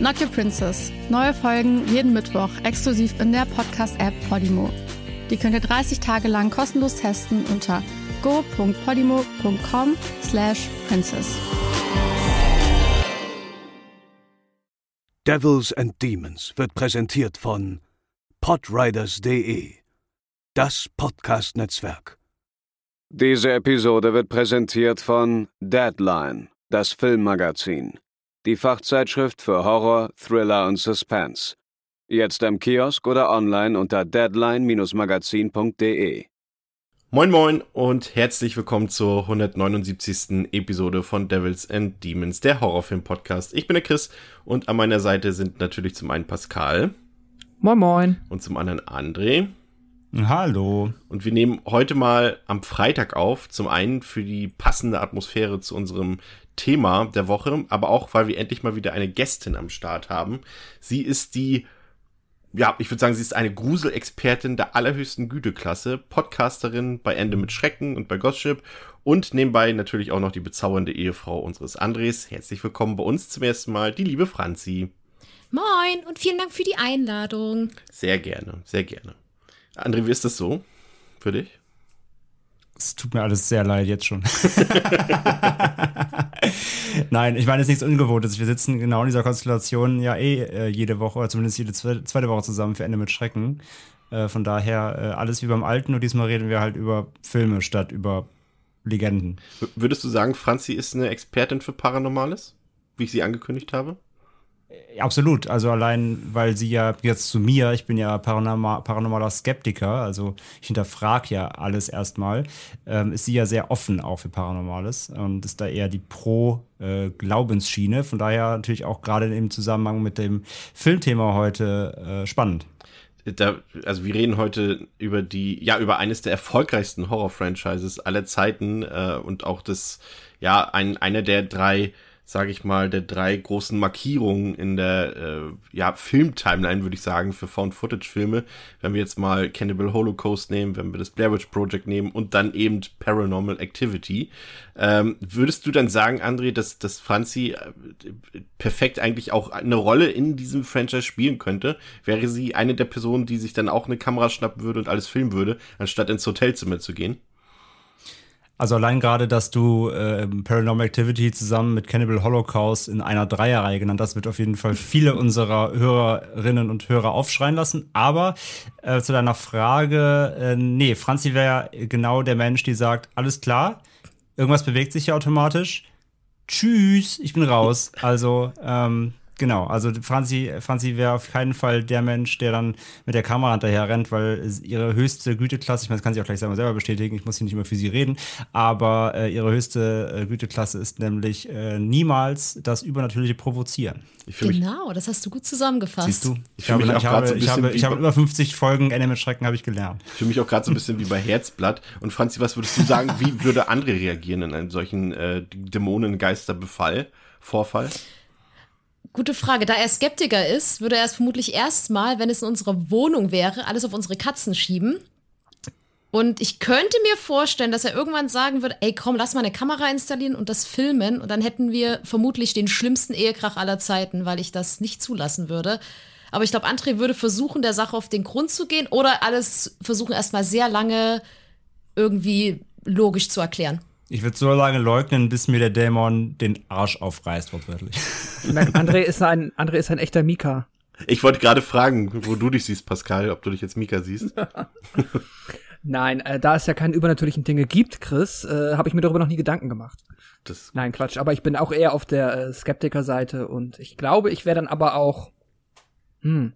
Not Your Princess. Neue Folgen jeden Mittwoch exklusiv in der Podcast-App Podimo. Die könnt ihr 30 Tage lang kostenlos testen unter go.podimo.com slash princess. Devils and Demons wird präsentiert von podriders.de, das Podcast-Netzwerk. Diese Episode wird präsentiert von Deadline, das Filmmagazin, die Fachzeitschrift für Horror, Thriller und Suspense. Jetzt im Kiosk oder online unter deadline-magazin.de. Moin Moin und herzlich willkommen zur 179. Episode von Devils and Demons, der Horrorfilm-Podcast. Ich bin der Chris und an meiner Seite sind natürlich zum einen Pascal. Moin Moin. Und zum anderen André. Hallo. Und wir nehmen heute mal am Freitag auf, zum einen für die passende Atmosphäre zu unserem Thema der Woche, aber auch, weil wir endlich mal wieder eine Gästin am Start haben. Sie ist die ja, ich würde sagen, sie ist eine Gruselexpertin der allerhöchsten Güteklasse, Podcasterin bei Ende mit Schrecken und bei Gossip und nebenbei natürlich auch noch die bezaubernde Ehefrau unseres Andres. Herzlich willkommen bei uns zum ersten Mal, die liebe Franzi. Moin und vielen Dank für die Einladung. Sehr gerne, sehr gerne. André, wie ist das so für dich? Es tut mir alles sehr leid jetzt schon. Nein, ich meine, es ist nichts Ungewohntes. Wir sitzen genau in dieser Konstellation ja eh äh, jede Woche oder zumindest jede zweite Woche zusammen für Ende mit Schrecken. Äh, von daher äh, alles wie beim Alten, nur diesmal reden wir halt über Filme statt über Legenden. W würdest du sagen, Franzi ist eine Expertin für Paranormales, wie ich sie angekündigt habe? Absolut, also allein, weil sie ja jetzt zu mir, ich bin ja paranormal, paranormaler Skeptiker, also ich hinterfrage ja alles erstmal, ähm, ist sie ja sehr offen auch für Paranormales und ist da eher die Pro-Glaubensschiene. Äh, Von daher natürlich auch gerade im Zusammenhang mit dem Filmthema heute äh, spannend. Da, also wir reden heute über die, ja, über eines der erfolgreichsten Horror-Franchises aller Zeiten äh, und auch das, ja, ein, einer der drei sage ich mal, der drei großen Markierungen in der äh, ja, Film-Timeline, würde ich sagen, für Found-Footage-Filme. Wenn wir jetzt mal Cannibal Holocaust nehmen, wenn wir das Blair Witch Project nehmen und dann eben Paranormal Activity. Ähm, würdest du dann sagen, André, dass, dass Franzi äh, perfekt eigentlich auch eine Rolle in diesem Franchise spielen könnte? Wäre sie eine der Personen, die sich dann auch eine Kamera schnappen würde und alles filmen würde, anstatt ins Hotelzimmer zu gehen? Also allein gerade, dass du äh, Paranormal Activity zusammen mit Cannibal Holocaust in einer Dreierreihe genannt hast, wird auf jeden Fall viele unserer Hörerinnen und Hörer aufschreien lassen. Aber äh, zu deiner Frage, äh, nee, Franzi wäre genau der Mensch, die sagt, alles klar, irgendwas bewegt sich hier automatisch. Tschüss, ich bin raus. Also ähm, Genau, also Franzi, Franzi wäre auf keinen Fall der Mensch, der dann mit der Kamera hinterher rennt, weil ihre höchste Güteklasse, ich meine, das kann sie auch gleich selber bestätigen, ich muss hier nicht immer für sie reden, aber äh, ihre höchste äh, Güteklasse ist nämlich äh, niemals das übernatürliche Provozieren. Genau, das hast du gut zusammengefasst. Siehst du? Ich, ich habe, ich habe, so ich habe, ich habe über 50 Folgen Ende mit Schrecken habe ich gelernt. Für mich auch gerade so ein bisschen wie bei Herzblatt. Und Franzi, was würdest du sagen, wie würde andere reagieren in einem solchen äh, Dämonengeisterbefall, Vorfall? Gute Frage. Da er Skeptiker ist, würde er es vermutlich erstmal, wenn es in unserer Wohnung wäre, alles auf unsere Katzen schieben. Und ich könnte mir vorstellen, dass er irgendwann sagen würde, ey komm, lass mal eine Kamera installieren und das filmen. Und dann hätten wir vermutlich den schlimmsten Ehekrach aller Zeiten, weil ich das nicht zulassen würde. Aber ich glaube, André würde versuchen, der Sache auf den Grund zu gehen oder alles versuchen, erstmal sehr lange irgendwie logisch zu erklären. Ich würde so lange leugnen, bis mir der Dämon den Arsch aufreißt, wortwörtlich. André ist ein, André ist ein echter Mika. Ich wollte gerade fragen, wo du dich siehst, Pascal, ob du dich jetzt Mika siehst. Nein, äh, da es ja keine übernatürlichen Dinge gibt, Chris, äh, habe ich mir darüber noch nie Gedanken gemacht. Das Nein, Quatsch. Aber ich bin auch eher auf der äh, Skeptiker-Seite und ich glaube, ich wäre dann aber auch. Hm.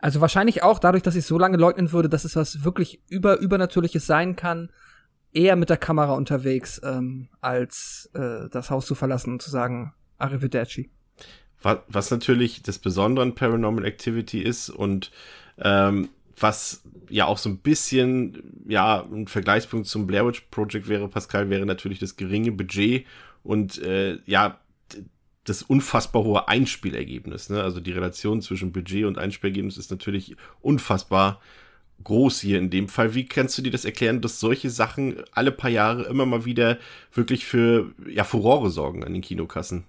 Also wahrscheinlich auch dadurch, dass ich so lange leugnen würde, dass es was wirklich über übernatürliches sein kann, eher mit der Kamera unterwegs, ähm, als äh, das Haus zu verlassen und zu sagen, Arrivederci. Was, was natürlich das Besondere an Paranormal Activity ist und ähm, was ja auch so ein bisschen, ja, ein Vergleichspunkt zum Blair Witch Project wäre, Pascal, wäre natürlich das geringe Budget und äh, ja, das unfassbar hohe Einspielergebnis. Ne? Also die Relation zwischen Budget und Einspielergebnis ist natürlich unfassbar groß hier in dem Fall. Wie kannst du dir das erklären, dass solche Sachen alle paar Jahre immer mal wieder wirklich für ja, Furore sorgen an den Kinokassen?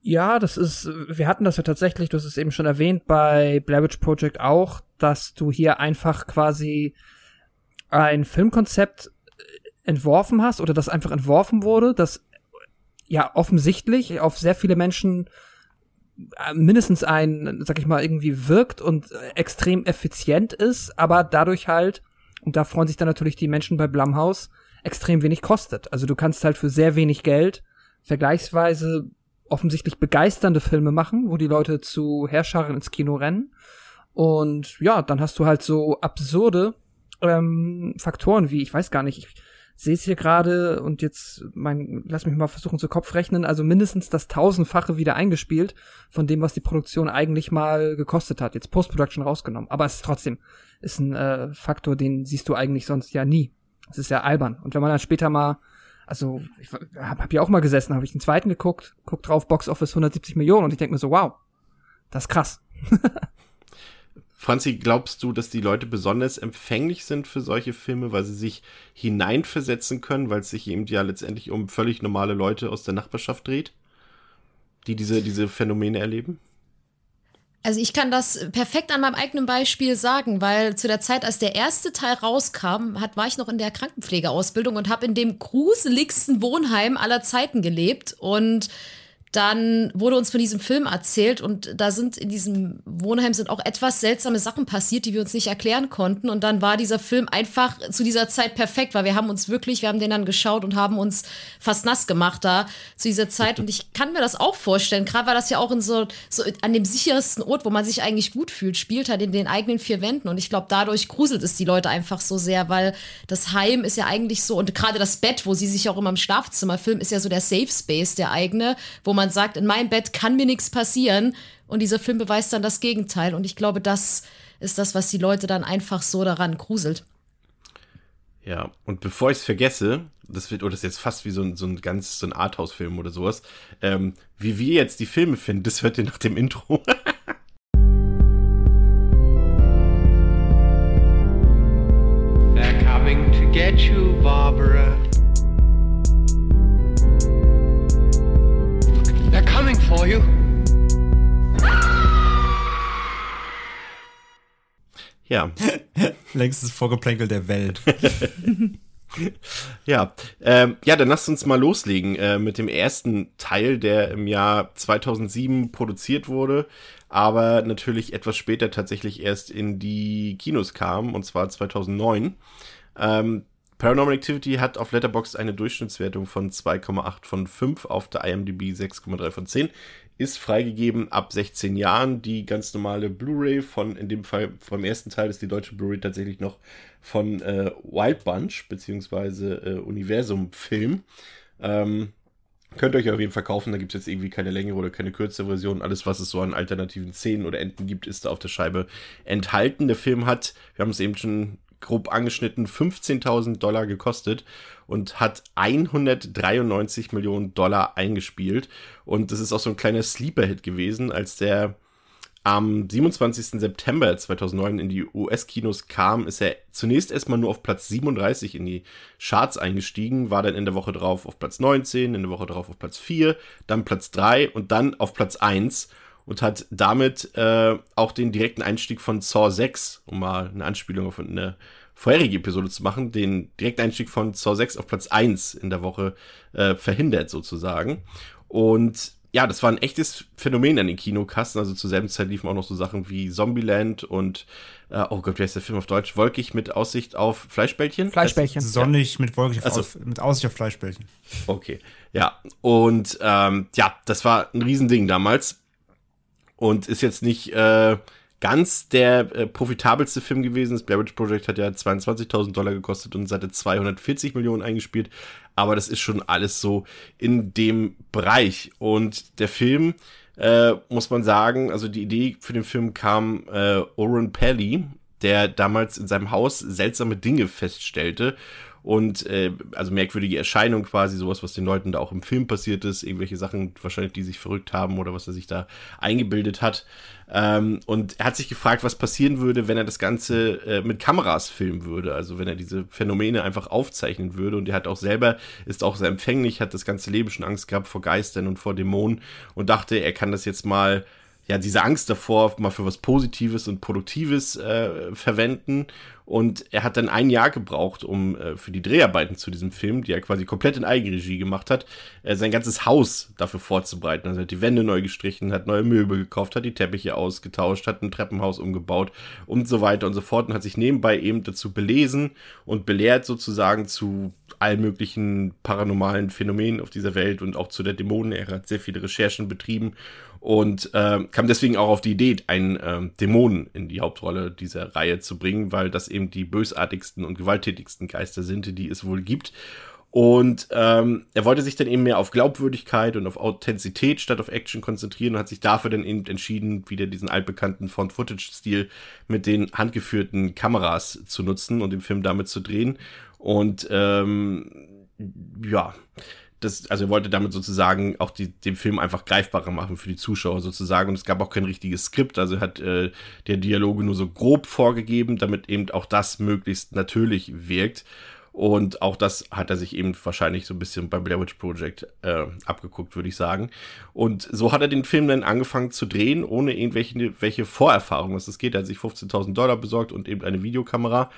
Ja, das ist, wir hatten das ja tatsächlich, du hast es eben schon erwähnt, bei Blair Project auch, dass du hier einfach quasi ein Filmkonzept entworfen hast oder das einfach entworfen wurde, das ja offensichtlich auf sehr viele Menschen äh, mindestens ein, sag ich mal, irgendwie wirkt und extrem effizient ist, aber dadurch halt, und da freuen sich dann natürlich die Menschen bei Blumhouse, extrem wenig kostet. Also du kannst halt für sehr wenig Geld vergleichsweise offensichtlich begeisternde Filme machen, wo die Leute zu Herrscharen ins Kino rennen. Und ja, dann hast du halt so absurde ähm, Faktoren wie, ich weiß gar nicht, ich sehe es hier gerade und jetzt mein, lass mich mal versuchen zu Kopf rechnen, also mindestens das tausendfache wieder eingespielt von dem, was die Produktion eigentlich mal gekostet hat. Jetzt Post-Production rausgenommen. Aber es ist trotzdem, ist ein äh, Faktor, den siehst du eigentlich sonst ja nie. Es ist ja albern. Und wenn man dann später mal also ich habe hab ja auch mal gesessen, habe ich den zweiten geguckt, guck drauf, Box Office 170 Millionen und ich denke mir so, wow, das ist krass. Franzi, glaubst du, dass die Leute besonders empfänglich sind für solche Filme, weil sie sich hineinversetzen können, weil es sich eben ja letztendlich um völlig normale Leute aus der Nachbarschaft dreht, die diese, diese Phänomene erleben? Also ich kann das perfekt an meinem eigenen Beispiel sagen, weil zu der Zeit, als der erste Teil rauskam, hat, war ich noch in der Krankenpflegeausbildung und habe in dem gruseligsten Wohnheim aller Zeiten gelebt und dann wurde uns von diesem Film erzählt und da sind in diesem Wohnheim sind auch etwas seltsame Sachen passiert, die wir uns nicht erklären konnten. Und dann war dieser Film einfach zu dieser Zeit perfekt, weil wir haben uns wirklich, wir haben den dann geschaut und haben uns fast nass gemacht da zu dieser Zeit. Und ich kann mir das auch vorstellen, gerade weil das ja auch in so, so an dem sichersten Ort, wo man sich eigentlich gut fühlt, spielt halt in den eigenen vier Wänden. Und ich glaube, dadurch gruselt es die Leute einfach so sehr, weil das Heim ist ja eigentlich so, und gerade das Bett, wo sie sich auch immer im Schlafzimmer filmen, ist ja so der Safe Space, der eigene, wo man man sagt, in meinem Bett kann mir nichts passieren. Und dieser Film beweist dann das Gegenteil. Und ich glaube, das ist das, was die Leute dann einfach so daran gruselt. Ja, und bevor ich es vergesse, das wird, oder das ist jetzt fast wie so ein, so ein ganz, so ein Arthouse-Film oder sowas, ähm, wie wir jetzt die Filme finden, das hört ihr nach dem Intro. They're coming to get you, Barbara. For you. Ja. Längstes Vorgeplänkel der Welt. ja, ähm, ja, dann lasst uns mal loslegen äh, mit dem ersten Teil, der im Jahr 2007 produziert wurde, aber natürlich etwas später tatsächlich erst in die Kinos kam, und zwar 2009. Ähm, Paranormal Activity hat auf Letterboxd eine Durchschnittswertung von 2,8 von 5, auf der IMDb 6,3 von 10. Ist freigegeben ab 16 Jahren. Die ganz normale Blu-ray von, in dem Fall vom ersten Teil ist die deutsche Blu-ray tatsächlich noch von äh, Wild Bunch, beziehungsweise äh, Universum Film. Ähm, Könnt ihr euch auf jeden Fall kaufen, da gibt es jetzt irgendwie keine längere oder keine kürzere Version. Alles, was es so an alternativen Szenen oder Enden gibt, ist da auf der Scheibe enthalten. Der Film hat, wir haben es eben schon grob angeschnitten 15.000 Dollar gekostet und hat 193 Millionen Dollar eingespielt. Und das ist auch so ein kleiner Sleeper-Hit gewesen, als der am 27. September 2009 in die US-Kinos kam, ist er zunächst erstmal nur auf Platz 37 in die Charts eingestiegen, war dann in der Woche drauf auf Platz 19, in der Woche drauf auf Platz 4, dann Platz 3 und dann auf Platz 1 und hat damit äh, auch den direkten Einstieg von Saw 6, um mal eine Anspielung auf eine vorherige Episode zu machen, den Direkteinstieg von Saw 6 auf Platz 1 in der Woche äh, verhindert sozusagen. Und ja, das war ein echtes Phänomen an den Kinokassen. Also zur selben Zeit liefen auch noch so Sachen wie Zombieland und, äh, oh Gott, wie heißt der Film auf Deutsch? Wolkig mit Aussicht auf Fleischbällchen? Fleischbällchen. Sonnig mit Wolkig also, auf, mit Aussicht auf Fleischbällchen. Okay, ja. Und ähm, ja, das war ein Riesending damals und ist jetzt nicht äh, ganz der äh, profitabelste Film gewesen. Das Blair Witch Project hat ja 22.000 Dollar gekostet und hatte 240 Millionen eingespielt. Aber das ist schon alles so in dem Bereich. Und der Film, äh, muss man sagen, also die Idee für den Film kam äh, Oren Pelly, der damals in seinem Haus seltsame Dinge feststellte und äh, also merkwürdige Erscheinungen quasi, sowas, was den Leuten da auch im Film passiert ist, irgendwelche Sachen wahrscheinlich, die sich verrückt haben oder was er sich da eingebildet hat. Ähm, und er hat sich gefragt, was passieren würde, wenn er das Ganze äh, mit Kameras filmen würde, also wenn er diese Phänomene einfach aufzeichnen würde. Und er hat auch selber, ist auch sehr empfänglich, hat das ganze Leben schon Angst gehabt vor Geistern und vor Dämonen und dachte, er kann das jetzt mal ja, diese Angst davor mal für was Positives und Produktives äh, verwenden. Und er hat dann ein Jahr gebraucht, um äh, für die Dreharbeiten zu diesem Film, die er quasi komplett in Eigenregie gemacht hat, äh, sein ganzes Haus dafür vorzubereiten. Also er hat die Wände neu gestrichen, hat neue Möbel gekauft, hat die Teppiche ausgetauscht, hat ein Treppenhaus umgebaut und so weiter und so fort und hat sich nebenbei eben dazu belesen und belehrt sozusagen zu allen möglichen paranormalen Phänomenen auf dieser Welt und auch zu der Dämonen. Er hat sehr viele Recherchen betrieben und äh, kam deswegen auch auf die Idee, einen äh, Dämonen in die Hauptrolle dieser Reihe zu bringen, weil das eben die bösartigsten und gewalttätigsten Geister sind, die es wohl gibt. Und ähm, er wollte sich dann eben mehr auf Glaubwürdigkeit und auf Authentizität statt auf Action konzentrieren und hat sich dafür dann eben entschieden, wieder diesen altbekannten Found-Footage-Stil mit den handgeführten Kameras zu nutzen und den Film damit zu drehen. Und ähm, ja, das, also er wollte damit sozusagen auch die, den Film einfach greifbarer machen für die Zuschauer sozusagen. Und es gab auch kein richtiges Skript, also hat äh, der Dialoge nur so grob vorgegeben, damit eben auch das möglichst natürlich wirkt. Und auch das hat er sich eben wahrscheinlich so ein bisschen beim Blair Witch Project äh, abgeguckt, würde ich sagen. Und so hat er den Film dann angefangen zu drehen, ohne irgendwelche welche Vorerfahrung, was das geht. Er hat sich 15.000 Dollar besorgt und eben eine Videokamera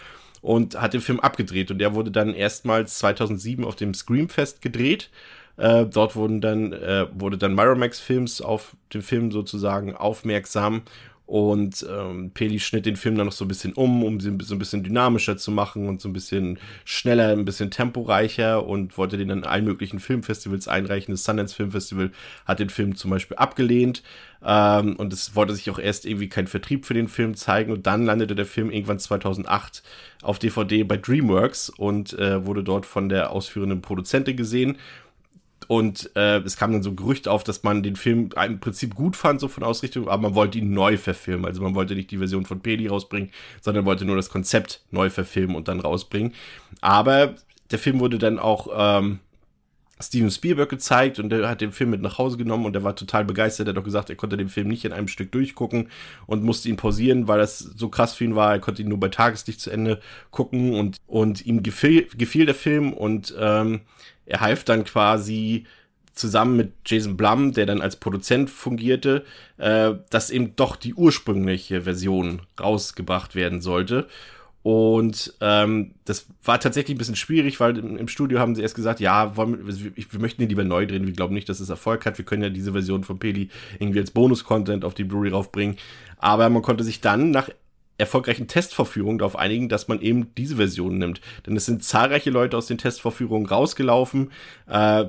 und hat den Film abgedreht. Und der wurde dann erstmals 2007 auf dem Screamfest gedreht. Äh, dort wurden dann, äh, wurde dann Miramax Films auf den Film sozusagen aufmerksam und ähm, Peli schnitt den Film dann noch so ein bisschen um, um sie so ein bisschen dynamischer zu machen und so ein bisschen schneller, ein bisschen temporeicher und wollte den dann allen möglichen Filmfestivals einreichen. Das Sundance Film Festival hat den Film zum Beispiel abgelehnt ähm, und es wollte sich auch erst irgendwie kein Vertrieb für den Film zeigen und dann landete der Film irgendwann 2008 auf DVD bei DreamWorks und äh, wurde dort von der ausführenden Produzentin gesehen und äh, es kam dann so ein Gerücht auf, dass man den Film im Prinzip gut fand, so von Ausrichtung, aber man wollte ihn neu verfilmen. Also man wollte nicht die Version von Peli rausbringen, sondern wollte nur das Konzept neu verfilmen und dann rausbringen. Aber der Film wurde dann auch ähm, Steven Spielberg gezeigt und der hat den Film mit nach Hause genommen und er war total begeistert. Er hat doch gesagt, er konnte den Film nicht in einem Stück durchgucken und musste ihn pausieren, weil das so krass für ihn war. Er konnte ihn nur bei Tageslicht zu Ende gucken und, und ihm gefiel, gefiel der Film und ähm, er half dann quasi zusammen mit Jason Blum, der dann als Produzent fungierte, äh, dass eben doch die ursprüngliche Version rausgebracht werden sollte. Und ähm, das war tatsächlich ein bisschen schwierig, weil im, im Studio haben sie erst gesagt, ja, wollen wir, wir möchten ihn lieber neu drehen. Wir glauben nicht, dass es Erfolg hat. Wir können ja diese Version von Peli irgendwie als Bonus-Content auf die Blu-ray raufbringen. Aber man konnte sich dann nach erfolgreichen Testvorführungen darauf einigen, dass man eben diese Version nimmt. Denn es sind zahlreiche Leute aus den Testvorführungen rausgelaufen. Äh,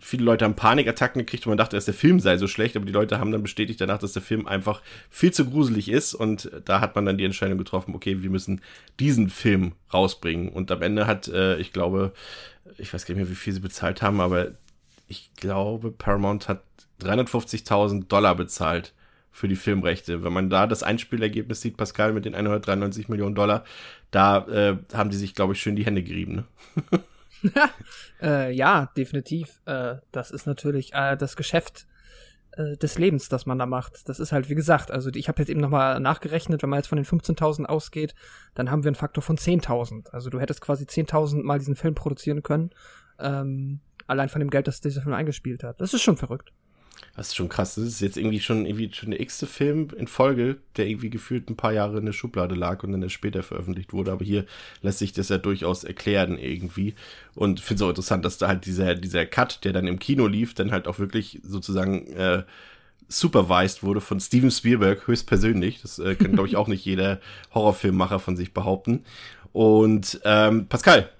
viele Leute haben Panikattacken gekriegt und man dachte, dass der Film sei so schlecht, aber die Leute haben dann bestätigt danach, dass der Film einfach viel zu gruselig ist und da hat man dann die Entscheidung getroffen, okay, wir müssen diesen Film rausbringen. Und am Ende hat, äh, ich glaube, ich weiß gar nicht mehr, wie viel sie bezahlt haben, aber ich glaube, Paramount hat 350.000 Dollar bezahlt für die Filmrechte. Wenn man da das Einspielergebnis sieht, Pascal, mit den 193 Millionen Dollar, da äh, haben die sich, glaube ich, schön die Hände gerieben. Ne? äh, ja, definitiv. Äh, das ist natürlich äh, das Geschäft äh, des Lebens, das man da macht. Das ist halt, wie gesagt, also ich habe jetzt eben nochmal nachgerechnet, wenn man jetzt von den 15.000 ausgeht, dann haben wir einen Faktor von 10.000. Also du hättest quasi 10.000 mal diesen Film produzieren können, ähm, allein von dem Geld, das dieser Film eingespielt hat. Das ist schon verrückt. Das ist schon krass. Das ist jetzt irgendwie schon irgendwie schon der x-te Film in Folge, der irgendwie gefühlt ein paar Jahre in der Schublade lag und dann erst später veröffentlicht wurde. Aber hier lässt sich das ja durchaus erklären irgendwie. Und finde es auch interessant, dass da halt dieser, dieser Cut, der dann im Kino lief, dann halt auch wirklich sozusagen äh, supervised wurde von Steven Spielberg höchstpersönlich. Das äh, kann, glaube ich, auch nicht jeder Horrorfilmmacher von sich behaupten. Und ähm, Pascal,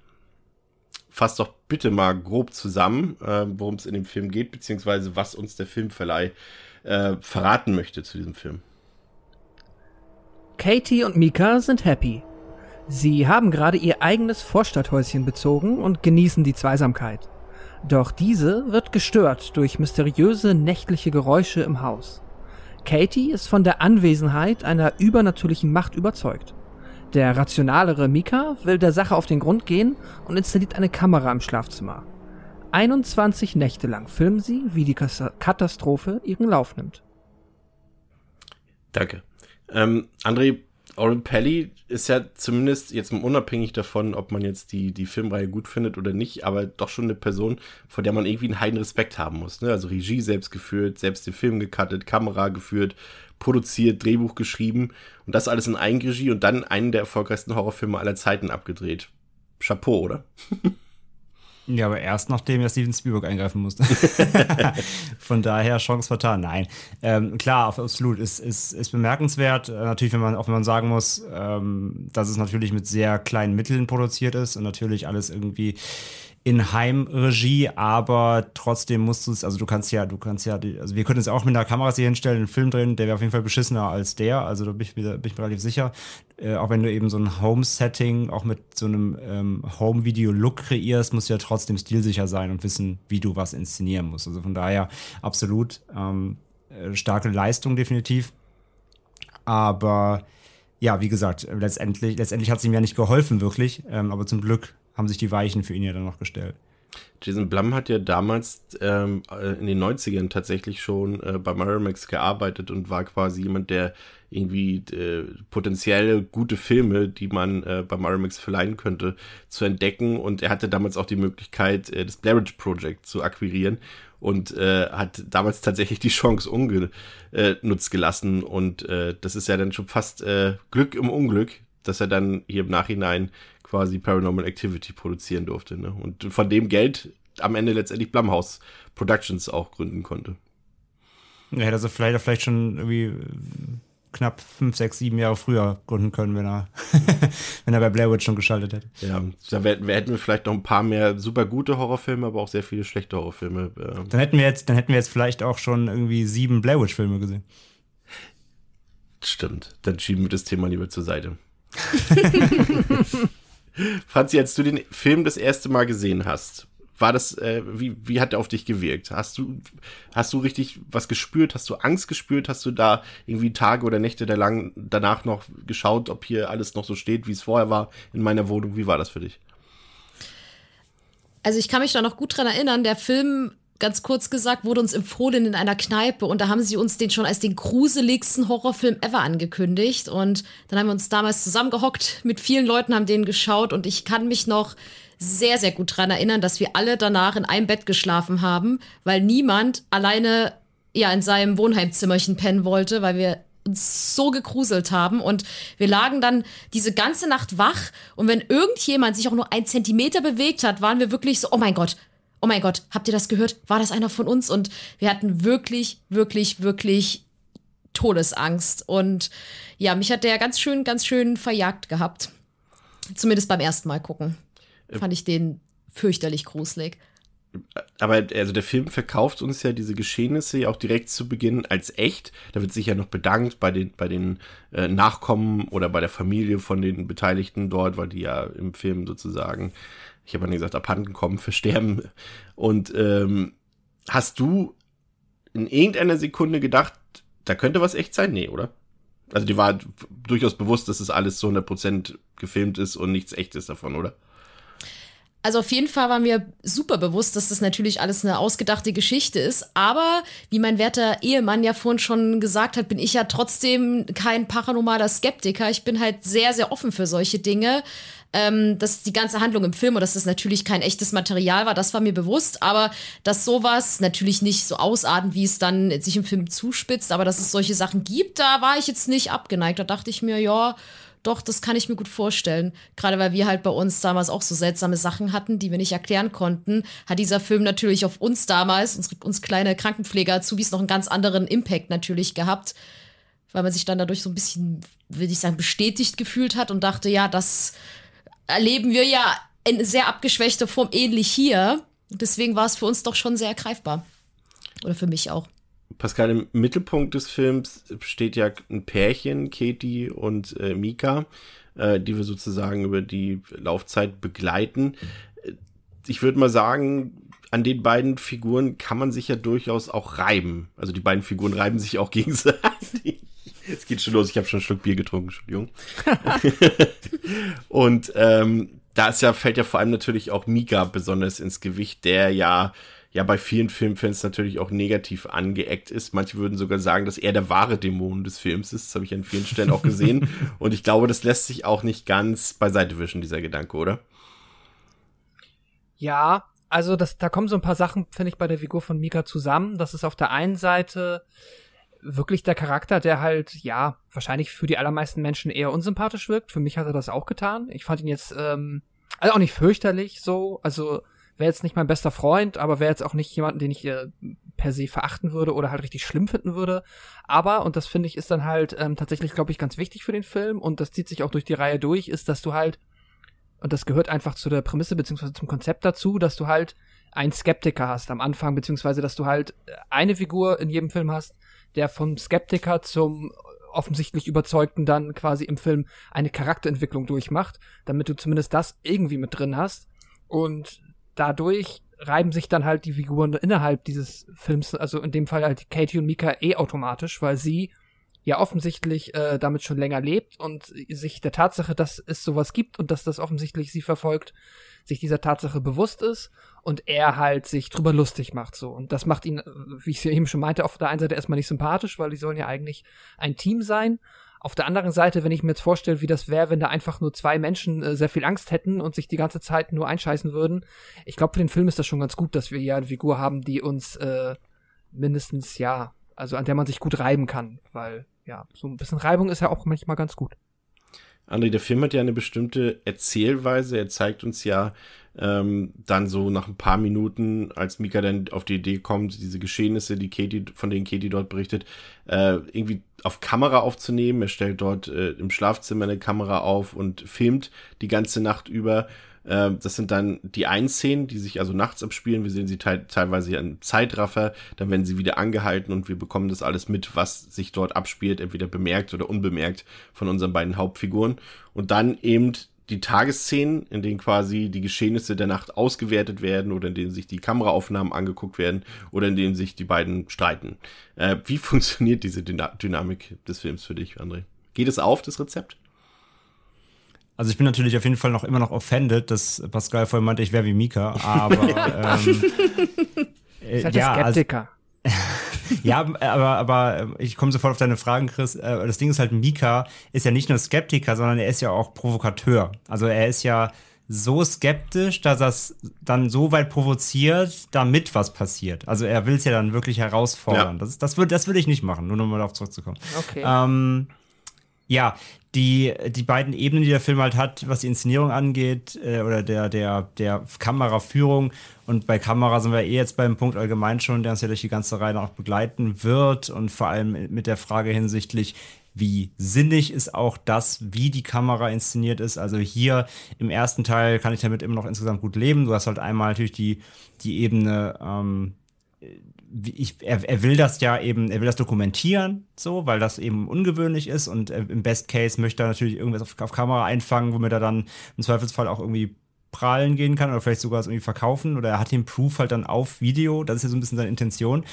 fass doch bitte mal grob zusammen, äh, worum es in dem Film geht, beziehungsweise was uns der Filmverleih äh, verraten möchte zu diesem Film. Katie und Mika sind happy. Sie haben gerade ihr eigenes Vorstadthäuschen bezogen und genießen die Zweisamkeit. Doch diese wird gestört durch mysteriöse nächtliche Geräusche im Haus. Katie ist von der Anwesenheit einer übernatürlichen Macht überzeugt. Der rationalere Mika will der Sache auf den Grund gehen und installiert eine Kamera im Schlafzimmer. 21 Nächte lang filmen sie, wie die Katastrophe ihren Lauf nimmt. Danke. Ähm, André, Oren Pelly ist ja zumindest jetzt unabhängig davon, ob man jetzt die, die Filmreihe gut findet oder nicht, aber doch schon eine Person, vor der man irgendwie einen heiden Respekt haben muss. Ne? Also Regie selbst geführt, selbst den Film gecuttet, Kamera geführt, produziert, Drehbuch geschrieben und das alles in Eigenregie und dann einen der erfolgreichsten Horrorfilme aller Zeiten abgedreht. Chapeau, oder? Ja, aber erst nachdem ja Steven Spielberg eingreifen musste. Von daher Chance vertan. Nein. Ähm, klar, absolut. Ist, ist, ist bemerkenswert. Äh, natürlich, wenn man, auch wenn man sagen muss, ähm, dass es natürlich mit sehr kleinen Mitteln produziert ist und natürlich alles irgendwie in Heimregie, aber trotzdem musst du es, also du kannst ja, du kannst ja, also wir können es auch mit einer Kamera hier hinstellen, einen Film drin, der wäre auf jeden Fall beschissener als der, also da bin ich mir, bin ich mir relativ sicher. Äh, auch wenn du eben so ein Home-Setting auch mit so einem ähm, Home-Video-Look kreierst, musst du ja trotzdem stilsicher sein und wissen, wie du was inszenieren musst. Also von daher absolut ähm, äh, starke Leistung definitiv. Aber ja, wie gesagt, letztendlich, letztendlich hat es ihm ja nicht geholfen, wirklich. Ähm, aber zum Glück haben sich die Weichen für ihn ja dann noch gestellt. Jason Blum hat ja damals ähm, äh, in den 90ern tatsächlich schon äh, bei Miramax gearbeitet und war quasi jemand, der irgendwie äh, potenzielle gute Filme, die man äh, bei Miramax verleihen könnte, zu entdecken. Und er hatte damals auch die Möglichkeit, äh, das Blair Witch Project zu akquirieren und äh, hat damals tatsächlich die Chance ungenutzt gelassen. Und äh, das ist ja dann schon fast äh, Glück im Unglück, dass er dann hier im Nachhinein quasi Paranormal Activity produzieren durfte. Ne? Und von dem Geld am Ende letztendlich Blumhouse Productions auch gründen konnte. Ja, hätte also vielleicht, vielleicht schon irgendwie knapp fünf, sechs, sieben Jahre früher gründen können, wenn er, wenn er bei Blair Witch schon geschaltet hätte. Ja, da hätten wir vielleicht noch ein paar mehr super gute Horrorfilme, aber auch sehr viele schlechte Horrorfilme. Äh. Dann hätten wir jetzt, dann hätten wir jetzt vielleicht auch schon irgendwie sieben Blair Witch Filme gesehen. Stimmt. Dann schieben wir das Thema lieber zur Seite. Franzi, als du den Film das erste Mal gesehen hast, war das, äh, wie, wie hat er auf dich gewirkt? Hast du, hast du richtig was gespürt? Hast du Angst gespürt? Hast du da irgendwie Tage oder Nächte lang danach noch geschaut, ob hier alles noch so steht, wie es vorher war in meiner Wohnung? Wie war das für dich? Also ich kann mich da noch gut dran erinnern, der Film ganz kurz gesagt, wurde uns empfohlen in einer Kneipe und da haben sie uns den schon als den gruseligsten Horrorfilm ever angekündigt und dann haben wir uns damals zusammengehockt mit vielen Leuten, haben den geschaut und ich kann mich noch sehr, sehr gut dran erinnern, dass wir alle danach in einem Bett geschlafen haben, weil niemand alleine ja in seinem Wohnheimzimmerchen pennen wollte, weil wir uns so gegruselt haben und wir lagen dann diese ganze Nacht wach und wenn irgendjemand sich auch nur ein Zentimeter bewegt hat, waren wir wirklich so, oh mein Gott, oh mein Gott, habt ihr das gehört? War das einer von uns? Und wir hatten wirklich, wirklich, wirklich Todesangst. Und ja, mich hat der ganz schön, ganz schön verjagt gehabt. Zumindest beim ersten Mal gucken. Äh, Fand ich den fürchterlich gruselig. Aber also der Film verkauft uns ja diese Geschehnisse ja auch direkt zu Beginn als echt. Da wird sich ja noch bedankt bei den, bei den äh, Nachkommen oder bei der Familie von den Beteiligten dort, weil die ja im Film sozusagen ich habe nicht gesagt, abhanden kommen, versterben. Und ähm, hast du in irgendeiner Sekunde gedacht, da könnte was echt sein? Nee, oder? Also die war durchaus bewusst, dass es alles zu 100% gefilmt ist und nichts echtes davon, oder? Also auf jeden Fall war mir super bewusst, dass das natürlich alles eine ausgedachte Geschichte ist. Aber wie mein werter Ehemann ja vorhin schon gesagt hat, bin ich ja trotzdem kein paranormaler Skeptiker. Ich bin halt sehr, sehr offen für solche Dinge ähm, dass die ganze Handlung im Film und dass das natürlich kein echtes Material war, das war mir bewusst, aber dass sowas natürlich nicht so ausarten, wie es dann sich im Film zuspitzt, aber dass es solche Sachen gibt, da war ich jetzt nicht abgeneigt. Da dachte ich mir, ja, doch, das kann ich mir gut vorstellen. Gerade weil wir halt bei uns damals auch so seltsame Sachen hatten, die wir nicht erklären konnten, hat dieser Film natürlich auf uns damals, uns, uns kleine Krankenpfleger-Azubis, noch einen ganz anderen Impact natürlich gehabt, weil man sich dann dadurch so ein bisschen, würde ich sagen, bestätigt gefühlt hat und dachte, ja, das erleben wir ja in sehr abgeschwächter Form ähnlich hier. Deswegen war es für uns doch schon sehr greifbar. Oder für mich auch. Pascal, im Mittelpunkt des Films steht ja ein Pärchen, Katie und äh, Mika, äh, die wir sozusagen über die Laufzeit begleiten. Ich würde mal sagen, an den beiden Figuren kann man sich ja durchaus auch reiben. Also die beiden Figuren reiben sich auch gegenseitig. Es geht schon los, ich habe schon einen Schluck Bier getrunken, Entschuldigung. Und ähm, da ist ja, fällt ja vor allem natürlich auch Mika besonders ins Gewicht, der ja ja bei vielen Filmfans natürlich auch negativ angeeckt ist. Manche würden sogar sagen, dass er der wahre Dämon des Films ist. Das habe ich an vielen Stellen auch gesehen. Und ich glaube, das lässt sich auch nicht ganz beiseite wischen, dieser Gedanke, oder? Ja, also das, da kommen so ein paar Sachen, finde ich, bei der Figur von Mika zusammen. Das ist auf der einen Seite wirklich der Charakter, der halt, ja, wahrscheinlich für die allermeisten Menschen eher unsympathisch wirkt. Für mich hat er das auch getan. Ich fand ihn jetzt, ähm, also auch nicht fürchterlich so. Also wäre jetzt nicht mein bester Freund, aber wäre jetzt auch nicht jemanden, den ich äh, per se verachten würde oder halt richtig schlimm finden würde. Aber, und das finde ich ist dann halt ähm, tatsächlich, glaube ich, ganz wichtig für den Film und das zieht sich auch durch die Reihe durch, ist, dass du halt, und das gehört einfach zu der Prämisse beziehungsweise zum Konzept dazu, dass du halt einen Skeptiker hast am Anfang, beziehungsweise dass du halt eine Figur in jedem Film hast, der vom Skeptiker zum offensichtlich Überzeugten dann quasi im Film eine Charakterentwicklung durchmacht, damit du zumindest das irgendwie mit drin hast. Und dadurch reiben sich dann halt die Figuren innerhalb dieses Films, also in dem Fall halt Katie und Mika eh automatisch, weil sie ja offensichtlich äh, damit schon länger lebt und sich der Tatsache, dass es sowas gibt und dass das offensichtlich sie verfolgt, sich dieser Tatsache bewusst ist und er halt sich drüber lustig macht so und das macht ihn, wie ich es ja eben schon meinte, auf der einen Seite erstmal nicht sympathisch, weil die sollen ja eigentlich ein Team sein auf der anderen Seite, wenn ich mir jetzt vorstelle, wie das wäre, wenn da einfach nur zwei Menschen äh, sehr viel Angst hätten und sich die ganze Zeit nur einscheißen würden, ich glaube, für den Film ist das schon ganz gut, dass wir hier eine Figur haben, die uns äh, mindestens, ja, also an der man sich gut reiben kann, weil, ja, so ein bisschen Reibung ist ja auch manchmal ganz gut. André, der Film hat ja eine bestimmte Erzählweise. Er zeigt uns ja ähm, dann so nach ein paar Minuten, als Mika dann auf die Idee kommt, diese Geschehnisse, die Katie, von denen Katie dort berichtet, äh, irgendwie auf Kamera aufzunehmen. Er stellt dort äh, im Schlafzimmer eine Kamera auf und filmt die ganze Nacht über. Äh, das sind dann die einen Szenen, die sich also nachts abspielen. Wir sehen sie te teilweise in Zeitraffer. Dann werden sie wieder angehalten und wir bekommen das alles mit, was sich dort abspielt, entweder bemerkt oder unbemerkt von unseren beiden Hauptfiguren. Und dann eben die Tagesszenen, in denen quasi die Geschehnisse der Nacht ausgewertet werden oder in denen sich die Kameraaufnahmen angeguckt werden oder in denen sich die beiden streiten. Äh, wie funktioniert diese Dyna Dynamik des Films für dich, André? Geht es auf, das Rezept? Also ich bin natürlich auf jeden Fall noch immer noch offended, dass Pascal vorhin meinte, ich wäre wie Mika, aber ähm, äh, ist ja, Skeptiker. Also, ja, aber, aber ich komme sofort auf deine Fragen, Chris. Äh, das Ding ist halt, Mika ist ja nicht nur Skeptiker, sondern er ist ja auch Provokateur. Also er ist ja so skeptisch, dass er es dann so weit provoziert, damit was passiert. Also er will es ja dann wirklich herausfordern. Ja. Das, das würde das würd ich nicht machen, nur nochmal darauf zurückzukommen. Okay. Ähm, ja, die, die beiden Ebenen, die der Film halt hat, was die Inszenierung angeht, äh, oder der, der, der Kameraführung. Und bei Kamera sind wir eh jetzt beim Punkt allgemein schon, der uns ja durch die ganze Reihe noch begleiten wird. Und vor allem mit der Frage hinsichtlich, wie sinnig ist auch das, wie die Kamera inszeniert ist. Also hier im ersten Teil kann ich damit immer noch insgesamt gut leben. Du hast halt einmal natürlich die, die Ebene, ähm, ich, er, er will das ja eben, er will das dokumentieren, so, weil das eben ungewöhnlich ist und äh, im Best Case möchte er natürlich irgendwas auf, auf, Kamera einfangen, womit er dann im Zweifelsfall auch irgendwie prahlen gehen kann oder vielleicht sogar irgendwie verkaufen oder er hat den Proof halt dann auf Video, das ist ja so ein bisschen seine Intention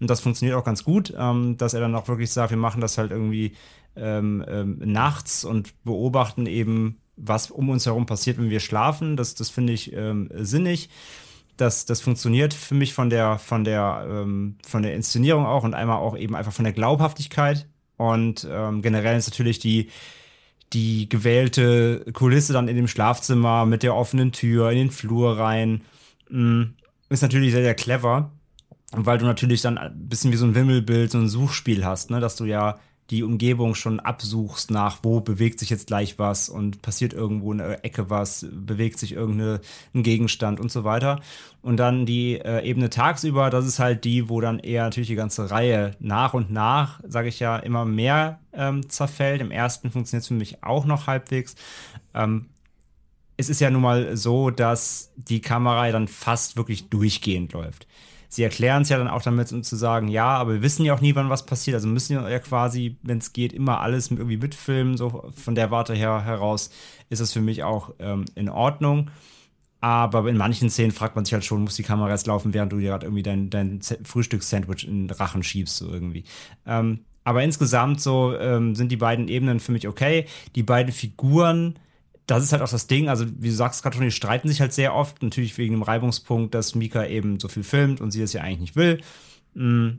und das funktioniert auch ganz gut, ähm, dass er dann auch wirklich sagt, wir machen das halt irgendwie ähm, ähm, nachts und beobachten eben, was um uns herum passiert, wenn wir schlafen, das, das finde ich ähm, sinnig das, das funktioniert für mich von der, von der, ähm, von der Inszenierung auch und einmal auch eben einfach von der Glaubhaftigkeit. Und ähm, generell ist natürlich die, die gewählte Kulisse dann in dem Schlafzimmer mit der offenen Tür in den Flur rein. Mm, ist natürlich sehr, sehr clever, weil du natürlich dann ein bisschen wie so ein Wimmelbild, so ein Suchspiel hast, ne? dass du ja die Umgebung schon absuchst nach, wo bewegt sich jetzt gleich was und passiert irgendwo in der Ecke was, bewegt sich irgendein Gegenstand und so weiter. Und dann die äh, Ebene tagsüber, das ist halt die, wo dann eher natürlich die ganze Reihe nach und nach, sage ich ja, immer mehr ähm, zerfällt. Im ersten funktioniert es für mich auch noch halbwegs. Ähm, es ist ja nun mal so, dass die Kamera dann fast wirklich durchgehend läuft sie erklären es ja dann auch damit, um zu sagen, ja, aber wir wissen ja auch nie, wann was passiert. Also müssen ja quasi, wenn es geht, immer alles irgendwie mitfilmen. So von der Warte her heraus ist das für mich auch ähm, in Ordnung. Aber in manchen Szenen fragt man sich halt schon, muss die Kamera jetzt laufen, während du dir gerade irgendwie dein, dein Frühstückssandwich in den Rachen schiebst, so irgendwie. Ähm, aber insgesamt so ähm, sind die beiden Ebenen für mich okay. Die beiden Figuren das ist halt auch das Ding. Also, wie du sagst gerade schon, die streiten sich halt sehr oft. Natürlich wegen dem Reibungspunkt, dass Mika eben so viel filmt und sie das ja eigentlich nicht will. Mm.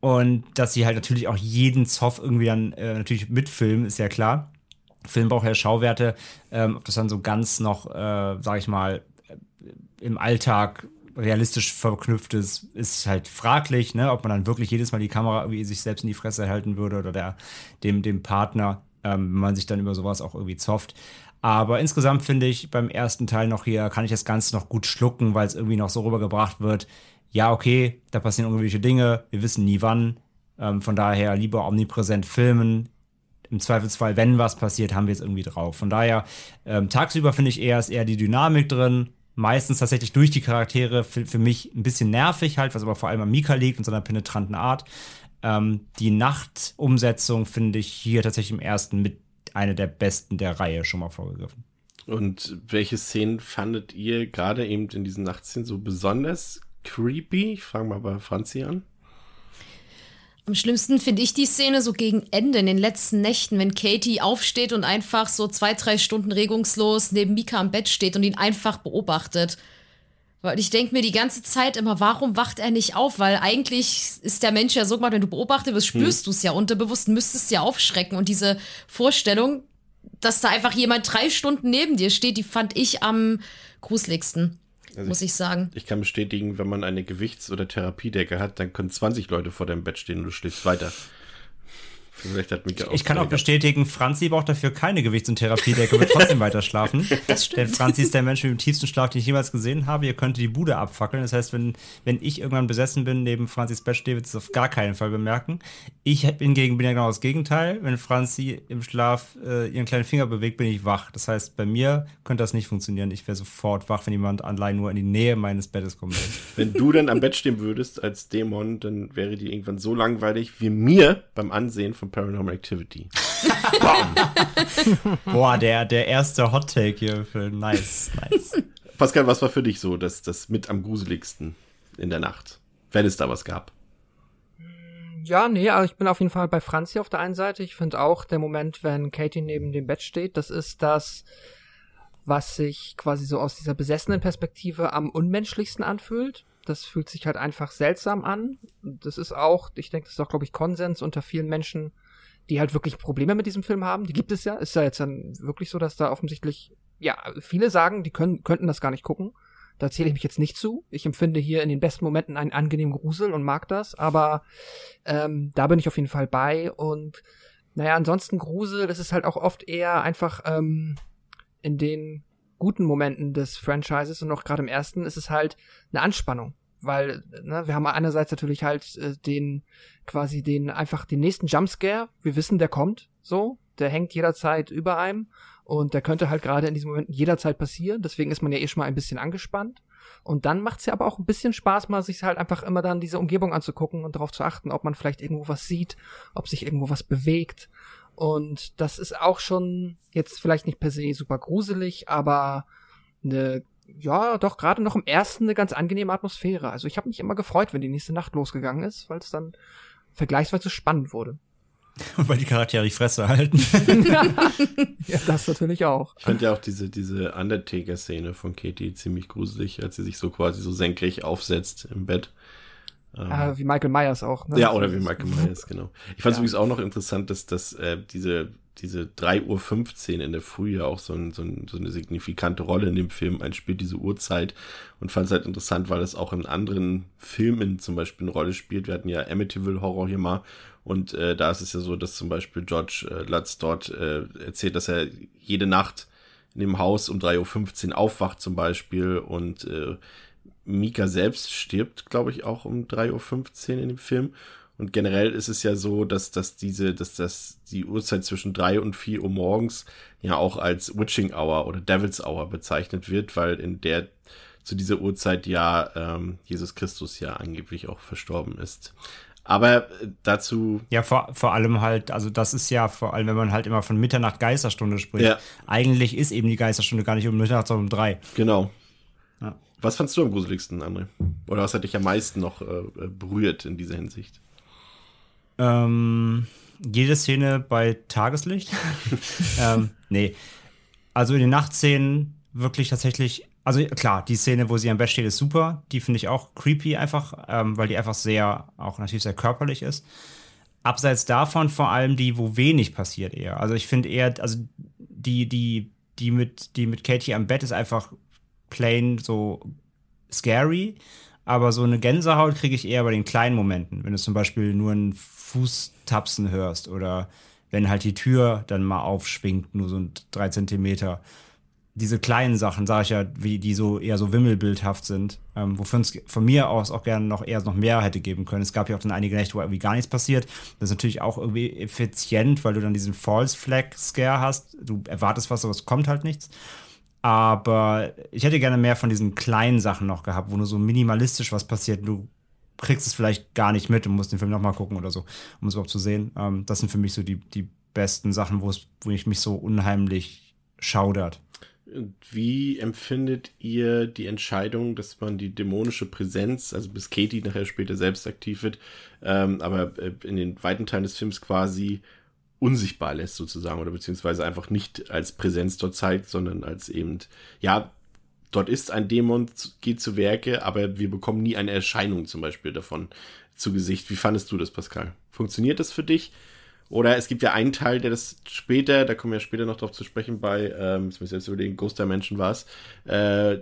Und dass sie halt natürlich auch jeden Zoff irgendwie dann äh, natürlich mitfilmen, ist ja klar. Film braucht ja Schauwerte. Ähm, ob das dann so ganz noch, äh, sag ich mal, im Alltag realistisch verknüpft ist, ist halt fraglich, ne? ob man dann wirklich jedes Mal die Kamera irgendwie sich selbst in die Fresse halten würde oder der, dem, dem Partner, ähm, wenn man sich dann über sowas auch irgendwie zofft. Aber insgesamt finde ich beim ersten Teil noch hier, kann ich das Ganze noch gut schlucken, weil es irgendwie noch so rübergebracht wird. Ja, okay, da passieren ungewöhnliche Dinge, wir wissen nie wann. Ähm, von daher lieber omnipräsent filmen. Im Zweifelsfall, wenn was passiert, haben wir es irgendwie drauf. Von daher, ähm, tagsüber finde ich eher, ist eher die Dynamik drin. Meistens tatsächlich durch die Charaktere für, für mich ein bisschen nervig halt, was aber vor allem an Mika liegt und seiner penetranten Art. Ähm, die Nachtumsetzung finde ich hier tatsächlich im ersten mit eine der besten der Reihe schon mal vorgegriffen. Und welche Szenen fandet ihr gerade eben in diesen Nachtszenen so besonders creepy? Ich fange mal bei Franzi an. Am schlimmsten finde ich die Szene so gegen Ende, in den letzten Nächten, wenn Katie aufsteht und einfach so zwei, drei Stunden regungslos neben Mika am Bett steht und ihn einfach beobachtet. Weil ich denke mir die ganze Zeit immer, warum wacht er nicht auf? Weil eigentlich ist der Mensch ja so gemacht, wenn du beobachtet wirst, spürst hm. du es ja unterbewusst, müsstest ja aufschrecken. Und diese Vorstellung, dass da einfach jemand drei Stunden neben dir steht, die fand ich am gruseligsten. Also muss ich, ich, sagen. Ich kann bestätigen, wenn man eine Gewichts- oder Therapiedecke hat, dann können 20 Leute vor deinem Bett stehen und du schläfst weiter. Vielleicht hat Mika ich kann auch bestätigen, Franzi braucht dafür keine Gewichts- und Therapiedecke, wird trotzdem weiter schlafen. Das stimmt. Denn Franzi ist der Mensch mit dem tiefsten Schlaf, den ich jemals gesehen habe. Ihr könnt die Bude abfackeln. Das heißt, wenn, wenn ich irgendwann besessen bin, neben Franzis Bett stehe, wird es auf gar keinen Fall bemerken. Ich hingegen bin ja genau das Gegenteil. Wenn Franzi im Schlaf äh, ihren kleinen Finger bewegt, bin ich wach. Das heißt, bei mir könnte das nicht funktionieren. Ich wäre sofort wach, wenn jemand allein nur in die Nähe meines Bettes kommt. Wenn du dann am Bett stehen würdest als Dämon, dann wäre die irgendwann so langweilig wie mir beim Ansehen von Paranormal Activity. Boah, der, der erste Hot Take hier für nice, nice. Pascal, was war für dich so das, das mit am gruseligsten in der Nacht? Wenn es da was gab. Ja, nee, aber ich bin auf jeden Fall bei Franzi auf der einen Seite. Ich finde auch der Moment, wenn Katie neben dem Bett steht, das ist das, was sich quasi so aus dieser besessenen Perspektive am unmenschlichsten anfühlt. Das fühlt sich halt einfach seltsam an. Das ist auch, ich denke, das ist auch, glaube ich, Konsens unter vielen Menschen, die halt wirklich Probleme mit diesem Film haben. Die gibt es ja. Ist ja jetzt dann wirklich so, dass da offensichtlich, ja, viele sagen, die können, könnten das gar nicht gucken. Da zähle ich mich jetzt nicht zu. Ich empfinde hier in den besten Momenten einen angenehmen Grusel und mag das, aber ähm, da bin ich auf jeden Fall bei. Und naja, ansonsten Grusel, das ist halt auch oft eher einfach ähm, in den guten Momenten des Franchises und auch gerade im ersten ist es halt eine Anspannung weil ne, wir haben einerseits natürlich halt äh, den quasi den einfach den nächsten Jumpscare. Wir wissen, der kommt, so, der hängt jederzeit über einem und der könnte halt gerade in diesem Moment jederzeit passieren. Deswegen ist man ja eh schon mal ein bisschen angespannt. Und dann macht's ja aber auch ein bisschen Spaß, mal sich halt einfach immer dann diese Umgebung anzugucken und darauf zu achten, ob man vielleicht irgendwo was sieht, ob sich irgendwo was bewegt. Und das ist auch schon jetzt vielleicht nicht per se super gruselig, aber eine ja, doch gerade noch im ersten eine ganz angenehme Atmosphäre. Also ich habe mich immer gefreut, wenn die nächste Nacht losgegangen ist, weil es dann vergleichsweise spannend wurde. Und weil die Charaktere die Fresse halten. ja, das natürlich auch. Ich fand ja auch diese, diese Undertaker-Szene von Katie ziemlich gruselig, als sie sich so quasi so senkrecht aufsetzt im Bett. Ah, wie Michael Myers auch, ne? Ja, oder wie Michael Myers, genau. Ich fand es ja. übrigens auch noch interessant, dass, dass äh, diese diese 3.15 Uhr in der Früh ja auch so, ein, so, ein, so, eine signifikante Rolle in dem Film einspielt, diese Uhrzeit. Und fand es halt interessant, weil es auch in anderen Filmen zum Beispiel eine Rolle spielt. Wir hatten ja Amityville Horror hier mal. Und äh, da ist es ja so, dass zum Beispiel George äh, Lutz dort äh, erzählt, dass er jede Nacht in dem Haus um 3.15 Uhr aufwacht zum Beispiel. Und äh, Mika selbst stirbt, glaube ich, auch um 3.15 Uhr in dem Film. Und generell ist es ja so, dass, dass diese, dass das die Uhrzeit zwischen drei und vier Uhr morgens ja auch als Witching Hour oder Devil's Hour bezeichnet wird, weil in der zu dieser Uhrzeit ja ähm, Jesus Christus ja angeblich auch verstorben ist. Aber äh, dazu. Ja, vor, vor allem halt, also das ist ja vor allem, wenn man halt immer von Mitternacht Geisterstunde spricht. Ja. Eigentlich ist eben die Geisterstunde gar nicht um Mitternacht, sondern um drei. Genau. Ja. Was fandst du am gruseligsten, André? Oder was hat dich am meisten noch äh, berührt in dieser Hinsicht? Ähm, jede Szene bei Tageslicht. ähm, nee. Also in den Nachtszenen wirklich tatsächlich, also klar, die Szene, wo sie am Bett steht, ist super. Die finde ich auch creepy einfach, ähm, weil die einfach sehr, auch natürlich sehr körperlich ist. Abseits davon vor allem die, wo wenig passiert eher. Also ich finde eher, also die, die, die mit, die mit Katie am Bett ist einfach plain so scary. Aber so eine Gänsehaut kriege ich eher bei den kleinen Momenten. Wenn du zum Beispiel nur einen Fußtapsen hörst oder wenn halt die Tür dann mal aufschwingt, nur so drei Zentimeter. Diese kleinen Sachen, sage ich ja, wie die so eher so wimmelbildhaft sind, ähm, wofür es von mir aus auch gerne noch eher noch mehr hätte geben können. Es gab ja auch dann einige Nächte, wo irgendwie gar nichts passiert. Das ist natürlich auch irgendwie effizient, weil du dann diesen False Flag Scare hast. Du erwartest was, aber es kommt halt nichts. Aber ich hätte gerne mehr von diesen kleinen Sachen noch gehabt, wo nur so minimalistisch was passiert. Du kriegst es vielleicht gar nicht mit und musst den Film nochmal gucken oder so, um es überhaupt zu sehen. Ähm, das sind für mich so die, die besten Sachen, wo es, wo ich mich so unheimlich schaudert. Wie empfindet ihr die Entscheidung, dass man die dämonische Präsenz, also bis Katie nachher später selbst aktiv wird, ähm, aber äh, in den weiten Teilen des Films quasi unsichtbar lässt sozusagen oder beziehungsweise einfach nicht als Präsenz dort zeigt, sondern als eben, ja, dort ist ein Dämon, geht zu Werke, aber wir bekommen nie eine Erscheinung zum Beispiel davon zu Gesicht. Wie fandest du das, Pascal? Funktioniert das für dich? Oder es gibt ja einen Teil, der das später, da kommen wir später noch drauf zu sprechen, bei, ähm, jetzt muss ich jetzt überlegen, Ghost Dimension war es, äh,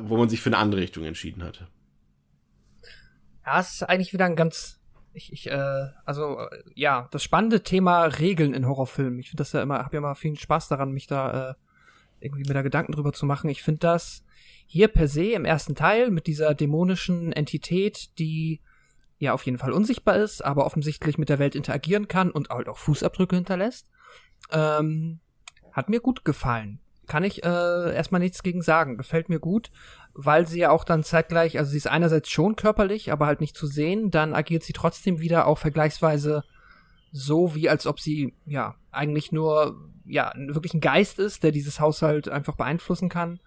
wo man sich für eine andere Richtung entschieden hatte. Ja, es ist eigentlich wieder ein ganz, ich, ich äh, also äh, ja, das spannende Thema Regeln in Horrorfilmen. Ich finde das ja immer, habe ja immer viel Spaß daran, mich da äh, irgendwie mir da Gedanken drüber zu machen. Ich finde das hier per se im ersten Teil mit dieser dämonischen Entität, die ja auf jeden Fall unsichtbar ist, aber offensichtlich mit der Welt interagieren kann und halt auch Fußabdrücke hinterlässt, ähm, hat mir gut gefallen. Kann ich äh, erstmal nichts gegen sagen. Gefällt mir gut, weil sie ja auch dann zeitgleich, also sie ist einerseits schon körperlich, aber halt nicht zu sehen, dann agiert sie trotzdem wieder auch vergleichsweise so, wie als ob sie, ja, eigentlich nur, ja, wirklich ein Geist ist, der dieses Haushalt einfach beeinflussen kann.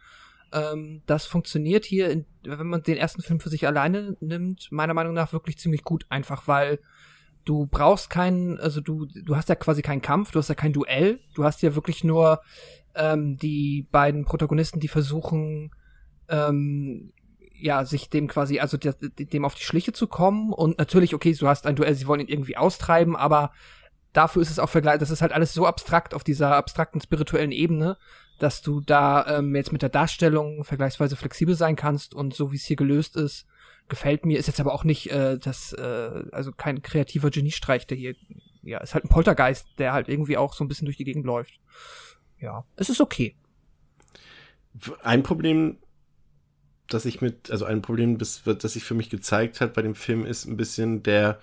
Ähm, das funktioniert hier, in, wenn man den ersten Film für sich alleine nimmt, meiner Meinung nach wirklich ziemlich gut, einfach weil du brauchst keinen, also du, du hast ja quasi keinen Kampf, du hast ja kein Duell, du hast ja wirklich nur ähm, die beiden Protagonisten, die versuchen, ähm, ja, sich dem quasi, also dem auf die Schliche zu kommen und natürlich, okay, du hast ein Duell, sie wollen ihn irgendwie austreiben, aber dafür ist es auch vergleich, das ist halt alles so abstrakt auf dieser abstrakten spirituellen Ebene, dass du da ähm, jetzt mit der Darstellung vergleichsweise flexibel sein kannst und so wie es hier gelöst ist, gefällt mir, ist jetzt aber auch nicht äh, das, äh, also kein kreativer Geniestreich, der hier, ja, ist halt ein Poltergeist, der halt irgendwie auch so ein bisschen durch die Gegend läuft. Ja, es ist okay. Ein Problem, das ich mit, also ein Problem, das, das sich für mich gezeigt hat bei dem Film, ist ein bisschen der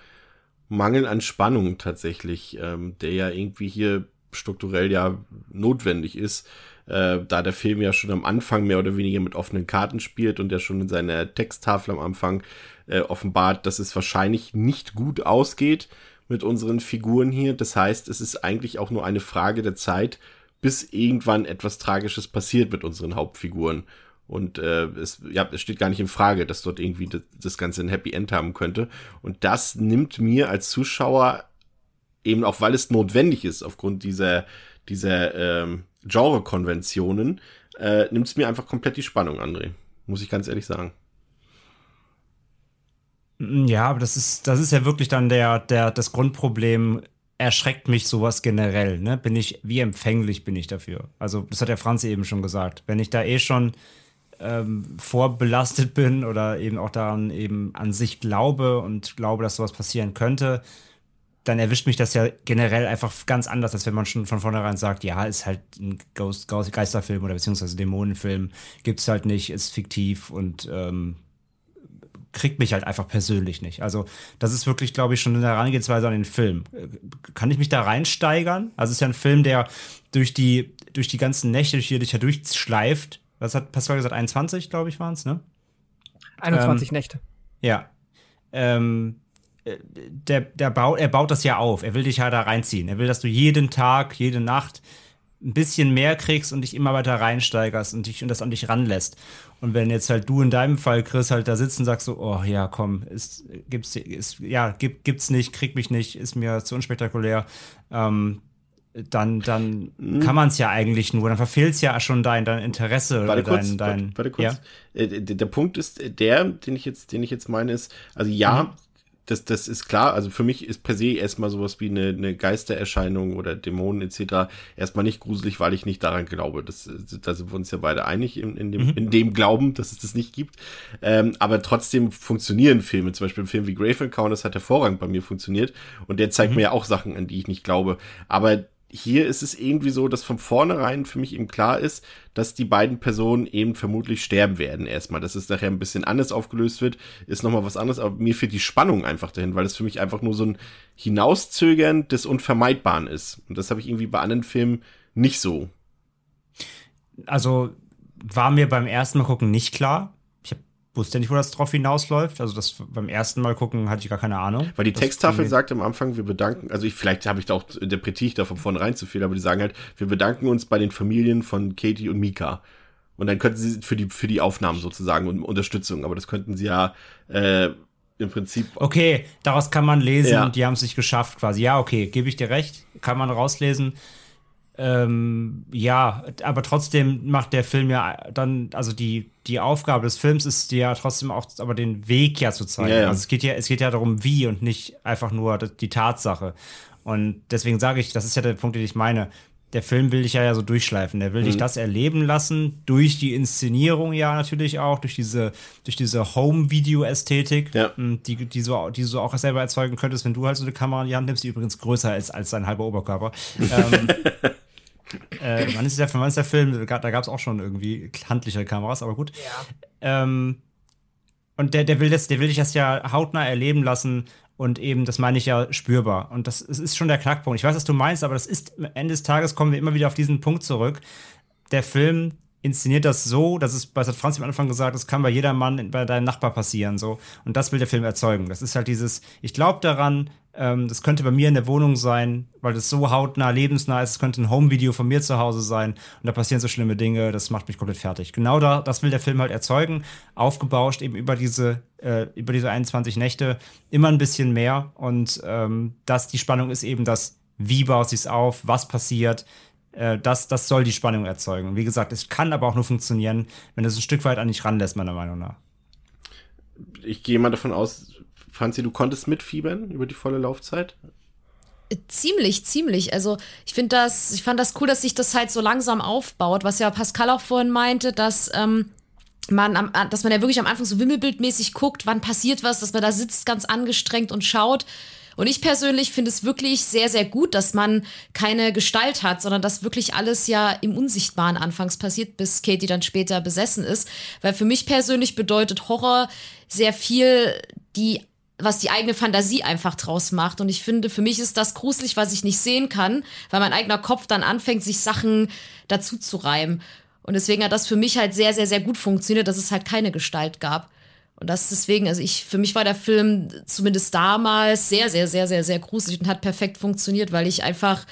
Mangel an Spannung tatsächlich, ähm, der ja irgendwie hier strukturell ja notwendig ist, äh, da der Film ja schon am Anfang mehr oder weniger mit offenen Karten spielt und der schon in seiner Texttafel am Anfang äh, offenbart, dass es wahrscheinlich nicht gut ausgeht mit unseren Figuren hier. Das heißt, es ist eigentlich auch nur eine Frage der Zeit, bis irgendwann etwas Tragisches passiert mit unseren Hauptfiguren. Und äh, es, ja, es steht gar nicht in Frage, dass dort irgendwie das, das Ganze ein Happy End haben könnte. Und das nimmt mir als Zuschauer eben auch, weil es notwendig ist, aufgrund dieser, dieser ähm, Genre-Konventionen, äh, nimmt es mir einfach komplett die Spannung, André. Muss ich ganz ehrlich sagen. Ja, aber das ist, das ist ja wirklich dann der, der, das Grundproblem, erschreckt mich sowas generell, ne? Bin ich, wie empfänglich bin ich dafür? Also, das hat der Franz eben schon gesagt. Wenn ich da eh schon ähm, vorbelastet bin oder eben auch daran eben an sich glaube und glaube, dass sowas passieren könnte, dann erwischt mich das ja generell einfach ganz anders, als wenn man schon von vornherein sagt, ja, ist halt ein Ghost, Geisterfilm oder beziehungsweise Dämonenfilm, gibt's halt nicht, ist fiktiv und ähm, kriegt mich halt einfach persönlich nicht. Also das ist wirklich, glaube ich, schon eine Herangehensweise an den Film. Kann ich mich da reinsteigern? Also es ist ja ein Film, der durch die, durch die ganzen Nächte, durch die er dich ja durchschleift, was hat Pascal gesagt, 21, glaube ich, waren es, ne? 21 ähm, Nächte. Ja. Ähm, der, der baut, er baut das ja auf. Er will dich ja da reinziehen. Er will, dass du jeden Tag, jede Nacht ein bisschen mehr kriegst und dich immer weiter reinsteigerst und dich und das an dich ranlässt. Und wenn jetzt halt du in deinem Fall, Chris, halt da sitzt und sagst so, oh ja, komm, ist, gibt's, ist, ja, gibt, gibt's nicht, krieg mich nicht, ist mir zu unspektakulär, ähm, dann, dann mhm. kann man es ja eigentlich nur. Dann verfehlt es ja schon dein, dein Interesse warte oder kurz, dein, warte, warte kurz. Ja? Äh, der Punkt ist der, den ich jetzt, den ich jetzt meine, ist, also ja, mhm das, das ist klar. Also für mich ist per se erstmal sowas wie eine, eine Geistererscheinung oder Dämonen etc. erstmal nicht gruselig, weil ich nicht daran glaube. Das, da sind wir uns ja beide einig in, in, dem, mhm. in dem Glauben, dass es das nicht gibt. Ähm, aber trotzdem funktionieren Filme. Zum Beispiel ein Film wie Grave Encounters hat hervorragend bei mir funktioniert. Und der zeigt mhm. mir ja auch Sachen, an die ich nicht glaube. Aber hier ist es irgendwie so, dass von vornherein für mich eben klar ist, dass die beiden Personen eben vermutlich sterben werden erstmal. Dass es nachher ein bisschen anders aufgelöst wird, ist nochmal was anderes, aber mir fehlt die Spannung einfach dahin, weil es für mich einfach nur so ein Hinauszögern des Unvermeidbaren ist. Und das habe ich irgendwie bei anderen Filmen nicht so. Also war mir beim ersten Mal gucken nicht klar wusste nicht, wo das drauf hinausläuft. Also das beim ersten Mal gucken hatte ich gar keine Ahnung. Weil die Texttafel sagt am Anfang, wir bedanken, also ich, vielleicht habe ich da auch interpretiere ich da von vornherein zu viel, aber die sagen halt, wir bedanken uns bei den Familien von Katie und Mika. Und dann könnten sie für die, für die Aufnahmen sozusagen und Unterstützung, aber das könnten sie ja äh, im Prinzip. Okay, daraus kann man lesen, ja. die haben es nicht geschafft quasi. Ja, okay, gebe ich dir recht, kann man rauslesen. Ähm, ja, aber trotzdem macht der Film ja dann, also die, die Aufgabe des Films ist ja trotzdem auch, aber den Weg ja zu zeigen. Ja, ja. Also es geht ja, es geht ja darum, wie und nicht einfach nur die Tatsache. Und deswegen sage ich, das ist ja der Punkt, den ich meine. Der Film will dich ja, ja so durchschleifen. Der will mhm. dich das erleben lassen, durch die Inszenierung ja natürlich auch, durch diese, durch diese Home-Video-Ästhetik, ja. die, die, so, die du so auch selber erzeugen könntest, wenn du halt so eine Kamera in die Hand nimmst, die übrigens größer ist als dein halber Oberkörper. ähm, äh, wann ist der, wann ist der Film? Da gab es auch schon irgendwie handlichere Kameras, aber gut. Ja. Ähm, und der, der will das, der will dich das ja hautnah erleben lassen und eben, das meine ich ja spürbar. Und das, das ist schon der Knackpunkt. Ich weiß, was du meinst, aber das ist, am Ende des Tages kommen wir immer wieder auf diesen Punkt zurück. Der Film inszeniert das so, dass es, was hat Franz am Anfang gesagt, das kann bei jedermann bei deinem Nachbar passieren, so. Und das will der Film erzeugen. Das ist halt dieses, ich glaube daran, ähm, das könnte bei mir in der Wohnung sein, weil das so hautnah, lebensnah ist. Es könnte ein Home-Video von mir zu Hause sein. Und da passieren so schlimme Dinge. Das macht mich komplett fertig. Genau da, das will der Film halt erzeugen. Aufgebauscht eben über diese, äh, über diese 21 Nächte. Immer ein bisschen mehr. Und ähm, das, die Spannung ist eben das, wie baut sich's auf, was passiert. Äh, das, das soll die Spannung erzeugen. Wie gesagt, es kann aber auch nur funktionieren, wenn es ein Stück weit an dich ranlässt, meiner Meinung nach. Ich gehe mal davon aus, Franzi, du konntest mitfiebern über die volle Laufzeit? Ziemlich, ziemlich. Also ich finde das, ich fand das cool, dass sich das halt so langsam aufbaut, was ja Pascal auch vorhin meinte, dass ähm, man, am, dass man ja wirklich am Anfang so wimmelbildmäßig guckt, wann passiert was, dass man da sitzt ganz angestrengt und schaut. Und ich persönlich finde es wirklich sehr, sehr gut, dass man keine Gestalt hat, sondern dass wirklich alles ja im Unsichtbaren anfangs passiert, bis Katie dann später besessen ist. Weil für mich persönlich bedeutet Horror sehr viel die was die eigene Fantasie einfach draus macht. Und ich finde, für mich ist das gruselig, was ich nicht sehen kann, weil mein eigener Kopf dann anfängt, sich Sachen dazu zu reimen. Und deswegen hat das für mich halt sehr, sehr, sehr gut funktioniert, dass es halt keine Gestalt gab. Und das deswegen, also ich, für mich war der Film zumindest damals sehr, sehr, sehr, sehr, sehr gruselig und hat perfekt funktioniert, weil ich einfach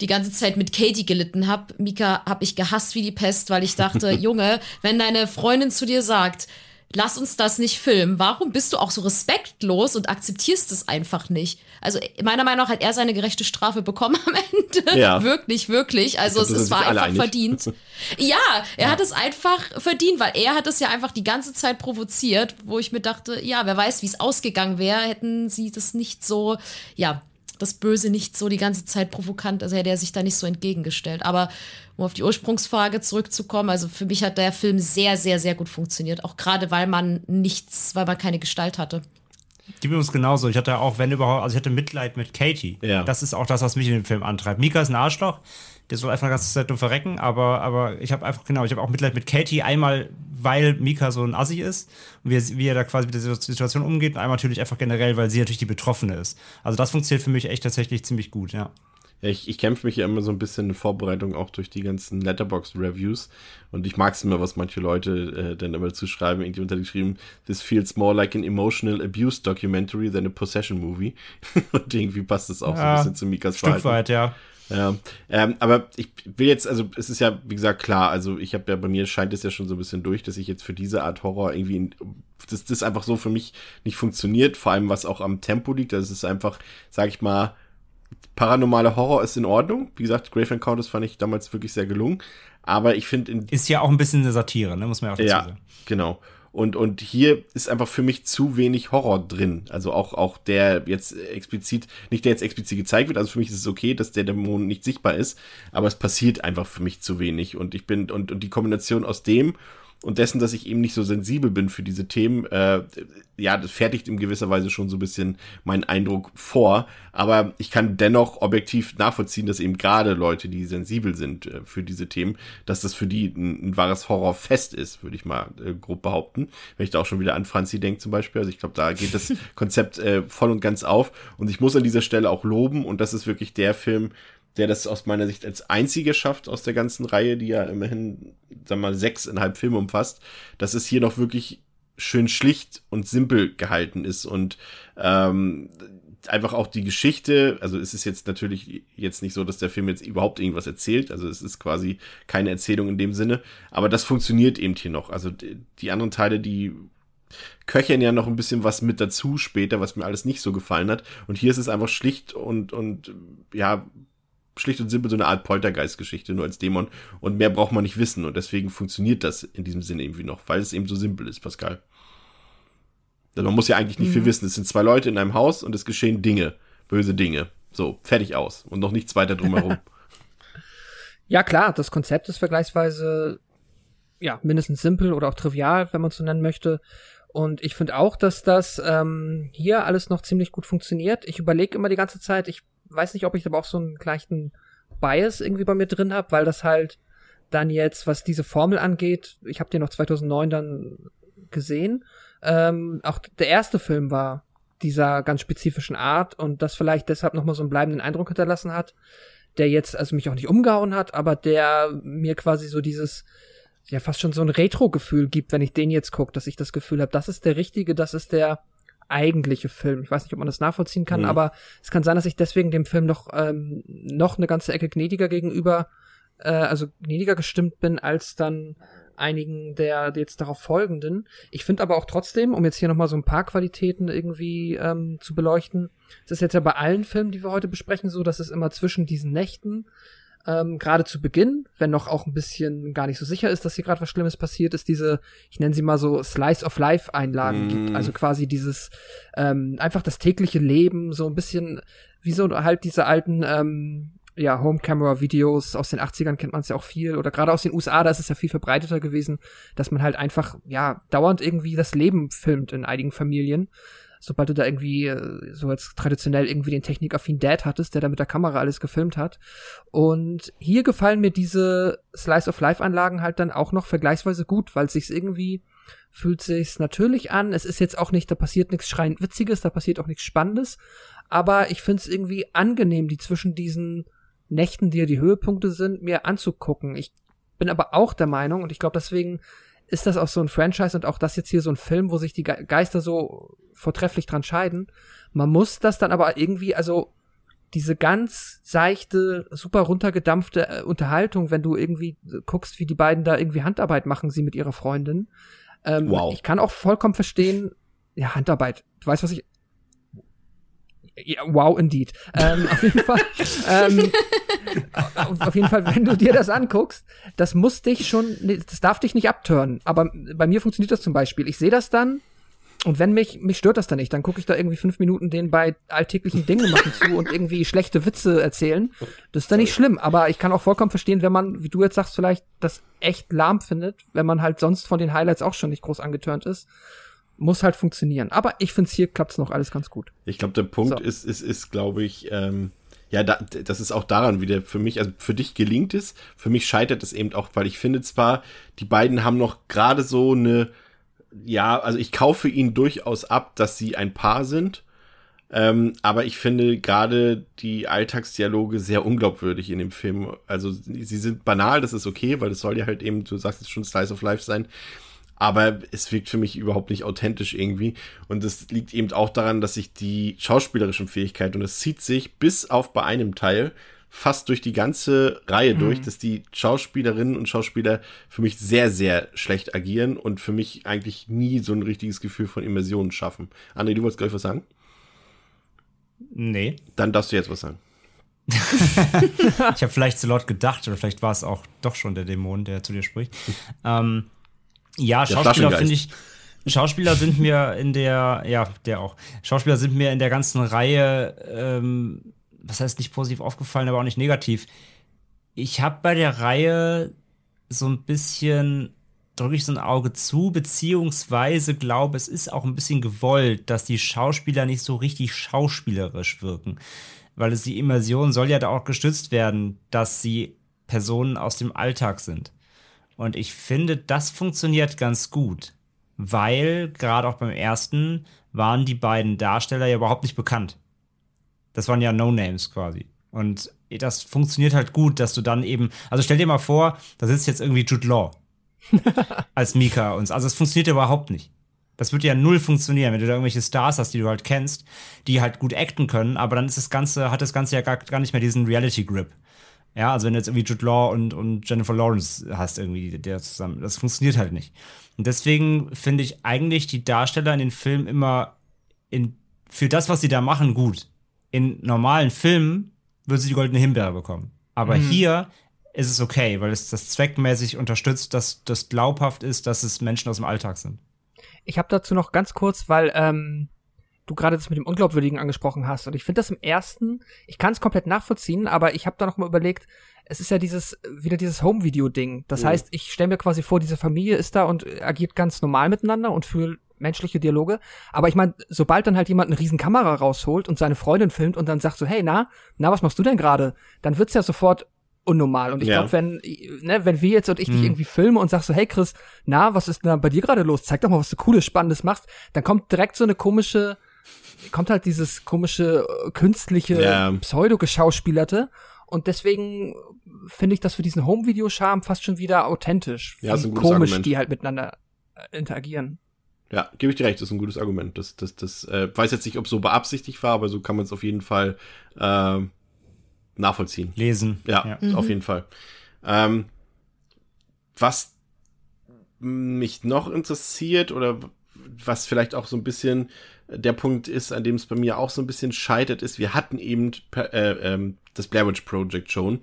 die ganze Zeit mit Katie gelitten habe. Mika habe ich gehasst wie die Pest, weil ich dachte, Junge, wenn deine Freundin zu dir sagt, lass uns das nicht filmen. Warum bist du auch so respektlos und akzeptierst es einfach nicht? Also meiner Meinung nach hat er seine gerechte Strafe bekommen am Ende. Ja. wirklich, wirklich. Also es, es war einfach einig. verdient. ja, er ja. hat es einfach verdient, weil er hat es ja einfach die ganze Zeit provoziert, wo ich mir dachte, ja, wer weiß, wie es ausgegangen wäre, hätten sie das nicht so, ja, das Böse nicht so die ganze Zeit provokant, also hätte er sich da nicht so entgegengestellt. Aber um auf die Ursprungsfrage zurückzukommen, also für mich hat der Film sehr, sehr, sehr gut funktioniert. Auch gerade, weil man nichts, weil man keine Gestalt hatte. Die übrigens genauso. Ich hatte auch, wenn überhaupt, also ich hatte Mitleid mit Katie. Ja. Das ist auch das, was mich in dem Film antreibt. Mika ist ein Arschloch. Der soll einfach die ganze Zeit nur verrecken, aber, aber ich habe einfach, genau, ich habe auch Mitleid mit Katie. Einmal, weil Mika so ein Assi ist und wie er, wie er da quasi mit der Situation umgeht. Und einmal natürlich einfach generell, weil sie natürlich die Betroffene ist. Also das funktioniert für mich echt tatsächlich ziemlich gut, ja. Ja, ich, ich kämpfe mich ja immer so ein bisschen in Vorbereitung auch durch die ganzen Letterbox-Reviews. Und ich mag es immer, was manche Leute äh, dann immer dazu schreiben. Irgendwie untergeschrieben, this feels more like an emotional abuse documentary than a possession movie. und irgendwie passt das auch ja, so ein bisschen zu Mikas Stück Verhalten. weit, ja. Ja, ähm, aber ich will jetzt, also es ist ja, wie gesagt, klar, also ich habe ja, bei mir scheint es ja schon so ein bisschen durch, dass ich jetzt für diese Art Horror irgendwie, in, dass das einfach so für mich nicht funktioniert, vor allem was auch am Tempo liegt, das ist einfach, sag ich mal, paranormale Horror ist in Ordnung. Wie gesagt, Grave Encounters fand ich damals wirklich sehr gelungen. Aber ich finde Ist ja auch ein bisschen eine Satire, ne? Muss man ja auch dazu ja, sagen. genau. Und, und hier ist einfach für mich zu wenig Horror drin. Also auch, auch der jetzt explizit, nicht der jetzt explizit gezeigt wird. Also für mich ist es okay, dass der Dämon nicht sichtbar ist. Aber es passiert einfach für mich zu wenig. Und ich bin, und, und die Kombination aus dem und dessen, dass ich eben nicht so sensibel bin für diese Themen, äh, ja, das fertigt in gewisser Weise schon so ein bisschen meinen Eindruck vor. Aber ich kann dennoch objektiv nachvollziehen, dass eben gerade Leute, die sensibel sind äh, für diese Themen, dass das für die ein, ein wahres Horrorfest ist, würde ich mal äh, grob behaupten. Wenn ich da auch schon wieder an Franzi denke zum Beispiel. Also ich glaube, da geht das Konzept äh, voll und ganz auf. Und ich muss an dieser Stelle auch loben. Und das ist wirklich der Film, der das aus meiner Sicht als einziger schafft aus der ganzen Reihe, die ja immerhin, sag mal, sechseinhalb Filme umfasst, dass es hier noch wirklich schön schlicht und simpel gehalten ist und ähm, einfach auch die Geschichte, also es ist jetzt natürlich jetzt nicht so, dass der Film jetzt überhaupt irgendwas erzählt, also es ist quasi keine Erzählung in dem Sinne, aber das funktioniert eben hier noch. Also die anderen Teile, die köchern ja noch ein bisschen was mit dazu später, was mir alles nicht so gefallen hat. Und hier ist es einfach schlicht und, und ja, schlicht und simpel so eine Art Poltergeist-Geschichte, nur als Dämon. Und mehr braucht man nicht wissen. Und deswegen funktioniert das in diesem Sinne irgendwie noch, weil es eben so simpel ist, Pascal. Denn man muss ja eigentlich nicht mhm. viel wissen. Es sind zwei Leute in einem Haus und es geschehen Dinge. Böse Dinge. So, fertig aus. Und noch nichts weiter drumherum. ja, klar, das Konzept ist vergleichsweise, ja, mindestens simpel oder auch trivial, wenn man es so nennen möchte. Und ich finde auch, dass das ähm, hier alles noch ziemlich gut funktioniert. Ich überlege immer die ganze Zeit, ich weiß nicht, ob ich aber auch so einen gleichen Bias irgendwie bei mir drin habe, weil das halt dann jetzt, was diese Formel angeht, ich habe den noch 2009 dann gesehen, ähm, auch der erste Film war dieser ganz spezifischen Art und das vielleicht deshalb nochmal so einen bleibenden Eindruck hinterlassen hat, der jetzt also mich auch nicht umgehauen hat, aber der mir quasi so dieses ja fast schon so ein Retro-Gefühl gibt, wenn ich den jetzt gucke, dass ich das Gefühl habe, das ist der richtige, das ist der eigentliche Film. Ich weiß nicht, ob man das nachvollziehen kann, mhm. aber es kann sein, dass ich deswegen dem Film noch, ähm, noch eine ganze Ecke gnädiger gegenüber, äh, also gnädiger gestimmt bin, als dann einigen der jetzt darauf folgenden. Ich finde aber auch trotzdem, um jetzt hier nochmal so ein paar Qualitäten irgendwie ähm, zu beleuchten, es ist jetzt ja bei allen Filmen, die wir heute besprechen, so, dass es immer zwischen diesen Nächten ähm, gerade zu Beginn, wenn noch auch ein bisschen gar nicht so sicher ist, dass hier gerade was Schlimmes passiert, ist diese, ich nenne sie mal so Slice of Life Einlagen mm. gibt. Also quasi dieses ähm, einfach das tägliche Leben, so ein bisschen wie so halt diese alten ähm, ja, Home-Camera-Videos aus den 80ern kennt man es ja auch viel. Oder gerade aus den USA, da ist es ja viel verbreiteter gewesen, dass man halt einfach, ja, dauernd irgendwie das Leben filmt in einigen Familien sobald du da irgendwie äh, so als traditionell irgendwie den technikaffinen Dad hattest, der da mit der Kamera alles gefilmt hat. Und hier gefallen mir diese Slice of Life Anlagen halt dann auch noch vergleichsweise gut, weil es sich irgendwie fühlt sich's natürlich an. Es ist jetzt auch nicht, da passiert nichts schreiend Witziges, da passiert auch nichts Spannendes. Aber ich find's irgendwie angenehm, die zwischen diesen Nächten, die ja die Höhepunkte sind, mir anzugucken. Ich bin aber auch der Meinung, und ich glaube, deswegen ist das auch so ein Franchise und auch das jetzt hier so ein Film, wo sich die Geister so vortrefflich dran scheiden. Man muss das dann aber irgendwie, also diese ganz seichte, super runtergedampfte äh, Unterhaltung, wenn du irgendwie guckst, wie die beiden da irgendwie Handarbeit machen, sie mit ihrer Freundin. Ähm, wow. Ich kann auch vollkommen verstehen, ja, Handarbeit. Du weißt, was ich. Ja, wow, indeed. Ähm, auf jeden Fall. ähm, auf jeden Fall, wenn du dir das anguckst, das muss dich schon, das darf dich nicht abtören. Aber bei mir funktioniert das zum Beispiel. Ich sehe das dann und wenn mich, mich stört das dann nicht, dann gucke ich da irgendwie fünf Minuten den bei alltäglichen Dingen machen zu und irgendwie schlechte Witze erzählen. Das ist dann nicht schlimm, aber ich kann auch vollkommen verstehen, wenn man, wie du jetzt sagst, vielleicht das echt lahm findet, wenn man halt sonst von den Highlights auch schon nicht groß angetörnt ist. Muss halt funktionieren. Aber ich finde, hier klappt's noch alles ganz gut. Ich glaube, der Punkt so. ist, ist, ist, glaube ich, ähm, ja, da, das ist auch daran wieder für mich, also für dich gelingt es, für mich scheitert es eben auch, weil ich finde zwar, die beiden haben noch gerade so eine, ja, also ich kaufe ihnen durchaus ab, dass sie ein Paar sind. Ähm, aber ich finde gerade die Alltagsdialoge sehr unglaubwürdig in dem Film. Also sie sind banal, das ist okay, weil das soll ja halt eben, du sagst es schon Slice of Life sein aber es wirkt für mich überhaupt nicht authentisch irgendwie. Und das liegt eben auch daran, dass sich die schauspielerischen Fähigkeiten, und es zieht sich bis auf bei einem Teil fast durch die ganze Reihe mhm. durch, dass die Schauspielerinnen und Schauspieler für mich sehr, sehr schlecht agieren und für mich eigentlich nie so ein richtiges Gefühl von Immersion schaffen. André, du wolltest gleich was sagen? Nee. Dann darfst du jetzt was sagen. ich habe vielleicht zu laut gedacht oder vielleicht war es auch doch schon der Dämon, der zu dir spricht. Ähm, ja, der Schauspieler finde ich. Schauspieler sind mir in der, ja, der auch. Schauspieler sind mir in der ganzen Reihe, ähm, was heißt nicht positiv aufgefallen, aber auch nicht negativ. Ich habe bei der Reihe so ein bisschen drücke ich so ein Auge zu, beziehungsweise glaube, es ist auch ein bisschen gewollt, dass die Schauspieler nicht so richtig schauspielerisch wirken. Weil es die Immersion soll ja da auch gestützt werden, dass sie Personen aus dem Alltag sind. Und ich finde, das funktioniert ganz gut, weil gerade auch beim ersten waren die beiden Darsteller ja überhaupt nicht bekannt. Das waren ja No-Names quasi. Und das funktioniert halt gut, dass du dann eben, also stell dir mal vor, da sitzt jetzt irgendwie Jude Law als Mika und also es funktioniert überhaupt nicht. Das würde ja null funktionieren, wenn du da irgendwelche Stars hast, die du halt kennst, die halt gut acten können, aber dann ist das Ganze, hat das Ganze ja gar, gar nicht mehr diesen Reality-Grip. Ja, also wenn du jetzt irgendwie Jude Law und, und Jennifer Lawrence hast, irgendwie, der zusammen, das funktioniert halt nicht. Und deswegen finde ich eigentlich die Darsteller in den Filmen immer in, für das, was sie da machen, gut. In normalen Filmen würde sie die goldene Himbeere bekommen. Aber mhm. hier ist es okay, weil es das zweckmäßig unterstützt, dass das glaubhaft ist, dass es Menschen aus dem Alltag sind. Ich habe dazu noch ganz kurz, weil ähm, du gerade das mit dem Unglaubwürdigen angesprochen hast. Und ich finde das im ersten, ich kann es komplett nachvollziehen, aber ich habe da noch mal überlegt, es ist ja dieses, wieder dieses Home-Video-Ding. Das mhm. heißt, ich stelle mir quasi vor, diese Familie ist da und agiert ganz normal miteinander und fühlt menschliche Dialoge. Aber ich meine, sobald dann halt jemand eine riesen Kamera rausholt und seine Freundin filmt und dann sagt so, hey, na, na, was machst du denn gerade? Dann wird's ja sofort unnormal. Und ich ja. glaube, wenn, ne, wenn wir jetzt und ich hm. dich irgendwie filme und sagst so, hey Chris, na, was ist denn bei dir gerade los? Zeig doch mal, was du cooles, spannendes machst. Dann kommt direkt so eine komische, kommt halt dieses komische, äh, künstliche, ja. pseudo-geschauspielerte. Und deswegen finde ich das für diesen Home-Video-Charme fast schon wieder authentisch. Ja, ist ein gutes komisch, Argument. die halt miteinander äh, interagieren. Ja, gebe ich dir recht, das ist ein gutes Argument. Das, das, das äh, weiß jetzt nicht, ob so beabsichtigt war, aber so kann man es auf jeden Fall äh, nachvollziehen. Lesen. Ja, ja. auf mhm. jeden Fall. Ähm, was mich noch interessiert oder was vielleicht auch so ein bisschen der Punkt ist, an dem es bei mir auch so ein bisschen scheitert, ist, wir hatten eben äh, äh, das Blair Witch Project schon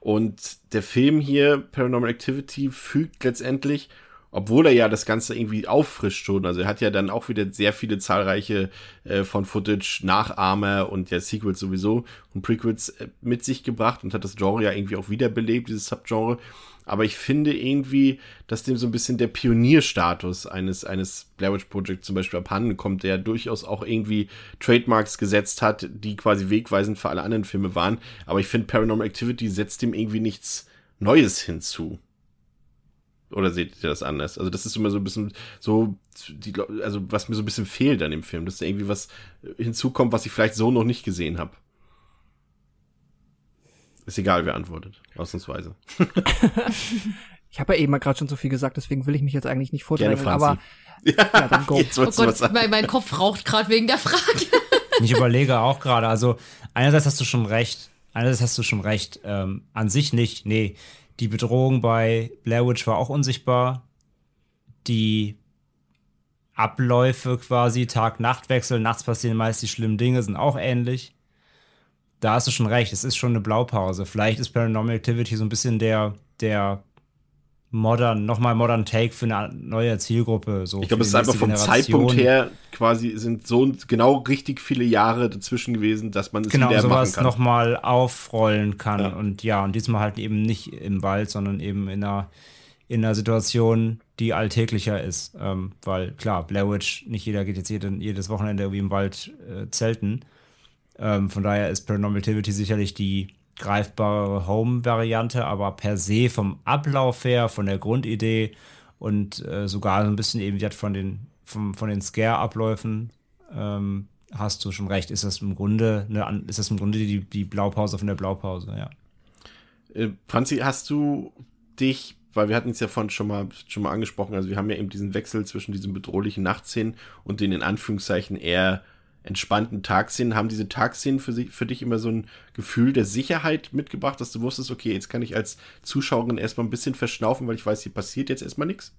und der Film hier, Paranormal Activity, fügt letztendlich obwohl er ja das Ganze irgendwie auffrischt schon. Also er hat ja dann auch wieder sehr viele zahlreiche äh, von Footage, Nachahmer und ja Sequels sowieso und Prequels äh, mit sich gebracht und hat das Genre ja irgendwie auch wiederbelebt, dieses Subgenre. Aber ich finde irgendwie, dass dem so ein bisschen der Pionierstatus eines, eines Blair Witch Project zum Beispiel abhanden kommt, der durchaus auch irgendwie Trademarks gesetzt hat, die quasi wegweisend für alle anderen Filme waren. Aber ich finde, Paranormal Activity setzt dem irgendwie nichts Neues hinzu. Oder seht ihr das anders? Also, das ist immer so ein bisschen so, die, also was mir so ein bisschen fehlt an dem Film, dass da irgendwie was hinzukommt, was ich vielleicht so noch nicht gesehen habe. Ist egal, wer antwortet. Ausnahmsweise. ich habe ja eben mal gerade schon so viel gesagt, deswegen will ich mich jetzt eigentlich nicht vordrängen, aber ja, ja, dann go. Jetzt oh Gott, mein, mein Kopf raucht gerade wegen der Frage. ich überlege auch gerade, also einerseits hast du schon recht, einerseits hast du schon recht, ähm, an sich nicht, nee, die Bedrohung bei Blair Witch war auch unsichtbar. Die Abläufe quasi, Tag-Nacht-Wechsel, nachts passieren meist die schlimmen Dinge, sind auch ähnlich. Da hast du schon recht, es ist schon eine Blaupause. Vielleicht ist Paranormal Activity so ein bisschen der, der modern, nochmal modern Take für eine neue Zielgruppe. So ich glaube, es ist einfach vom Generation. Zeitpunkt her quasi sind so genau richtig viele Jahre dazwischen gewesen, dass man es genau, wieder sowas machen kann. nochmal aufrollen kann. Ja. Und ja, und diesmal halt eben nicht im Wald, sondern eben in einer, in einer Situation, die alltäglicher ist. Ähm, weil klar, Blair Witch, nicht jeder geht jetzt jeden, jedes Wochenende irgendwie im Wald äh, zelten. Ähm, von daher ist Paranormal Activity sicherlich die greifbare Home-Variante, aber per se vom Ablauf her, von der Grundidee und äh, sogar so ein bisschen eben von den, vom, von den Scare-Abläufen ähm, hast du schon recht. Ist das im Grunde, eine, ist das im Grunde die, die Blaupause von der Blaupause, ja. Äh, Franzi, hast du dich, weil wir hatten es ja vorhin schon mal, schon mal angesprochen, also wir haben ja eben diesen Wechsel zwischen diesen bedrohlichen Nachtszenen und den in Anführungszeichen eher entspannten Tagszenen, haben diese Tagszenen für, für dich immer so ein Gefühl der Sicherheit mitgebracht, dass du wusstest, okay, jetzt kann ich als Zuschauerin erstmal ein bisschen verschnaufen, weil ich weiß, hier passiert jetzt erstmal nichts?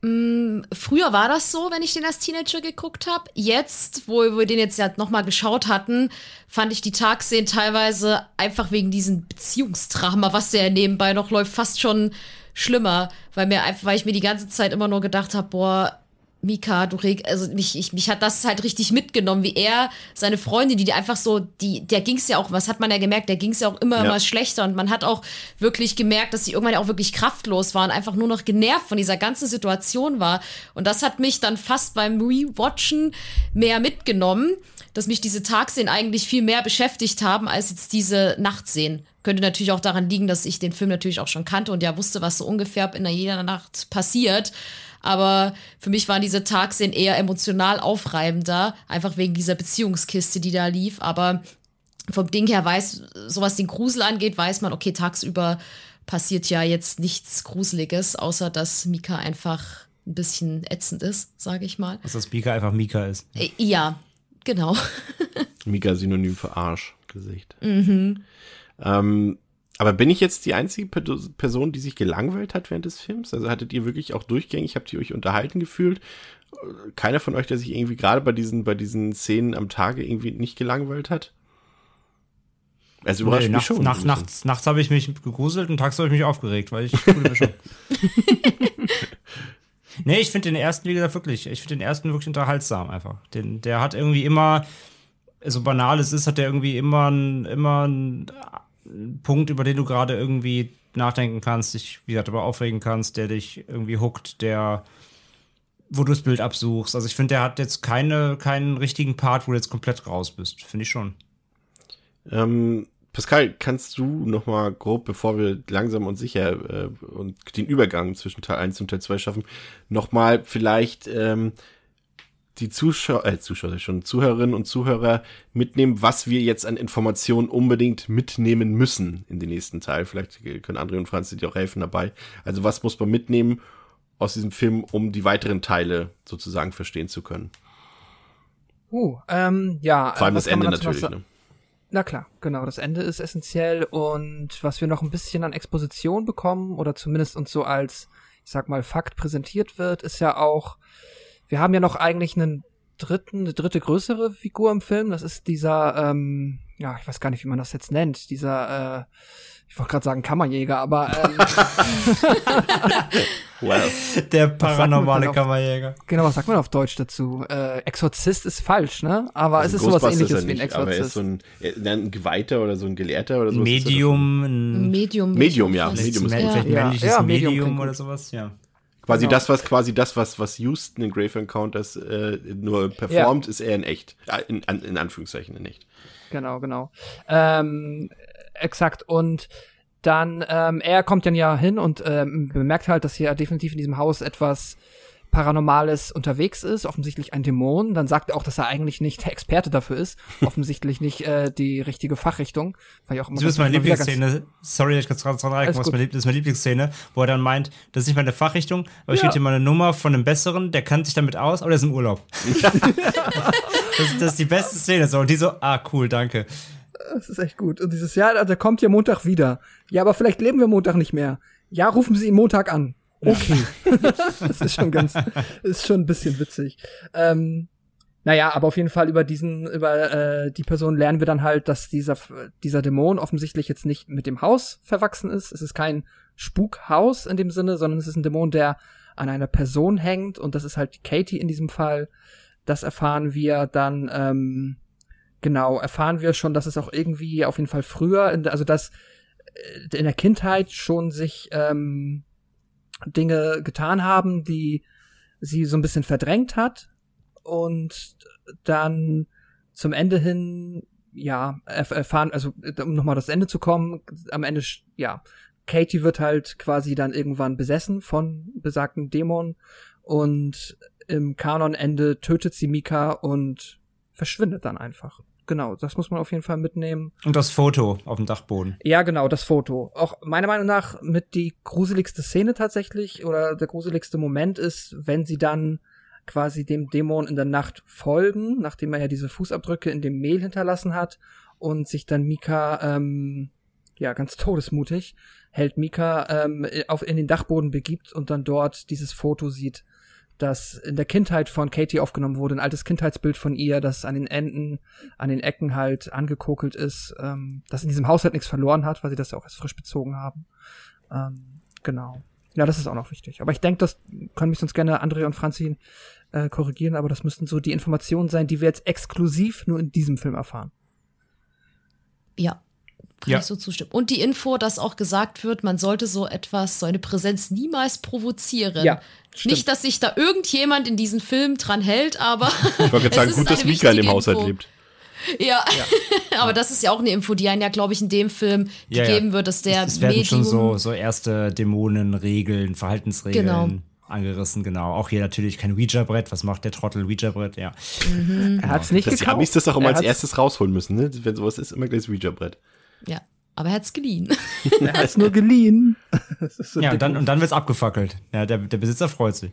Mm, früher war das so, wenn ich den als Teenager geguckt habe. Jetzt, wo wir den jetzt ja nochmal geschaut hatten, fand ich die Tagszenen teilweise einfach wegen diesem Beziehungsdrama, was der nebenbei noch läuft, fast schon schlimmer, weil mir einfach, weil ich mir die ganze Zeit immer nur gedacht habe, boah, Mika, du reg, also mich, ich, mich hat das halt richtig mitgenommen, wie er, seine Freundin, die, die einfach so, die, der ging's ja auch, was hat man ja gemerkt, der ging's ja auch immer, ja. immer schlechter und man hat auch wirklich gemerkt, dass sie irgendwann ja auch wirklich kraftlos war und einfach nur noch genervt von dieser ganzen Situation war. Und das hat mich dann fast beim Rewatchen mehr mitgenommen, dass mich diese Tagszenen eigentlich viel mehr beschäftigt haben, als jetzt diese Nachtszenen. Könnte natürlich auch daran liegen, dass ich den Film natürlich auch schon kannte und ja wusste, was so ungefähr in jeder Nacht passiert. Aber für mich waren diese Tagszenen eher emotional aufreibender, einfach wegen dieser Beziehungskiste, die da lief. Aber vom Ding her weiß, so was den Grusel angeht, weiß man, okay, tagsüber passiert ja jetzt nichts Gruseliges, außer dass Mika einfach ein bisschen ätzend ist, sage ich mal. Also dass Mika einfach Mika ist. Äh, ja, genau. Mika Synonym für Arschgesicht. Mhm. Ähm, aber bin ich jetzt die einzige Person, die sich gelangweilt hat während des Films? Also hattet ihr wirklich auch durchgängig, habt ihr euch unterhalten gefühlt? Keiner von euch, der sich irgendwie gerade bei diesen, bei diesen Szenen am Tage irgendwie nicht gelangweilt hat? Also überrascht nee, mich nachts, schon. Nacht, nachts, nachts habe ich mich gegruselt und tags habe ich mich aufgeregt, weil ich nee, ich finde den ersten, wie gesagt, wirklich, ich finde den ersten wirklich unterhaltsam einfach. Den, der hat irgendwie immer, so banal es ist, hat der irgendwie immer, immer ein Punkt, über den du gerade irgendwie nachdenken kannst, dich, wie gesagt, aber aufregen kannst, der dich irgendwie huckt, der, wo du das Bild absuchst. Also ich finde, der hat jetzt keine, keinen richtigen Part, wo du jetzt komplett raus bist. Finde ich schon. Ähm, Pascal, kannst du noch mal grob, bevor wir langsam und sicher äh, und den Übergang zwischen Teil 1 und Teil 2 schaffen, noch mal vielleicht ähm, die Zuschauer, äh, Zuschauer schon, Zuhörerinnen und Zuhörer mitnehmen, was wir jetzt an Informationen unbedingt mitnehmen müssen in den nächsten Teil. Vielleicht können André und Franz dir auch helfen dabei. Also was muss man mitnehmen aus diesem Film, um die weiteren Teile sozusagen verstehen zu können? Uh, ähm, ja. Vor allem das Ende natürlich, ne? Na klar, genau, das Ende ist essentiell und was wir noch ein bisschen an Exposition bekommen oder zumindest uns so als, ich sag mal, Fakt präsentiert wird, ist ja auch, wir haben ja noch eigentlich einen dritten, eine dritte größere Figur im Film. Das ist dieser, ähm, ja, ich weiß gar nicht, wie man das jetzt nennt. Dieser, äh, ich wollte gerade sagen Kammerjäger, aber ähm, well. der paranormale Kammerjäger. Genau, was sagt man auf Deutsch dazu? Äh, Exorzist ist falsch, ne? Aber also es ist sowas ähnliches wie ein Exorzist. Aber er ist so ein, ein Geweihter oder so ein Gelehrter oder so. Medium. Ein Medium. Medium, ja. Medium ist ja. Vielleicht männliches ja, Medium, Medium oder sowas, ja. Quasi genau. das, was quasi das, was, was Houston in Grave Encounters äh, nur performt, ja. ist er in echt. In, in Anführungszeichen in echt. Genau, genau. Ähm, exakt. Und dann, ähm, er kommt dann ja hin und ähm, bemerkt halt, dass hier definitiv in diesem Haus etwas Paranormales unterwegs ist, offensichtlich ein Dämon. Dann sagt er auch, dass er eigentlich nicht der Experte dafür ist, offensichtlich nicht äh, die richtige Fachrichtung. Weil ich auch immer das ist meine Lieblingsszene. Sorry, ich kann gerade dran reinkommen, das ist meine Lieblingsszene, wo er dann meint, das ist nicht meine Fachrichtung, aber ich ja. gebe dir mal eine Nummer von einem Besseren, der kann sich damit aus, aber der ist im Urlaub. das, das ist die beste Szene. So, und die so, ah, cool, danke. Das ist echt gut. Und dieses Jahr, der kommt ja Montag wieder. Ja, aber vielleicht leben wir Montag nicht mehr. Ja, rufen Sie ihn Montag an. Okay. das ist schon ganz, ist schon ein bisschen witzig. Ähm, naja, aber auf jeden Fall über diesen, über äh, die Person lernen wir dann halt, dass dieser, dieser Dämon offensichtlich jetzt nicht mit dem Haus verwachsen ist. Es ist kein Spukhaus in dem Sinne, sondern es ist ein Dämon, der an einer Person hängt und das ist halt Katie in diesem Fall. Das erfahren wir dann, ähm, genau, erfahren wir schon, dass es auch irgendwie auf jeden Fall früher, in, also dass äh, in der Kindheit schon sich ähm, Dinge getan haben, die sie so ein bisschen verdrängt hat. Und dann zum Ende hin ja erfahren, also um nochmal das Ende zu kommen, am Ende ja Katie wird halt quasi dann irgendwann besessen von besagten Dämon und im Kanonende tötet sie Mika und verschwindet dann einfach genau, das muss man auf jeden Fall mitnehmen. Und das Foto auf dem Dachboden. Ja, genau, das Foto. Auch meiner Meinung nach mit die gruseligste Szene tatsächlich oder der gruseligste Moment ist, wenn sie dann quasi dem Dämon in der Nacht folgen, nachdem er ja diese Fußabdrücke in dem Mehl hinterlassen hat und sich dann Mika ähm, ja, ganz todesmutig, hält Mika ähm, auf, in den Dachboden begibt und dann dort dieses Foto sieht, das in der Kindheit von Katie aufgenommen wurde, ein altes Kindheitsbild von ihr, das an den Enden, an den Ecken halt angekokelt ist, ähm, das in diesem Haushalt nichts verloren hat, weil sie das ja auch erst frisch bezogen haben. Ähm, genau. Ja, das ist auch noch wichtig. Aber ich denke, das können mich sonst gerne André und Franzi äh, korrigieren, aber das müssten so die Informationen sein, die wir jetzt exklusiv nur in diesem Film erfahren. Ja, kann ja. ich so zustimmen. Und die Info, dass auch gesagt wird, man sollte so etwas, so eine Präsenz niemals provozieren. Ja, Nicht, dass sich da irgendjemand in diesem Film dran hält, aber. Ich wollte sagen, gut, dass Mika in dem Haushalt Info. lebt. Ja, ja. aber das ist ja auch eine Info, die einen ja, glaube ich, in dem Film ja, gegeben wird, dass der es, es werden Medium schon so, so erste Dämonenregeln, Verhaltensregeln genau. angerissen, genau. Auch hier natürlich kein Ouija-Brett. Was macht der Trottel Ouija-Brett? Ja. Mhm. Er hat es nicht Dass gekauft. die Amis das auch immer als erstes rausholen müssen, ne? Wenn sowas ist, immer gleich das Ouija-Brett. Ja. Aber er hat es geliehen. er hat es nur geliehen. So ja, und dann, und dann wird's abgefackelt. Ja, der, der Besitzer freut sich.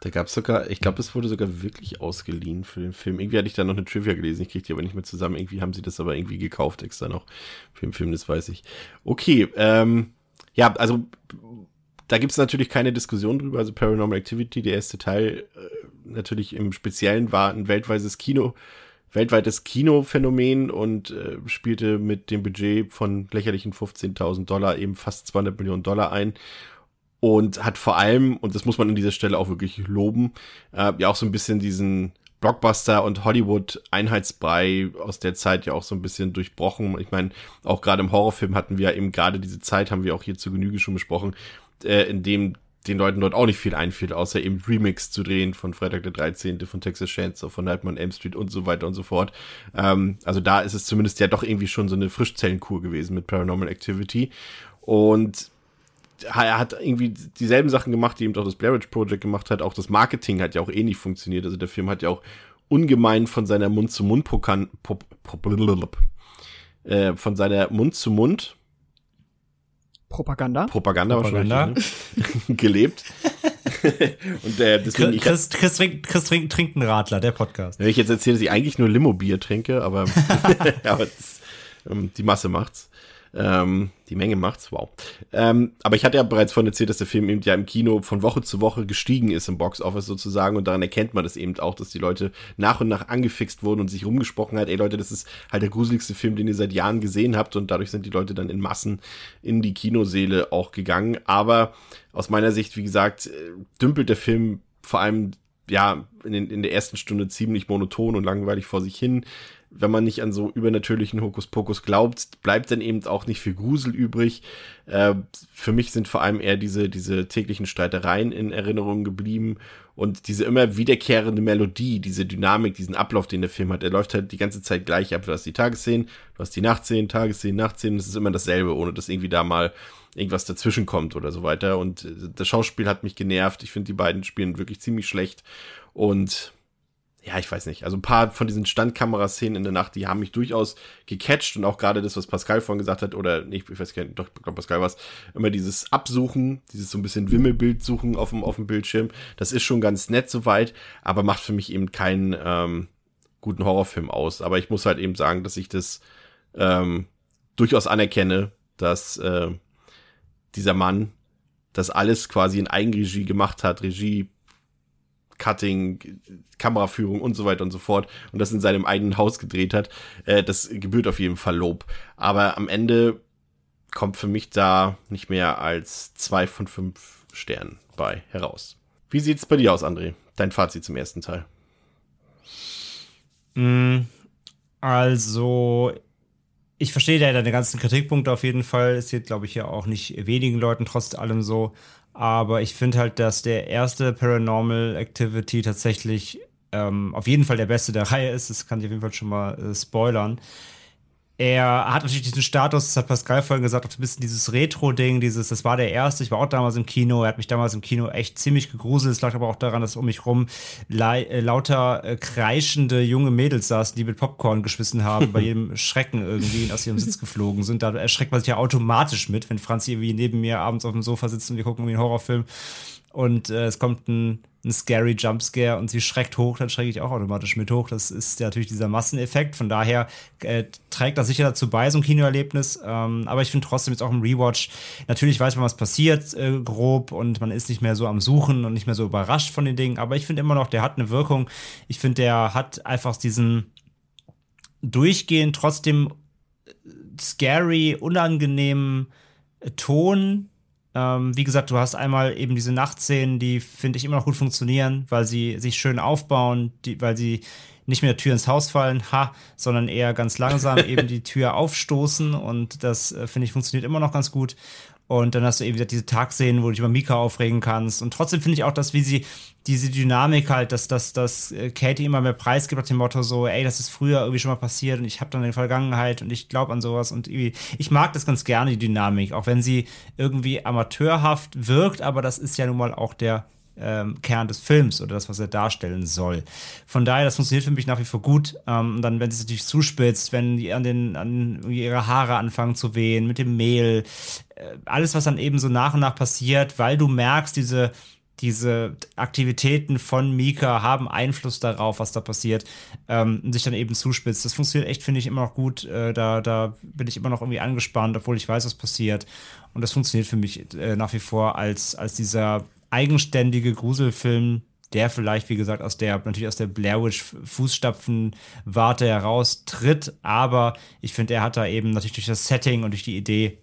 Da gab es sogar, ich glaube, es wurde sogar wirklich ausgeliehen für den Film. Irgendwie hatte ich da noch eine Trivia gelesen, ich kriege die aber nicht mehr zusammen. Irgendwie haben sie das aber irgendwie gekauft extra noch für den Film, das weiß ich. Okay, ähm, ja, also da gibt es natürlich keine Diskussion drüber. Also Paranormal Activity, der erste Teil, äh, natürlich im Speziellen war ein weltweites Kino, weltweites Kinophänomen und äh, spielte mit dem Budget von lächerlichen 15.000 Dollar eben fast 200 Millionen Dollar ein und hat vor allem, und das muss man an dieser Stelle auch wirklich loben, äh, ja auch so ein bisschen diesen Blockbuster und Hollywood Einheitsbrei aus der Zeit ja auch so ein bisschen durchbrochen. Ich meine, auch gerade im Horrorfilm hatten wir ja eben gerade diese Zeit, haben wir auch hier zu Genüge schon besprochen, äh, in dem den Leuten dort auch nicht viel einfiel, außer eben Remix zu drehen von Freitag der 13., von Texas Chainsaw, von Nightmare on Elm Street und so weiter und so fort. Ähm, also da ist es zumindest ja doch irgendwie schon so eine Frischzellenkur gewesen mit Paranormal Activity. Und er hat irgendwie dieselben Sachen gemacht, die eben auch das Blair Witch Project gemacht hat. Auch das Marketing hat ja auch ähnlich funktioniert. Also der Film hat ja auch ungemein von seiner Mund zu Mund Pokan, pop, pop, äh, von seiner Mund zu Mund Propaganda. Propaganda, Propaganda. wahrscheinlich ne? gelebt. und äh, deswegen, Chris, Chris, trinkt, Chris trinkt, trinkt einen Radler, der Podcast. Wenn ich jetzt erzähle, dass ich eigentlich nur Limo-Bier trinke, aber, aber das, ähm, die Masse macht's. Ähm, die Menge macht's, wow. Ähm, aber ich hatte ja bereits vorhin erzählt, dass der Film eben ja im Kino von Woche zu Woche gestiegen ist im Boxoffice sozusagen und daran erkennt man das eben auch, dass die Leute nach und nach angefixt wurden und sich rumgesprochen hat, ey Leute, das ist halt der gruseligste Film, den ihr seit Jahren gesehen habt und dadurch sind die Leute dann in Massen in die Kinoseele auch gegangen. Aber aus meiner Sicht, wie gesagt, äh, dümpelt der Film vor allem ja, in, den, in der ersten Stunde ziemlich monoton und langweilig vor sich hin wenn man nicht an so übernatürlichen Hokuspokus glaubt, bleibt dann eben auch nicht viel Grusel übrig. Äh, für mich sind vor allem eher diese, diese täglichen Streitereien in Erinnerung geblieben und diese immer wiederkehrende Melodie, diese Dynamik, diesen Ablauf, den der Film hat. Er läuft halt die ganze Zeit gleich ab. Du hast die Tagesszenen, du hast die Nachtszenen, Tagesszenen, Nachtszenen. Es ist immer dasselbe, ohne dass irgendwie da mal irgendwas dazwischen kommt oder so weiter. Und das Schauspiel hat mich genervt. Ich finde, die beiden spielen wirklich ziemlich schlecht. Und ja, ich weiß nicht. Also ein paar von diesen Standkameraszenen in der Nacht, die haben mich durchaus gecatcht und auch gerade das, was Pascal vorhin gesagt hat, oder nicht, ich weiß gar nicht, doch, ich glaube Pascal war es, immer dieses Absuchen, dieses so ein bisschen Wimmelbild suchen auf dem, auf dem Bildschirm, das ist schon ganz nett soweit, aber macht für mich eben keinen ähm, guten Horrorfilm aus. Aber ich muss halt eben sagen, dass ich das ähm, durchaus anerkenne, dass äh, dieser Mann das alles quasi in Eigenregie gemacht hat, Regie, Cutting, Kameraführung und so weiter und so fort und das in seinem eigenen Haus gedreht hat, äh, das gebührt auf jeden Fall Lob. Aber am Ende kommt für mich da nicht mehr als zwei von fünf Sternen bei heraus. Wie sieht's bei dir aus, André? Dein Fazit zum ersten Teil? Mm, also, ich verstehe da deine ganzen Kritikpunkte auf jeden Fall. Es geht, glaube ich, ja auch nicht wenigen Leuten trotz allem so. Aber ich finde halt, dass der erste Paranormal Activity tatsächlich ähm, auf jeden Fall der beste der Reihe ist. Das kann ich auf jeden Fall schon mal äh, spoilern. Er hat natürlich diesen Status, das hat Pascal vorhin gesagt, auch ein bisschen dieses Retro-Ding, dieses, das war der erste, ich war auch damals im Kino, er hat mich damals im Kino echt ziemlich gegruselt. Es lag aber auch daran, dass um mich rum äh, lauter äh, kreischende junge Mädels saßen, die mit Popcorn geschmissen haben, bei jedem Schrecken irgendwie aus ihrem Sitz geflogen sind. Da erschreckt man sich ja automatisch mit, wenn Franzi irgendwie neben mir abends auf dem Sofa sitzt und wir gucken irgendwie einen Horrorfilm. Und äh, es kommt ein, ein scary Jumpscare und sie schreckt hoch, dann schrecke ich auch automatisch mit hoch. Das ist ja natürlich dieser Masseneffekt. Von daher äh, trägt das sicher dazu bei, so ein Kinoerlebnis. Ähm, aber ich finde trotzdem jetzt auch im Rewatch, natürlich weiß man, was passiert, äh, grob, und man ist nicht mehr so am Suchen und nicht mehr so überrascht von den Dingen. Aber ich finde immer noch, der hat eine Wirkung. Ich finde, der hat einfach diesen durchgehend trotzdem scary, unangenehmen Ton, ähm, wie gesagt, du hast einmal eben diese Nachtszenen, die finde ich immer noch gut funktionieren, weil sie sich schön aufbauen, die, weil sie nicht mehr Tür ins Haus fallen, ha, sondern eher ganz langsam eben die Tür aufstoßen und das äh, finde ich funktioniert immer noch ganz gut. Und dann hast du eben diese Tagszenen, wo du dich über Mika aufregen kannst. Und trotzdem finde ich auch, dass wie sie diese Dynamik halt, dass, dass, dass äh, Katie immer mehr Preis gibt nach dem Motto so, ey, das ist früher irgendwie schon mal passiert und ich habe dann eine Vergangenheit und ich glaube an sowas und irgendwie, ich mag das ganz gerne, die Dynamik, auch wenn sie irgendwie amateurhaft wirkt, aber das ist ja nun mal auch der ähm, Kern des Films oder das, was er darstellen soll. Von daher, das funktioniert für mich nach wie vor gut. Ähm, und dann, wenn sie es natürlich zuspitzt, wenn die an den, an ihre Haare anfangen zu wehen, mit dem Mehl, äh, alles, was dann eben so nach und nach passiert, weil du merkst, diese, diese Aktivitäten von Mika haben Einfluss darauf, was da passiert, ähm, und sich dann eben zuspitzt. Das funktioniert echt, finde ich, immer noch gut. Äh, da, da bin ich immer noch irgendwie angespannt, obwohl ich weiß, was passiert. Und das funktioniert für mich äh, nach wie vor als, als dieser eigenständige Gruselfilm, der vielleicht, wie gesagt, aus der, natürlich aus der Blair Witch Fußstapfen-Warte heraustritt. Aber ich finde, er hat da eben natürlich durch das Setting und durch die Idee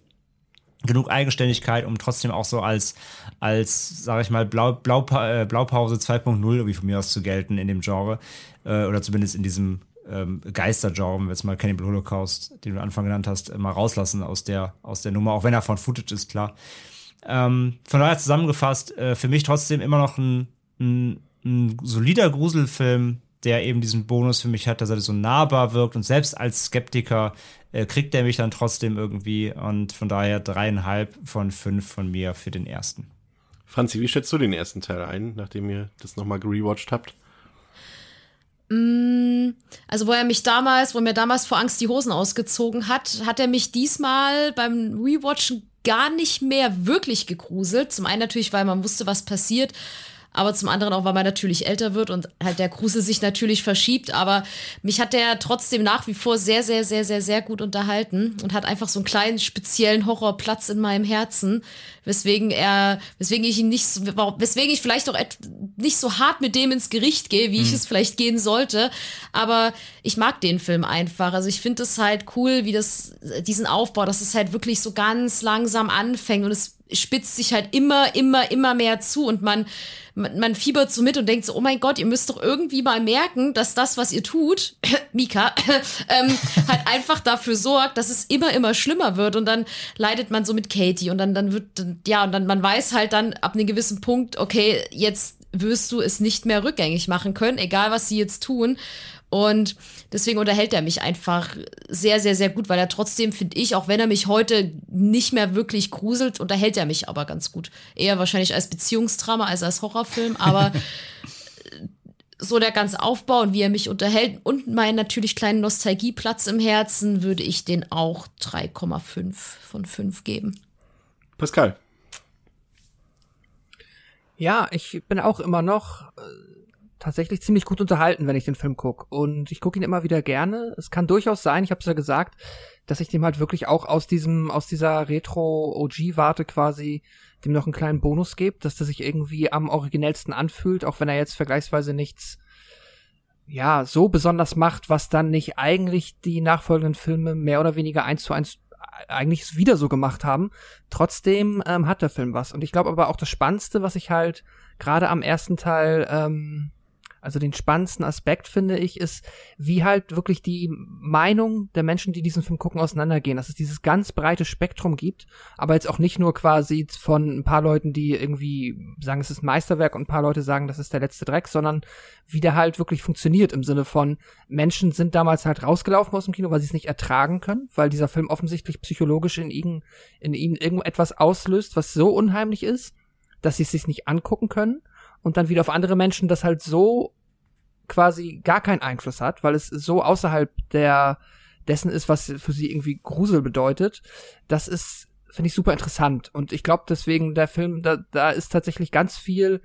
genug Eigenständigkeit, um trotzdem auch so als, als sage ich mal, Blau, Blau, äh, Blaupause 2.0 irgendwie von mir aus zu gelten in dem Genre. Äh, oder zumindest in diesem ähm, Geister-Genre, wenn wir jetzt mal Cannibal Holocaust, den du am Anfang genannt hast, mal rauslassen aus der, aus der Nummer, auch wenn er von Footage ist, klar. Ähm, von daher zusammengefasst, äh, für mich trotzdem immer noch ein, ein, ein solider Gruselfilm, der eben diesen Bonus für mich hat, dass er so nahbar wirkt und selbst als Skeptiker äh, kriegt er mich dann trotzdem irgendwie und von daher dreieinhalb von fünf von mir für den ersten. Franzi, wie schätzt du den ersten Teil ein, nachdem ihr das nochmal gerewatcht habt? Mm, also, wo er mich damals, wo er mir damals vor Angst die Hosen ausgezogen hat, hat er mich diesmal beim Rewatchen gar nicht mehr wirklich gegruselt. Zum einen natürlich, weil man wusste, was passiert aber zum anderen auch, weil man natürlich älter wird und halt der Grusel sich natürlich verschiebt. Aber mich hat der trotzdem nach wie vor sehr, sehr, sehr, sehr, sehr gut unterhalten und hat einfach so einen kleinen speziellen Horrorplatz in meinem Herzen, weswegen er, weswegen ich ihn nicht, weswegen ich vielleicht auch nicht so hart mit dem ins Gericht gehe, wie mhm. ich es vielleicht gehen sollte. Aber ich mag den Film einfach. Also ich finde es halt cool, wie das, diesen Aufbau, dass es halt wirklich so ganz langsam anfängt und es spitzt sich halt immer, immer, immer mehr zu und man, man, man fiebert so mit und denkt so, oh mein Gott, ihr müsst doch irgendwie mal merken, dass das, was ihr tut, Mika, ähm, halt einfach dafür sorgt, dass es immer, immer schlimmer wird und dann leidet man so mit Katie und dann, dann wird, ja, und dann, man weiß halt dann ab einem gewissen Punkt, okay, jetzt wirst du es nicht mehr rückgängig machen können, egal was sie jetzt tun. Und deswegen unterhält er mich einfach sehr, sehr, sehr gut, weil er trotzdem, finde ich, auch wenn er mich heute nicht mehr wirklich gruselt, unterhält er mich aber ganz gut. Eher wahrscheinlich als Beziehungsdrama als als Horrorfilm, aber so der ganze Aufbau und wie er mich unterhält und meinen natürlich kleinen Nostalgieplatz im Herzen, würde ich den auch 3,5 von 5 geben. Pascal. Ja, ich bin auch immer noch äh, tatsächlich ziemlich gut unterhalten, wenn ich den Film gucke. Und ich gucke ihn immer wieder gerne. Es kann durchaus sein, ich habe es ja gesagt, dass ich dem halt wirklich auch aus diesem, aus dieser Retro-OG-Warte quasi dem noch einen kleinen Bonus gebe, dass der sich irgendwie am originellsten anfühlt, auch wenn er jetzt vergleichsweise nichts ja, so besonders macht, was dann nicht eigentlich die nachfolgenden Filme mehr oder weniger eins zu eins eigentlich wieder so gemacht haben. Trotzdem ähm, hat der Film was. Und ich glaube aber auch das Spannendste, was ich halt gerade am ersten Teil ähm, also den spannendsten Aspekt finde ich, ist, wie halt wirklich die Meinung der Menschen, die diesen Film gucken, auseinandergehen. Dass es dieses ganz breite Spektrum gibt, aber jetzt auch nicht nur quasi von ein paar Leuten, die irgendwie sagen, es ist Meisterwerk und ein paar Leute sagen, das ist der letzte Dreck, sondern wie der halt wirklich funktioniert im Sinne von Menschen sind damals halt rausgelaufen aus dem Kino, weil sie es nicht ertragen können, weil dieser Film offensichtlich psychologisch in ihnen, in ihnen irgendetwas auslöst, was so unheimlich ist, dass sie es sich nicht angucken können und dann wieder auf andere Menschen das halt so quasi gar keinen Einfluss hat, weil es so außerhalb der dessen ist, was für sie irgendwie Grusel bedeutet. Das ist finde ich super interessant. Und ich glaube deswegen, der Film, da, da ist tatsächlich ganz viel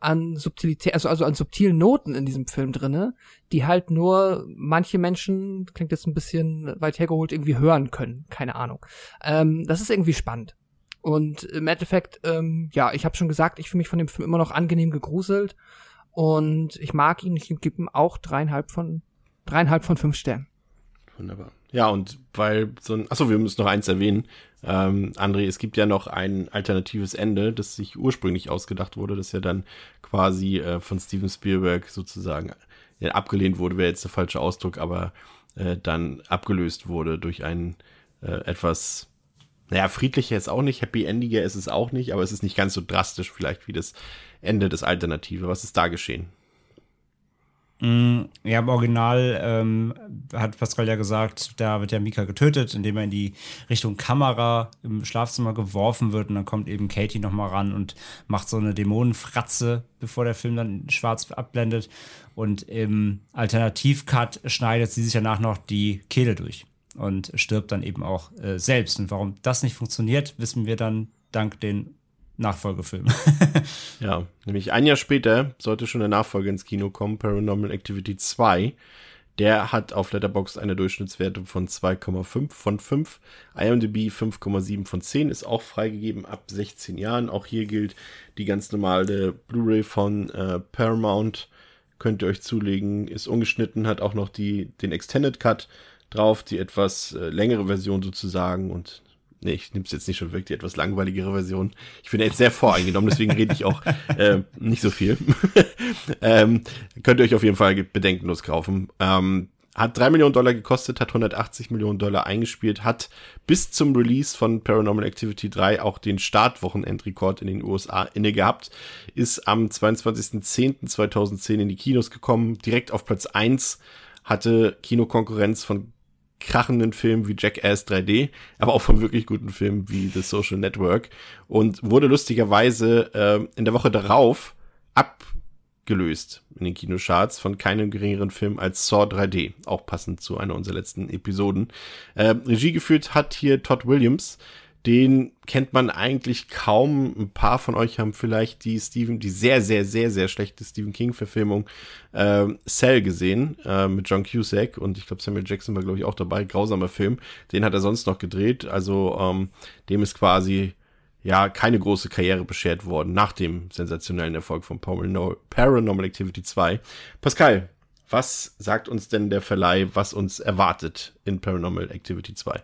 an Subtilität, also, also an subtilen Noten in diesem Film drinne, die halt nur manche Menschen, klingt jetzt ein bisschen weit hergeholt, irgendwie hören können. Keine Ahnung. Ähm, das ist irgendwie spannend. Und im Endeffekt, ähm, ja, ich habe schon gesagt, ich fühle mich von dem Film immer noch angenehm gegruselt. Und ich mag ihn, ich gebe ihm auch dreieinhalb von, dreieinhalb von fünf Sternen. Wunderbar. Ja, und weil so ein, achso, wir müssen noch eins erwähnen. Ähm, André, es gibt ja noch ein alternatives Ende, das sich ursprünglich ausgedacht wurde, das ja dann quasi äh, von Steven Spielberg sozusagen ja, abgelehnt wurde, wäre jetzt der falsche Ausdruck, aber äh, dann abgelöst wurde durch ein äh, etwas, naja, friedlicher ist auch nicht, happy endiger ist es auch nicht, aber es ist nicht ganz so drastisch vielleicht wie das Ende des Alternative. Was ist da geschehen? Mm, ja, im Original ähm, hat Pascal ja gesagt, da wird ja Mika getötet, indem er in die Richtung Kamera im Schlafzimmer geworfen wird und dann kommt eben Katie nochmal ran und macht so eine Dämonenfratze, bevor der Film dann schwarz abblendet. Und im Alternativcut schneidet sie sich danach noch die Kehle durch und stirbt dann eben auch äh, selbst. Und warum das nicht funktioniert, wissen wir dann dank den Nachfolgefilm. ja, nämlich ein Jahr später sollte schon der Nachfolger ins Kino kommen, Paranormal Activity 2. Der hat auf Letterboxd eine Durchschnittswertung von 2,5 von 5. IMDb 5,7 von 10 ist auch freigegeben ab 16 Jahren. Auch hier gilt die ganz normale Blu-ray von äh, Paramount. Könnt ihr euch zulegen. Ist ungeschnitten, hat auch noch die, den Extended Cut drauf, die etwas äh, längere Version sozusagen und nee, ich nehme es jetzt nicht schon wirklich die etwas langweiligere Version. Ich bin jetzt sehr voreingenommen, deswegen rede ich auch äh, nicht so viel. ähm, könnt ihr euch auf jeden Fall bedenkenlos kaufen. Ähm, hat 3 Millionen Dollar gekostet, hat 180 Millionen Dollar eingespielt, hat bis zum Release von Paranormal Activity 3 auch den Startwochenendrekord in den USA inne gehabt, ist am 22.10.2010 in die Kinos gekommen, direkt auf Platz 1, hatte Kinokonkurrenz von krachenden Filmen wie Jackass 3D, aber auch von wirklich guten Filmen wie The Social Network und wurde lustigerweise äh, in der Woche darauf abgelöst in den Kinocharts von keinem geringeren Film als Saw 3D, auch passend zu einer unserer letzten Episoden. Äh, Regie geführt hat hier Todd Williams, den kennt man eigentlich kaum. Ein paar von euch haben vielleicht die Stephen, die sehr, sehr, sehr, sehr schlechte Stephen King-Verfilmung äh, Cell gesehen äh, mit John Cusack und ich glaube Samuel Jackson war glaube ich auch dabei. Grausamer Film. Den hat er sonst noch gedreht. Also ähm, dem ist quasi ja keine große Karriere beschert worden nach dem sensationellen Erfolg von Paranormal Activity 2. Pascal, was sagt uns denn der Verleih, was uns erwartet in Paranormal Activity 2?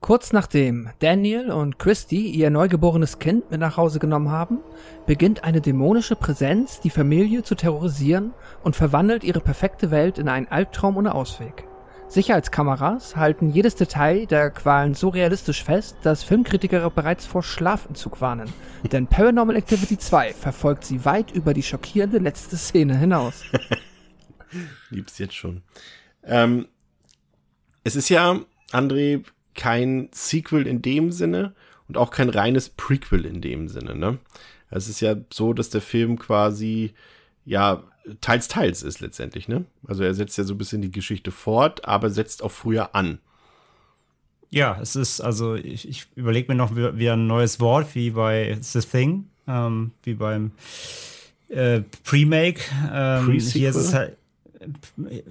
Kurz nachdem Daniel und Christy ihr neugeborenes Kind mit nach Hause genommen haben, beginnt eine dämonische Präsenz, die Familie zu terrorisieren und verwandelt ihre perfekte Welt in einen Albtraum ohne Ausweg. Sicherheitskameras halten jedes Detail der Qualen so realistisch fest, dass Filmkritiker bereits vor Schlafentzug warnen. Denn Paranormal Activity 2 verfolgt sie weit über die schockierende letzte Szene hinaus. Lieb's jetzt schon. Ähm, es ist ja, André, kein Sequel in dem Sinne und auch kein reines Prequel in dem Sinne, ne? Es ist ja so, dass der Film quasi, ja, teils, teils ist letztendlich, ne? Also er setzt ja so ein bisschen die Geschichte fort, aber setzt auch früher an. Ja, es ist, also ich, ich überlege mir noch wieder ein neues Wort, wie bei The Thing, ähm, wie beim äh, Pre-Make. Ähm, hier ist es halt. Äh,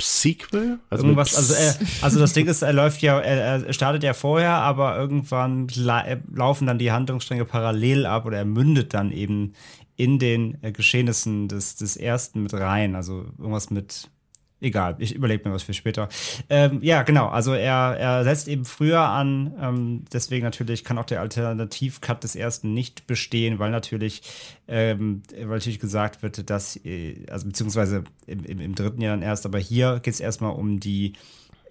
Sequel? Also Irgendwas, also, er, also das Ding ist, er läuft ja, er, er startet ja vorher, aber irgendwann la laufen dann die Handlungsstränge parallel ab oder er mündet dann eben in den äh, Geschehnissen des, des ersten mit rein. Also irgendwas mit egal, ich überlege mir was für später. Ähm, ja, genau, also er, er setzt eben früher an, ähm, deswegen natürlich kann auch der Alternativcut des ersten nicht bestehen, weil natürlich, ähm, weil natürlich gesagt wird, dass, äh, also beziehungsweise im, im, im, dritten Jahr dann erst, aber hier geht es erstmal um die,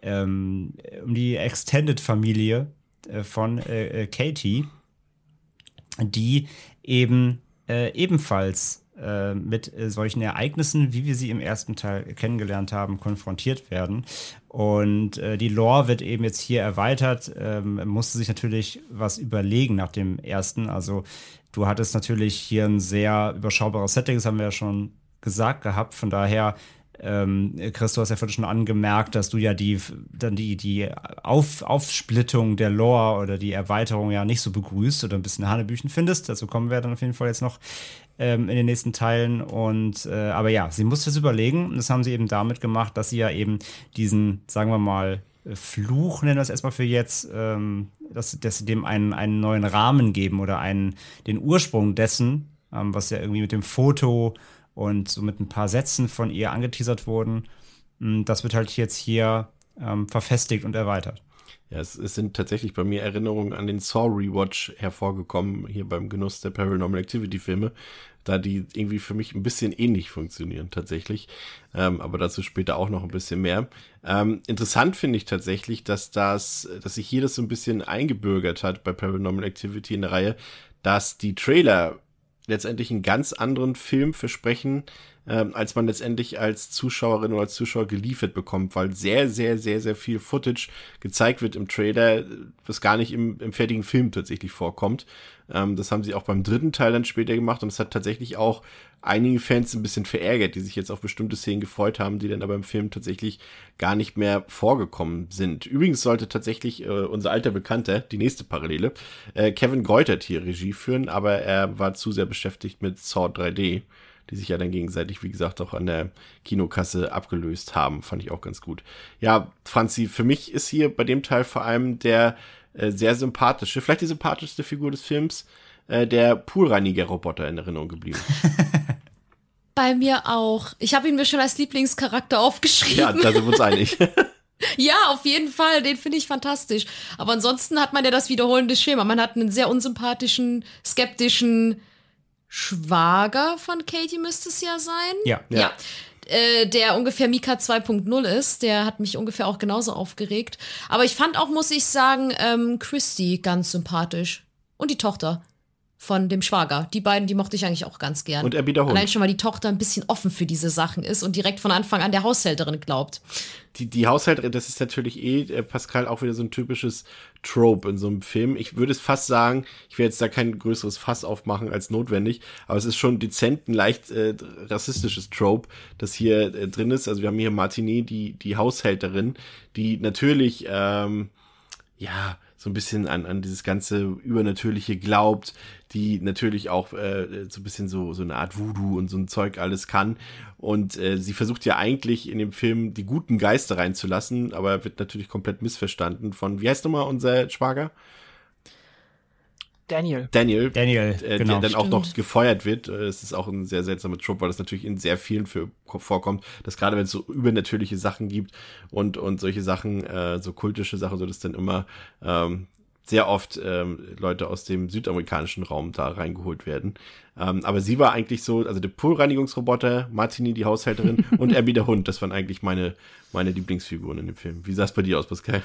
ähm, um die Extended-Familie äh, von äh, äh Katie, die eben äh, ebenfalls äh, mit äh, solchen Ereignissen, wie wir sie im ersten Teil kennengelernt haben, konfrontiert werden. Und äh, die Lore wird eben jetzt hier erweitert, ähm, musste sich natürlich was überlegen nach dem ersten. Also du hattest natürlich hier ein sehr überschaubares Setting, das haben wir ja schon gesagt gehabt. Von daher ähm, Chris, du hast ja vorhin schon angemerkt, dass du ja die, dann die, die Auf, Aufsplittung der Lore oder die Erweiterung ja nicht so begrüßt oder ein bisschen Hanebüchen findest. Dazu kommen wir dann auf jeden Fall jetzt noch ähm, in den nächsten Teilen. Und äh, aber ja, sie musste es überlegen. Und das haben sie eben damit gemacht, dass sie ja eben diesen, sagen wir mal, Fluch, nennen wir es erstmal für jetzt, ähm, dass, dass sie dem einen, einen neuen Rahmen geben oder einen, den Ursprung dessen, ähm, was ja irgendwie mit dem Foto und so mit ein paar Sätzen von ihr angeteasert wurden. Mm, das wird halt jetzt hier ähm, verfestigt und erweitert. Ja, es, es, sind tatsächlich bei mir Erinnerungen an den Saw Rewatch hervorgekommen, hier beim Genuss der Paranormal Activity Filme, da die irgendwie für mich ein bisschen ähnlich funktionieren tatsächlich. Ähm, aber dazu später auch noch ein bisschen mehr. Ähm, interessant finde ich tatsächlich, dass das, dass sich hier das so ein bisschen eingebürgert hat bei Paranormal Activity in der Reihe, dass die Trailer letztendlich einen ganz anderen Film versprechen, ähm, als man letztendlich als Zuschauerin oder als Zuschauer geliefert bekommt, weil sehr, sehr, sehr, sehr viel Footage gezeigt wird im Trailer, was gar nicht im, im fertigen Film tatsächlich vorkommt. Ähm, das haben sie auch beim dritten Teil dann später gemacht und es hat tatsächlich auch einige Fans ein bisschen verärgert, die sich jetzt auf bestimmte Szenen gefreut haben, die dann aber im Film tatsächlich gar nicht mehr vorgekommen sind. Übrigens sollte tatsächlich äh, unser alter Bekannter, die nächste Parallele, äh, Kevin Geutert hier Regie führen, aber er war zu sehr beschäftigt mit Saw 3D die sich ja dann gegenseitig, wie gesagt, auch an der Kinokasse abgelöst haben. Fand ich auch ganz gut. Ja, Franzi, für mich ist hier bei dem Teil vor allem der äh, sehr sympathische, vielleicht die sympathischste Figur des Films, äh, der Poolreiniger-Roboter in Erinnerung geblieben. Bei mir auch. Ich habe ihn mir schon als Lieblingscharakter aufgeschrieben. Ja, da sind wir uns einig. Ja, auf jeden Fall. Den finde ich fantastisch. Aber ansonsten hat man ja das wiederholende Schema. Man hat einen sehr unsympathischen, skeptischen, Schwager von Katie müsste es ja sein. Ja. Ja. ja. Äh, der ungefähr Mika 2.0 ist. Der hat mich ungefähr auch genauso aufgeregt. Aber ich fand auch, muss ich sagen, ähm, Christy ganz sympathisch. Und die Tochter von dem Schwager. Die beiden, die mochte ich eigentlich auch ganz gern. Und er wiederholt. Allein schon, weil die Tochter ein bisschen offen für diese Sachen ist und direkt von Anfang an der Haushälterin glaubt. Die, die Haushälterin, das ist natürlich eh, äh, Pascal, auch wieder so ein typisches Trope in so einem Film. Ich würde es fast sagen, ich werde jetzt da kein größeres Fass aufmachen als notwendig, aber es ist schon dezent ein leicht äh, rassistisches Trope, das hier äh, drin ist. Also wir haben hier Martini, die, die Haushälterin, die natürlich, ähm, ja, so ein bisschen an, an dieses ganze Übernatürliche glaubt, die natürlich auch äh, so ein bisschen so, so eine Art Voodoo und so ein Zeug alles kann. Und äh, sie versucht ja eigentlich in dem Film die guten Geister reinzulassen, aber wird natürlich komplett missverstanden von, wie heißt nochmal unser Schwager? Daniel. Daniel. Daniel, äh, genau. Der dann auch noch gefeuert wird. Äh, es ist auch ein sehr seltsamer Trope, weil das natürlich in sehr vielen für, vorkommt, dass gerade wenn es so übernatürliche Sachen gibt und, und solche Sachen, äh, so kultische Sachen, so dass dann immer ähm, sehr oft ähm, Leute aus dem südamerikanischen Raum da reingeholt werden. Ähm, aber sie war eigentlich so, also der Poolreinigungsroboter, Martini, die Haushälterin und Abby der Hund. Das waren eigentlich meine, meine Lieblingsfiguren in dem Film. Wie sah es bei dir aus, Pascal?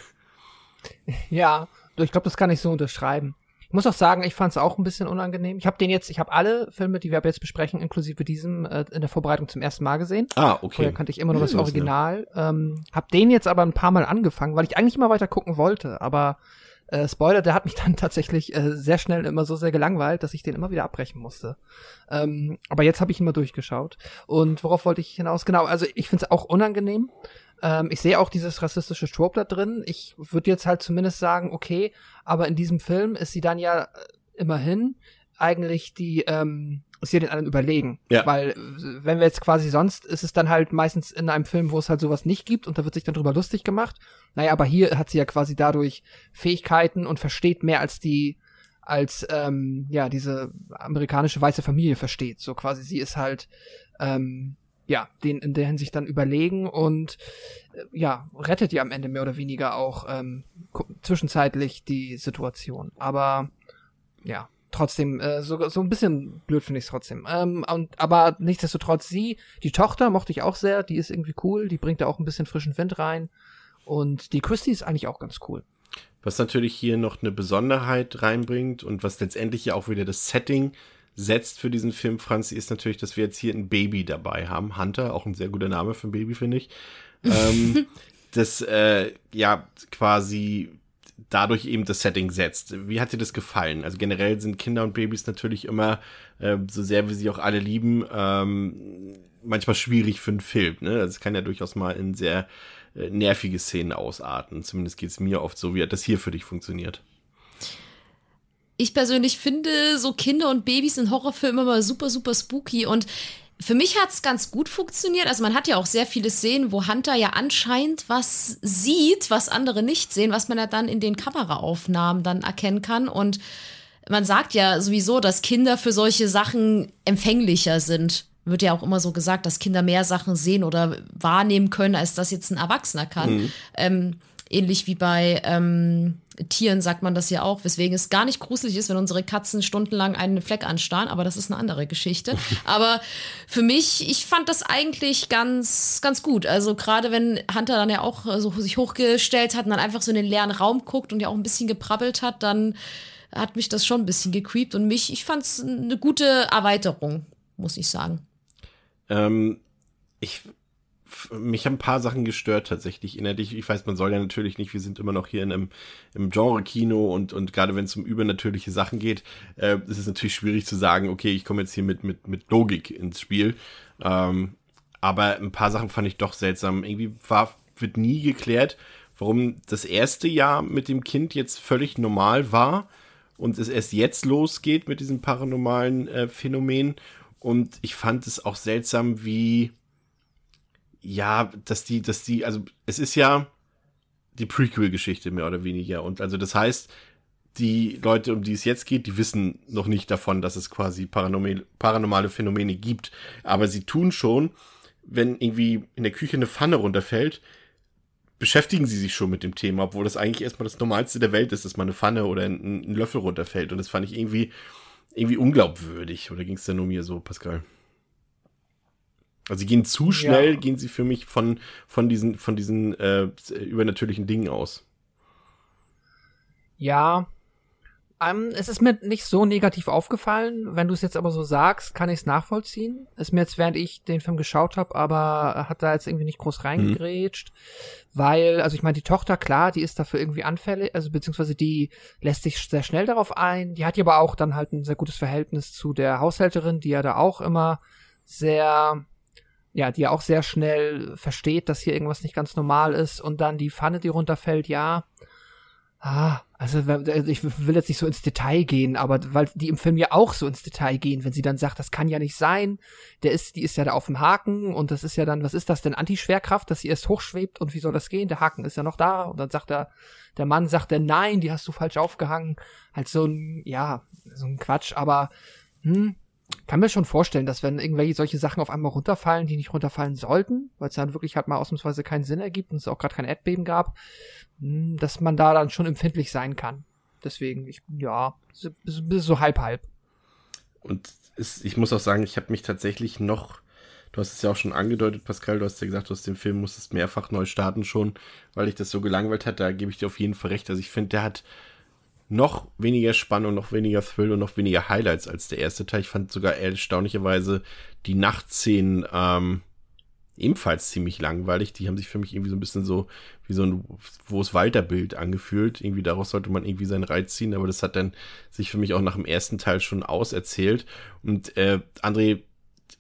Ja, ich glaube, das kann ich so unterschreiben muss auch sagen, ich fand es auch ein bisschen unangenehm. Ich habe den jetzt, ich habe alle Filme, die wir jetzt besprechen, inklusive diesem, äh, in der Vorbereitung zum ersten Mal gesehen. Ah, okay. Vorher kannte ich immer nur das Original. Ja. Ähm, hab den jetzt aber ein paar Mal angefangen, weil ich eigentlich immer weiter gucken wollte. Aber äh, Spoiler, der hat mich dann tatsächlich äh, sehr schnell immer so sehr gelangweilt, dass ich den immer wieder abbrechen musste. Ähm, aber jetzt habe ich ihn mal durchgeschaut. Und worauf wollte ich hinaus? Genau, also ich finde es auch unangenehm. Ähm, ich sehe auch dieses rassistische Trope da drin. Ich würde jetzt halt zumindest sagen, okay, aber in diesem Film ist sie dann ja äh, immerhin eigentlich die, ähm, ist hier den anderen überlegen. Ja. Weil, wenn wir jetzt quasi sonst, ist es dann halt meistens in einem Film, wo es halt sowas nicht gibt und da wird sich dann drüber lustig gemacht. Naja, aber hier hat sie ja quasi dadurch Fähigkeiten und versteht mehr als die, als, ähm, ja, diese amerikanische weiße Familie versteht. So quasi, sie ist halt, ähm, ja, den in der Hinsicht dann überlegen und äh, ja, rettet ja am Ende mehr oder weniger auch ähm, zwischenzeitlich die Situation. Aber ja, trotzdem, äh, so, so ein bisschen blöd finde ich es trotzdem. Ähm, und, aber nichtsdestotrotz, sie, die Tochter mochte ich auch sehr, die ist irgendwie cool, die bringt da auch ein bisschen frischen Wind rein. Und die Christy ist eigentlich auch ganz cool. Was natürlich hier noch eine Besonderheit reinbringt und was letztendlich ja auch wieder das Setting setzt für diesen Film, Franzi, ist natürlich, dass wir jetzt hier ein Baby dabei haben. Hunter, auch ein sehr guter Name für ein Baby, finde ich. ähm, das, äh, ja, quasi dadurch eben das Setting setzt. Wie hat dir das gefallen? Also generell sind Kinder und Babys natürlich immer, äh, so sehr wir sie auch alle lieben, ähm, manchmal schwierig für einen Film. Ne? Das kann ja durchaus mal in sehr äh, nervige Szenen ausarten. Zumindest geht es mir oft so. Wie hat das hier für dich funktioniert? Ich persönlich finde so Kinder und Babys in Horrorfilmen immer super, super spooky und für mich hat es ganz gut funktioniert. Also man hat ja auch sehr viele Szenen, wo Hunter ja anscheinend was sieht, was andere nicht sehen, was man ja dann in den Kameraaufnahmen dann erkennen kann. Und man sagt ja sowieso, dass Kinder für solche Sachen empfänglicher sind. Wird ja auch immer so gesagt, dass Kinder mehr Sachen sehen oder wahrnehmen können, als das jetzt ein Erwachsener kann. Mhm. Ähm, ähnlich wie bei ähm, Tieren sagt man das ja auch, weswegen es gar nicht gruselig ist, wenn unsere Katzen stundenlang einen Fleck anstarren, aber das ist eine andere Geschichte. aber für mich, ich fand das eigentlich ganz, ganz gut. Also gerade wenn Hunter dann ja auch so sich hochgestellt hat und dann einfach so in den leeren Raum guckt und ja auch ein bisschen geprabbelt hat, dann hat mich das schon ein bisschen gecreept und mich, ich fand es eine gute Erweiterung, muss ich sagen. Ähm, ich mich haben ein paar Sachen gestört tatsächlich innerlich. Ich weiß, man soll ja natürlich nicht, wir sind immer noch hier in einem im Genre-Kino und, und gerade wenn es um übernatürliche Sachen geht, äh, ist es natürlich schwierig zu sagen, okay, ich komme jetzt hier mit, mit, mit Logik ins Spiel. Ähm, aber ein paar Sachen fand ich doch seltsam. Irgendwie war, wird nie geklärt, warum das erste Jahr mit dem Kind jetzt völlig normal war und es erst jetzt losgeht mit diesem paranormalen äh, Phänomen. Und ich fand es auch seltsam, wie ja, dass die, dass die, also es ist ja die Prequel-Geschichte mehr oder weniger. Und also das heißt, die Leute, um die es jetzt geht, die wissen noch nicht davon, dass es quasi paranormal, paranormale Phänomene gibt. Aber sie tun schon, wenn irgendwie in der Küche eine Pfanne runterfällt, beschäftigen sie sich schon mit dem Thema, obwohl das eigentlich erstmal das Normalste der Welt ist, dass mal eine Pfanne oder ein, ein Löffel runterfällt. Und das fand ich irgendwie, irgendwie unglaubwürdig. Oder ging es denn nur mir so, Pascal? Also sie gehen zu schnell, ja. gehen sie für mich von, von diesen, von diesen äh, übernatürlichen Dingen aus. Ja. Ähm, es ist mir nicht so negativ aufgefallen. Wenn du es jetzt aber so sagst, kann ich es nachvollziehen. Ist mir jetzt, während ich den Film geschaut habe, aber hat da jetzt irgendwie nicht groß reingegrätscht. Mhm. Weil, also ich meine, die Tochter, klar, die ist dafür irgendwie anfällig, also beziehungsweise die lässt sich sehr schnell darauf ein. Die hat ja aber auch dann halt ein sehr gutes Verhältnis zu der Haushälterin, die ja da auch immer sehr ja, die ja auch sehr schnell versteht, dass hier irgendwas nicht ganz normal ist und dann die Pfanne, die runterfällt, ja. Ah, also ich will jetzt nicht so ins Detail gehen, aber weil die im Film ja auch so ins Detail gehen, wenn sie dann sagt, das kann ja nicht sein, der ist, die ist ja da auf dem Haken und das ist ja dann, was ist das denn, Antischwerkraft, dass sie erst hochschwebt und wie soll das gehen? Der Haken ist ja noch da und dann sagt er, der Mann sagt er, nein, die hast du falsch aufgehangen. Halt so ein, ja, so ein Quatsch, aber hm, kann mir schon vorstellen, dass wenn irgendwelche solche Sachen auf einmal runterfallen, die nicht runterfallen sollten, weil es dann wirklich halt mal ausnahmsweise keinen Sinn ergibt und es auch gerade kein Erdbeben gab, hm, dass man da dann schon empfindlich sein kann. Deswegen, ich, ja, so, so halb halb. Und ist, ich muss auch sagen, ich habe mich tatsächlich noch, du hast es ja auch schon angedeutet, Pascal, du hast ja gesagt, du hast den Film musstest mehrfach neu starten schon, weil ich das so gelangweilt hat, da gebe ich dir auf jeden Fall recht. Also ich finde, der hat noch weniger Spannung, noch weniger Thrill und noch weniger Highlights als der erste Teil. Ich fand sogar erstaunlicherweise die Nachtszenen ähm, ebenfalls ziemlich langweilig. Die haben sich für mich irgendwie so ein bisschen so wie so ein wo es Walter-Bild angefühlt. Irgendwie daraus sollte man irgendwie seinen Reiz ziehen, aber das hat dann sich für mich auch nach dem ersten Teil schon auserzählt. Und äh, André,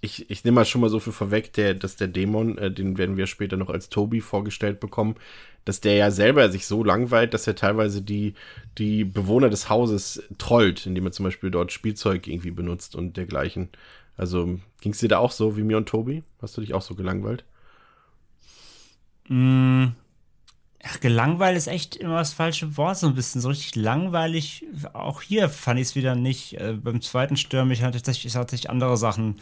ich, ich nehme mal schon mal so viel vorweg, der, dass der Dämon, äh, den werden wir später noch als Toby vorgestellt bekommen, dass der ja selber sich so langweilt, dass er teilweise die, die Bewohner des Hauses trollt, indem er zum Beispiel dort Spielzeug irgendwie benutzt und dergleichen. Also ging es dir da auch so wie mir und Tobi? Hast du dich auch so gelangweilt? Mm, Ach, gelangweilt ist echt immer das falsche Wort, so ein bisschen. So richtig langweilig. Auch hier fand ich es wieder nicht. Äh, beim zweiten Stürm, ich hatte tatsächlich, tatsächlich andere Sachen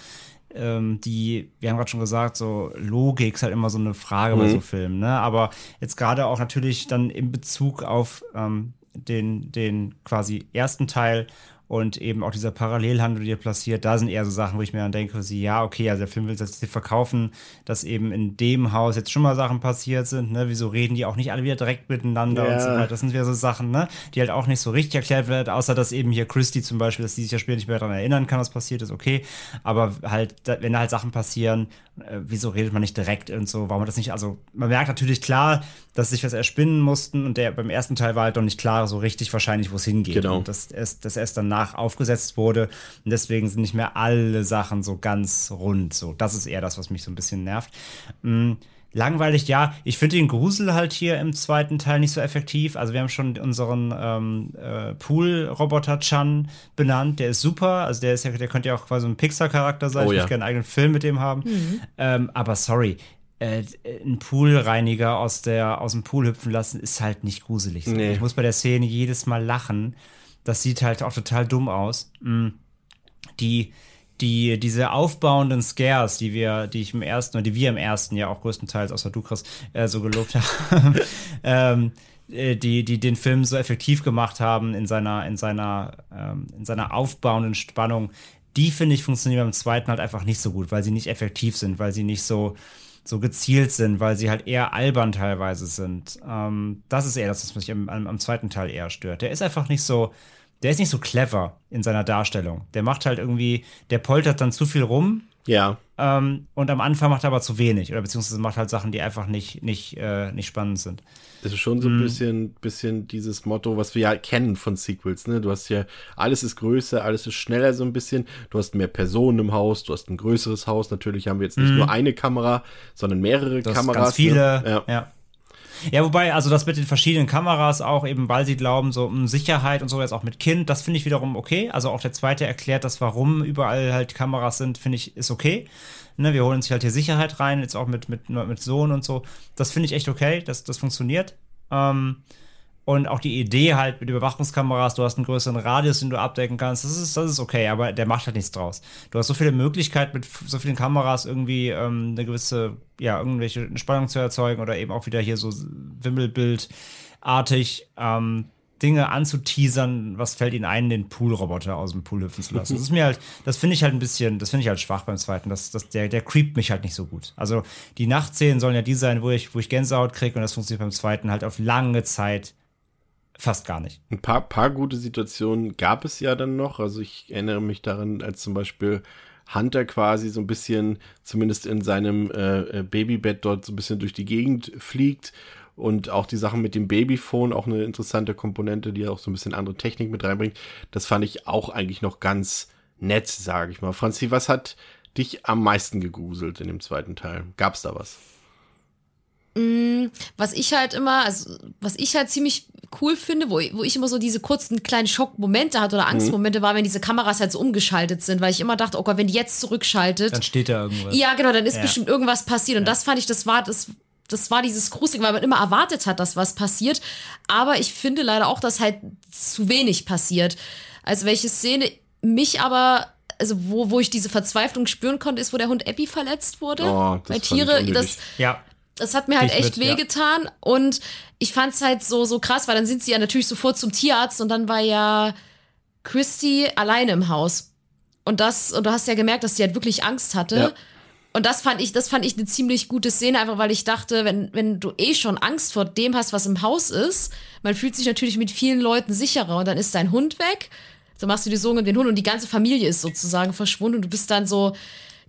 ähm, die, wir haben gerade schon gesagt, so Logik ist halt immer so eine Frage mhm. bei so Filmen, ne? Aber jetzt gerade auch natürlich dann in Bezug auf ähm, den, den quasi ersten Teil und eben auch dieser Parallelhandel, der passiert, da sind eher so Sachen, wo ich mir dann denke, sie, ja, okay, also der Film will jetzt verkaufen, dass eben in dem Haus jetzt schon mal Sachen passiert sind, ne? Wieso reden die auch nicht alle wieder direkt miteinander ja. und so weiter? Das sind wieder so Sachen, ne? Die halt auch nicht so richtig erklärt werden, außer dass eben hier Christy zum Beispiel, dass die sich ja später nicht mehr daran erinnern kann, was passiert ist, okay. Aber halt, wenn da halt Sachen passieren, äh, wieso redet man nicht direkt und so, warum man das nicht, also man merkt natürlich klar, dass sich was erspinnen mussten und der beim ersten Teil war halt noch nicht klar so richtig wahrscheinlich, wo es hingeht. Genau. Und dass erst, dass erst danach aufgesetzt wurde und deswegen sind nicht mehr alle Sachen so ganz rund. So, das ist eher das, was mich so ein bisschen nervt. Mhm langweilig, ja. Ich finde den Grusel halt hier im zweiten Teil nicht so effektiv. Also wir haben schon unseren ähm, äh, Pool-Roboter Chan benannt. Der ist super. Also der ist ja, der könnte ja auch quasi ein Pixar-Charakter sein. Oh, ich ja. würde gerne einen eigenen Film mit dem haben. Mhm. Ähm, aber sorry. Äh, ein Poolreiniger aus, der, aus dem Pool hüpfen lassen, ist halt nicht gruselig. Nee. Ich muss bei der Szene jedes Mal lachen. Das sieht halt auch total dumm aus. Mhm. Die, die, diese aufbauenden Scares, die wir, die ich im ersten, oder die wir im ersten ja auch größtenteils, außer du, Chris, äh, so gelobt haben, ähm, äh, die, die den Film so effektiv gemacht haben in seiner, in seiner, ähm, in seiner aufbauenden Spannung, die finde ich funktionieren beim zweiten halt einfach nicht so gut, weil sie nicht effektiv sind, weil sie nicht so, so gezielt sind, weil sie halt eher albern teilweise sind. Ähm, das ist eher das, was mich am, am, zweiten Teil eher stört. Der ist einfach nicht so, der ist nicht so clever in seiner Darstellung. Der macht halt irgendwie, der poltert dann zu viel rum. Ja. Ähm, und am Anfang macht er aber zu wenig. Oder beziehungsweise macht halt Sachen, die einfach nicht, nicht, äh, nicht spannend sind. Das ist schon so ein mm. bisschen, bisschen dieses Motto, was wir ja kennen von Sequels. Ne? Du hast ja, alles ist größer, alles ist schneller so ein bisschen. Du hast mehr Personen im Haus, du hast ein größeres Haus. Natürlich haben wir jetzt nicht mm. nur eine Kamera, sondern mehrere das Kameras. Ganz viele. Ne? Ja. ja. Ja, wobei, also das mit den verschiedenen Kameras auch, eben weil sie glauben, so um Sicherheit und so, jetzt auch mit Kind, das finde ich wiederum okay. Also auch der zweite erklärt das, warum überall halt Kameras sind, finde ich, ist okay. Ne, wir holen uns halt hier Sicherheit rein, jetzt auch mit, mit, mit Sohn und so. Das finde ich echt okay, das, das funktioniert. Ähm, und auch die Idee halt mit Überwachungskameras, du hast einen größeren Radius, den du abdecken kannst, das ist, das ist okay, aber der macht halt nichts draus. Du hast so viele Möglichkeiten, mit so vielen Kameras irgendwie ähm, eine gewisse, ja, irgendwelche Spannung zu erzeugen oder eben auch wieder hier so Wimmelbildartig ähm, Dinge anzuteasern, was fällt ihnen ein, den Poolroboter aus dem Pool hüpfen zu lassen. Das ist mir halt, das finde ich halt ein bisschen, das finde ich halt schwach beim zweiten. Das, das, der, der creept mich halt nicht so gut. Also die Nachtszenen sollen ja die sein, wo ich, wo ich Gänsehaut kriege und das funktioniert beim zweiten halt auf lange Zeit fast gar nicht. Ein paar, paar gute Situationen gab es ja dann noch. Also ich erinnere mich daran, als zum Beispiel Hunter quasi so ein bisschen, zumindest in seinem äh, äh, Babybett dort so ein bisschen durch die Gegend fliegt. Und auch die Sachen mit dem Babyphone, auch eine interessante Komponente, die auch so ein bisschen andere Technik mit reinbringt. Das fand ich auch eigentlich noch ganz nett, sage ich mal. Franzi, was hat dich am meisten gegruselt in dem zweiten Teil? Gab es da was? Mm, was ich halt immer, also was ich halt ziemlich cool finde, wo, wo ich immer so diese kurzen kleinen Schockmomente hatte oder Angstmomente mhm. war, wenn diese Kameras halt so umgeschaltet sind, weil ich immer dachte, oh Gott, wenn die jetzt zurückschaltet. Dann steht da irgendwas. Ja, genau, dann ist ja. bestimmt irgendwas passiert. Und ja. das fand ich, das war, das, das war dieses Gruselige, weil man immer erwartet hat, dass was passiert. Aber ich finde leider auch, dass halt zu wenig passiert. Also welche Szene mich aber also wo, wo ich diese Verzweiflung spüren konnte, ist, wo der Hund Epi verletzt wurde. Oh, das Weil Tiere, das, ja. Das hat mir halt echt mit, wehgetan. Ja. Und ich fand es halt so, so krass, weil dann sind sie ja natürlich sofort zum Tierarzt und dann war ja Christy alleine im Haus. Und das, und du hast ja gemerkt, dass sie halt wirklich Angst hatte. Ja. Und das fand ich, das fand ich eine ziemlich gute Szene, einfach weil ich dachte, wenn, wenn du eh schon Angst vor dem hast, was im Haus ist, man fühlt sich natürlich mit vielen Leuten sicherer und dann ist dein Hund weg. So machst du die Sorgen um den Hund und die ganze Familie ist sozusagen verschwunden und du bist dann so,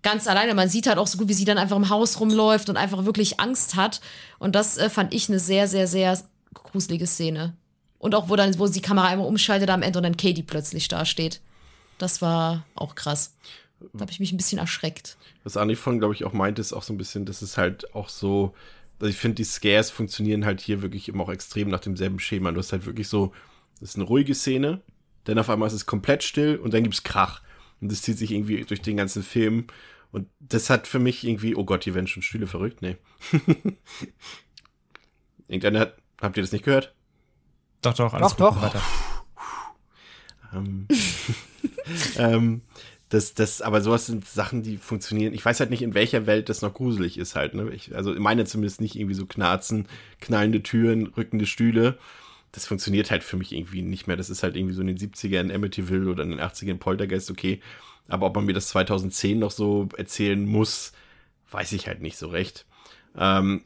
ganz alleine. Man sieht halt auch so gut, wie sie dann einfach im Haus rumläuft und einfach wirklich Angst hat. Und das äh, fand ich eine sehr, sehr, sehr gruselige Szene. Und auch, wo dann, wo die Kamera einmal umschaltet am Ende und dann Katie plötzlich da steht. Das war auch krass. Da habe ich mich ein bisschen erschreckt. Was Anni von, glaube ich, auch meinte, ist auch so ein bisschen, dass es halt auch so, also ich finde, die Scares funktionieren halt hier wirklich immer auch extrem nach demselben Schema. Du hast halt wirklich so, das ist eine ruhige Szene, dann auf einmal ist es komplett still und dann gibt es Krach. Und das zieht sich irgendwie durch den ganzen Film. Und das hat für mich irgendwie, oh Gott, hier werden schon Stühle verrückt. Nee. Irgendeiner hat, habt ihr das nicht gehört? Doch, doch, alles doch, doch. weiter. ähm, ähm, das, das, aber sowas sind Sachen, die funktionieren. Ich weiß halt nicht, in welcher Welt das noch gruselig ist halt. Ne? Ich, also meine zumindest nicht irgendwie so Knarzen, knallende Türen, rückende Stühle. Das funktioniert halt für mich irgendwie nicht mehr. Das ist halt irgendwie so in den 70ern in Amityville oder in den 80ern Poltergeist okay. Aber ob man mir das 2010 noch so erzählen muss, weiß ich halt nicht so recht. Ähm,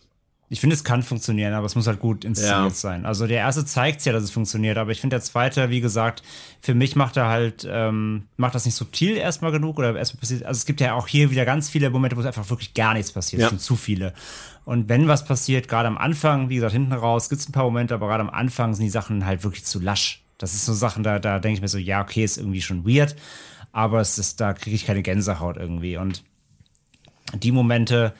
ich finde, es kann funktionieren, aber es muss halt gut inszeniert ja. sein. Also der erste zeigt ja, dass es funktioniert, aber ich finde der zweite, wie gesagt, für mich macht er halt, ähm, macht das nicht subtil erstmal genug oder erstmal passiert. Also es gibt ja auch hier wieder ganz viele Momente, wo es einfach wirklich gar nichts passiert. Ja. Es sind zu viele. Und wenn was passiert, gerade am Anfang, wie gesagt, hinten raus, gibt es ein paar Momente, aber gerade am Anfang sind die Sachen halt wirklich zu lasch. Das ist so Sachen, da, da denke ich mir so, ja, okay, ist irgendwie schon weird, aber es ist, da kriege ich keine Gänsehaut irgendwie. Und die Momente,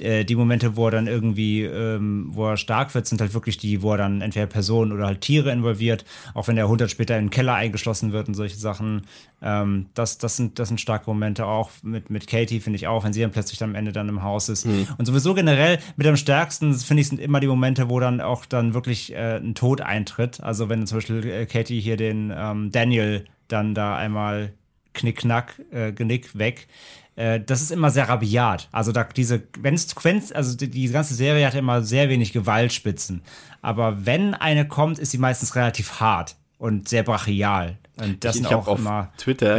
äh, die Momente, wo er dann irgendwie, ähm, wo er stark wird, sind halt wirklich die, wo er dann entweder Personen oder halt Tiere involviert, auch wenn der Hund dann später in den Keller eingeschlossen wird und solche Sachen. Ähm, das, das, sind, das sind starke Momente auch mit, mit Katie, finde ich auch, wenn sie dann plötzlich am Ende dann im Haus ist. Mhm. Und sowieso generell mit am stärksten, finde ich, sind immer die Momente, wo dann auch dann wirklich äh, ein Tod eintritt. Also wenn zum Beispiel äh, Katie hier den ähm, Daniel dann da einmal knickknack, äh, Genick weg äh, das ist immer sehr rabiat. Also da diese, wenn es, also die, die, ganze Serie hat immer sehr wenig Gewaltspitzen. Aber wenn eine kommt, ist sie meistens relativ hart und sehr brachial. Und das ich, sind ich auch auf immer Twitter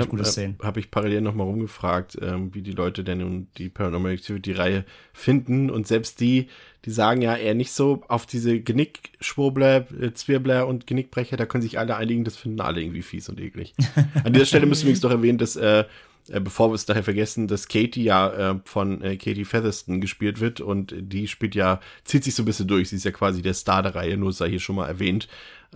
habe ich parallel nochmal rumgefragt, ähm, wie die Leute denn nun die Paranormal Activity Reihe finden und selbst die, die sagen ja eher nicht so auf diese Genickschwurbler, äh, Zwirbler und Genickbrecher, da können sich alle einigen, das finden alle irgendwie fies und eklig. An dieser Stelle müssen wir übrigens doch erwähnen, dass äh, äh, bevor wir es daher vergessen, dass Katie ja äh, von äh, Katie Featherston gespielt wird und die spielt ja, zieht sich so ein bisschen durch. Sie ist ja quasi der Star der Reihe, nur sei hier schon mal erwähnt,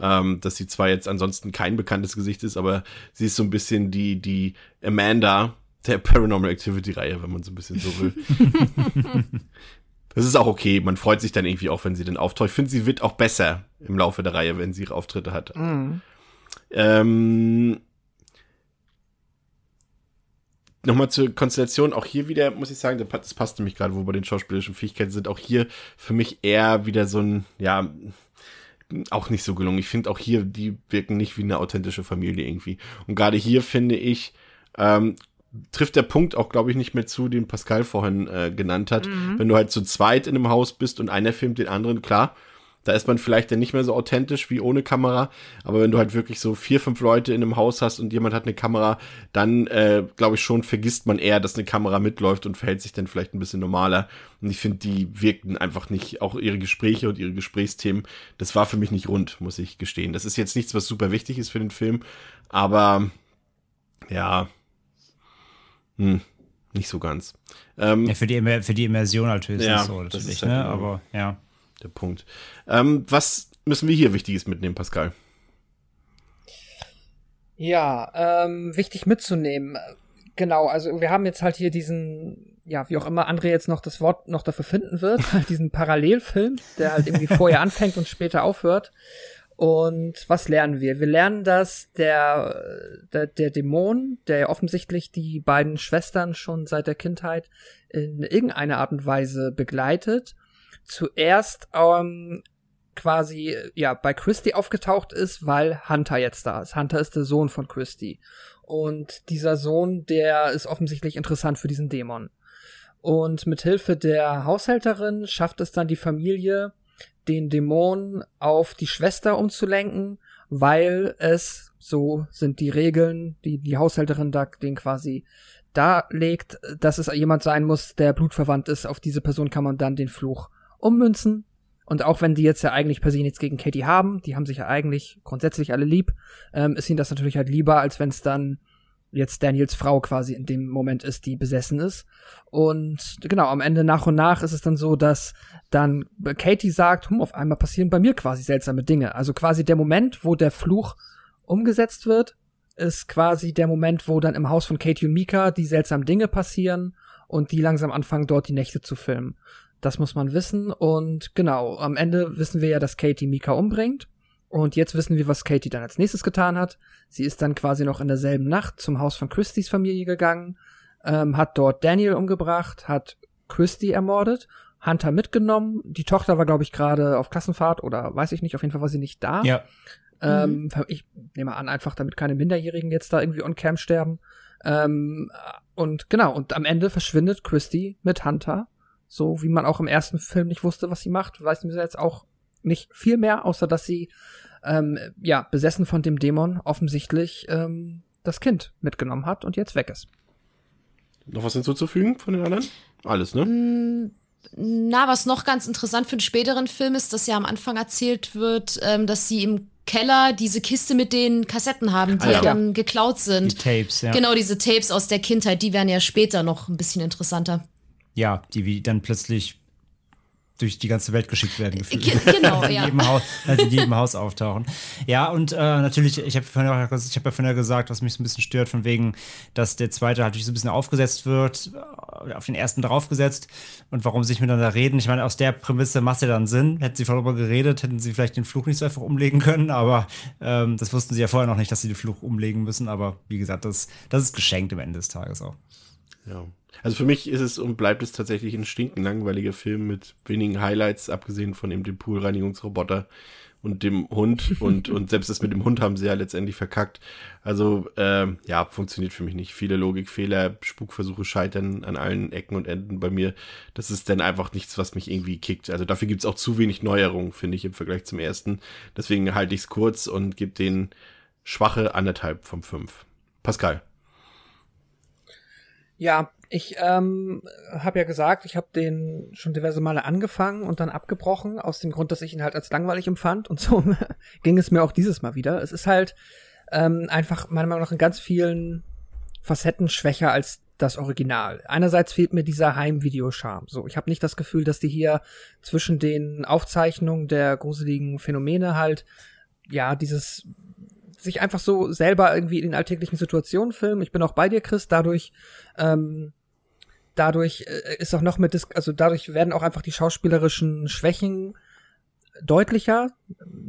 ähm, dass sie zwar jetzt ansonsten kein bekanntes Gesicht ist, aber sie ist so ein bisschen die, die Amanda der Paranormal Activity Reihe, wenn man so ein bisschen so will. Das ist auch okay. Man freut sich dann irgendwie auch, wenn sie dann auftaucht. Ich finde, sie wird auch besser im Laufe der Reihe, wenn sie ihre Auftritte hat. Ähm, nochmal zur Konstellation, auch hier wieder, muss ich sagen, das passt nämlich gerade, wo bei den schauspielerischen Fähigkeiten sind, auch hier für mich eher wieder so ein, ja, auch nicht so gelungen. Ich finde auch hier, die wirken nicht wie eine authentische Familie irgendwie. Und gerade hier finde ich, ähm, trifft der Punkt auch, glaube ich, nicht mehr zu, den Pascal vorhin äh, genannt hat. Mhm. Wenn du halt zu zweit in einem Haus bist und einer filmt den anderen, klar, da ist man vielleicht dann nicht mehr so authentisch wie ohne Kamera. Aber wenn du halt wirklich so vier, fünf Leute in einem Haus hast und jemand hat eine Kamera, dann äh, glaube ich schon, vergisst man eher, dass eine Kamera mitläuft und verhält sich dann vielleicht ein bisschen normaler. Und ich finde, die wirkten einfach nicht, auch ihre Gespräche und ihre Gesprächsthemen, das war für mich nicht rund, muss ich gestehen. Das ist jetzt nichts, was super wichtig ist für den Film, aber ja, hm, nicht so ganz. Ähm, ja, für die, für die Immersion natürlich ja, so, natürlich, das ist halt ne? Genau. aber ja der Punkt. Ähm, was müssen wir hier Wichtiges mitnehmen, Pascal? Ja, ähm, wichtig mitzunehmen. Genau, also wir haben jetzt halt hier diesen, ja, wie auch immer André jetzt noch das Wort noch dafür finden wird, diesen Parallelfilm, der halt irgendwie vorher anfängt und später aufhört. Und was lernen wir? Wir lernen, dass der, der, der Dämon, der ja offensichtlich die beiden Schwestern schon seit der Kindheit in irgendeiner Art und Weise begleitet zuerst ähm, quasi ja bei Christy aufgetaucht ist, weil Hunter jetzt da ist. Hunter ist der Sohn von Christy. Und dieser Sohn, der ist offensichtlich interessant für diesen Dämon. Und mit Hilfe der Haushälterin schafft es dann die Familie, den Dämon auf die Schwester umzulenken, weil es, so sind die Regeln, die die Haushälterin da den quasi darlegt, dass es jemand sein muss, der blutverwandt ist. Auf diese Person kann man dann den Fluch ummünzen. Und auch wenn die jetzt ja eigentlich per se nichts gegen Katie haben, die haben sich ja eigentlich grundsätzlich alle lieb, ähm, ist ihnen das natürlich halt lieber, als wenn es dann jetzt Daniels Frau quasi in dem Moment ist, die besessen ist. Und genau, am Ende nach und nach ist es dann so, dass dann Katie sagt, hm, auf einmal passieren bei mir quasi seltsame Dinge. Also quasi der Moment, wo der Fluch umgesetzt wird, ist quasi der Moment, wo dann im Haus von Katie und Mika die seltsamen Dinge passieren und die langsam anfangen, dort die Nächte zu filmen. Das muss man wissen. Und genau, am Ende wissen wir ja, dass Katie Mika umbringt. Und jetzt wissen wir, was Katie dann als nächstes getan hat. Sie ist dann quasi noch in derselben Nacht zum Haus von Christys Familie gegangen, ähm, hat dort Daniel umgebracht, hat Christy ermordet, Hunter mitgenommen. Die Tochter war, glaube ich, gerade auf Klassenfahrt oder weiß ich nicht, auf jeden Fall war sie nicht da. Ja. Ähm, mhm. Ich nehme an, einfach damit keine Minderjährigen jetzt da irgendwie on cam sterben. Ähm, und genau, und am Ende verschwindet Christy mit Hunter so wie man auch im ersten Film nicht wusste, was sie macht, weiß man jetzt auch nicht viel mehr, außer dass sie ähm, ja, besessen von dem Dämon offensichtlich ähm, das Kind mitgenommen hat und jetzt weg ist. Noch was hinzuzufügen von den anderen? Alles, ne? Mm, na, was noch ganz interessant für den späteren Film ist, dass ja am Anfang erzählt wird, ähm, dass sie im Keller diese Kiste mit den Kassetten haben, die ah, ja. dann geklaut sind. Die Tapes, ja. Genau, diese Tapes aus der Kindheit, die werden ja später noch ein bisschen interessanter. Ja, die wie dann plötzlich durch die ganze Welt geschickt werden gefühlt. Genau, ja. in Haus, also in jedem Haus auftauchen. Ja, und äh, natürlich, ich habe vorhin hab ja vorhin gesagt, was mich so ein bisschen stört, von wegen, dass der zweite halt natürlich so ein bisschen aufgesetzt wird, äh, auf den ersten draufgesetzt und warum sich miteinander reden. Ich meine, aus der Prämisse macht ja dann Sinn. Hätten sie darüber geredet, hätten sie vielleicht den Fluch nicht so einfach umlegen können, aber ähm, das wussten sie ja vorher noch nicht, dass sie den Fluch umlegen müssen. Aber wie gesagt, das, das ist geschenkt am Ende des Tages auch. Ja. Also für mich ist es und bleibt es tatsächlich ein stinkenlangweiliger Film mit wenigen Highlights, abgesehen von eben dem Poolreinigungsroboter und dem Hund und, und selbst das mit dem Hund haben sie ja letztendlich verkackt. Also ähm, ja, funktioniert für mich nicht. Viele Logikfehler, Spukversuche scheitern an allen Ecken und Enden bei mir. Das ist dann einfach nichts, was mich irgendwie kickt. Also dafür gibt's auch zu wenig Neuerungen, finde ich, im Vergleich zum ersten. Deswegen halte ich's kurz und gebe den schwache anderthalb vom fünf. Pascal. Ja, ich ähm, habe ja gesagt, ich habe den schon diverse Male angefangen und dann abgebrochen, aus dem Grund, dass ich ihn halt als langweilig empfand. Und so ging es mir auch dieses Mal wieder. Es ist halt ähm, einfach meiner Meinung nach in ganz vielen Facetten schwächer als das Original. Einerseits fehlt mir dieser Heimvideoscharme. So, ich habe nicht das Gefühl, dass die hier zwischen den Aufzeichnungen der gruseligen Phänomene halt ja dieses sich einfach so selber irgendwie in den alltäglichen Situationen filmen. Ich bin auch bei dir, Chris. Dadurch ähm, dadurch äh, ist auch noch mit, Dis also dadurch werden auch einfach die schauspielerischen Schwächen deutlicher,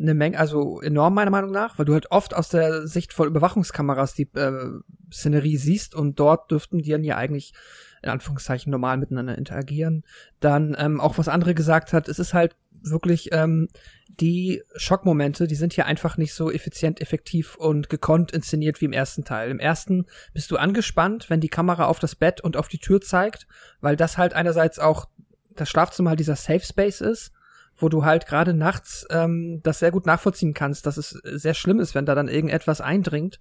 eine Menge, also enorm meiner Meinung nach, weil du halt oft aus der Sicht von Überwachungskameras die äh, Szenerie siehst und dort dürften die dann ja eigentlich in Anführungszeichen normal miteinander interagieren. Dann ähm, auch was andere gesagt hat, es ist halt wirklich ähm, die Schockmomente, die sind hier einfach nicht so effizient, effektiv und gekonnt inszeniert wie im ersten Teil. Im ersten bist du angespannt, wenn die Kamera auf das Bett und auf die Tür zeigt, weil das halt einerseits auch das Schlafzimmer halt dieser Safe Space ist, wo du halt gerade nachts ähm, das sehr gut nachvollziehen kannst, dass es sehr schlimm ist, wenn da dann irgendetwas eindringt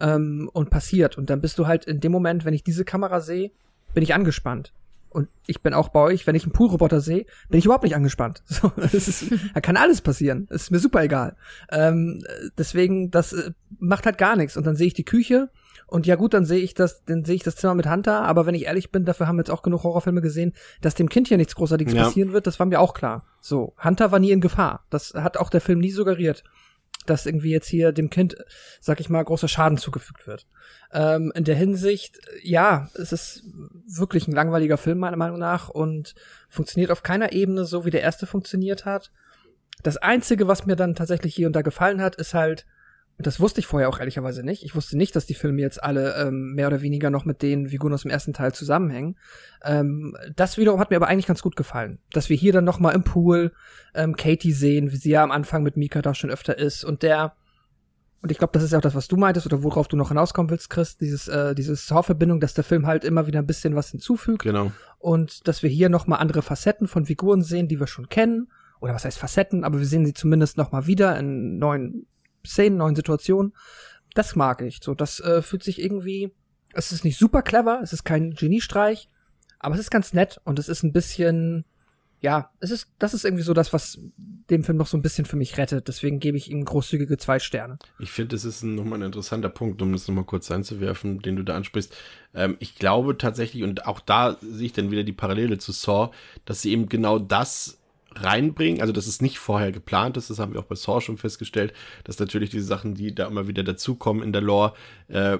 ähm, und passiert. Und dann bist du halt in dem Moment, wenn ich diese Kamera sehe, bin ich angespannt und ich bin auch bei euch, wenn ich einen Poolroboter sehe, bin ich überhaupt nicht angespannt. So, das ist, da kann alles passieren. Das ist mir super egal. Ähm, deswegen, das äh, macht halt gar nichts. Und dann sehe ich die Küche und ja gut, dann sehe ich das, dann sehe ich das Zimmer mit Hunter. Aber wenn ich ehrlich bin, dafür haben wir jetzt auch genug Horrorfilme gesehen, dass dem Kind hier nichts Großartiges ja. passieren wird. Das war mir auch klar. So, Hunter war nie in Gefahr. Das hat auch der Film nie suggeriert dass irgendwie jetzt hier dem Kind, sag ich mal, großer Schaden zugefügt wird. Ähm, in der Hinsicht, ja, es ist wirklich ein langweiliger Film meiner Meinung nach und funktioniert auf keiner Ebene so, wie der erste funktioniert hat. Das einzige, was mir dann tatsächlich hier und da gefallen hat, ist halt das wusste ich vorher auch ehrlicherweise nicht. Ich wusste nicht, dass die Filme jetzt alle ähm, mehr oder weniger noch mit den Figuren aus dem ersten Teil zusammenhängen. Ähm, das wiederum hat mir aber eigentlich ganz gut gefallen, dass wir hier dann noch mal im Pool ähm, Katie sehen, wie sie ja am Anfang mit Mika da schon öfter ist und der und ich glaube, das ist ja auch das, was du meintest oder worauf du noch hinauskommen willst, Chris, dieses äh, diese Saw-Verbindung, dass der Film halt immer wieder ein bisschen was hinzufügt. Genau. Und dass wir hier noch mal andere Facetten von Figuren sehen, die wir schon kennen oder was heißt Facetten, aber wir sehen sie zumindest noch mal wieder in neuen Szenen, neuen Situationen. Das mag ich. So, das äh, fühlt sich irgendwie. Es ist nicht super clever, es ist kein Geniestreich, aber es ist ganz nett und es ist ein bisschen. Ja, es ist, das ist irgendwie so das, was dem Film noch so ein bisschen für mich rettet. Deswegen gebe ich ihm großzügige zwei Sterne. Ich finde, es ist nochmal ein interessanter Punkt, um das nochmal kurz einzuwerfen, den du da ansprichst. Ähm, ich glaube tatsächlich, und auch da sehe ich dann wieder die Parallele zu Saw, dass sie eben genau das reinbringen. Also, dass es nicht vorher geplant ist, das haben wir auch bei Saw schon festgestellt, dass natürlich diese Sachen, die da immer wieder dazukommen in der Lore, äh,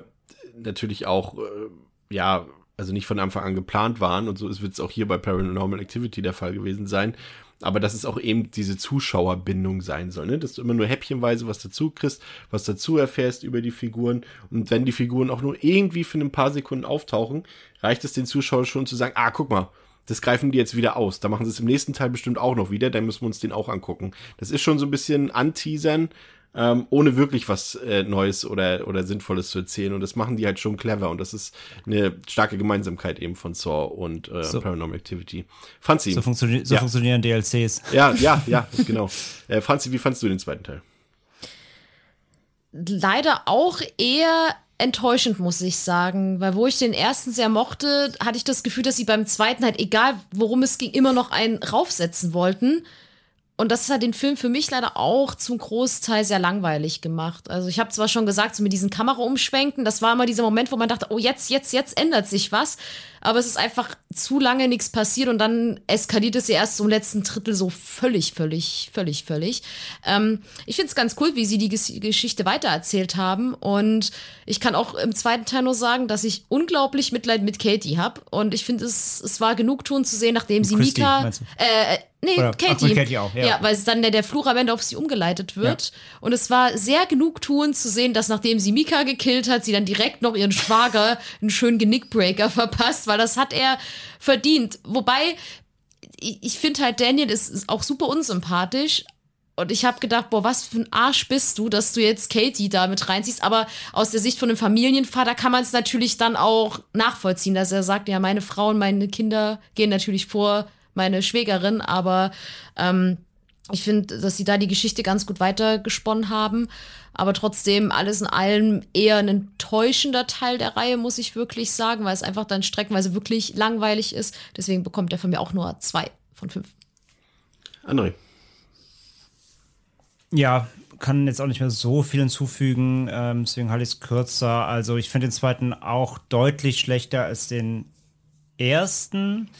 natürlich auch, äh, ja, also nicht von Anfang an geplant waren und so wird es auch hier bei Paranormal Activity der Fall gewesen sein. Aber dass es auch eben diese Zuschauerbindung sein soll, ne? dass du immer nur häppchenweise was dazu kriegst, was dazu erfährst über die Figuren. Und wenn die Figuren auch nur irgendwie für ein paar Sekunden auftauchen, reicht es den Zuschauern schon zu sagen, ah, guck mal, das greifen die jetzt wieder aus. Da machen sie es im nächsten Teil bestimmt auch noch wieder, dann müssen wir uns den auch angucken. Das ist schon so ein bisschen anteasern, ähm, ohne wirklich was äh, Neues oder, oder Sinnvolles zu erzählen. Und das machen die halt schon clever. Und das ist eine starke Gemeinsamkeit eben von Saw und äh, so. Paranormal Activity. Franzi. So, funktio so ja. funktionieren DLCs. Ja, ja, ja, genau. Äh, Franzi, wie fandst du den zweiten Teil? leider auch eher enttäuschend, muss ich sagen, weil wo ich den ersten sehr mochte, hatte ich das Gefühl, dass sie beim zweiten halt, egal worum es ging, immer noch einen raufsetzen wollten. Und das hat den Film für mich leider auch zum Großteil sehr langweilig gemacht. Also ich habe zwar schon gesagt, so mit diesen Kameraumschwenken, das war immer dieser Moment, wo man dachte, oh jetzt, jetzt, jetzt ändert sich was aber es ist einfach zu lange nichts passiert und dann eskaliert es ja erst im letzten Drittel so völlig, völlig, völlig, völlig. Ähm, ich finde es ganz cool, wie sie die Ges Geschichte weitererzählt haben und ich kann auch im zweiten Teil nur sagen, dass ich unglaublich Mitleid mit Katie habe und ich finde, es, es war genug tun zu sehen, nachdem sie Christy, Mika, äh, Nee, Oder, Katie. Ach, Katie auch, ja. ja. weil es dann der, der Fluch am Ende auf sie umgeleitet wird. Ja. Und es war sehr genugtuend zu sehen, dass nachdem sie Mika gekillt hat, sie dann direkt noch ihren Schwager einen schönen Genickbreaker verpasst, weil das hat er verdient. Wobei, ich, ich finde halt, Daniel ist, ist auch super unsympathisch, und ich habe gedacht, boah, was für ein Arsch bist du, dass du jetzt Katie da mit reinziehst. Aber aus der Sicht von einem Familienvater kann man es natürlich dann auch nachvollziehen, dass er sagt, ja, meine Frau und meine Kinder gehen natürlich vor meine Schwägerin, aber ähm, ich finde, dass sie da die Geschichte ganz gut weitergesponnen haben. Aber trotzdem alles in allem eher ein enttäuschender Teil der Reihe, muss ich wirklich sagen, weil es einfach dann streckenweise wirklich langweilig ist. Deswegen bekommt er von mir auch nur zwei von fünf. André. Ja, kann jetzt auch nicht mehr so viel hinzufügen, ähm, deswegen halte ich es kürzer. Also ich finde den zweiten auch deutlich schlechter als den ersten.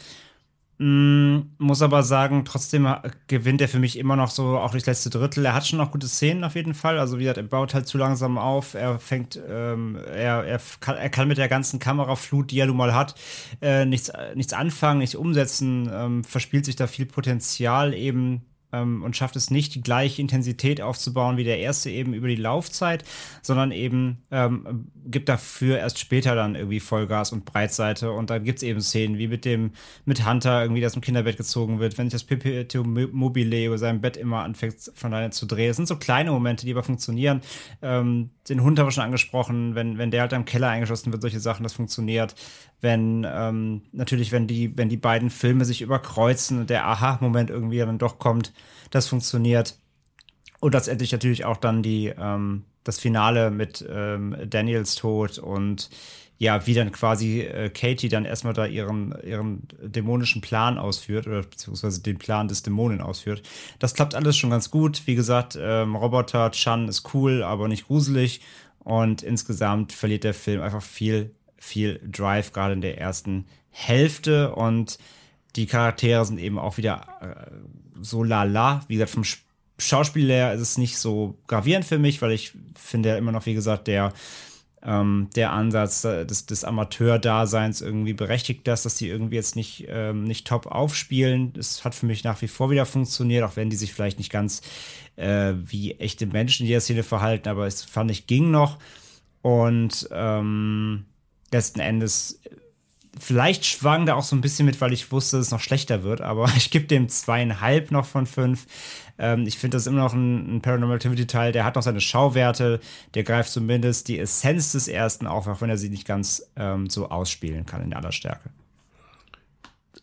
Mm, muss aber sagen, trotzdem gewinnt er für mich immer noch so auch durchs letzte Drittel. Er hat schon noch gute Szenen auf jeden Fall. Also wie gesagt, er baut halt zu langsam auf. Er fängt, ähm, er, er, kann, er kann mit der ganzen Kameraflut, die er nun mal hat, äh, nichts, nichts anfangen, nichts umsetzen, ähm, verspielt sich da viel Potenzial eben ähm, und schafft es nicht, die gleiche Intensität aufzubauen wie der erste eben über die Laufzeit, sondern eben ähm, gibt dafür erst später dann irgendwie Vollgas und Breitseite und dann gibt es eben Szenen wie mit dem, mit Hunter irgendwie, das im Kinderbett gezogen wird, wenn sich das Perpetuum mobile über seinem Bett immer anfängt von alleine zu drehen. Das sind so kleine Momente, die aber funktionieren. Ähm, den Hund haben wir schon angesprochen, wenn, wenn der halt am Keller eingeschossen wird, solche Sachen, das funktioniert. Wenn, ähm, natürlich, wenn die, wenn die beiden Filme sich überkreuzen und der Aha-Moment irgendwie dann doch kommt, das funktioniert. Und letztendlich natürlich auch dann die, ähm, das Finale mit ähm, Daniels Tod und ja, wie dann quasi äh, Katie dann erstmal da ihren, ihren dämonischen Plan ausführt oder beziehungsweise den Plan des Dämonen ausführt. Das klappt alles schon ganz gut. Wie gesagt, ähm, Roboter Chan ist cool, aber nicht gruselig. Und insgesamt verliert der Film einfach viel, viel Drive, gerade in der ersten Hälfte. Und die Charaktere sind eben auch wieder äh, so lala. Wie gesagt, vom Schauspiel her ist es nicht so gravierend für mich, weil ich finde ja immer noch, wie gesagt, der ähm, der Ansatz des, des Amateur-Daseins irgendwie berechtigt das, dass die irgendwie jetzt nicht, ähm, nicht top aufspielen. Das hat für mich nach wie vor wieder funktioniert, auch wenn die sich vielleicht nicht ganz äh, wie echte Menschen in der Szene verhalten, aber es fand ich ging noch. Und ähm, letzten Endes vielleicht schwang da auch so ein bisschen mit, weil ich wusste, dass es noch schlechter wird, aber ich gebe dem zweieinhalb noch von fünf. Ähm, ich finde das immer noch ein, ein Paranormal Activity Teil, der hat noch seine Schauwerte, der greift zumindest die Essenz des ersten auf, auch wenn er sie nicht ganz ähm, so ausspielen kann in aller Stärke.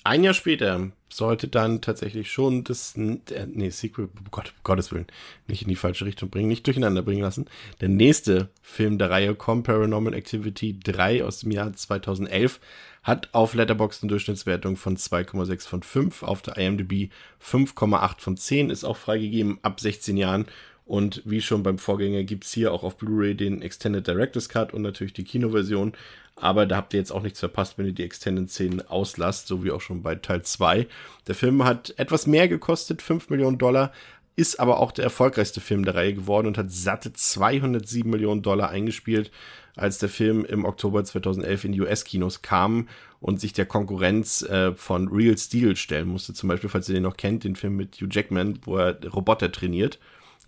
Ein Jahr später sollte dann tatsächlich schon das, äh, nee, Sequel, oh Gott, Gottes Willen, nicht in die falsche Richtung bringen, nicht durcheinander bringen lassen. Der nächste Film der Reihe, Com Paranormal Activity 3 aus dem Jahr 2011, hat auf Letterboxd eine Durchschnittswertung von 2,6 von 5, auf der IMDb 5,8 von 10, ist auch freigegeben ab 16 Jahren. Und wie schon beim Vorgänger gibt's hier auch auf Blu-ray den Extended Director's Cut und natürlich die Kinoversion. Aber da habt ihr jetzt auch nichts verpasst, wenn ihr die Extended-Szenen auslasst, so wie auch schon bei Teil 2. Der Film hat etwas mehr gekostet, 5 Millionen Dollar, ist aber auch der erfolgreichste Film der Reihe geworden und hat satte 207 Millionen Dollar eingespielt als der Film im Oktober 2011 in US-Kinos kam und sich der Konkurrenz äh, von Real Steel stellen musste. Zum Beispiel, falls ihr den noch kennt, den Film mit Hugh Jackman, wo er Roboter trainiert.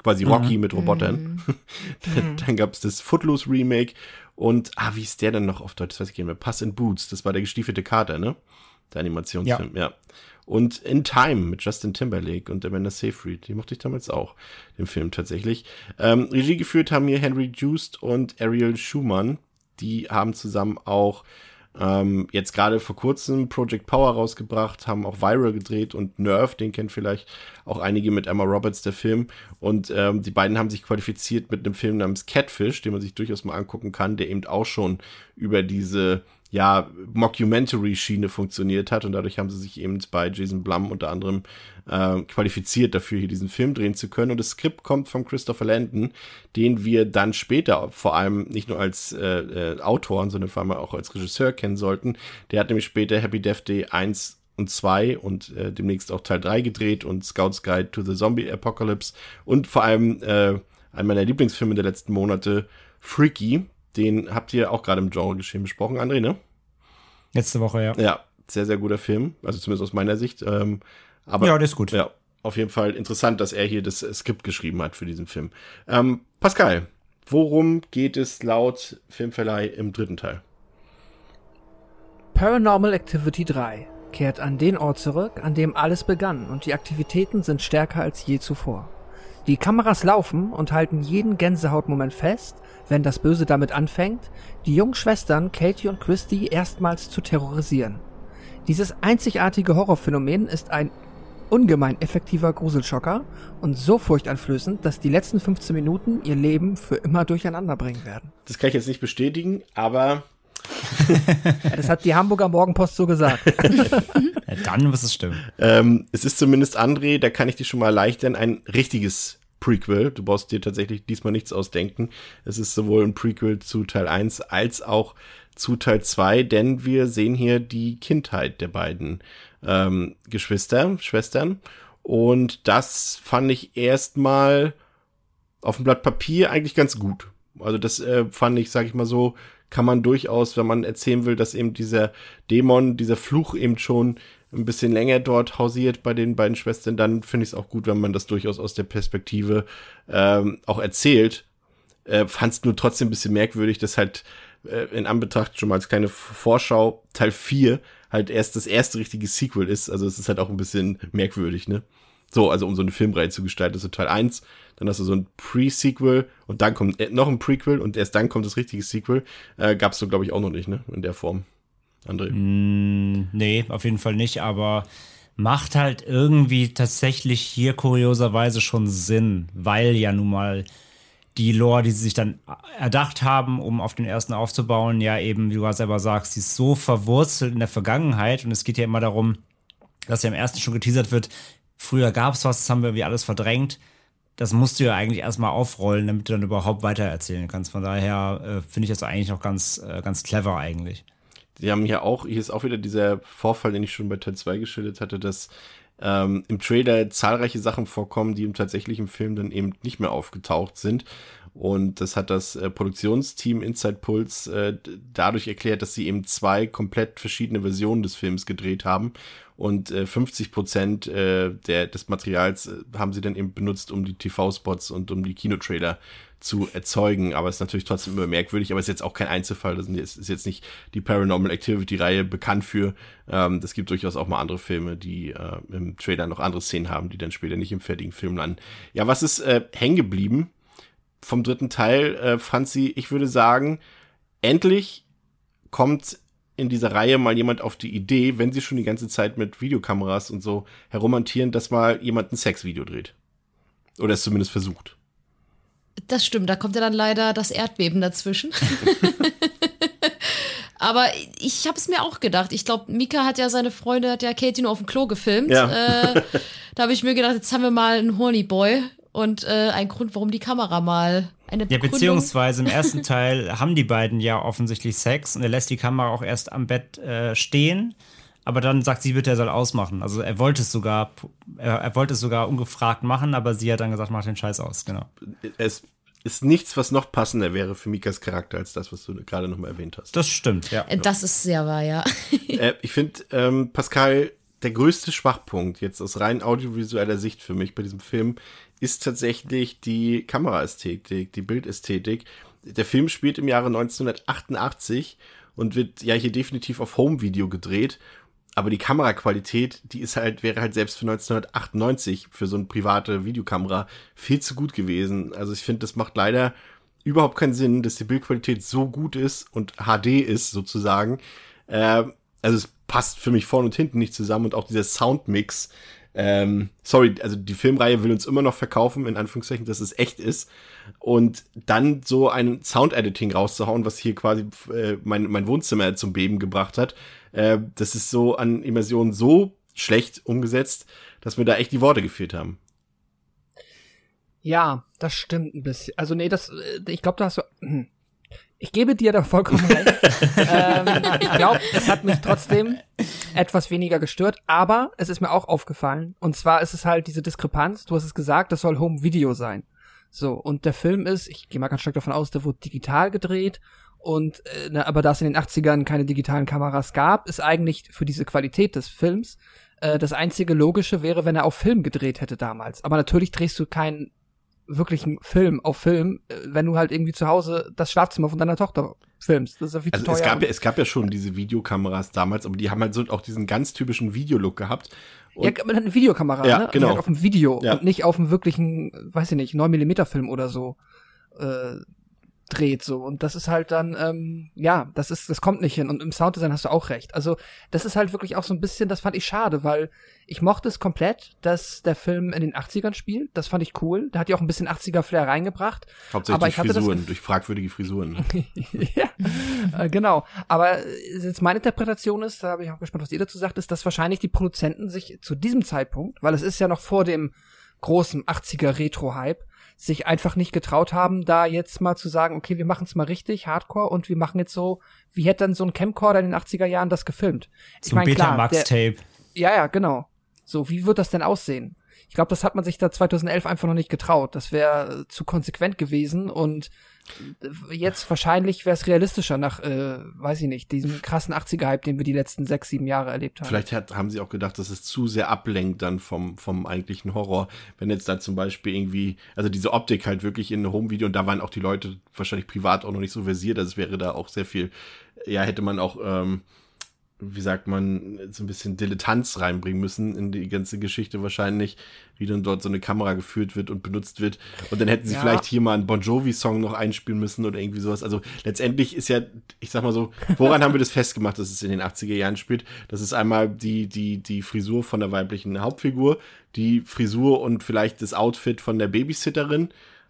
Quasi Rocky mhm. mit Robotern. Mhm. dann dann gab es das Footloose Remake und, ah, wie ist der denn noch auf Deutsch? Das weiß ich nicht mehr. Pass in Boots, das war der gestiefelte Kater, ne? Der Animationsfilm, ja. ja. Und In Time mit Justin Timberlake und Amanda Seyfried. Die mochte ich damals auch, den Film tatsächlich. Ähm, Regie geführt haben hier Henry Joost und Ariel Schumann. Die haben zusammen auch Ähm, jetzt gerade vor kurzem Project Power rausgebracht, haben auch Viral gedreht und Nerve, den kennen vielleicht auch einige mit Emma Roberts, der Film. Und ähm, die beiden haben sich qualifiziert mit einem Film namens Catfish, den man sich durchaus mal angucken kann, der eben auch schon über diese ja, Mockumentary-Schiene funktioniert hat und dadurch haben sie sich eben bei Jason Blum unter anderem äh, qualifiziert dafür, hier diesen Film drehen zu können. Und das Skript kommt von Christopher Landon, den wir dann später vor allem nicht nur als äh, äh, Autor, sondern vor allem auch als Regisseur kennen sollten. Der hat nämlich später Happy Death Day 1 und 2 und äh, demnächst auch Teil 3 gedreht und Scouts Guide to the Zombie Apocalypse und vor allem äh, einen meiner Lieblingsfilme der letzten Monate, Freaky, den habt ihr auch gerade im Genre-Geschehen besprochen, André, ne? Letzte Woche, ja. Ja, sehr, sehr guter Film. Also zumindest aus meiner Sicht. Ähm, aber, ja, das ist gut. Ja, auf jeden Fall interessant, dass er hier das Skript geschrieben hat für diesen Film. Ähm, Pascal, worum geht es laut Filmverleih im dritten Teil? Paranormal Activity 3 kehrt an den Ort zurück, an dem alles begann und die Aktivitäten sind stärker als je zuvor. Die Kameras laufen und halten jeden Gänsehautmoment fest, wenn das Böse damit anfängt, die jungen Schwestern Katie und Christy erstmals zu terrorisieren. Dieses einzigartige Horrorphänomen ist ein ungemein effektiver Gruselschocker und so furchteinflößend, dass die letzten 15 Minuten ihr Leben für immer durcheinander bringen werden. Das kann ich jetzt nicht bestätigen, aber das hat die Hamburger Morgenpost so gesagt. ja, dann muss es stimmen. Ähm, es ist zumindest André, da kann ich dir schon mal erleichtern, ein richtiges Prequel. Du brauchst dir tatsächlich diesmal nichts ausdenken. Es ist sowohl ein Prequel zu Teil 1 als auch zu Teil 2, denn wir sehen hier die Kindheit der beiden ähm, Geschwister, Schwestern. Und das fand ich erstmal auf dem Blatt Papier eigentlich ganz gut. Also das äh, fand ich, sag ich mal so, kann man durchaus, wenn man erzählen will, dass eben dieser Dämon, dieser Fluch eben schon ein bisschen länger dort hausiert bei den beiden Schwestern, dann finde ich es auch gut, wenn man das durchaus aus der Perspektive ähm, auch erzählt. Äh, Fand es nur trotzdem ein bisschen merkwürdig, dass halt äh, in Anbetracht schon mal als kleine Vorschau Teil 4 halt erst das erste richtige Sequel ist. Also es ist halt auch ein bisschen merkwürdig, ne? So, also um so eine Filmreihe zu gestalten, so Teil 1, dann hast du so ein Pre-Sequel und dann kommt äh, noch ein Prequel und erst dann kommt das richtige Sequel. Äh, es so, glaube ich, auch noch nicht, ne? In der Form. André? Mm, nee, auf jeden Fall nicht, aber macht halt irgendwie tatsächlich hier kurioserweise schon Sinn, weil ja nun mal die Lore, die sie sich dann erdacht haben, um auf den ersten aufzubauen, ja eben, wie du selber sagst, die ist so verwurzelt in der Vergangenheit und es geht ja immer darum, dass ja im ersten schon geteasert wird, früher gab es was, das haben wir irgendwie alles verdrängt. Das musst du ja eigentlich erstmal aufrollen, damit du dann überhaupt weitererzählen kannst. Von daher äh, finde ich das eigentlich noch ganz, äh, ganz clever eigentlich. Sie haben hier auch, hier ist auch wieder dieser Vorfall, den ich schon bei Teil 2 geschildert hatte, dass ähm, im Trailer zahlreiche Sachen vorkommen, die im tatsächlichen Film dann eben nicht mehr aufgetaucht sind. Und das hat das äh, Produktionsteam Inside Pulse äh, dadurch erklärt, dass sie eben zwei komplett verschiedene Versionen des Films gedreht haben. Und äh, 50 Prozent äh, der, des Materials äh, haben sie dann eben benutzt, um die TV-Spots und um die Kinotrailer zu erzeugen. Aber es ist natürlich trotzdem immer merkwürdig, aber es ist jetzt auch kein Einzelfall. Das ist jetzt nicht die Paranormal Activity-Reihe bekannt für. Ähm, gibt durchaus auch mal andere Filme, die äh, im Trailer noch andere Szenen haben, die dann später nicht im fertigen Film landen. Ja, was ist hängen geblieben vom dritten Teil, äh, Franzi? Ich würde sagen, endlich kommt in dieser Reihe mal jemand auf die Idee, wenn sie schon die ganze Zeit mit Videokameras und so herumhantieren, dass mal jemand ein Sexvideo dreht. Oder es zumindest versucht. Das stimmt, da kommt ja dann leider das Erdbeben dazwischen. Aber ich habe es mir auch gedacht. Ich glaube, Mika hat ja seine Freunde, hat ja Katie nur auf dem Klo gefilmt. Ja. Äh, da habe ich mir gedacht, jetzt haben wir mal einen Horny Boy und äh, ein Grund, warum die Kamera mal eine Ja, beziehungsweise im ersten Teil haben die beiden ja offensichtlich Sex und er lässt die Kamera auch erst am Bett äh, stehen. Aber dann sagt sie bitte, er soll ausmachen. Also er wollte es sogar, er, er, wollte es sogar ungefragt machen, aber sie hat dann gesagt, mach den Scheiß aus, genau. Es ist nichts, was noch passender wäre für Mikas Charakter als das, was du gerade nochmal erwähnt hast. Das stimmt, ja. Äh, das ist sehr wahr, ja. äh, ich finde, ähm, Pascal, der größte Schwachpunkt jetzt aus rein audiovisueller Sicht für mich bei diesem Film ist tatsächlich die Kameraästhetik, die Bildästhetik. Der Film spielt im Jahre 1988 und wird ja hier definitiv auf Home-Video gedreht aber die Kameraqualität, die ist halt, wäre halt selbst für 1998 für so eine private Videokamera viel zu gut gewesen. Also ich finde, das macht leider überhaupt keinen Sinn, dass die Bildqualität so gut ist und HD ist sozusagen, Äh, also es passt für mich vorne und hinten nicht zusammen und auch dieser Soundmix. Ähm, sorry, also die Filmreihe will uns immer noch verkaufen, in Anführungszeichen, dass es echt ist. Und dann so ein Sound-Editing rauszuhauen, was hier quasi äh, mein, mein Wohnzimmer zum Beben gebracht hat, äh, das ist so an Immersion so schlecht umgesetzt, dass mir da echt die Worte gefehlt haben. Ja, das stimmt ein bisschen. Also nee, das, äh, ich glaube, da hast du. Ich gebe dir da vollkommen recht. ähm, ich glaube, es hat mich trotzdem etwas weniger gestört, aber es ist mir auch aufgefallen. Und zwar ist es halt diese Diskrepanz. Du hast es gesagt, das soll Home Video sein. So, und der Film ist, ich gehe mal ganz stark davon aus, der wurde digital gedreht. Und äh, na, aber da es in den 80ern keine digitalen Kameras gab, ist eigentlich für diese Qualität des Films äh, das einzige Logische wäre, wenn er auf Film gedreht hätte damals. Aber natürlich drehst du keinen wirklichen Film auf Film, äh, wenn du halt irgendwie zu Hause das Schlafzimmer von deiner Tochter filmst. Das ist ja viel also zu teuer. Es gab, ja, es gab ja schon diese Videokameras damals, aber die haben halt so auch diesen ganz typischen Videolook gehabt. Und ja, man hat eine Videokamera, ja, ne? Genau. Halt auf dem Video ja. und nicht auf einem wirklichen, weiß ich nicht, 9 mm Film oder so. Äh, dreht so. Und das ist halt dann ähm, ja das ist das kommt nicht hin. Und im Sounddesign hast du auch recht. Also das ist halt wirklich auch so ein bisschen das fand ich schade weil ich mochte es komplett dass der Film in den 80ern spielt. Das fand ich cool. Da hat ja auch ein bisschen 80er Flair reingebracht. Hauptsächlich aber durch Frisuren durch fragwürdige Frisuren. Ja äh, genau. Aber jetzt meine Interpretation ist da bin ich auch gespannt was ihr dazu sagt ist dass wahrscheinlich die Produzenten sich zu diesem Zeitpunkt weil es ist ja noch vor dem großen 80er Retro Hype sich einfach nicht getraut haben, da jetzt mal zu sagen, okay, wir machen es mal richtig, Hardcore, und wir machen jetzt so, wie hätte dann so ein Camcorder in den 80er Jahren das gefilmt? Ich so mein, Betamax-Tape. Ja, ja, genau. So, wie wird das denn aussehen? Ich glaube, das hat man sich da 2011 einfach noch nicht getraut. Das wäre äh, zu konsequent gewesen und jetzt wahrscheinlich wäre es realistischer nach, äh, weiß ich nicht, diesem krassen 80er-Hype, den wir die letzten sechs, sieben Jahre erlebt haben. Vielleicht hat, haben sie auch gedacht, dass es zu sehr ablenkt dann vom, vom eigentlichen Horror. Wenn jetzt da zum Beispiel irgendwie, also diese Optik halt wirklich in einem Home-Video und da waren auch die Leute wahrscheinlich privat auch noch nicht so versiert, also es wäre da auch sehr viel, ja, hätte man auch, ähm, wie sagt man, so ein bisschen Dilettanz reinbringen müssen in die ganze Geschichte wahrscheinlich, wie dann dort so eine Kamera geführt wird und benutzt wird. Und dann hätten sie ja. vielleicht hier mal einen Bon Jovi-Song noch einspielen müssen oder irgendwie sowas. Also letztendlich ist ja, ich sag mal so, woran haben wir das festgemacht, dass es in den 80er Jahren spielt? Das ist einmal die, die, die Frisur von der weiblichen Hauptfigur, die Frisur und vielleicht das Outfit von der Babysitterin.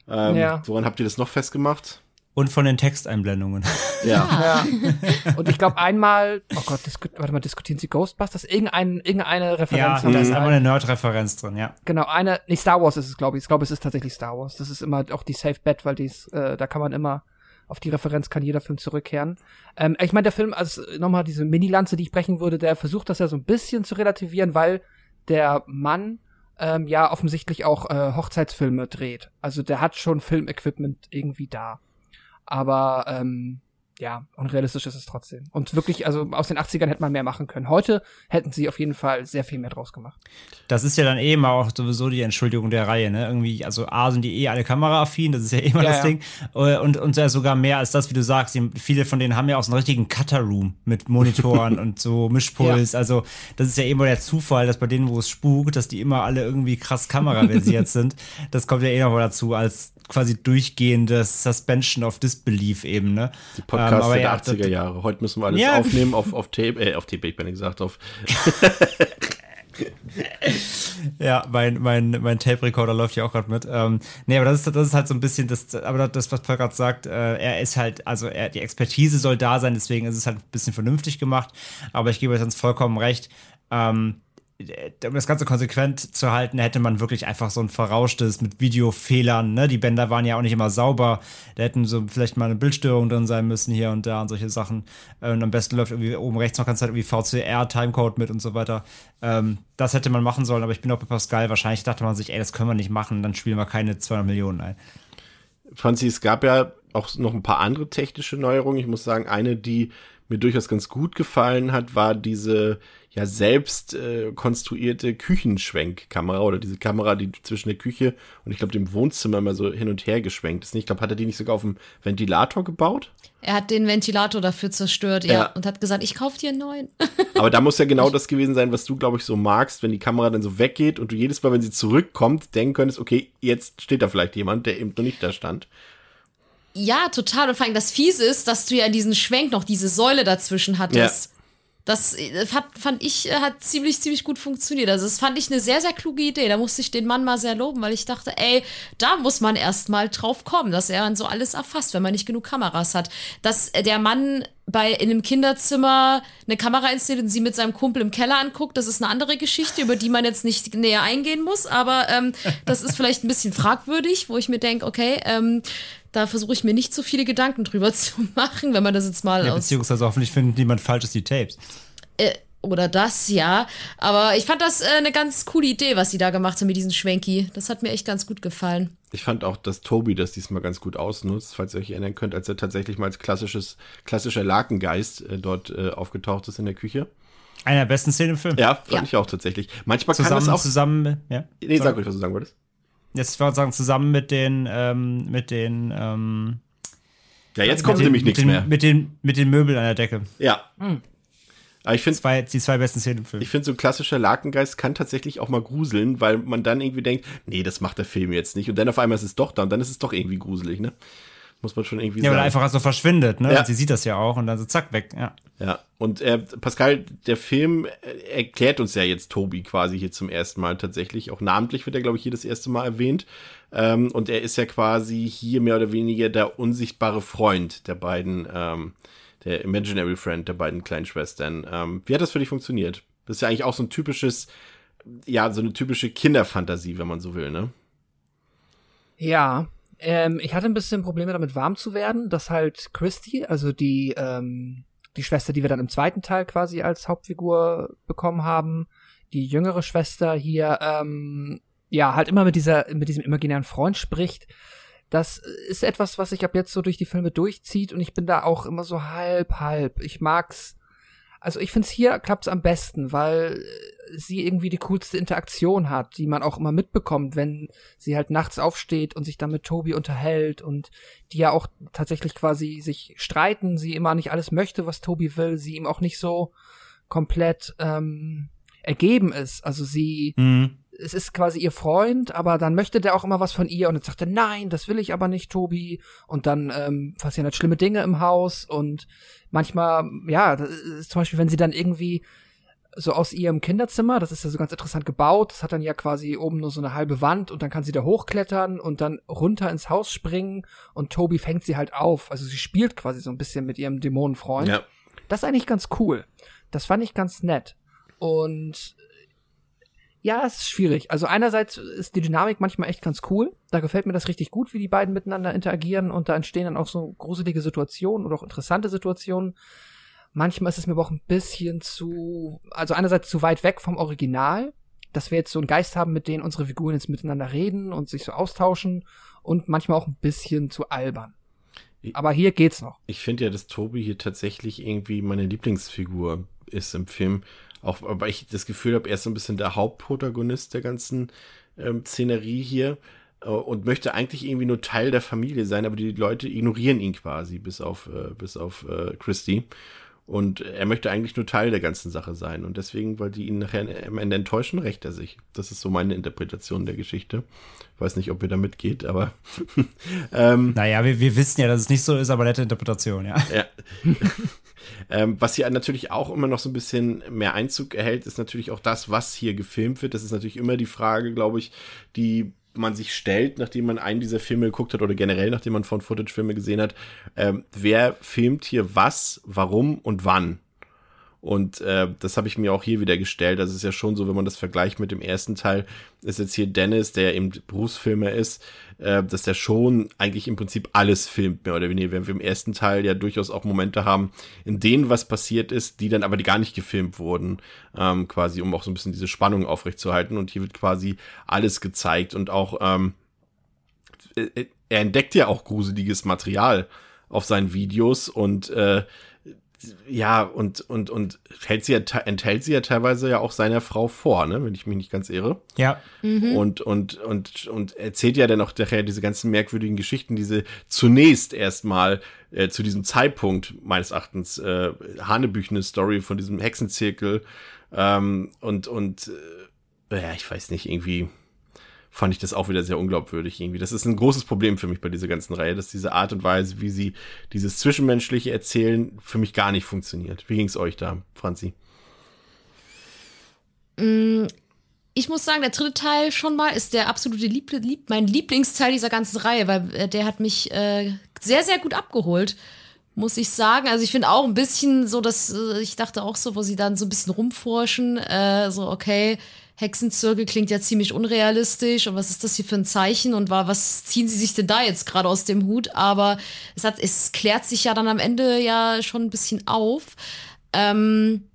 Ähm, ja. Woran habt ihr das noch festgemacht? Und von den Texteinblendungen. Ja. ja. Und ich glaube einmal, oh Gott, warte mal, diskutieren Sie Ghostbusters? Irgendein, irgendeine Referenz. Ja, da ist einmal eine Nerd-Referenz drin, ja. Genau, eine, nicht Star Wars ist es, glaube ich. Ich glaube, es ist tatsächlich Star Wars. Das ist immer auch die Safe Bet, weil dies, äh, da kann man immer, auf die Referenz kann jeder Film zurückkehren. Ähm, ich meine, der Film, also nochmal diese Mini-Lanze, die ich brechen würde, der versucht das ja so ein bisschen zu relativieren, weil der Mann ähm, ja offensichtlich auch äh, Hochzeitsfilme dreht. Also der hat schon Filmequipment irgendwie da. Aber ähm, ja, unrealistisch ist es trotzdem. Und wirklich, also aus den 80ern hätte man mehr machen können. Heute hätten sie auf jeden Fall sehr viel mehr draus gemacht. Das ist ja dann eh mal auch sowieso die Entschuldigung der Reihe, ne? Irgendwie, also A sind die eh alle kameraaffin, das ist ja immer ja, das ja. Ding. Äh, und, und ja sogar mehr als das, wie du sagst. viele von denen haben ja auch so einen richtigen Cutter-Room mit Monitoren und so Mischpuls. Ja. Also, das ist ja immer der Zufall, dass bei denen, wo es spukt, dass die immer alle irgendwie krass kameraversiert sind. Das kommt ja eh noch mal dazu, als quasi durchgehendes Suspension of Disbelief eben, ne? Die Podcasts ähm, der ja, 80er Jahre. Heute müssen wir alles ja. aufnehmen auf, auf Tape, äh, auf Tape, ich bin gesagt, auf. ja, mein, mein, mein Tape-Recorder läuft ja auch gerade mit. Ähm, nee, aber das ist, das ist halt so ein bisschen das, aber das, was Paul gerade sagt, äh, er ist halt, also er, die Expertise soll da sein, deswegen ist es halt ein bisschen vernünftig gemacht. Aber ich gebe euch sonst vollkommen recht. Ähm, um das Ganze konsequent zu halten, hätte man wirklich einfach so ein verrauschtes mit Videofehlern. Ne? Die Bänder waren ja auch nicht immer sauber. Da hätten so vielleicht mal eine Bildstörung drin sein müssen hier und da und solche Sachen. Äh, und am besten läuft irgendwie oben rechts noch ganz Zeit irgendwie VCR, Timecode mit und so weiter. Ähm, das hätte man machen sollen, aber ich bin auch bei Pascal. Wahrscheinlich dachte man sich, ey, das können wir nicht machen, dann spielen wir keine 200 Millionen ein. Franzi, es gab ja auch noch ein paar andere technische Neuerungen. Ich muss sagen, eine, die mir durchaus ganz gut gefallen hat, war diese ja selbst äh, konstruierte Küchenschwenkkamera oder diese Kamera, die zwischen der Küche und ich glaube dem Wohnzimmer immer so hin und her geschwenkt ist. Ich glaube, hat er die nicht sogar auf dem Ventilator gebaut? Er hat den Ventilator dafür zerstört, ja, ja. und hat gesagt, ich kaufe dir einen neuen. Aber da muss ja genau das gewesen sein, was du, glaube ich, so magst, wenn die Kamera dann so weggeht und du jedes Mal, wenn sie zurückkommt, denken könntest, okay, jetzt steht da vielleicht jemand, der eben noch nicht da stand. Ja, total. Und vor allem das Fiese ist, dass du ja diesen Schwenk noch diese Säule dazwischen hattest. Ja. Das äh, fand, ich, äh, hat ziemlich, ziemlich gut funktioniert. Also, das fand ich eine sehr, sehr kluge Idee. Da musste ich den Mann mal sehr loben, weil ich dachte, ey, da muss man erst mal drauf kommen, dass er dann so alles erfasst, wenn man nicht genug Kameras hat. Dass der Mann bei in einem Kinderzimmer eine Kamera installiert und sie mit seinem Kumpel im Keller anguckt, das ist eine andere Geschichte, über die man jetzt nicht näher eingehen muss, aber ähm, das ist vielleicht ein bisschen fragwürdig, wo ich mir denke, okay, ähm, da versuche ich mir nicht so viele Gedanken drüber zu machen, wenn man das jetzt mal ja, aus. Beziehungsweise hoffentlich findet niemand falsches die Tapes. Äh, oder das, ja. Aber ich fand das äh, eine ganz coole Idee, was sie da gemacht haben mit diesem Schwenki. Das hat mir echt ganz gut gefallen. Ich fand auch, dass Toby das diesmal ganz gut ausnutzt, falls ihr euch erinnern könnt, als er tatsächlich mal als klassisches, klassischer Lakengeist äh, dort äh, aufgetaucht ist in der Küche. Einer der besten Szenen im Film. Ja, fand ja. ich auch tatsächlich. Manchmal zusammen, kann das auch zusammen, ja. Nee, sag ruhig, was du sagen wolltest. Jetzt würde sagen, zusammen mit den, ähm, mit den, ähm, Ja, jetzt kommt nämlich nichts den, mehr. Mit den, mit den Möbeln an der Decke. Ja. Hm. Aber ich finde zwei, die zwei besten Szenen im Film. Ich finde, so ein klassischer Lakengeist kann tatsächlich auch mal gruseln, weil man dann irgendwie denkt, nee, das macht der Film jetzt nicht. Und dann auf einmal ist es doch da und dann ist es doch irgendwie gruselig, ne? Muss man schon irgendwie ja, sagen. Ja, weil er einfach so verschwindet, ne? Ja. Und sie sieht das ja auch und dann so zack, weg, ja. Ja, und äh, Pascal, der Film erklärt uns ja jetzt Tobi quasi hier zum ersten Mal tatsächlich. Auch namentlich wird er, glaube ich, hier das erste Mal erwähnt. Ähm, und er ist ja quasi hier mehr oder weniger der unsichtbare Freund der beiden ähm, der Imaginary Friend der beiden kleinen Schwestern. Ähm, wie hat das für dich funktioniert? Das ist ja eigentlich auch so ein typisches, ja, so eine typische Kinderfantasie, wenn man so will, ne? Ja, ähm, ich hatte ein bisschen Probleme damit, warm zu werden, dass halt Christy, also die, ähm, die Schwester, die wir dann im zweiten Teil quasi als Hauptfigur bekommen haben, die jüngere Schwester hier, ähm, ja, halt immer mit dieser, mit diesem imaginären Freund spricht das ist etwas, was sich ab jetzt so durch die Filme durchzieht und ich bin da auch immer so halb, halb. Ich mag's. Also ich find's hier klappt's am besten, weil sie irgendwie die coolste Interaktion hat, die man auch immer mitbekommt, wenn sie halt nachts aufsteht und sich dann mit Toby unterhält und die ja auch tatsächlich quasi sich streiten, sie immer nicht alles möchte, was Toby will, sie ihm auch nicht so komplett ähm, ergeben ist. Also sie mhm es ist quasi ihr Freund, aber dann möchte der auch immer was von ihr und dann sagt er, nein, das will ich aber nicht, Tobi. Und dann ähm, passieren halt schlimme Dinge im Haus und manchmal, ja, zum Beispiel, wenn sie dann irgendwie so aus ihrem Kinderzimmer, das ist ja so ganz interessant gebaut, das hat dann ja quasi oben nur so eine halbe Wand und dann kann sie da hochklettern und dann runter ins Haus springen und Tobi fängt sie halt auf. Also sie spielt quasi so ein bisschen mit ihrem Dämonenfreund. Ja. Das ist eigentlich ganz cool. Das fand ich ganz nett. Und ja, es ist schwierig. Also einerseits ist die Dynamik manchmal echt ganz cool. Da gefällt mir das richtig gut, wie die beiden miteinander interagieren und da entstehen dann auch so gruselige Situationen oder auch interessante Situationen. Manchmal ist es mir aber auch ein bisschen zu, also einerseits zu weit weg vom Original, dass wir jetzt so einen Geist haben, mit denen unsere Figuren jetzt miteinander reden und sich so austauschen und manchmal auch ein bisschen zu albern. Aber hier geht's noch. Ich finde ja, dass Tobi hier tatsächlich irgendwie meine Lieblingsfigur ist im Film. Auch weil ich das Gefühl habe, er ist so ein bisschen der Hauptprotagonist der ganzen ähm, Szenerie hier äh, und möchte eigentlich irgendwie nur Teil der Familie sein, aber die Leute ignorieren ihn quasi, bis auf, äh, bis auf äh, Christy. Und er möchte eigentlich nur Teil der ganzen Sache sein. Und deswegen, weil die ihn nachher am Ende enttäuschen, rächt er sich. Das ist so meine Interpretation der Geschichte. Weiß nicht, ob ihr da mitgeht, aber. ähm, naja, wir, wir wissen ja, dass es nicht so ist, aber nette Interpretation, ja. ja. ähm, was hier natürlich auch immer noch so ein bisschen mehr Einzug erhält, ist natürlich auch das, was hier gefilmt wird. Das ist natürlich immer die Frage, glaube ich, die man sich stellt, nachdem man einen dieser Filme geguckt hat oder generell nachdem man von Footage-Filme gesehen hat, ähm, wer filmt hier was, warum und wann. Und äh, das habe ich mir auch hier wieder gestellt. Das ist ja schon so, wenn man das vergleicht mit dem ersten Teil, ist jetzt hier Dennis, der eben Berufsfilmer ist, äh, dass der schon eigentlich im Prinzip alles filmt, mehr oder weniger. Wenn wir im ersten Teil ja durchaus auch Momente haben, in denen was passiert ist, die dann aber die gar nicht gefilmt wurden, ähm, quasi, um auch so ein bisschen diese Spannung aufrechtzuerhalten. Und hier wird quasi alles gezeigt und auch, ähm, äh, äh, er entdeckt ja auch gruseliges Material auf seinen Videos und äh, ja, und, und, und hält sie ja, enthält sie ja teilweise ja auch seiner Frau vor, ne, wenn ich mich nicht ganz irre. Ja. Mhm. Und, und, und, und erzählt ja dann auch nachher diese ganzen merkwürdigen Geschichten, diese zunächst erstmal äh, zu diesem Zeitpunkt meines Erachtens äh, hanebüchene Story von diesem Hexenzirkel ähm, und, und äh, ja, ich weiß nicht, irgendwie fand ich das auch wieder sehr unglaubwürdig irgendwie. Das ist ein großes Problem für mich bei dieser ganzen Reihe, dass diese Art und Weise, wie sie dieses zwischenmenschliche Erzählen für mich gar nicht funktioniert. Wie ging es euch da, Franzi? Mm, ich muss sagen, der dritte Teil schon mal ist der absolute Lieb Lieb mein Lieblingsteil dieser ganzen Reihe, weil äh, der hat mich äh, sehr, sehr gut abgeholt muss ich sagen. Also ich finde auch ein bisschen so, dass äh, ich dachte auch so, wo sie dann so ein bisschen rumforschen, äh, so okay, Hexenzirkel klingt ja ziemlich unrealistisch und was ist das hier für ein Zeichen und war, was ziehen sie sich denn da jetzt gerade aus dem Hut? Aber es hat, es klärt sich ja dann am Ende ja schon ein bisschen auf. Ähm,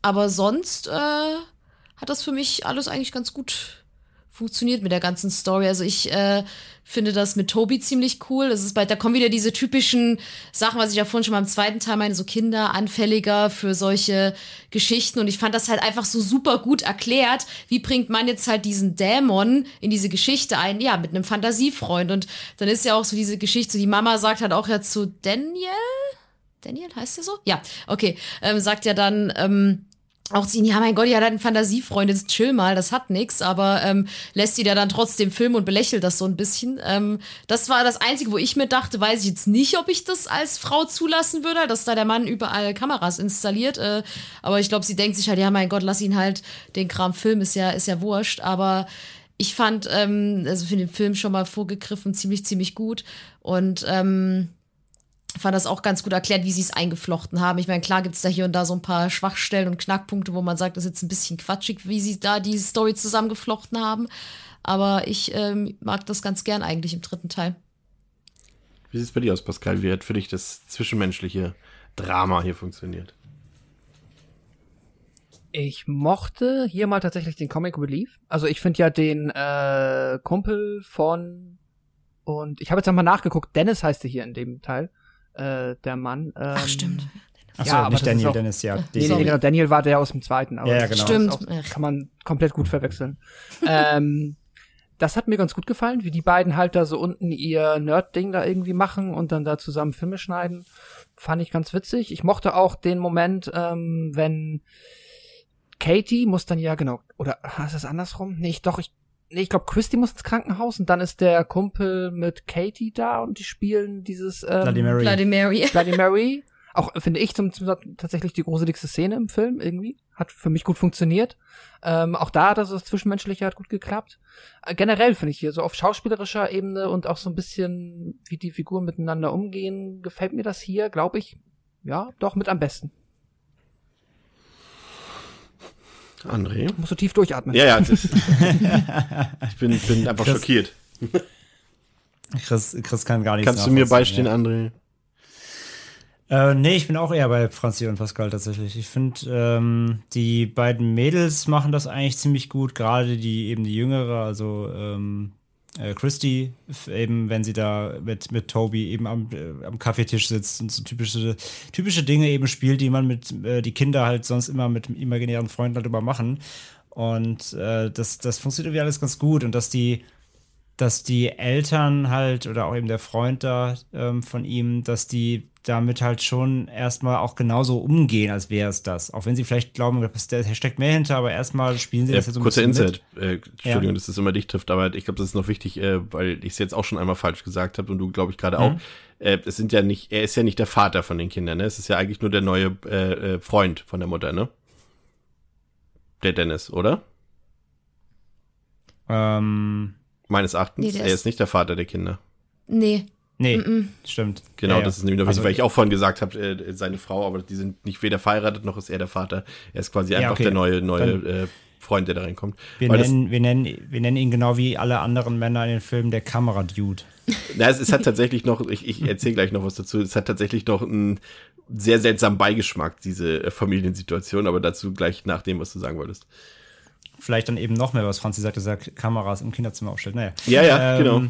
aber sonst äh, hat das für mich alles eigentlich ganz gut funktioniert mit der ganzen Story. Also ich äh, finde das mit Toby ziemlich cool. Das ist bald, da kommen wieder diese typischen Sachen, was ich ja vorhin schon mal im zweiten Teil meine, so Kinder anfälliger für solche Geschichten. Und ich fand das halt einfach so super gut erklärt. Wie bringt man jetzt halt diesen Dämon in diese Geschichte ein? Ja, mit einem Fantasiefreund. Und dann ist ja auch so diese Geschichte, die Mama sagt halt auch ja zu Daniel. Daniel heißt er so? Ja, okay. Ähm, sagt ja dann, ähm, auch ziehen, ja, mein Gott, ja, dein Fantasiefreund, jetzt chill mal, das hat nix, aber ähm, lässt sie da dann trotzdem filmen und belächelt das so ein bisschen. Ähm, das war das Einzige, wo ich mir dachte, weiß ich jetzt nicht, ob ich das als Frau zulassen würde, dass da der Mann überall Kameras installiert. Äh, aber ich glaube, sie denkt sich halt, ja, mein Gott, lass ihn halt den Kram filmen, ist ja, ist ja wurscht. Aber ich fand, ähm, also für den Film schon mal vorgegriffen, ziemlich, ziemlich gut. Und ähm, fand das auch ganz gut erklärt, wie sie es eingeflochten haben. Ich meine, klar gibt es da hier und da so ein paar Schwachstellen und Knackpunkte, wo man sagt, das ist jetzt ein bisschen quatschig, wie sie da die Story zusammengeflochten haben. Aber ich ähm, mag das ganz gern eigentlich im dritten Teil. Wie sieht es bei dir aus, Pascal? Wie hat für dich das zwischenmenschliche Drama hier funktioniert? Ich mochte hier mal tatsächlich den Comic Relief. Also ich finde ja den äh, Kumpel von und ich habe jetzt einmal nachgeguckt, Dennis heißt er hier in dem Teil äh, der Mann. Ähm, Ach, stimmt. Achso, ja, nicht Daniel, auch, Dennis, ja. Nee, nee, genau, Daniel war der aus dem zweiten. Aber ja, genau. Stimmt. Auch, kann man komplett gut verwechseln. ähm, das hat mir ganz gut gefallen, wie die beiden halt da so unten ihr Nerd-Ding da irgendwie machen und dann da zusammen Filme schneiden. Fand ich ganz witzig. Ich mochte auch den Moment, ähm, wenn Katie muss dann ja, genau, oder ist das andersrum? Nee, ich, doch, ich Nee, ich glaube, Christy muss ins Krankenhaus und dann ist der Kumpel mit Katie da und die spielen dieses ähm, Bloody Mary. Bloody Mary. Bloody Mary. Auch finde ich zum, zum, tatsächlich die gruseligste Szene im Film irgendwie. Hat für mich gut funktioniert. Ähm, auch da hat also das Zwischenmenschliche hat gut geklappt. Äh, generell finde ich hier so auf schauspielerischer Ebene und auch so ein bisschen, wie die Figuren miteinander umgehen, gefällt mir das hier, glaube ich, ja, doch mit am besten. André? Musst du tief durchatmen. Ja, ja. ich bin, bin einfach Chris, schockiert. Chris, Chris kann gar nichts Kannst du mir beistehen, ja. André? Äh, nee, ich bin auch eher bei Franzi und Pascal tatsächlich. Ich finde, ähm, die beiden Mädels machen das eigentlich ziemlich gut, gerade die eben die jüngere, also ähm, äh, Christy, eben wenn sie da mit, mit Toby eben am, äh, am Kaffeetisch sitzt und so typische, typische Dinge eben spielt, die man mit äh, die Kinder halt sonst immer mit imaginären Freunden halt immer machen. Und äh, das, das funktioniert irgendwie alles ganz gut. Und dass die, dass die Eltern halt oder auch eben der Freund da ähm, von ihm, dass die damit halt schon erstmal auch genauso umgehen, als wäre es das. Auch wenn sie vielleicht glauben, da steckt mehr hinter, aber erstmal spielen sie ja, das jetzt so ein kurzer bisschen Insight. Äh, Entschuldigung, ja. dass das immer dich trifft, aber ich glaube, das ist noch wichtig, äh, weil ich es jetzt auch schon einmal falsch gesagt habe und du, glaube ich, gerade mhm. auch. Äh, es sind ja nicht, er ist ja nicht der Vater von den Kindern, ne? Es ist ja eigentlich nur der neue äh, äh Freund von der Mutter, ne? Der Dennis, oder? Ähm. Meines Erachtens, nee, er ist nicht der Vater der Kinder. Nee. Nee, mm -mm. stimmt. Genau, ja, das ist nämlich noch wichtig, also, weil ich auch vorhin gesagt habe, äh, seine Frau, aber die sind nicht weder verheiratet noch ist er der Vater. Er ist quasi einfach okay. der neue, neue äh, Freund, der da reinkommt. Wir nennen, wir, nennen, wir nennen ihn genau wie alle anderen Männer in den Filmen der Kamera-Dude. Na, es, es, hat tatsächlich noch, ich, ich erzähle gleich noch was dazu, es hat tatsächlich noch einen sehr seltsamen Beigeschmack, diese äh, Familiensituation, aber dazu gleich nach dem, was du sagen wolltest. Vielleicht dann eben noch mehr, was Franzi sagte, sagt, Kameras im Kinderzimmer aufstellt. Naja. Ja, ja, ähm, genau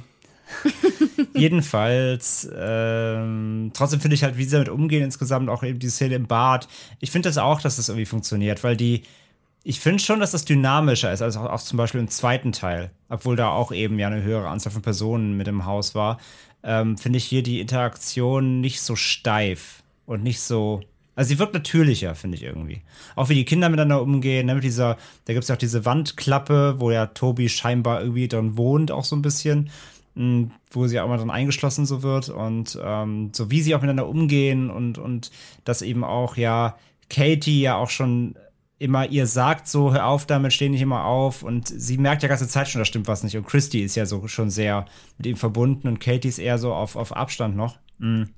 Jedenfalls, ähm, trotzdem finde ich halt, wie sie damit umgehen insgesamt, auch eben die Szene im Bad. Ich finde das auch, dass das irgendwie funktioniert, weil die, ich finde schon, dass das dynamischer ist, als auch, auch, zum Beispiel im zweiten Teil, obwohl da auch eben ja eine höhere Anzahl von Personen mit im Haus war, ähm, finde ich hier die Interaktion nicht so steif und nicht so Also sie wirkt natürlicher, finde ich irgendwie. Auch wie die Kinder miteinander umgehen, ne, mit dieser, da gibt es ja auch diese Wandklappe, wo ja Tobi scheinbar irgendwie drin wohnt, auch so ein bisschen, wo sie auch mal drin eingeschlossen so wird und ähm, so wie sie auch miteinander umgehen und, und dass eben auch ja Katie ja auch schon immer ihr sagt, so hör auf damit, steh nicht immer auf. Und sie merkt ja ganze Zeit schon, da stimmt was nicht. Und Christy ist ja so schon sehr mit ihm verbunden und Katie ist eher so auf, auf Abstand noch. Mhm.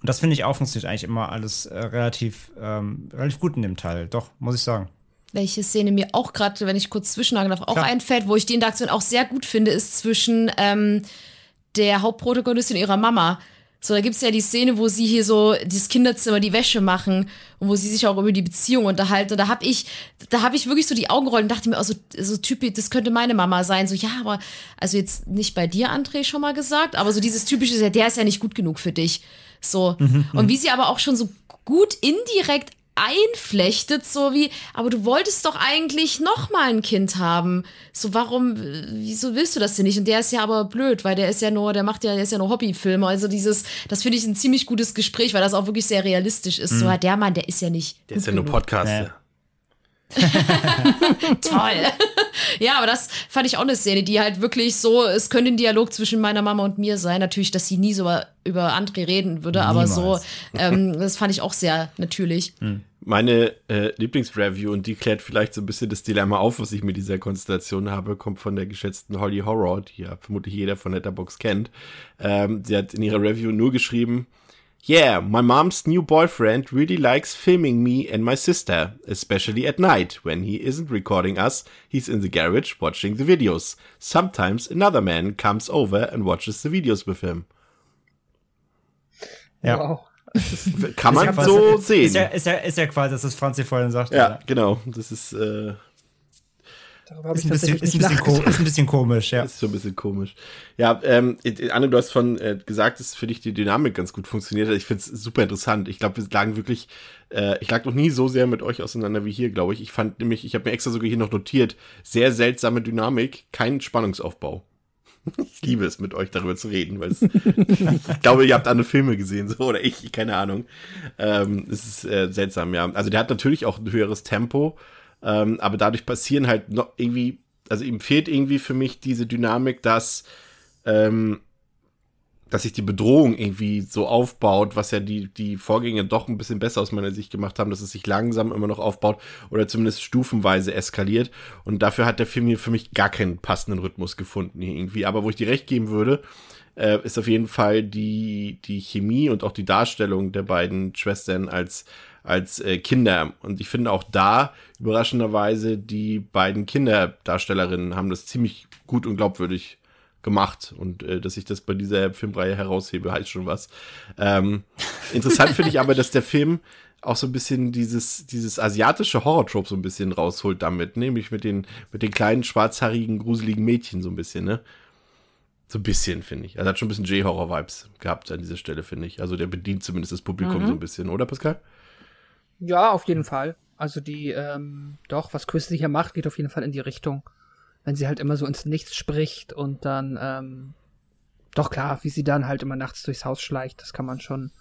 Und das finde ich auch funktioniert eigentlich immer alles äh, relativ, ähm, relativ gut in dem Teil. Doch, muss ich sagen. Welche Szene mir auch gerade, wenn ich kurz zwischenhaken darf, auch Klar. einfällt, wo ich die Interaktion auch sehr gut finde, ist zwischen ähm, der Hauptprotagonistin und ihrer Mama. So, da gibt es ja die Szene, wo sie hier so dieses Kinderzimmer die Wäsche machen und wo sie sich auch über die Beziehung unterhalten. Und da habe ich, da habe ich wirklich so die Augen rollen und dachte mir auch so, so typisch, das könnte meine Mama sein. So, ja, aber, also jetzt nicht bei dir, André, schon mal gesagt, aber so dieses typische, der ist ja nicht gut genug für dich. So. Mhm, und mhm. wie sie aber auch schon so gut indirekt einflechtet, so wie, aber du wolltest doch eigentlich noch mal ein Kind haben. So, warum, wieso willst du das denn nicht? Und der ist ja aber blöd, weil der ist ja nur, der macht ja, der ist ja nur Hobbyfilme. Also dieses, das finde ich ein ziemlich gutes Gespräch, weil das auch wirklich sehr realistisch ist. Mhm. So, der Mann, der ist ja nicht. Der ist ja nur Podcast. Ja. Toll. ja, aber das fand ich auch eine Szene, die halt wirklich so, es könnte ein Dialog zwischen meiner Mama und mir sein. Natürlich, dass sie nie so über André reden würde, Niemals. aber so, ähm, das fand ich auch sehr natürlich. Hm. Meine äh, Lieblingsreview, und die klärt vielleicht so ein bisschen das Dilemma auf, was ich mit dieser Konstellation habe, kommt von der geschätzten Holly Horror, die ja vermutlich jeder von Letterbox kennt. Ähm, sie hat in ihrer Review nur geschrieben, Yeah, my mom's new boyfriend really likes filming me and my sister, especially at night when he isn't recording us, he's in the garage watching the videos. Sometimes another man comes over and watches the videos with him. Ja. Wow. Kann man so ist sehen. Ist ja, ist, ja, ist ja quasi, dass das Franzi vorhin sagt. Ja, ja, genau. Das ist, äh, ist ein, bisschen, ist, ein bisschen ist ein bisschen komisch, ja. Ist so ein bisschen komisch. Ja, ähm, Anne, du hast von äh, gesagt, dass für dich die Dynamik ganz gut funktioniert. Ich finde es super interessant. Ich glaube, wir lagen wirklich, äh, ich lag noch nie so sehr mit euch auseinander wie hier, glaube ich. Ich fand nämlich, ich habe mir extra sogar hier noch notiert, sehr seltsame Dynamik, kein Spannungsaufbau. Ich liebe es, mit euch darüber zu reden, weil es, ich glaube, ihr habt andere Filme gesehen, so, oder ich, keine Ahnung. Ähm, es ist äh, seltsam, ja. Also der hat natürlich auch ein höheres Tempo, ähm, aber dadurch passieren halt noch irgendwie, also ihm fehlt irgendwie für mich diese Dynamik, dass, ähm, dass sich die Bedrohung irgendwie so aufbaut, was ja die, die Vorgänge doch ein bisschen besser aus meiner Sicht gemacht haben, dass es sich langsam immer noch aufbaut oder zumindest stufenweise eskaliert. Und dafür hat der Film hier für mich gar keinen passenden Rhythmus gefunden irgendwie. Aber wo ich dir recht geben würde, äh, ist auf jeden Fall die, die Chemie und auch die Darstellung der beiden Schwestern als als äh, Kinder. Und ich finde auch da, überraschenderweise, die beiden Kinderdarstellerinnen haben das ziemlich gut und glaubwürdig gemacht. Und äh, dass ich das bei dieser Filmreihe heraushebe, heißt schon was. Ähm, interessant finde ich aber, dass der Film auch so ein bisschen dieses, dieses asiatische Horror-Trope so ein bisschen rausholt damit, nämlich mit den, mit den kleinen, schwarzhaarigen, gruseligen Mädchen so ein bisschen, ne? So ein bisschen, finde ich. Also hat schon ein bisschen J-Horror-Vibes gehabt an dieser Stelle, finde ich. Also der bedient zumindest das Publikum mhm. so ein bisschen, oder Pascal? Ja, auf jeden Fall. Also die, ähm, doch, was Chris hier macht, geht auf jeden Fall in die Richtung. Wenn sie halt immer so ins Nichts spricht und dann, ähm, doch klar, wie sie dann halt immer nachts durchs Haus schleicht, das kann man schon,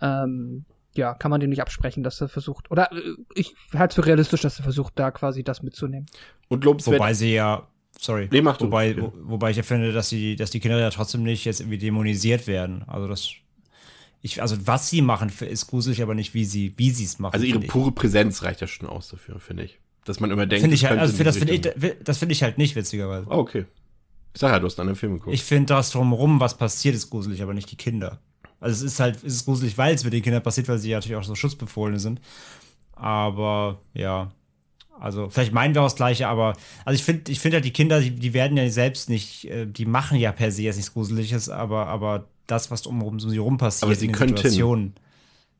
ähm, ja, kann man dem nicht absprechen, dass er versucht, oder äh, ich halte es für realistisch, dass er versucht, da quasi das mitzunehmen. Und lobenswert. Wobei sie ja, sorry, nee, mach du. Wobei, wo, wobei ich ja finde, dass die, dass die Kinder ja trotzdem nicht jetzt irgendwie dämonisiert werden. Also das ich, also was sie machen, ist gruselig, aber nicht wie sie, wie sie es machen. Also ihre pure Präsenz reicht ja schon aus dafür, finde ich. Dass man immer denkt, find ich halt, also das finde ich, das finde ich halt nicht witzigerweise. Oh, okay. Ich sag ja, du hast einen Film geguckt. Ich finde das drumherum, was passiert, ist gruselig, aber nicht die Kinder. Also es ist halt, es ist gruselig, weil es mit den Kindern passiert, weil sie ja natürlich auch so Schutzbefohlene sind. Aber ja, also vielleicht meinen wir auch das Gleiche, aber also ich finde, ich finde halt die Kinder, die, die, werden ja selbst nicht, äh, die machen ja per se jetzt nichts Gruseliges, aber aber das, was drumherum um sie rum passiert aber sie in könnten. Situationen.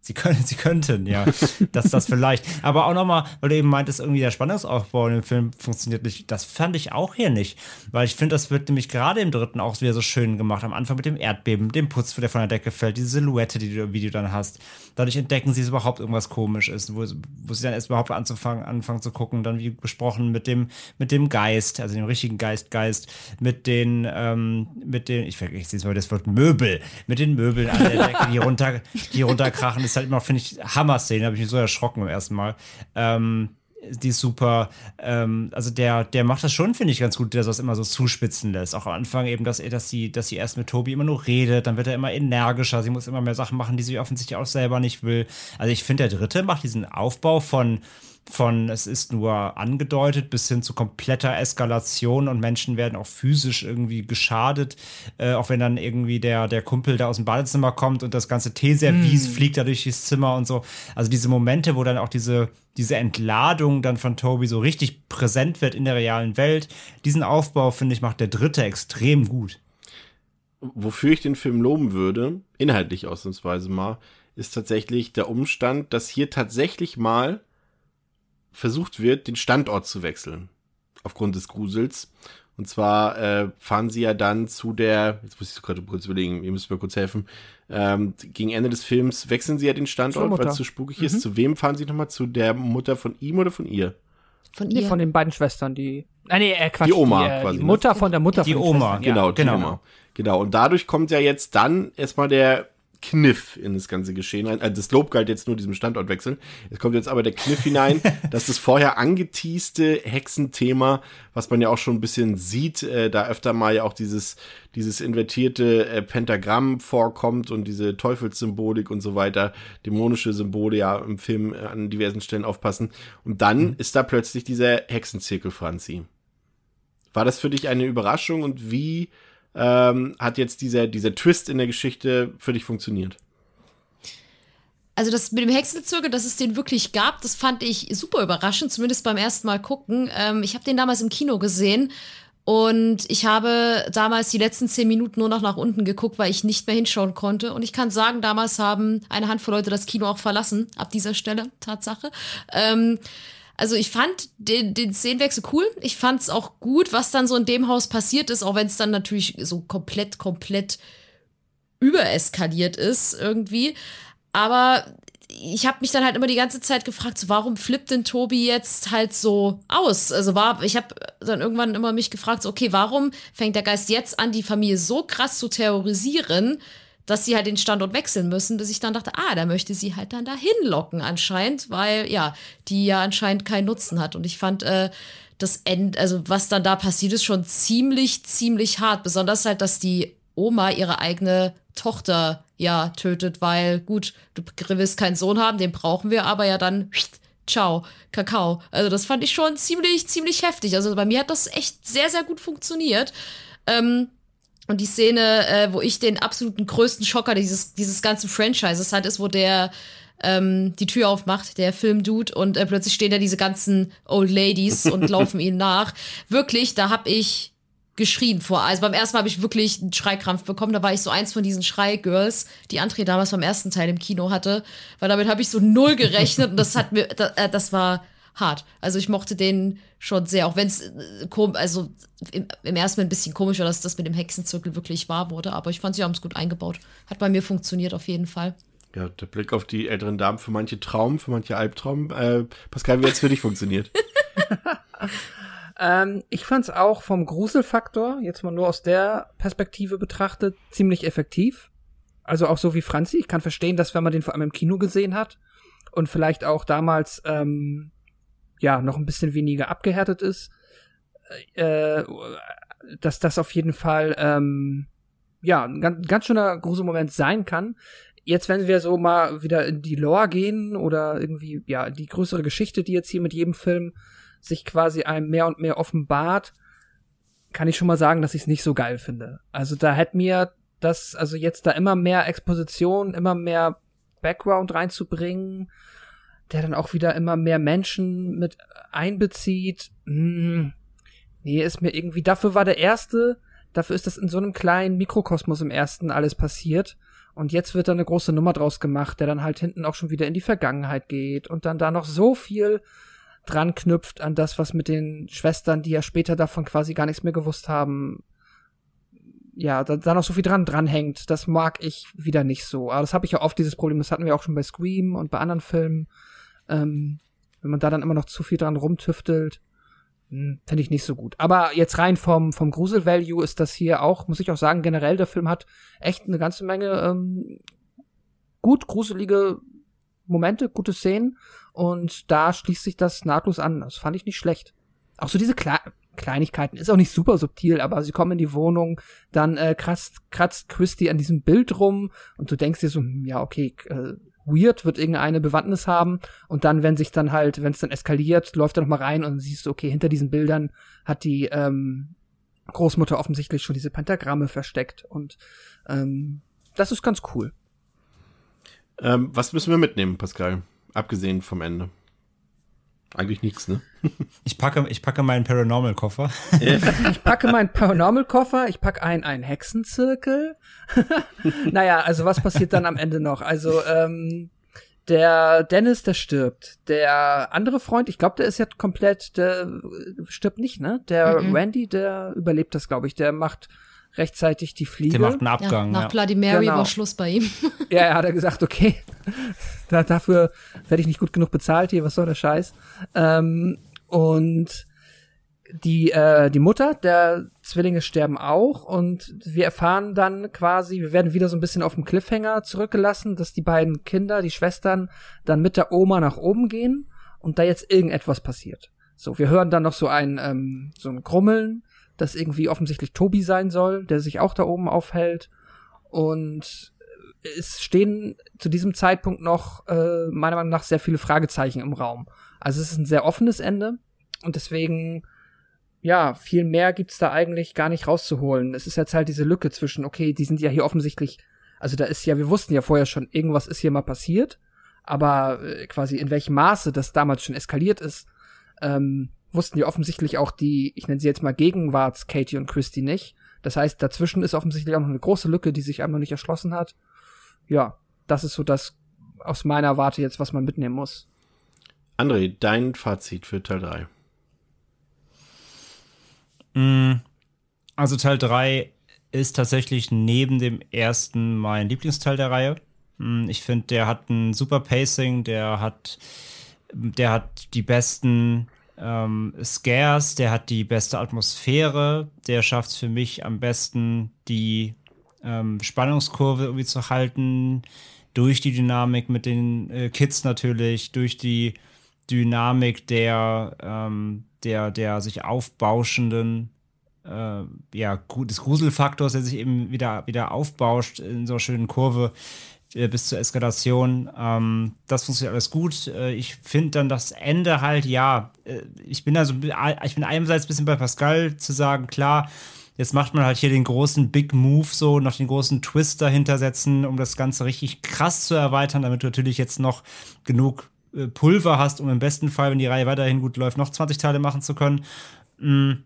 Sie können, sie könnten, ja. das, das vielleicht. Aber auch nochmal, weil du eben meintest, irgendwie der Spannungsaufbau in dem Film funktioniert nicht. Das fand ich auch hier nicht. Weil ich finde, das wird nämlich gerade im dritten auch wieder so schön gemacht. Am Anfang mit dem Erdbeben, dem Putz, der von der Decke fällt, diese Silhouette, die du, wie du dann hast. Dadurch entdecken sie, dass überhaupt irgendwas komisch ist, wo, wo sie dann erst überhaupt anzufangen, anfangen zu gucken. Dann, wie besprochen, mit dem, mit dem Geist, also dem richtigen Geist, Geist, mit den, ähm, mit den, ich vergesse jetzt mal das Wort Möbel, mit den Möbeln an der Decke, die runter, die runterkrachen ist halt immer, finde ich, Hammer-Szene, habe ich mich so erschrocken beim ersten Mal. Ähm, die ist super. Ähm, also der, der macht das schon, finde ich, ganz gut, der das immer so zuspitzen lässt. Auch am Anfang eben, dass, dass, sie, dass sie erst mit Tobi immer nur redet, dann wird er immer energischer, sie muss immer mehr Sachen machen, die sie offensichtlich auch selber nicht will. Also ich finde, der dritte macht diesen Aufbau von von es ist nur angedeutet bis hin zu kompletter Eskalation und Menschen werden auch physisch irgendwie geschadet, äh, auch wenn dann irgendwie der, der Kumpel da aus dem Badezimmer kommt und das ganze Teeservice mm. fliegt da durch das Zimmer und so. Also diese Momente, wo dann auch diese, diese Entladung dann von Toby so richtig präsent wird in der realen Welt, diesen Aufbau, finde ich, macht der dritte extrem gut. Wofür ich den Film loben würde, inhaltlich ausnahmsweise mal, ist tatsächlich der Umstand, dass hier tatsächlich mal versucht wird, den Standort zu wechseln. Aufgrund des Grusels. Und zwar äh, fahren sie ja dann zu der, jetzt muss ich gerade kurz überlegen, ihr müsst mir kurz helfen. Ähm, gegen Ende des Films wechseln sie ja den Standort, weil es zu spukig mhm. ist. Zu wem fahren sie nochmal? Zu der Mutter von ihm oder von ihr? Von ihr. Nee, von den beiden Schwestern, die. Ah, nee, äh, Quatsch. Die Oma die, äh, quasi. Die ne? Mutter von der Mutter die von den Oma. Schwestern. Genau, ja. genau, die Oma. Genau. Und dadurch kommt ja jetzt dann erstmal der Kniff in das ganze Geschehen rein. Also das Lob galt jetzt nur diesem Standortwechsel. Es kommt jetzt aber der Kniff hinein, dass das vorher angeteaste Hexenthema, was man ja auch schon ein bisschen sieht, äh, da öfter mal ja auch dieses, dieses invertierte äh, Pentagramm vorkommt und diese Teufelssymbolik und so weiter, dämonische Symbole ja im Film äh, an diversen Stellen aufpassen. Und dann mhm. ist da plötzlich dieser Hexenzirkel, Franzi. War das für dich eine Überraschung und wie ähm, hat jetzt dieser, dieser Twist in der Geschichte für dich funktioniert? Also das mit dem Hexenzirkel, dass es den wirklich gab, das fand ich super überraschend, zumindest beim ersten Mal gucken. Ähm, ich habe den damals im Kino gesehen und ich habe damals die letzten zehn Minuten nur noch nach unten geguckt, weil ich nicht mehr hinschauen konnte. Und ich kann sagen, damals haben eine Handvoll Leute das Kino auch verlassen, ab dieser Stelle, Tatsache. Ähm, also ich fand den, den Szenenwechsel cool. Ich fand es auch gut, was dann so in dem Haus passiert ist, auch wenn es dann natürlich so komplett, komplett übereskaliert ist irgendwie. Aber ich habe mich dann halt immer die ganze Zeit gefragt, so, warum flippt denn Tobi jetzt halt so aus? Also war, ich habe dann irgendwann immer mich gefragt, so, okay, warum fängt der Geist jetzt an, die Familie so krass zu terrorisieren? Dass sie halt den Standort wechseln müssen, bis ich dann dachte, ah, da möchte sie halt dann dahin locken anscheinend, weil ja, die ja anscheinend keinen Nutzen hat. Und ich fand äh, das End, also was dann da passiert ist, schon ziemlich, ziemlich hart. Besonders halt, dass die Oma ihre eigene Tochter ja tötet, weil gut, du willst keinen Sohn haben, den brauchen wir, aber ja dann ciao, Kakao. Also das fand ich schon ziemlich, ziemlich heftig. Also bei mir hat das echt sehr, sehr gut funktioniert. Ähm, und die Szene, äh, wo ich den absoluten größten Schocker dieses, dieses ganzen Franchises hat, ist, wo der ähm, die Tür aufmacht, der Filmdude, und äh, plötzlich stehen da diese ganzen Old Ladies und laufen ihnen nach. Wirklich, da hab ich geschrien vor. Also beim ersten Mal habe ich wirklich einen Schreikrampf bekommen. Da war ich so eins von diesen Schreigirls, die André damals beim ersten Teil im Kino hatte. Weil damit habe ich so null gerechnet und das hat mir, das, äh, das war hart. Also ich mochte den schon sehr, auch wenn es äh, also im, im, ersten Mal ein bisschen komisch war, dass das mit dem Hexenzirkel wirklich wahr wurde, aber ich fand, sie haben es gut eingebaut. Hat bei mir funktioniert auf jeden Fall. Ja, der Blick auf die älteren Damen, für manche Traum, für manche Albtraum. Äh, Pascal, wie hat es für dich funktioniert? ähm, ich fand es auch vom Gruselfaktor, jetzt mal nur aus der Perspektive betrachtet, ziemlich effektiv. Also auch so wie Franzi. Ich kann verstehen, dass wenn man den vor allem im Kino gesehen hat und vielleicht auch damals ähm, ja noch ein bisschen weniger abgehärtet ist, äh, dass das auf jeden Fall ähm, ja ein ganz, ganz schöner Gruselmoment sein kann. Jetzt, wenn wir so mal wieder in die Lore gehen oder irgendwie ja die größere Geschichte, die jetzt hier mit jedem Film sich quasi einem mehr und mehr offenbart, kann ich schon mal sagen, dass ich es nicht so geil finde. Also da hätte mir das, also jetzt da immer mehr Exposition, immer mehr Background reinzubringen, der dann auch wieder immer mehr Menschen mit einbezieht. Hm, nee, ist mir irgendwie, dafür war der erste, dafür ist das in so einem kleinen Mikrokosmos im ersten alles passiert. Und jetzt wird da eine große Nummer draus gemacht, der dann halt hinten auch schon wieder in die Vergangenheit geht und dann da noch so viel dran knüpft an das, was mit den Schwestern, die ja später davon quasi gar nichts mehr gewusst haben, ja, da, da noch so viel dran dranhängt. Das mag ich wieder nicht so. Aber das habe ich ja oft, dieses Problem, das hatten wir auch schon bei Scream und bei anderen Filmen. Ähm, wenn man da dann immer noch zu viel dran rumtüftelt, hm, finde ich nicht so gut. Aber jetzt rein vom, vom Grusel-Value ist das hier auch, muss ich auch sagen, generell der Film hat echt eine ganze Menge ähm, gut gruselige Momente, gute Szenen und da schließt sich das nahtlos an. Das fand ich nicht schlecht. Auch so diese Kle Kleinigkeiten ist auch nicht super subtil, aber sie kommen in die Wohnung, dann äh, kratzt, kratzt Christy an diesem Bild rum und du denkst dir so, hm, ja okay, äh, weird, wird irgendeine Bewandtnis haben. Und dann, wenn sich dann halt, wenn es dann eskaliert, läuft er noch mal rein und siehst du, okay, hinter diesen Bildern hat die ähm, Großmutter offensichtlich schon diese Pentagramme versteckt. Und ähm, das ist ganz cool. Ähm, was müssen wir mitnehmen, Pascal? Abgesehen vom Ende. Eigentlich nichts, ne? Ich packe, ich packe meinen Paranormal-Koffer. ich packe meinen Paranormal-Koffer, ich packe einen, einen Hexenzirkel. naja, also was passiert dann am Ende noch? Also, ähm, der Dennis, der stirbt. Der andere Freund, ich glaube, der ist ja komplett, der stirbt nicht, ne? Der mhm. Randy, der überlebt das, glaube ich. Der macht rechtzeitig die Fliege. Der macht einen Abgang. Ja, nach Bloody Mary genau. war Schluss bei ihm. Ja, er hat er gesagt, okay, da, dafür werde ich nicht gut genug bezahlt hier, was soll der Scheiß. Ähm, und die, äh, die Mutter der Zwillinge sterben auch und wir erfahren dann quasi, wir werden wieder so ein bisschen auf dem Cliffhanger zurückgelassen, dass die beiden Kinder, die Schwestern, dann mit der Oma nach oben gehen und da jetzt irgendetwas passiert. So, wir hören dann noch so ein, ähm, so ein Grummeln das irgendwie offensichtlich Tobi sein soll, der sich auch da oben aufhält. Und es stehen zu diesem Zeitpunkt noch, äh, meiner Meinung nach, sehr viele Fragezeichen im Raum. Also es ist ein sehr offenes Ende und deswegen, ja, viel mehr gibt's da eigentlich gar nicht rauszuholen. Es ist jetzt halt diese Lücke zwischen, okay, die sind ja hier offensichtlich, also da ist ja, wir wussten ja vorher schon, irgendwas ist hier mal passiert, aber äh, quasi in welchem Maße das damals schon eskaliert ist, ähm, wussten ja offensichtlich auch die, ich nenne sie jetzt mal Gegenwarts Katie und Christy nicht. Das heißt, dazwischen ist offensichtlich auch noch eine große Lücke, die sich einfach nicht erschlossen hat. Ja, das ist so das aus meiner Warte jetzt, was man mitnehmen muss. André, dein Fazit für Teil 3. Mm, also Teil 3 ist tatsächlich neben dem ersten mein Lieblingsteil der Reihe. Mm, ich finde, der hat ein super Pacing, der hat, der hat die besten ähm, Scares, der hat die beste Atmosphäre, der schafft es für mich am besten, die ähm, Spannungskurve irgendwie zu halten, durch die Dynamik mit den äh, Kids natürlich, durch die Dynamik der, ähm, der, der sich aufbauschenden äh, ja, des Gruselfaktors, der sich eben wieder, wieder aufbauscht in so einer schönen Kurve. Äh, bis zur Eskalation. Ähm, das funktioniert alles gut. Äh, ich finde dann das Ende halt, ja, äh, ich bin da so, ich bin einerseits ein bisschen bei Pascal zu sagen, klar, jetzt macht man halt hier den großen Big Move so, noch den großen Twist dahinter setzen, um das Ganze richtig krass zu erweitern, damit du natürlich jetzt noch genug äh, Pulver hast, um im besten Fall, wenn die Reihe weiterhin gut läuft, noch 20 Teile machen zu können. Mhm.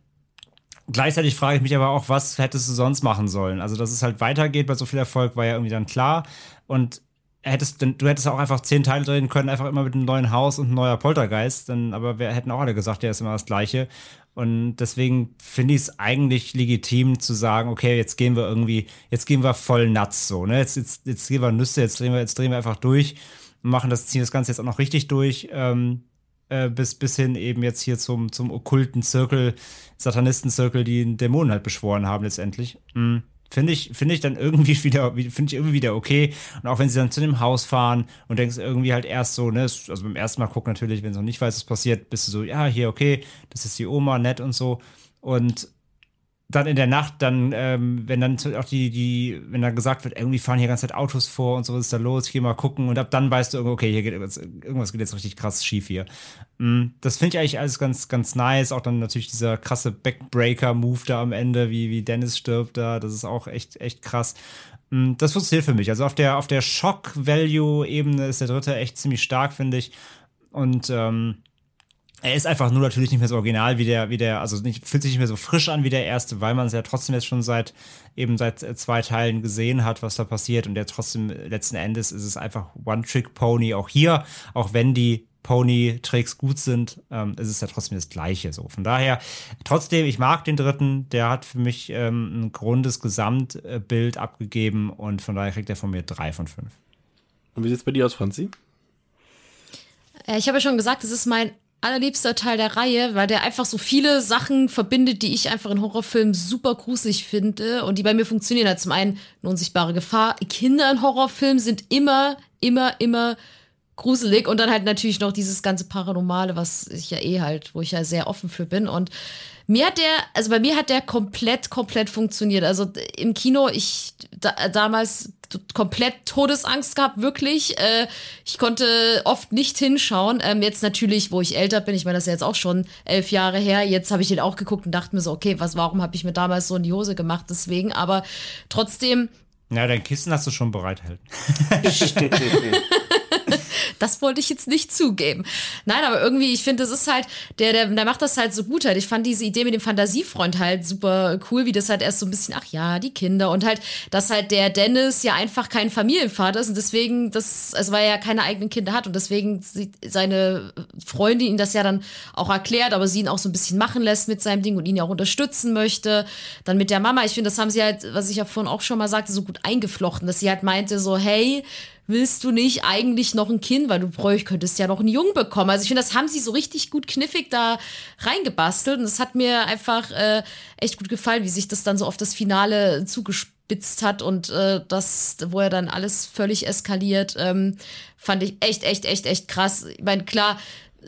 Gleichzeitig frage ich mich aber auch, was hättest du sonst machen sollen? Also, dass es halt weitergeht bei so viel Erfolg, war ja irgendwie dann klar. Und hättest, du hättest auch einfach zehn Teile drehen können, einfach immer mit einem neuen Haus und ein neuer Poltergeist. Dann, aber wir hätten auch alle gesagt, der ist immer das Gleiche. Und deswegen finde ich es eigentlich legitim zu sagen, okay, jetzt gehen wir irgendwie, jetzt gehen wir voll nuts so, ne? Jetzt, jetzt, jetzt gehen wir Nüsse, jetzt drehen wir, jetzt drehen wir einfach durch und machen das, ziehen das Ganze jetzt auch noch richtig durch. Ähm, äh, bis, bis hin eben jetzt hier zum, zum okkulten Zirkel, Satanistenzirkel, die einen Dämonen halt beschworen haben letztendlich. Mhm. Finde ich, finde ich dann irgendwie wieder, finde ich irgendwie wieder okay. Und auch wenn sie dann zu dem Haus fahren und denkst irgendwie halt erst so, ne, also beim ersten Mal gucken natürlich, wenn du noch nicht weißt, was passiert, bist du so, ja, hier, okay, das ist die Oma, nett und so. Und dann in der Nacht, dann, ähm, wenn dann auch die, die, wenn dann gesagt wird, irgendwie fahren hier ganze Zeit Autos vor und so, was ist da los, geh mal gucken und ab dann weißt du, okay, hier geht irgendwas, irgendwas geht jetzt richtig krass schief hier. Mm, das finde ich eigentlich alles ganz, ganz nice. Auch dann natürlich dieser krasse Backbreaker-Move da am Ende, wie, wie Dennis stirbt da, das ist auch echt, echt krass. Mm, das funktioniert für mich. Also auf der, auf der Shock-Value-Ebene ist der dritte echt ziemlich stark, finde ich. Und, ähm, er ist einfach nur natürlich nicht mehr so original wie der, wie der, also nicht, fühlt sich nicht mehr so frisch an wie der erste, weil man es ja trotzdem jetzt schon seit eben seit äh, zwei Teilen gesehen hat, was da passiert und der trotzdem letzten Endes ist es einfach One-Trick-Pony auch hier, auch wenn die Pony-Tricks gut sind, ähm, ist es ja trotzdem das Gleiche. So von daher trotzdem, ich mag den dritten, der hat für mich ähm, ein grundes Gesamtbild abgegeben und von daher kriegt er von mir drei von fünf. Und wie sieht es bei dir aus, Franzi? Äh, ich habe ja schon gesagt, es ist mein allerliebster Teil der Reihe, weil der einfach so viele Sachen verbindet, die ich einfach in Horrorfilmen super gruselig finde und die bei mir funktionieren. Zum einen eine unsichtbare Gefahr. Kinder in Horrorfilmen sind immer, immer, immer gruselig und dann halt natürlich noch dieses ganze Paranormale, was ich ja eh halt, wo ich ja sehr offen für bin und mir hat der, also bei mir hat der komplett, komplett funktioniert. Also im Kino, ich da, damals komplett Todesangst gehabt, wirklich. Äh, ich konnte oft nicht hinschauen. Ähm, jetzt natürlich, wo ich älter bin, ich meine, das ist ja jetzt auch schon elf Jahre her. Jetzt habe ich den auch geguckt und dachte mir so, okay, was, warum habe ich mir damals so in die Hose gemacht? Deswegen, aber trotzdem. Ja, dein Kissen hast du schon bereithalten. das wollte ich jetzt nicht zugeben. Nein, aber irgendwie, ich finde, das ist halt, der, der, der macht das halt so gut halt. Ich fand diese Idee mit dem Fantasiefreund halt super cool, wie das halt erst so ein bisschen, ach ja, die Kinder und halt, dass halt der Dennis ja einfach kein Familienvater ist und deswegen das, also weil er ja keine eigenen Kinder hat und deswegen seine Freundin ihn das ja dann auch erklärt, aber sie ihn auch so ein bisschen machen lässt mit seinem Ding und ihn ja auch unterstützen möchte. Dann mit der Mama, ich finde, das haben sie halt, was ich ja vorhin auch schon mal sagte, so gut eingeflochten, dass sie halt meinte so, hey, willst du nicht eigentlich noch ein Kind, weil du bräuch, könntest ja noch einen Jungen bekommen. Also ich finde, das haben sie so richtig gut kniffig da reingebastelt und es hat mir einfach äh, echt gut gefallen, wie sich das dann so auf das Finale zugespitzt hat und äh, das, wo er dann alles völlig eskaliert, ähm, fand ich echt, echt, echt, echt krass. Ich meine, klar,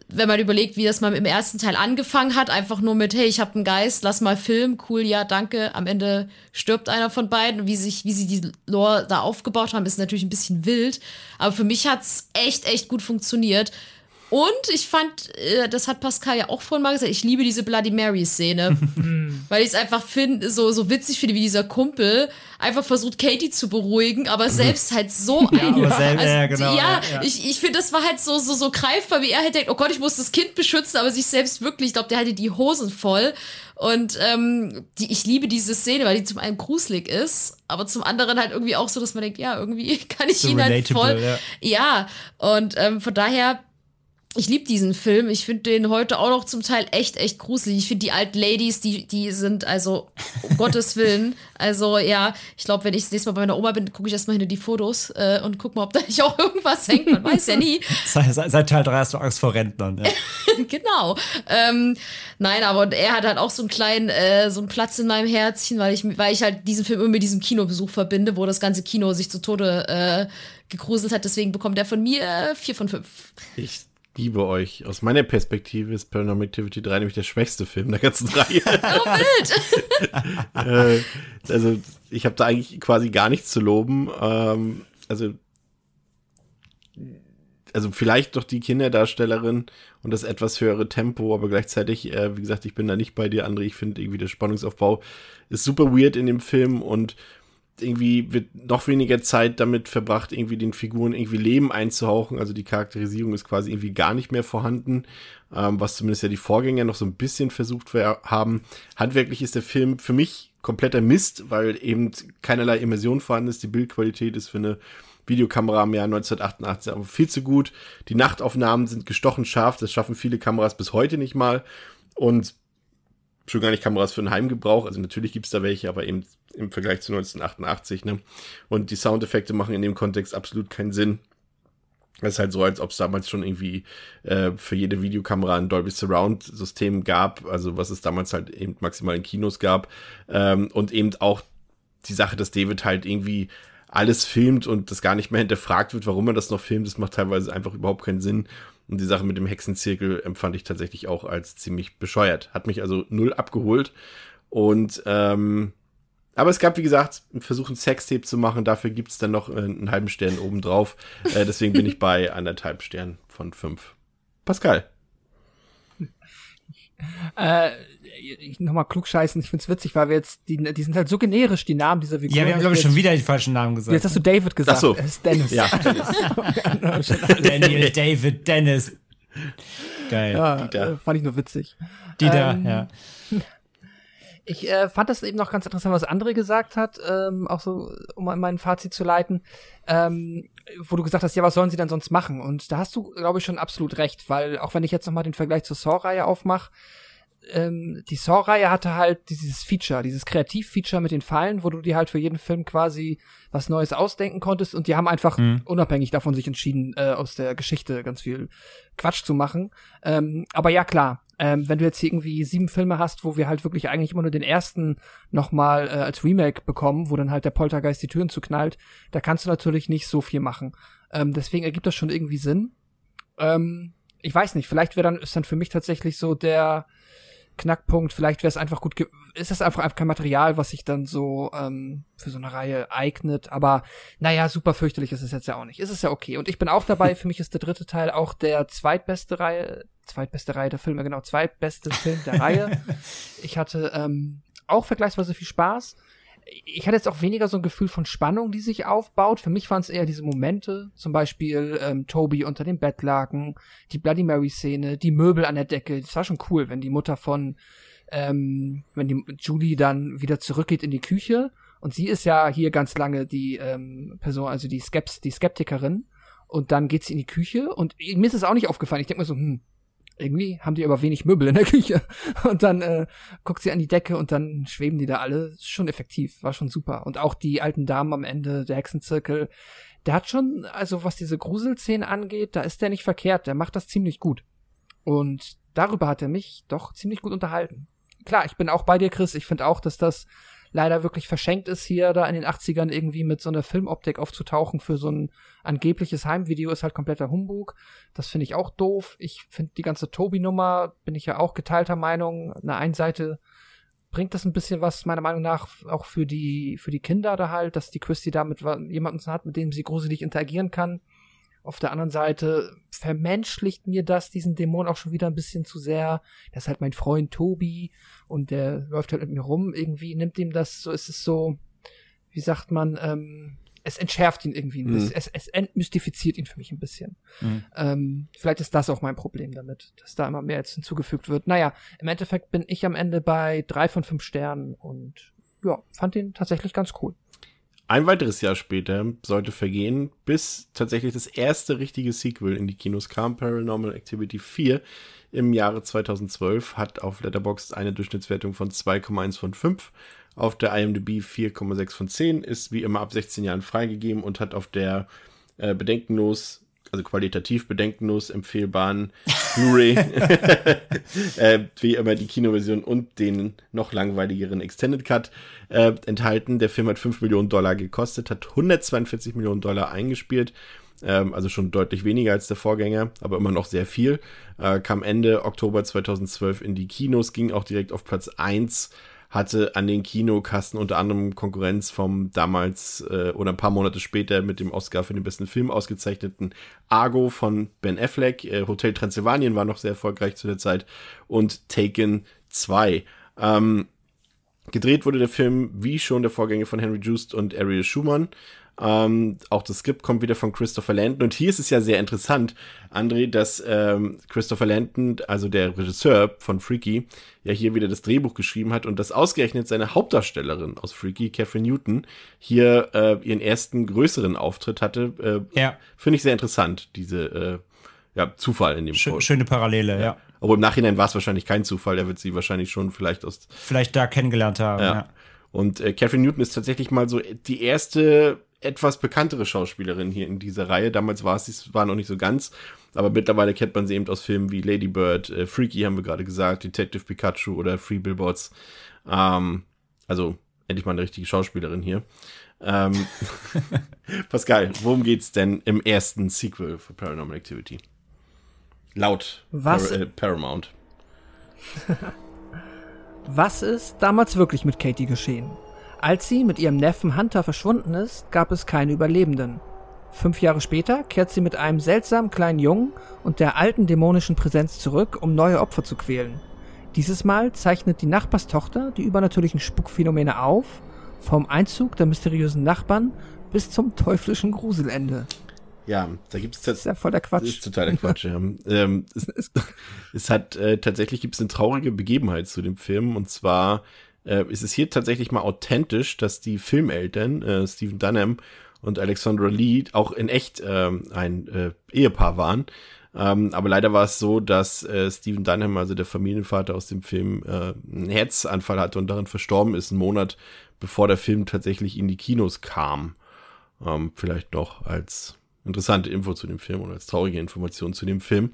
wenn man überlegt, wie das mal im ersten Teil angefangen hat, einfach nur mit, hey, ich habe einen Geist, lass mal filmen, cool, ja, danke. Am Ende stirbt einer von beiden. Wie sich, wie sie die Lore da aufgebaut haben, ist natürlich ein bisschen wild. Aber für mich hat's echt, echt gut funktioniert. Und ich fand, äh, das hat Pascal ja auch vorhin mal gesagt, ich liebe diese Bloody Mary-Szene. weil ich es einfach finde, so, so witzig finde, wie dieser Kumpel einfach versucht, Katie zu beruhigen, aber selbst halt so ja, ein. Selber, also, ja, genau, ja, ja, ich, ich finde, das war halt so, so, so greifbar, wie er halt denkt, oh Gott, ich muss das Kind beschützen, aber sich selbst wirklich, ich glaube, der hatte die Hosen voll. Und ähm, die, ich liebe diese Szene, weil die zum einen gruselig ist, aber zum anderen halt irgendwie auch so, dass man denkt, ja, irgendwie kann ich so ihn halt voll. Ja, ja. und ähm, von daher ich liebe diesen Film. Ich finde den heute auch noch zum Teil echt, echt gruselig. Ich finde die alten Ladies, die, die sind also, um Gottes Willen. Also ja, ich glaube, wenn ich das nächste Mal bei meiner Oma bin, gucke ich erstmal hinter die Fotos äh, und guck mal, ob da nicht auch irgendwas hängt. Man weiß ja nie. Seit, seit Teil 3 hast du Angst vor Rentnern. Ja. genau. Ähm, nein, aber er hat halt auch so einen kleinen, äh, so einen Platz in meinem Herzchen, weil ich, weil ich halt diesen Film immer mit diesem Kinobesuch verbinde, wo das ganze Kino sich zu Tode äh, gegruselt hat. Deswegen bekommt er von mir äh, vier von fünf. Ich liebe euch. Aus meiner Perspektive ist Paranormal Activity 3 nämlich der schwächste Film der ganzen Reihe. Oh, wild! äh, also, ich habe da eigentlich quasi gar nichts zu loben. Ähm, also, also vielleicht doch die Kinderdarstellerin und das etwas höhere Tempo, aber gleichzeitig, äh, wie gesagt, ich bin da nicht bei dir, André. Ich finde irgendwie der Spannungsaufbau ist super weird in dem Film und irgendwie wird noch weniger Zeit damit verbracht, irgendwie den Figuren irgendwie Leben einzuhauchen. Also die Charakterisierung ist quasi irgendwie gar nicht mehr vorhanden, ähm, was zumindest ja die Vorgänger noch so ein bisschen versucht haben. Handwerklich ist der Film für mich kompletter Mist, weil eben keinerlei Immersion vorhanden ist. Die Bildqualität ist für eine Videokamera im Jahr 1988 aber viel zu gut. Die Nachtaufnahmen sind gestochen scharf, das schaffen viele Kameras bis heute nicht mal. Und schon gar nicht Kameras für den Heimgebrauch. Also natürlich gibt's da welche, aber eben im Vergleich zu 1988. Ne? Und die Soundeffekte machen in dem Kontext absolut keinen Sinn. Es ist halt so, als ob es damals schon irgendwie äh, für jede Videokamera ein Dolby Surround System gab, also was es damals halt eben maximal in Kinos gab. Ähm, und eben auch die Sache, dass David halt irgendwie alles filmt und das gar nicht mehr hinterfragt wird, warum er das noch filmt, das macht teilweise einfach überhaupt keinen Sinn. Und die Sache mit dem Hexenzirkel empfand ich tatsächlich auch als ziemlich bescheuert. Hat mich also null abgeholt. Und ähm, aber es gab, wie gesagt, einen Versuch, ein Sextape zu machen. Dafür gibt's dann noch einen halben Stern obendrauf. Äh, deswegen bin ich bei anderthalb Sternen von fünf. Pascal. Äh, nochmal klugscheißen, ich find's witzig, weil wir jetzt, die, die sind halt so generisch, die Namen dieser Figuren. Ja, wir haben, glaube ich, schon wieder die falschen Namen gesagt. Jetzt hast du David gesagt. Ach so. Es ist Dennis. Ja, Dennis. Daniel, David, Dennis. Geil. Ja, Dieter. fand ich nur witzig. Dieter, ähm, ja. Ich äh, fand das eben noch ganz interessant, was André gesagt hat, ähm, auch so, um mein Fazit zu leiten, ähm, wo du gesagt hast, ja, was sollen sie denn sonst machen? Und da hast du, glaube ich, schon absolut recht, weil auch wenn ich jetzt nochmal den Vergleich zur Saw-Reihe aufmache, ähm, die Saw-Reihe hatte halt dieses Feature, dieses Kreativ-Feature mit den Fallen, wo du dir halt für jeden Film quasi was Neues ausdenken konntest und die haben einfach mhm. unabhängig davon sich entschieden, äh, aus der Geschichte ganz viel Quatsch zu machen. Ähm, aber ja, klar, ähm, wenn du jetzt irgendwie sieben Filme hast, wo wir halt wirklich eigentlich immer nur den ersten nochmal äh, als Remake bekommen, wo dann halt der Poltergeist die Türen zuknallt, da kannst du natürlich nicht so viel machen. Ähm, deswegen ergibt das schon irgendwie Sinn. Ähm, ich weiß nicht, vielleicht wäre dann, ist dann für mich tatsächlich so der Knackpunkt, vielleicht wäre es einfach gut, ist es einfach, einfach kein Material, was sich dann so ähm, für so eine Reihe eignet, aber naja, super fürchterlich ist es jetzt ja auch nicht. Ist es ja okay. Und ich bin auch dabei, für mich ist der dritte Teil auch der zweitbeste Reihe, zweitbeste Reihe der Filme, genau, zweitbeste Film der Reihe. Ich hatte ähm, auch vergleichsweise viel Spaß ich hatte jetzt auch weniger so ein Gefühl von Spannung, die sich aufbaut. Für mich waren es eher diese Momente, zum Beispiel ähm, Toby unter dem Bettlaken, die Bloody Mary Szene, die Möbel an der Decke. Das war schon cool, wenn die Mutter von, ähm, wenn die Julie dann wieder zurückgeht in die Küche und sie ist ja hier ganz lange die ähm, Person, also die, Skeps, die Skeptikerin. Und dann geht sie in die Küche und mir ist es auch nicht aufgefallen. Ich denke mir so, hm, irgendwie haben die aber wenig Möbel in der Küche. Und dann äh, guckt sie an die Decke und dann schweben die da alle. Schon effektiv, war schon super. Und auch die alten Damen am Ende, der Hexenzirkel, der hat schon, also was diese Gruselszenen angeht, da ist der nicht verkehrt. Der macht das ziemlich gut. Und darüber hat er mich doch ziemlich gut unterhalten. Klar, ich bin auch bei dir, Chris. Ich finde auch, dass das leider wirklich verschenkt ist, hier da in den 80ern irgendwie mit so einer Filmoptik aufzutauchen für so ein angebliches Heimvideo ist halt kompletter Humbug. Das finde ich auch doof. Ich finde die ganze Tobi-Nummer, bin ich ja auch geteilter Meinung. Eine einen Seite bringt das ein bisschen was, meiner Meinung nach, auch für die, für die Kinder da halt, dass die Christy da mit jemandem hat, mit dem sie gruselig interagieren kann. Auf der anderen Seite vermenschlicht mir das diesen Dämon auch schon wieder ein bisschen zu sehr. Das ist halt mein Freund Tobi und der läuft halt mit mir rum. Irgendwie nimmt ihm das, so ist es so, wie sagt man, ähm, es entschärft ihn irgendwie ein bisschen, mhm. es, es entmystifiziert ihn für mich ein bisschen. Mhm. Ähm, vielleicht ist das auch mein Problem damit, dass da immer mehr jetzt hinzugefügt wird. Naja, im Endeffekt bin ich am Ende bei drei von fünf Sternen und ja, fand ihn tatsächlich ganz cool. Ein weiteres Jahr später sollte vergehen, bis tatsächlich das erste richtige Sequel in die Kinos kam, Paranormal Activity 4 im Jahre 2012, hat auf Letterboxd eine Durchschnittswertung von 2,1 von 5, auf der IMDb 4,6 von 10, ist wie immer ab 16 Jahren freigegeben und hat auf der äh, bedenkenlos also qualitativ bedenkenlos empfehlbaren Blu-ray, äh, wie immer die Kinoversion und den noch langweiligeren Extended Cut äh, enthalten. Der Film hat 5 Millionen Dollar gekostet, hat 142 Millionen Dollar eingespielt, ähm, also schon deutlich weniger als der Vorgänger, aber immer noch sehr viel. Äh, kam Ende Oktober 2012 in die Kinos, ging auch direkt auf Platz 1 hatte an den Kinokassen unter anderem Konkurrenz vom damals äh, oder ein paar Monate später mit dem Oscar für den besten Film ausgezeichneten Argo von Ben Affleck. Äh, Hotel Transylvanien war noch sehr erfolgreich zu der Zeit und Taken 2. Ähm, gedreht wurde der Film wie schon der Vorgänger von Henry Joost und Ariel Schumann. Ähm, auch das Skript kommt wieder von Christopher Landon. Und hier ist es ja sehr interessant, André, dass ähm, Christopher Landon, also der Regisseur von Freaky, ja hier wieder das Drehbuch geschrieben hat und dass ausgerechnet seine Hauptdarstellerin aus Freaky, Catherine Newton, hier äh, ihren ersten größeren Auftritt hatte. Äh, ja. Finde ich sehr interessant, diese äh, ja, Zufall in dem Sch Schöne Parallele, ja. ja. Aber im Nachhinein war es wahrscheinlich kein Zufall. Er wird sie wahrscheinlich schon vielleicht aus. Vielleicht da kennengelernt haben, ja. ja. Und äh, Catherine Newton ist tatsächlich mal so die erste etwas bekanntere Schauspielerin hier in dieser Reihe. Damals war es, war noch nicht so ganz, aber mittlerweile kennt man sie eben aus Filmen wie Lady Bird, äh, Freaky haben wir gerade gesagt, Detective Pikachu oder Free Billboards. Ähm, also endlich mal eine richtige Schauspielerin hier. Ähm, Pascal, worum geht's denn im ersten Sequel für Paranormal Activity? Laut Was? Par äh, Paramount. Was ist damals wirklich mit Katie geschehen? Als sie mit ihrem Neffen Hunter verschwunden ist, gab es keine Überlebenden. Fünf Jahre später kehrt sie mit einem seltsamen kleinen Jungen und der alten dämonischen Präsenz zurück, um neue Opfer zu quälen. Dieses Mal zeichnet die Nachbarstochter die übernatürlichen Spukphänomene auf, vom Einzug der mysteriösen Nachbarn bis zum teuflischen Gruselende. Ja, da gibt es das ist ja voll der Quatsch. Das ist total der Quatsch. ja. ähm, es, es, hat äh, tatsächlich gibt es eine traurige Begebenheit zu dem Film und zwar äh, ist es hier tatsächlich mal authentisch, dass die Filmeltern, äh, Stephen Dunham und Alexandra Lee, auch in echt äh, ein äh, Ehepaar waren. Ähm, aber leider war es so, dass äh, Stephen Dunham, also der Familienvater aus dem Film, äh, einen Herzanfall hatte und darin verstorben ist, einen Monat bevor der Film tatsächlich in die Kinos kam. Ähm, vielleicht noch als interessante Info zu dem Film oder als traurige Information zu dem Film.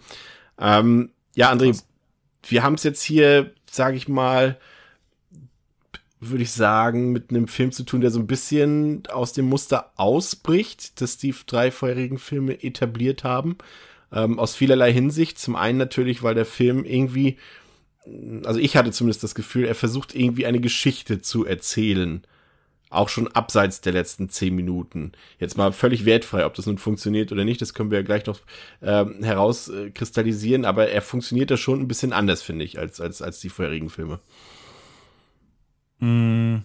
Ähm, ja, André, wir haben es jetzt hier, sage ich mal, würde ich sagen, mit einem Film zu tun, der so ein bisschen aus dem Muster ausbricht, das die drei vorherigen Filme etabliert haben. Ähm, aus vielerlei Hinsicht. Zum einen natürlich, weil der Film irgendwie, also ich hatte zumindest das Gefühl, er versucht irgendwie eine Geschichte zu erzählen. Auch schon abseits der letzten zehn Minuten. Jetzt mal völlig wertfrei, ob das nun funktioniert oder nicht, das können wir ja gleich noch ähm, herauskristallisieren, aber er funktioniert da schon ein bisschen anders, finde ich, als, als, als die vorherigen Filme. Hm,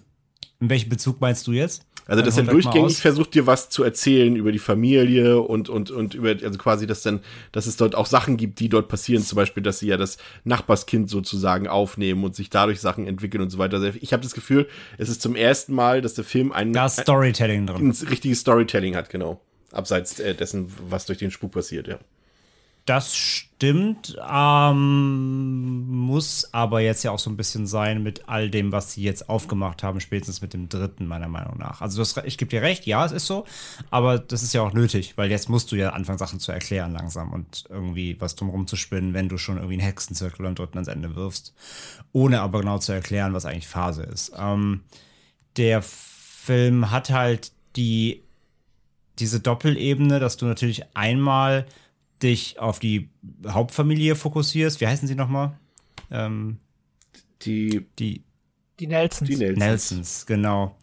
in welchem Bezug meinst du jetzt? Also, dass er durchgängig versucht, dir was zu erzählen über die Familie und, und, und über, also quasi, dass dann, dass es dort auch Sachen gibt, die dort passieren. Zum Beispiel, dass sie ja das Nachbarskind sozusagen aufnehmen und sich dadurch Sachen entwickeln und so weiter. Also ich habe das Gefühl, es ist zum ersten Mal, dass der Film ein, da Storytelling drin. ein richtiges Storytelling hat, genau. Abseits äh, dessen, was durch den Spuk passiert, ja. Das stimmt, ähm, muss aber jetzt ja auch so ein bisschen sein mit all dem, was sie jetzt aufgemacht haben, spätestens mit dem dritten, meiner Meinung nach. Also das, ich gebe dir recht, ja, es ist so, aber das ist ja auch nötig, weil jetzt musst du ja anfangen, Sachen zu erklären langsam und irgendwie was drumherum zu spinnen, wenn du schon irgendwie einen Hexenzirkel am dritten ans Ende wirfst, ohne aber genau zu erklären, was eigentlich Phase ist. Ähm, der Film hat halt die, diese Doppelebene, dass du natürlich einmal dich auf die Hauptfamilie fokussierst. Wie heißen sie nochmal? Ähm, die, die, die Nelsons. Die Nelsons, Nelsons genau.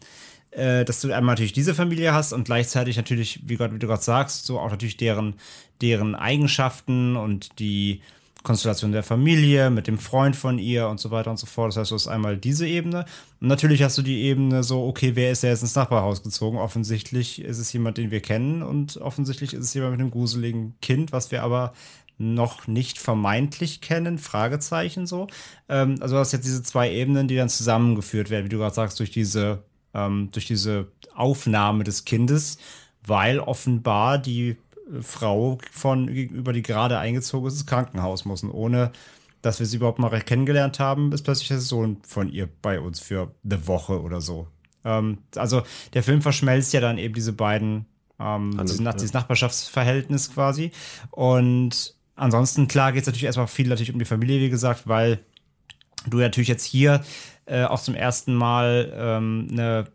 Äh, dass du einmal natürlich diese Familie hast und gleichzeitig natürlich, wie, Gott, wie du gerade sagst, so auch natürlich deren, deren Eigenschaften und die Konstellation der Familie, mit dem Freund von ihr und so weiter und so fort. Das heißt, du hast einmal diese Ebene. Und natürlich hast du die Ebene so, okay, wer ist der jetzt ins Nachbarhaus gezogen? Offensichtlich ist es jemand, den wir kennen und offensichtlich ist es jemand mit einem gruseligen Kind, was wir aber noch nicht vermeintlich kennen, Fragezeichen so. Ähm, also du hast jetzt diese zwei Ebenen, die dann zusammengeführt werden, wie du gerade sagst, durch diese, ähm, durch diese Aufnahme des Kindes, weil offenbar die Frau von gegenüber, die gerade eingezogen ist, ins Krankenhaus muss. Und ohne dass wir sie überhaupt mal recht kennengelernt haben, ist plötzlich der Sohn von ihr bei uns für eine Woche oder so. Ähm, also der Film verschmelzt ja dann eben diese beiden, ähm, dieses, ja. dieses, Nachbarschaftsverhältnis quasi. Und ansonsten, klar, geht es natürlich erstmal viel natürlich um die Familie, wie gesagt, weil du natürlich jetzt hier äh, auch zum ersten Mal ähm, eine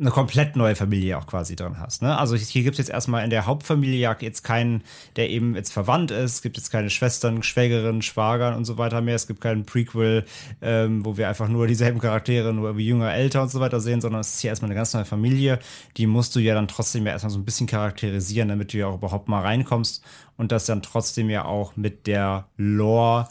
eine komplett neue Familie auch quasi drin hast. Ne? Also hier gibt es jetzt erstmal in der Hauptfamilie ja jetzt keinen, der eben jetzt verwandt ist. Es gibt jetzt keine Schwestern, Schwägerinnen, Schwagern und so weiter mehr. Es gibt keinen Prequel, ähm, wo wir einfach nur dieselben Charaktere, nur wie jünger, älter und so weiter sehen, sondern es ist hier erstmal eine ganz neue Familie. Die musst du ja dann trotzdem ja erstmal so ein bisschen charakterisieren, damit du ja auch überhaupt mal reinkommst und das dann trotzdem ja auch mit der Lore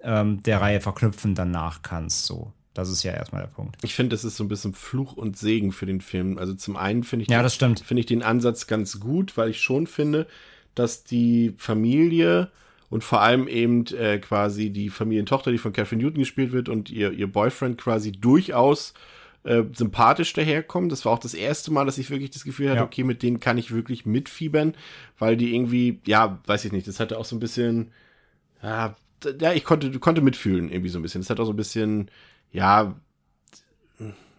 ähm, der Reihe verknüpfen danach kannst. So. Das ist ja erstmal der Punkt. Ich finde, das ist so ein bisschen Fluch und Segen für den Film. Also zum einen finde ich, ja, stimmt. finde ich den Ansatz ganz gut, weil ich schon finde, dass die Familie und vor allem eben äh, quasi die Familientochter, die von Catherine Newton gespielt wird und ihr, ihr Boyfriend quasi durchaus äh, sympathisch daherkommen. Das war auch das erste Mal, dass ich wirklich das Gefühl hatte, ja. okay, mit denen kann ich wirklich mitfiebern, weil die irgendwie, ja, weiß ich nicht, das hatte auch so ein bisschen, ja, ja ich konnte, konnte mitfühlen irgendwie so ein bisschen. Das hat auch so ein bisschen, ja,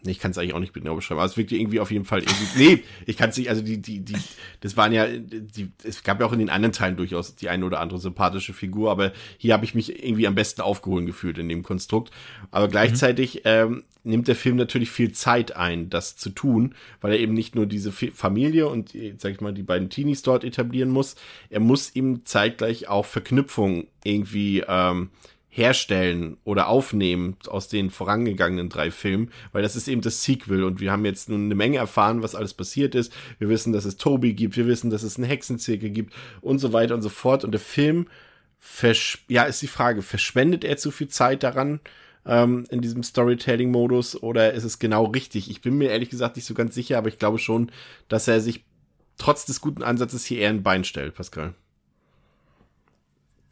Nee, ich kann es eigentlich auch nicht genau beschreiben, aber es wirkte irgendwie auf jeden Fall irgendwie. Nee, ich kann es nicht, also die, die, die, das waren ja, die, es gab ja auch in den anderen Teilen durchaus die eine oder andere sympathische Figur, aber hier habe ich mich irgendwie am besten aufgeholt gefühlt in dem Konstrukt. Aber mhm. gleichzeitig ähm, nimmt der Film natürlich viel Zeit ein, das zu tun, weil er eben nicht nur diese Familie und, sag ich mal, die beiden Teenies dort etablieren muss, er muss ihm zeitgleich auch Verknüpfungen irgendwie ähm, herstellen oder aufnehmen aus den vorangegangenen drei Filmen, weil das ist eben das Sequel und wir haben jetzt nun eine Menge erfahren, was alles passiert ist. Wir wissen, dass es Toby gibt, wir wissen, dass es einen Hexenzirkel gibt und so weiter und so fort. Und der Film, ja, ist die Frage, verschwendet er zu viel Zeit daran? Ähm, in diesem Storytelling-Modus oder ist es genau richtig? Ich bin mir ehrlich gesagt nicht so ganz sicher, aber ich glaube schon, dass er sich trotz des guten Ansatzes hier eher ein Bein stellt, Pascal.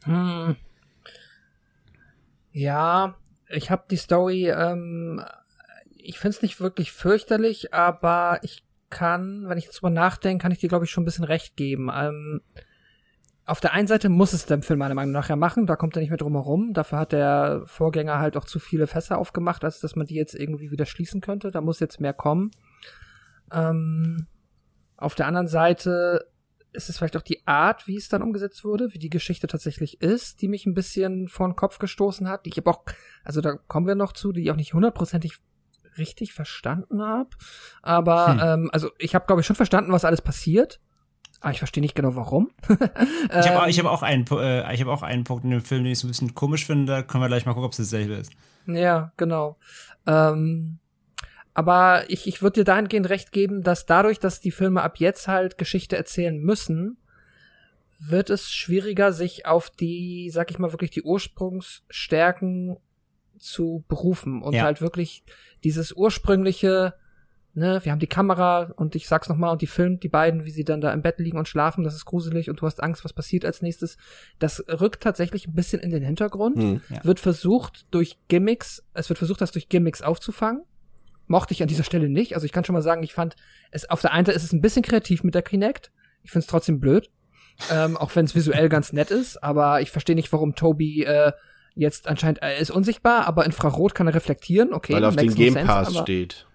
Hm, ja, ich habe die Story, ähm, ich find's nicht wirklich fürchterlich, aber ich kann, wenn ich jetzt drüber nachdenke, kann ich dir, glaube ich, schon ein bisschen recht geben. Ähm, auf der einen Seite muss es der Film meiner Meinung nach ja machen, da kommt er nicht mehr drum herum. Dafür hat der Vorgänger halt auch zu viele Fässer aufgemacht, als dass man die jetzt irgendwie wieder schließen könnte. Da muss jetzt mehr kommen. Ähm, auf der anderen Seite ist es vielleicht auch die Art, wie es dann umgesetzt wurde, wie die Geschichte tatsächlich ist, die mich ein bisschen vor den Kopf gestoßen hat. Ich habe auch, also da kommen wir noch zu, die ich auch nicht hundertprozentig richtig verstanden habe. Aber hm. ähm, also ich habe glaube ich schon verstanden, was alles passiert. Aber ich verstehe nicht genau warum. ich habe ich hab auch, einen, äh, ich hab auch einen Punkt in dem Film, den ich so ein bisschen komisch finde. Da können wir gleich mal gucken, ob es dasselbe ist. Ja, genau. Ähm, aber ich, ich würde dir dahingehend recht geben, dass dadurch, dass die Filme ab jetzt halt Geschichte erzählen müssen, wird es schwieriger, sich auf die, sag ich mal, wirklich die Ursprungsstärken zu berufen und ja. halt wirklich dieses ursprüngliche, ne, wir haben die Kamera und ich sag's nochmal und die filmt die beiden, wie sie dann da im Bett liegen und schlafen, das ist gruselig und du hast Angst, was passiert als nächstes. Das rückt tatsächlich ein bisschen in den Hintergrund, hm, ja. wird versucht durch Gimmicks, es wird versucht, das durch Gimmicks aufzufangen. Mochte ich an dieser Stelle nicht. Also ich kann schon mal sagen, ich fand es auf der einen Seite ist es ein bisschen kreativ mit der Kinect. Ich find's trotzdem blöd ähm, auch wenn es visuell ganz nett ist. Aber ich verstehe nicht, warum Toby äh, jetzt anscheinend er ist unsichtbar, aber Infrarot kann er reflektieren. Okay, weil auf den Game sense, Pass steht.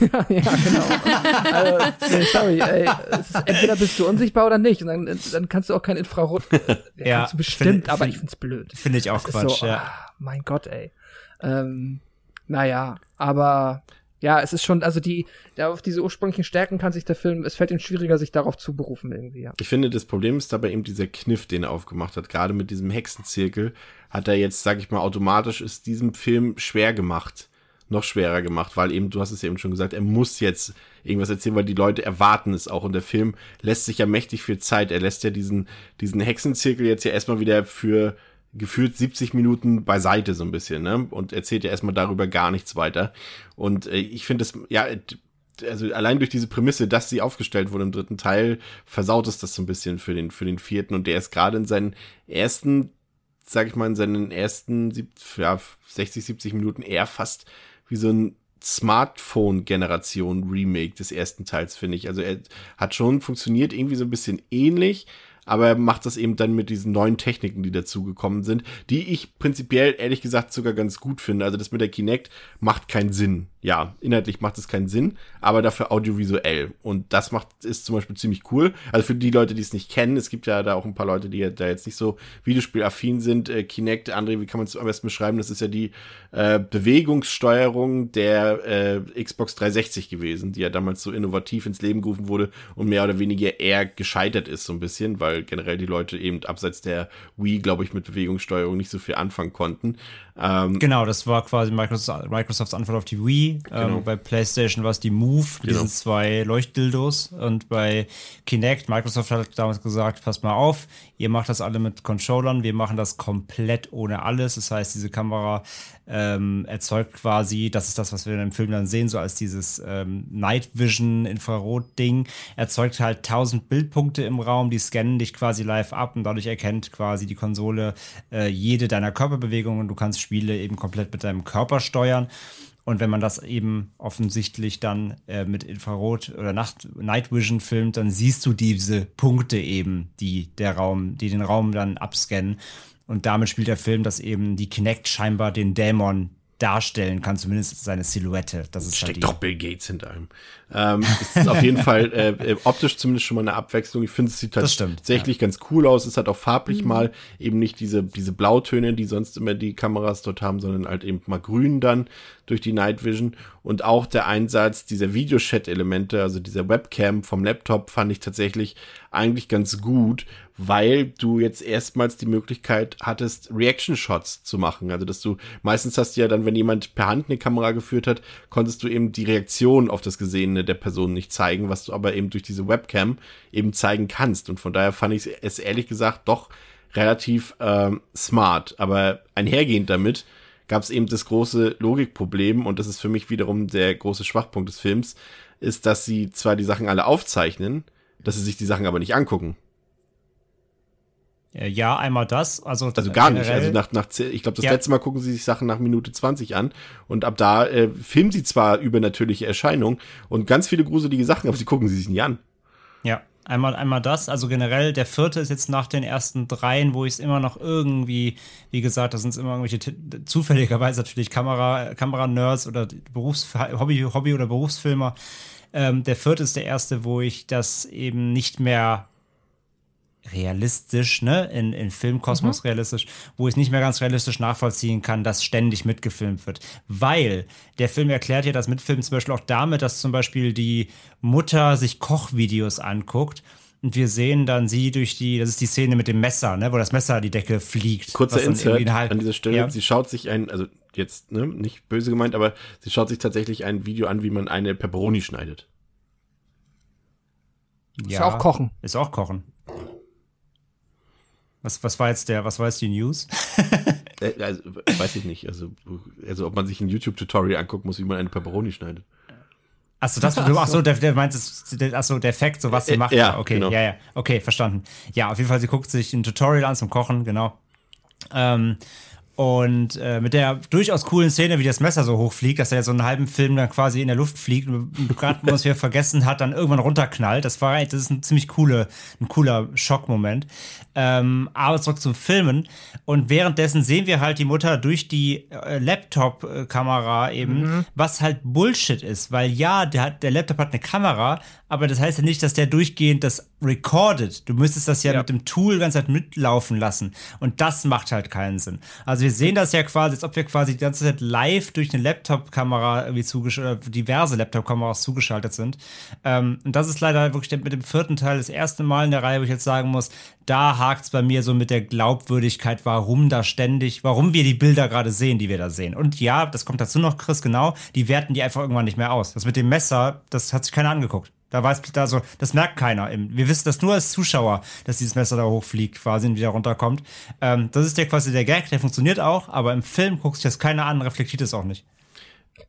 ja, ja, genau. also, nee, sorry, ey, ist, entweder bist du unsichtbar oder nicht. Und dann, dann kannst du auch kein Infrarot. Äh, ja, kannst du bestimmt, find, aber find, ich find's blöd. Finde ich auch das Quatsch, so, ja. Ah, mein Gott, ey. Ähm, naja, aber ja, es ist schon, also die, auf diese ursprünglichen Stärken kann sich der Film, es fällt ihm schwieriger, sich darauf zu berufen irgendwie, ja. Ich finde, das Problem ist dabei eben dieser Kniff, den er aufgemacht hat. Gerade mit diesem Hexenzirkel hat er jetzt, sag ich mal, automatisch ist diesem Film schwer gemacht. Noch schwerer gemacht, weil eben, du hast es ja eben schon gesagt, er muss jetzt irgendwas erzählen, weil die Leute erwarten es auch. Und der Film lässt sich ja mächtig viel Zeit. Er lässt ja diesen, diesen Hexenzirkel jetzt ja erstmal wieder für gefühlt 70 Minuten beiseite so ein bisschen, ne? Und erzählt ja erstmal darüber gar nichts weiter. Und äh, ich finde es, ja, also allein durch diese Prämisse, dass sie aufgestellt wurde im dritten Teil, versaut es das so ein bisschen für den, für den vierten. Und der ist gerade in seinen ersten, sag ich mal, in seinen ersten ja, 60, 70 Minuten eher fast wie so ein Smartphone-Generation-Remake des ersten Teils, finde ich. Also er hat schon funktioniert irgendwie so ein bisschen ähnlich, aber er macht das eben dann mit diesen neuen Techniken, die dazugekommen sind, die ich prinzipiell ehrlich gesagt sogar ganz gut finde. Also das mit der Kinect macht keinen Sinn ja, inhaltlich macht es keinen Sinn, aber dafür audiovisuell. Und das macht, ist zum Beispiel ziemlich cool. Also für die Leute, die es nicht kennen, es gibt ja da auch ein paar Leute, die da jetzt nicht so Videospielaffin sind. Äh, Kinect, André, wie kann man es am besten beschreiben? Das ist ja die äh, Bewegungssteuerung der äh, Xbox 360 gewesen, die ja damals so innovativ ins Leben gerufen wurde und mehr oder weniger eher gescheitert ist, so ein bisschen, weil generell die Leute eben abseits der Wii, glaube ich, mit Bewegungssteuerung nicht so viel anfangen konnten. Ähm, genau, das war quasi Microsoft, Microsofts Antwort auf die Wii. Ähm, genau. Ähm, bei PlayStation war es die Move, genau. diese zwei Leuchtdildos. Und bei Kinect, Microsoft hat damals gesagt, passt mal auf, ihr macht das alle mit Controllern, wir machen das komplett ohne alles. Das heißt, diese Kamera ähm, erzeugt quasi, das ist das, was wir im Film dann sehen, so als dieses ähm, Night Vision Infrarot-Ding, erzeugt halt 1000 Bildpunkte im Raum, die scannen dich quasi live ab und dadurch erkennt quasi die Konsole äh, jede deiner Körperbewegungen. Du kannst Spiele eben komplett mit deinem Körper steuern. Und wenn man das eben offensichtlich dann äh, mit Infrarot oder Nacht Night Vision filmt, dann siehst du diese Punkte eben, die der Raum, die den Raum dann abscannen. Und damit spielt der Film, dass eben die Kinect scheinbar den Dämon darstellen kann, zumindest seine Silhouette. Das ist Steckt halt doch Bill Gates hinter einem. Ähm, ist auf jeden Fall äh, äh, optisch zumindest schon mal eine Abwechslung. Ich finde, es sieht tatsächlich ja. ganz cool aus. Es hat auch farblich mhm. mal eben nicht diese, diese Blautöne, die sonst immer die Kameras dort haben, sondern halt eben mal grün dann durch die Night Vision. Und auch der Einsatz dieser Videochat-Elemente, also dieser Webcam vom Laptop, fand ich tatsächlich eigentlich ganz gut, weil du jetzt erstmals die Möglichkeit hattest, Reaction-Shots zu machen. Also, dass du meistens hast du ja dann, wenn jemand per Hand eine Kamera geführt hat, konntest du eben die Reaktion auf das Gesehene der Person nicht zeigen, was du aber eben durch diese Webcam eben zeigen kannst. Und von daher fand ich es ehrlich gesagt doch relativ ähm, smart. Aber einhergehend damit gab es eben das große Logikproblem und das ist für mich wiederum der große Schwachpunkt des Films, ist, dass sie zwar die Sachen alle aufzeichnen, dass sie sich die Sachen aber nicht angucken. Äh, ja, einmal das. Also, also gar nicht. Also nach, nach ich glaube, das ja. letzte Mal gucken sie sich Sachen nach Minute 20 an und ab da äh, filmen sie zwar übernatürliche Erscheinungen und ganz viele gruselige Sachen, aber sie gucken sie sich nie an. Ja, einmal, einmal das. Also generell, der vierte ist jetzt nach den ersten dreien, wo ich es immer noch irgendwie, wie gesagt, da sind es immer irgendwelche zufälligerweise natürlich Kamera, Kamera-Nerds oder Berufs Hobby, Hobby- oder Berufsfilmer. Ähm, der vierte ist der erste, wo ich das eben nicht mehr realistisch, ne, in, in Filmkosmos mhm. realistisch, wo ich nicht mehr ganz realistisch nachvollziehen kann, dass ständig mitgefilmt wird. Weil der Film erklärt ja das Mitfilmen zum Beispiel auch damit, dass zum Beispiel die Mutter sich Kochvideos anguckt und wir sehen dann sie durch die, das ist die Szene mit dem Messer, ne, wo das Messer die Decke fliegt. Kurzer Insert an dieser Stelle. Ja. Sie schaut sich ein, also jetzt ne, nicht böse gemeint, aber sie schaut sich tatsächlich ein Video an, wie man eine Pepperoni schneidet. Ja, ist auch Kochen. Ist auch Kochen. Was, was war jetzt der, was war jetzt die News? Äh, also, weiß ich nicht. Also, also ob man sich ein YouTube-Tutorial anguckt, muss, wie man eine Pepperoni schneidet. Achso, das, du, achso, der, der meint, achso, der Fakt, so was sie macht. Ja, okay, genau. ja, ja, okay, verstanden. Ja, auf jeden Fall, sie guckt sich ein Tutorial an zum Kochen, genau. Ähm, und äh, mit der durchaus coolen Szene, wie das Messer so hochfliegt, dass er so einen halben Film dann quasi in der Luft fliegt und gerade was wir vergessen hat, dann irgendwann runterknallt. Das war das ist ein ziemlich coole, ein cooler Schockmoment. Ähm, aber zurück zum Filmen. Und währenddessen sehen wir halt die Mutter durch die äh, Laptop-Kamera eben, mhm. was halt Bullshit ist, weil ja, der, der Laptop hat eine Kamera, aber das heißt ja nicht, dass der durchgehend das recordet. Du müsstest das ja, ja. mit dem Tool ganz Zeit mitlaufen lassen. Und das macht halt keinen Sinn. Also wir sehen das ja quasi, als ob wir quasi die ganze Zeit live durch eine Laptop-Kamera irgendwie zugeschaltet, diverse Laptop-Kameras zugeschaltet sind. Ähm, und das ist leider wirklich mit dem vierten Teil das erste Mal in der Reihe, wo ich jetzt sagen muss, da hakt es bei mir so mit der Glaubwürdigkeit, warum da ständig, warum wir die Bilder gerade sehen, die wir da sehen. Und ja, das kommt dazu noch, Chris, genau, die werten die einfach irgendwann nicht mehr aus. Das mit dem Messer, das hat sich keiner angeguckt. Da weiß, also, das merkt keiner. Wir wissen das nur als Zuschauer, dass dieses Messer da hochfliegt, quasi und wieder runterkommt. Ähm, das ist ja quasi der Gag, der funktioniert auch, aber im Film guckt sich das keiner an, reflektiert es auch nicht.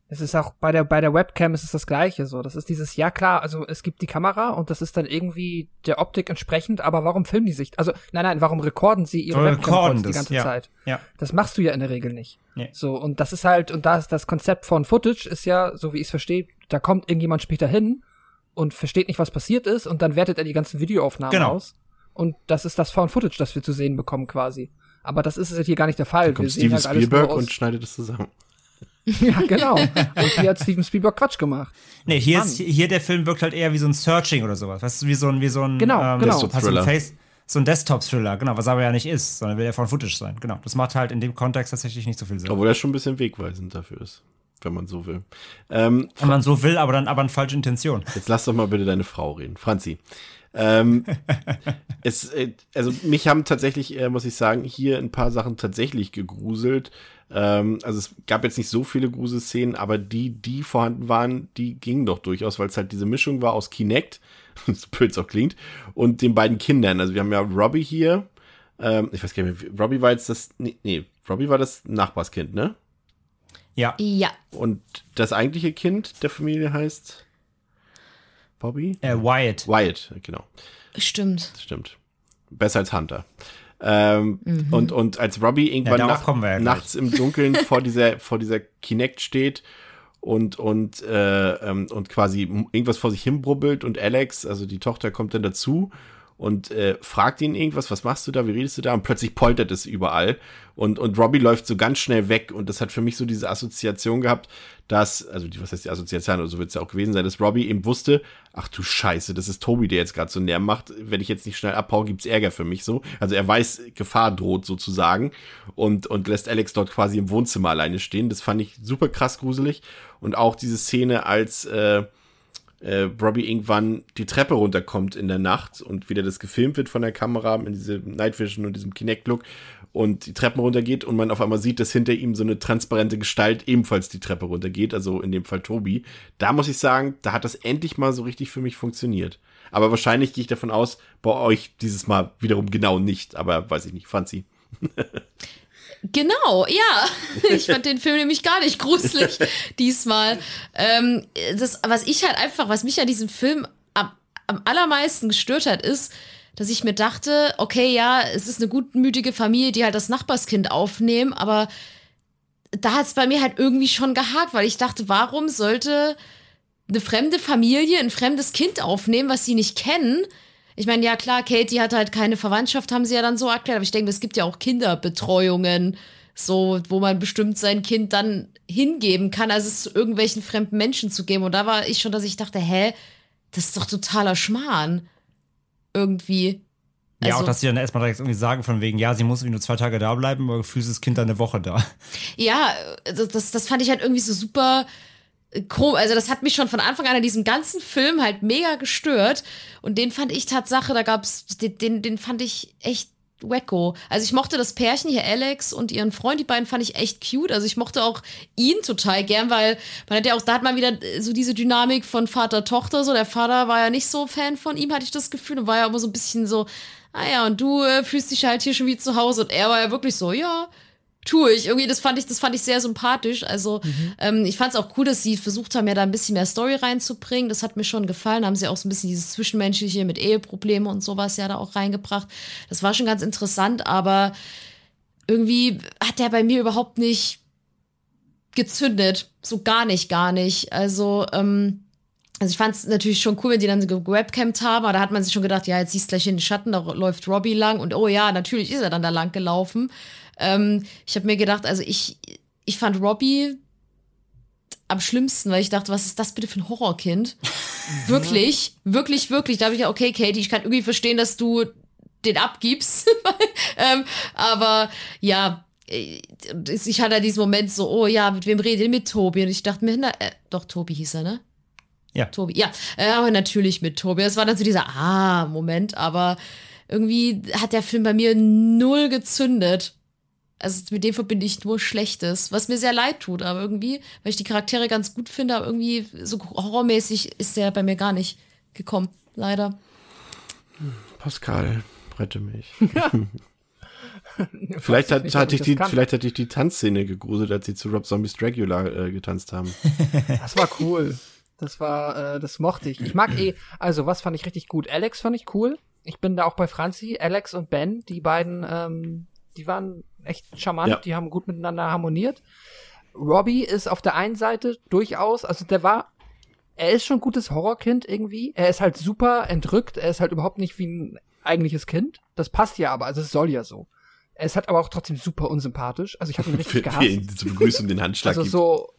Es ist auch bei der, bei der Webcam ist es das Gleiche so. Das ist dieses, ja klar, also es gibt die Kamera und das ist dann irgendwie der Optik entsprechend, aber warum filmen die sich? Also, nein, nein, warum rekorden sie ihre Webcam die ganze ja, Zeit? Ja. Das machst du ja in der Regel nicht. Nee. So, und das ist halt, und das, das Konzept von Footage ist ja, so wie ich es verstehe, da kommt irgendjemand später hin und versteht nicht, was passiert ist und dann wertet er die ganzen Videoaufnahmen genau. aus. Und das ist das Found Footage, das wir zu sehen bekommen quasi. Aber das ist jetzt hier gar nicht der Fall. Da kommt Steven halt Spielberg und schneidet es zusammen. ja, genau. Und hier hat Steven Spielberg Quatsch gemacht. Nee, hier, ist, hier der Film wirkt halt eher wie so ein Searching oder sowas. Weißt du, wie so ein, wie so ein, genau, ähm, genau. Desktop-Thriller. So ein Desktop-Thriller, genau, was aber ja nicht ist, sondern will ja von Footage sein. Genau. Das macht halt in dem Kontext tatsächlich nicht so viel Sinn. Obwohl er schon ein bisschen wegweisend dafür ist wenn man so will. Ähm, wenn man so will, aber dann aber eine falsche Intention. Jetzt lass doch mal bitte deine Frau reden. Franzi. ähm, es, äh, also mich haben tatsächlich, äh, muss ich sagen, hier ein paar Sachen tatsächlich gegruselt. Ähm, also es gab jetzt nicht so viele Gruselszenen, aber die, die vorhanden waren, die gingen doch durchaus, weil es halt diese Mischung war aus Kinect, so blöd es auch klingt, und den beiden Kindern. Also wir haben ja Robbie hier. Ähm, ich weiß gar nicht mehr, Robbie war jetzt das, nee, nee Robbie war das Nachbarskind, ne? Ja. Ja. Und das eigentliche Kind der Familie heißt Bobby? Äh, Wyatt. Wyatt, genau. Stimmt. Stimmt. Besser als Hunter. Ähm, mhm. und, und als Robbie irgendwann ja, nach, ja nachts im Dunkeln vor dieser, vor dieser Kinect steht und, und, äh, ähm, und quasi irgendwas vor sich hinbrubbelt und Alex, also die Tochter, kommt dann dazu und äh, fragt ihn irgendwas, was machst du da, wie redest du da? Und plötzlich poltert es überall. Und, und Robbie läuft so ganz schnell weg. Und das hat für mich so diese Assoziation gehabt, dass, also die, was heißt die Assoziation, oder so wird es ja auch gewesen sein, dass Robbie eben wusste, ach du Scheiße, das ist Toby, der jetzt gerade so näher macht. Wenn ich jetzt nicht schnell abhaue, gibt's Ärger für mich so. Also er weiß, Gefahr droht sozusagen und, und lässt Alex dort quasi im Wohnzimmer alleine stehen. Das fand ich super krass gruselig. Und auch diese Szene, als äh, äh, Robbie irgendwann die Treppe runterkommt in der Nacht und wieder das gefilmt wird von der Kamera in diesem Night Vision und diesem Kinect-Look und die Treppen runtergeht und man auf einmal sieht, dass hinter ihm so eine transparente Gestalt ebenfalls die Treppe runtergeht, also in dem Fall Tobi. Da muss ich sagen, da hat das endlich mal so richtig für mich funktioniert. Aber wahrscheinlich gehe ich davon aus, bei euch dieses Mal wiederum genau nicht, aber weiß ich nicht, Franzi. Genau, ja. Ich fand den Film nämlich gar nicht gruselig diesmal. Ähm, das, was ich halt einfach, was mich an diesem Film am, am allermeisten gestört hat, ist, dass ich mir dachte, okay, ja, es ist eine gutmütige Familie, die halt das Nachbarskind aufnehmen, aber da hat es bei mir halt irgendwie schon gehakt, weil ich dachte, warum sollte eine fremde Familie ein fremdes Kind aufnehmen, was sie nicht kennen? Ich meine, ja klar, Katie hat halt keine Verwandtschaft, haben sie ja dann so erklärt, aber ich denke, es gibt ja auch Kinderbetreuungen, so, wo man bestimmt sein Kind dann hingeben kann, als es zu irgendwelchen fremden Menschen zu geben. Und da war ich schon, dass ich dachte, hä, das ist doch totaler Schmarrn. Irgendwie. Ja, also, auch dass sie dann erstmal direkt irgendwie sagen, von wegen, ja, sie muss irgendwie nur zwei Tage da bleiben, aber gefühlt ist das Kind dann eine Woche da. Ja, das, das fand ich halt irgendwie so super also das hat mich schon von Anfang an in diesem ganzen Film halt mega gestört. Und den fand ich Tatsache, da gab's, den, den fand ich echt wacko. Also ich mochte das Pärchen hier, Alex und ihren Freund, die beiden fand ich echt cute. Also ich mochte auch ihn total gern, weil man hat ja auch, da hat man wieder so diese Dynamik von Vater-Tochter, so der Vater war ja nicht so Fan von ihm, hatte ich das Gefühl, und war ja immer so ein bisschen so, ah ja, und du äh, fühlst dich halt hier schon wie zu Hause. Und er war ja wirklich so, ja, tue ich. Irgendwie, das fand ich, das fand ich sehr sympathisch. Also, mhm. ähm, ich fand es auch cool, dass sie versucht haben, ja da ein bisschen mehr Story reinzubringen. Das hat mir schon gefallen. Haben sie auch so ein bisschen dieses Zwischenmenschliche mit Eheprobleme und sowas ja da auch reingebracht. Das war schon ganz interessant, aber irgendwie hat der bei mir überhaupt nicht gezündet. So gar nicht, gar nicht. Also, ähm, also ich fand es natürlich schon cool, wenn die dann gewebcamt haben, aber da hat man sich schon gedacht, ja, jetzt siehst du gleich in den Schatten, da läuft Robbie lang und oh ja, natürlich ist er dann da lang gelaufen. Ähm, ich habe mir gedacht, also ich, ich fand Robbie am schlimmsten, weil ich dachte, was ist das bitte für ein Horrorkind? wirklich, wirklich, wirklich. Da habe ich ja, okay, Katie, ich kann irgendwie verstehen, dass du den abgibst. ähm, aber ja, ich hatte diesen Moment so, oh ja, mit wem rede ich? Mit Tobi. Und ich dachte mir, na, äh, doch, Tobi hieß er, ne? Ja. Tobi, ja, äh, aber natürlich mit Tobi. Das war dann so dieser Ah-Moment, aber irgendwie hat der Film bei mir null gezündet. Also mit dem verbinde ich nur Schlechtes, was mir sehr leid tut, aber irgendwie, weil ich die Charaktere ganz gut finde, aber irgendwie so horrormäßig ist der bei mir gar nicht gekommen, leider. Pascal, rette mich. vielleicht, hat, nicht, hatte ich die, vielleicht hatte ich die Tanzszene gegruselt, als sie zu Rob Zombies Dracula äh, getanzt haben. Das war cool. Das war, äh, das mochte ich. Ich mag eh, also was fand ich richtig gut? Alex fand ich cool. Ich bin da auch bei Franzi. Alex und Ben, die beiden, ähm, die waren echt charmant, ja. die haben gut miteinander harmoniert. Robbie ist auf der einen Seite durchaus, also der war, er ist schon ein gutes Horrorkind irgendwie. Er ist halt super entrückt, er ist halt überhaupt nicht wie ein eigentliches Kind. Das passt ja aber, also es soll ja so. Er ist halt aber auch trotzdem super unsympathisch. Also ich habe ihn richtig gehasst. Wie ihn zur Begrüßung den Handschlag Also so,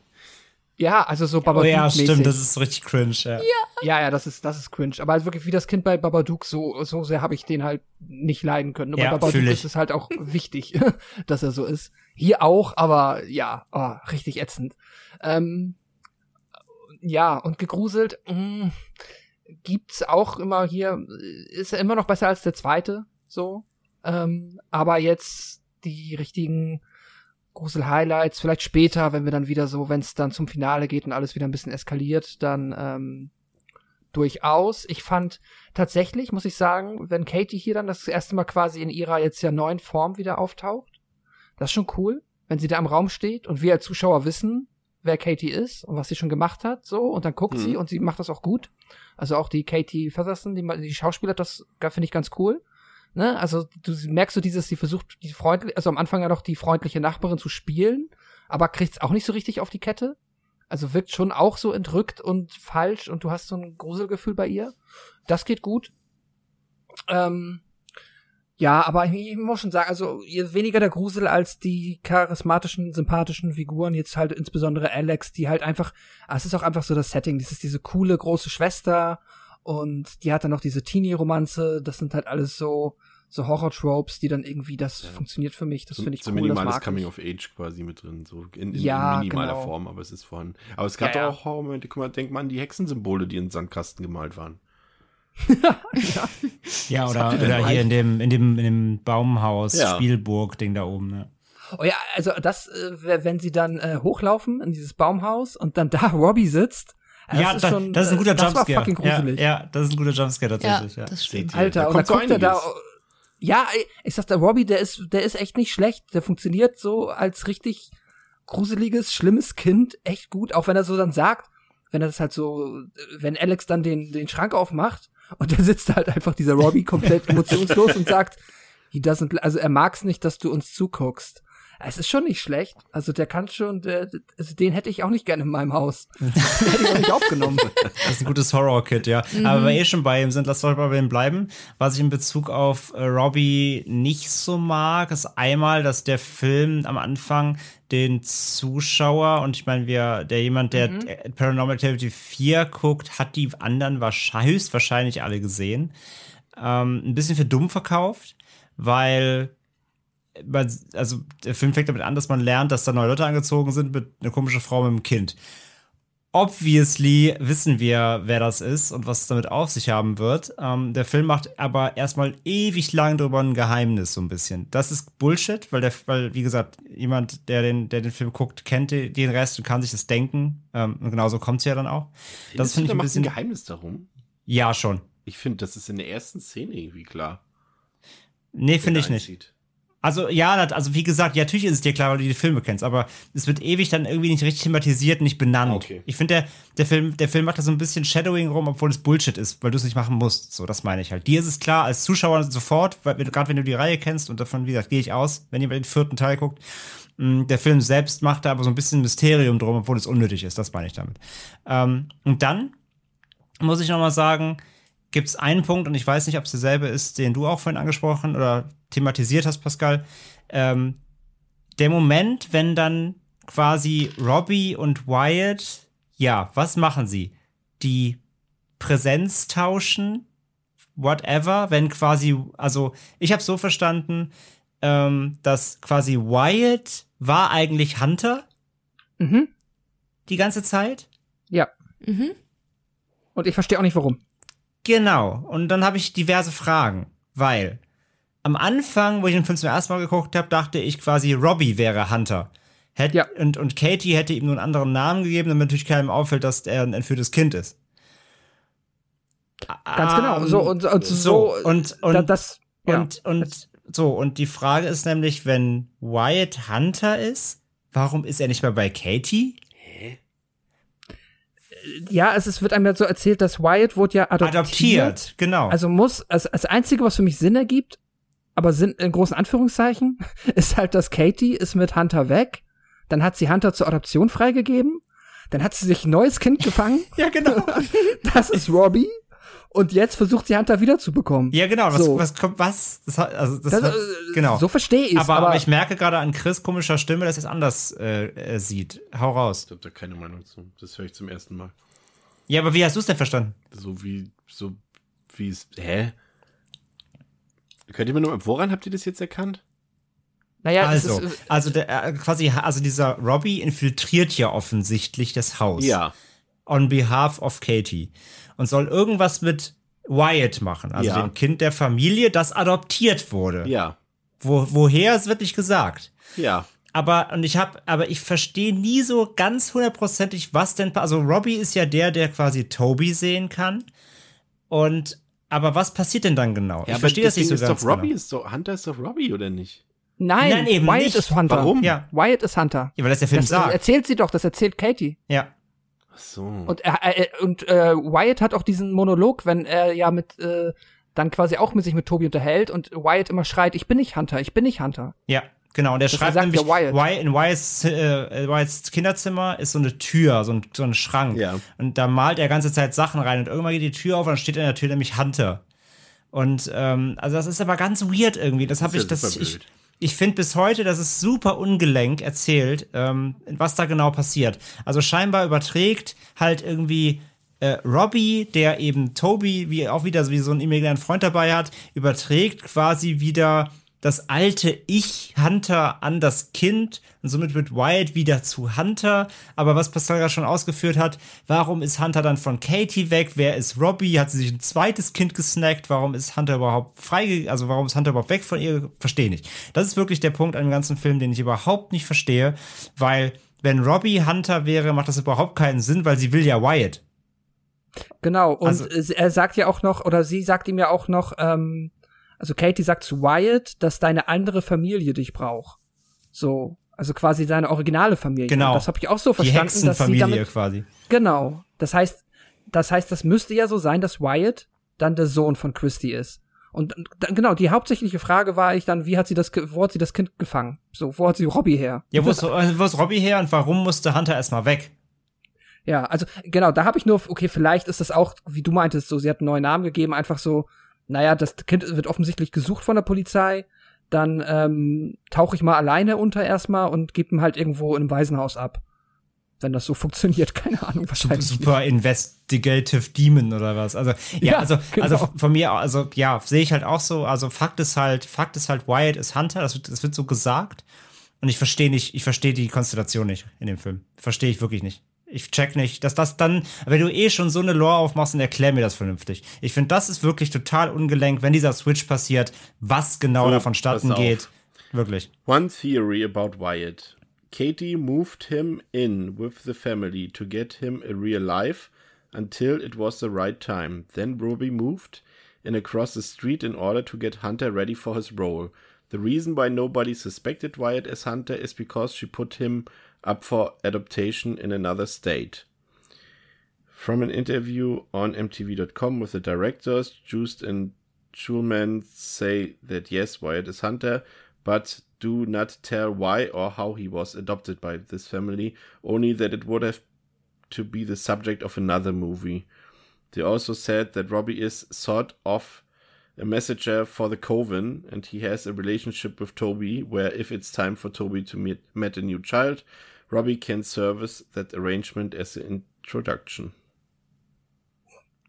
ja, also so Babadook. Oh ja, stimmt, das ist richtig cringe, ja. ja. Ja, ja, das ist, das ist cringe. Aber halt wirklich wie das Kind bei Babadook, so, so sehr habe ich den halt nicht leiden können. Und ja, bei Babadook ist es halt auch wichtig, dass er so ist. Hier auch, aber ja, oh, richtig ätzend. Ähm, ja, und gegruselt, mh, mm, gibt's auch immer hier, ist er immer noch besser als der zweite, so. Ähm, aber jetzt die richtigen Grusel-Highlights, vielleicht später, wenn wir dann wieder so, wenn es dann zum Finale geht und alles wieder ein bisschen eskaliert, dann ähm, durchaus. Ich fand tatsächlich, muss ich sagen, wenn Katie hier dann das erste Mal quasi in ihrer jetzt ja neuen Form wieder auftaucht, das ist schon cool, wenn sie da im Raum steht und wir als Zuschauer wissen, wer Katie ist und was sie schon gemacht hat, so, und dann guckt mhm. sie und sie macht das auch gut. Also auch die Katie Featherson, die, die Schauspieler, das finde ich ganz cool ne, also du merkst so dieses, sie versucht die freundlich, also am Anfang ja noch die freundliche Nachbarin zu spielen, aber kriegt's auch nicht so richtig auf die Kette. Also wirkt schon auch so entrückt und falsch und du hast so ein Gruselgefühl bei ihr. Das geht gut. Ähm, ja, aber ich muss schon sagen, also weniger der Grusel als die charismatischen, sympathischen Figuren, jetzt halt insbesondere Alex, die halt einfach, ah, es ist auch einfach so das Setting, das ist diese coole große Schwester und die hat dann noch diese Teenie-Romanze, das sind halt alles so, so Horror-Tropes, die dann irgendwie, das ja. funktioniert für mich, das finde ich so cool. So minimales Coming of Age quasi mit drin, so in, in, ja, in minimaler genau. Form, aber es ist vorhanden. Aber es gab ja, doch auch Horror-Momente, guck mal, denk mal an die Hexensymbole, die in Sandkasten gemalt waren. ja. ja, oder, oder hier in dem, in dem, in dem Baumhaus, ja. Spielburg-Ding da oben, ne? Oh ja, also das, äh, wenn sie dann äh, hochlaufen in dieses Baumhaus und dann da Robbie sitzt also ja, das, ist schon, das ist ein guter Jumpscare. Das war fucking gruselig. Ja, ja, das ist ein guter Jumpscare tatsächlich. Ja, ja. das stimmt. Alter, da und dann kommt er da. Ja, ich sag, der Robbie, der ist, der ist echt nicht schlecht. Der funktioniert so als richtig gruseliges, schlimmes Kind echt gut. Auch wenn er so dann sagt, wenn er das halt so, wenn Alex dann den, den Schrank aufmacht und da sitzt halt einfach dieser Robbie komplett emotionslos und sagt, he doesn't, also er mag's nicht, dass du uns zuguckst. Es ist schon nicht schlecht. Also der kann schon, der, also den hätte ich auch nicht gerne in meinem Haus. den hätte ich auch nicht aufgenommen. Das ist ein gutes Horror-Kit, ja. Mhm. Aber wenn wir eh schon bei ihm sind, lass doch bei ihm bleiben. Was ich in Bezug auf äh, Robbie nicht so mag, ist einmal, dass der Film am Anfang den Zuschauer und ich meine, wir, der jemand, der mhm. Paranormal Activity 4 guckt, hat die anderen wahrscheinlich, höchstwahrscheinlich alle gesehen. ähm, ein bisschen für dumm verkauft, weil also der Film fängt damit an, dass man lernt, dass da neue Leute angezogen sind mit einer komischen Frau mit einem Kind. Obviously wissen wir, wer das ist und was es damit auf sich haben wird. Ähm, der Film macht aber erstmal ewig lang darüber ein Geheimnis, so ein bisschen. Das ist Bullshit, weil der, weil, wie gesagt, jemand, der den, der den Film guckt, kennt den Rest und kann sich das denken. Ähm, und genauso kommt es ja dann auch. Findest das finde ich ein bisschen. ein Geheimnis darum? Ja, schon. Ich finde, das ist in der ersten Szene irgendwie klar. Nee, finde ich nicht. Also, ja, also wie gesagt, ja, natürlich ist es dir klar, weil du die Filme kennst, aber es wird ewig dann irgendwie nicht richtig thematisiert, nicht benannt. Okay. Ich finde, der, der, Film, der Film macht da so ein bisschen Shadowing rum, obwohl es Bullshit ist, weil du es nicht machen musst. So, das meine ich halt. Dir ist es klar, als Zuschauer sofort, weil gerade wenn du die Reihe kennst, und davon, wie gesagt, gehe ich aus, wenn ihr den vierten Teil guckt, mm, der Film selbst macht da aber so ein bisschen Mysterium drum, obwohl es unnötig ist, das meine ich damit. Ähm, und dann muss ich nochmal sagen, gibt es einen Punkt, und ich weiß nicht, ob es derselbe ist, den du auch vorhin angesprochen oder thematisiert hast, Pascal. Ähm, der Moment, wenn dann quasi Robbie und Wyatt, ja, was machen sie? Die Präsenz tauschen, whatever, wenn quasi, also ich habe so verstanden, ähm, dass quasi Wyatt war eigentlich Hunter. Mhm. Die ganze Zeit. Ja. Mhm. Und ich verstehe auch nicht warum. Genau. Und dann habe ich diverse Fragen, weil am Anfang, wo ich den Film zum ersten Mal geguckt habe, dachte ich quasi, Robbie wäre Hunter. Hätt, ja. und, und Katie hätte ihm nur einen anderen Namen gegeben, damit natürlich keinem auffällt, dass er ein entführtes Kind ist. Ganz um, genau. So und, und so, so und und das ja. und und so und die Frage ist nämlich, wenn Wyatt Hunter ist, warum ist er nicht mehr bei Katie? Ja, es, es wird einem ja so erzählt, dass Wyatt wurde ja adoptiert. Adoptiert, genau. Also muss, also das Einzige, was für mich Sinn ergibt, aber Sinn in großen Anführungszeichen, ist halt, dass Katie ist mit Hunter weg. Dann hat sie Hunter zur Adoption freigegeben. Dann hat sie sich ein neues Kind gefangen. ja, genau. das ist Robbie. Und jetzt versucht sie Hunter wiederzubekommen. Ja, genau. Was, so. was kommt, was? Das, also, das, das hat, äh, genau. So verstehe ich aber, aber, ich merke gerade an Chris komischer Stimme, dass er es anders äh, äh, sieht. Hau raus. Ich habe da keine Meinung zu. Das höre ich zum ersten Mal. Ja, aber wie hast du es denn verstanden? So wie, so wie es, hä? Könnt ihr mir nur, woran habt ihr das jetzt erkannt? Naja, also, ist, also der, äh, quasi, also dieser Robbie infiltriert ja offensichtlich das Haus. Ja. On behalf of Katie. Und soll irgendwas mit Wyatt machen, also ja. dem Kind der Familie, das adoptiert wurde. Ja. Wo, woher, es wird nicht gesagt. Ja. Aber, und ich habe, aber ich verstehe nie so ganz hundertprozentig, was denn, also Robbie ist ja der, der quasi Toby sehen kann. Und aber was passiert denn dann genau? Ja, ich verstehe das nicht so ist ganz doch Robbie genau. ist doch Hunter ist doch Robbie oder nicht? Nein, Nein eben Wyatt nicht. ist Hunter. Warum? Ja. Wyatt ist Hunter. Ja, weil das der Film das sagt. erzählt sie doch, das erzählt Katie. Ja. Ach so. Und er, äh, und äh, Wyatt hat auch diesen Monolog, wenn er ja mit äh, dann quasi auch mit sich mit Toby unterhält und Wyatt immer schreit, ich bin nicht Hunter, ich bin nicht Hunter. Ja. Genau, und er das schreibt nämlich, Wyatt. in Wyatts, äh, Wyatts Kinderzimmer ist so eine Tür, so ein, so ein Schrank. Ja. Und da malt er ganze Zeit Sachen rein und irgendwann geht die Tür auf und dann steht in der Tür nämlich Hunter. Und ähm, also das ist aber ganz weird irgendwie. Das habe ich, das ich, ich finde bis heute, das ist super ungelenk erzählt, ähm, was da genau passiert. Also scheinbar überträgt halt irgendwie äh, Robbie, der eben Toby wie auch wieder wie so einen immigranten Freund dabei hat, überträgt quasi wieder das alte Ich Hunter an das Kind und somit wird Wyatt wieder zu Hunter. Aber was Pascal schon ausgeführt hat, warum ist Hunter dann von Katie weg? Wer ist Robbie? Hat sie sich ein zweites Kind gesnackt? Warum ist Hunter überhaupt frei? Also warum ist Hunter überhaupt weg von ihr? Verstehe nicht. Das ist wirklich der Punkt an dem ganzen Film, den ich überhaupt nicht verstehe, weil wenn Robbie Hunter wäre, macht das überhaupt keinen Sinn, weil sie will ja Wyatt. Genau, und also, er sagt ja auch noch, oder sie sagt ihm ja auch noch, ähm, also Katie sagt zu Wyatt, dass deine andere Familie dich braucht. So, also quasi seine originale Familie. Genau. Und das habe ich auch so verstanden, Die dass sie damit quasi. Genau. Das heißt, das heißt, das müsste ja so sein, dass Wyatt dann der Sohn von Christy ist. Und genau, die hauptsächliche Frage war ich dann, wie hat sie das, wo hat sie das Kind gefangen? So, wo hat sie Robbie her? Ja, wo ist, wo ist Robbie her und warum musste Hunter erstmal weg? Ja, also genau, da habe ich nur, okay, vielleicht ist das auch, wie du meintest, so, sie hat einen neuen Namen gegeben, einfach so, naja, das Kind wird offensichtlich gesucht von der Polizei, dann ähm, tauche ich mal alleine unter erstmal und gebe ihn halt irgendwo in einem Waisenhaus ab. wenn das so funktioniert. Keine Ahnung, wahrscheinlich. Super. Investigative Demon oder was. Also, ja, ja also, genau. also von mir, also ja, sehe ich halt auch so. Also Fakt ist halt, Fakt ist halt, Wyatt ist Hunter, das wird, das wird so gesagt. Und ich verstehe nicht, ich verstehe die Konstellation nicht in dem Film. Verstehe ich wirklich nicht. Ich check nicht, dass das dann, wenn du eh schon so eine Lore aufmachst, dann erklär mir das vernünftig. Ich finde, das ist wirklich total ungelenk, wenn dieser Switch passiert, was genau so, davon statten geht. Wirklich. One theory about Wyatt. Katie moved him in with the family to get him a real life until it was the right time. Then Ruby moved in across the street in order to get Hunter ready for his role. The reason why nobody suspected Wyatt as Hunter is because she put him up for adaptation in another state. From an interview on MTV.com with the directors, Just and Schulman say that yes, Wyatt is Hunter, but do not tell why or how he was adopted by this family, only that it would have to be the subject of another movie. They also said that Robbie is sort of a messenger for the Coven, and he has a relationship with Toby, where if it's time for Toby to meet, meet a new child, Robbie can service that arrangement as an introduction.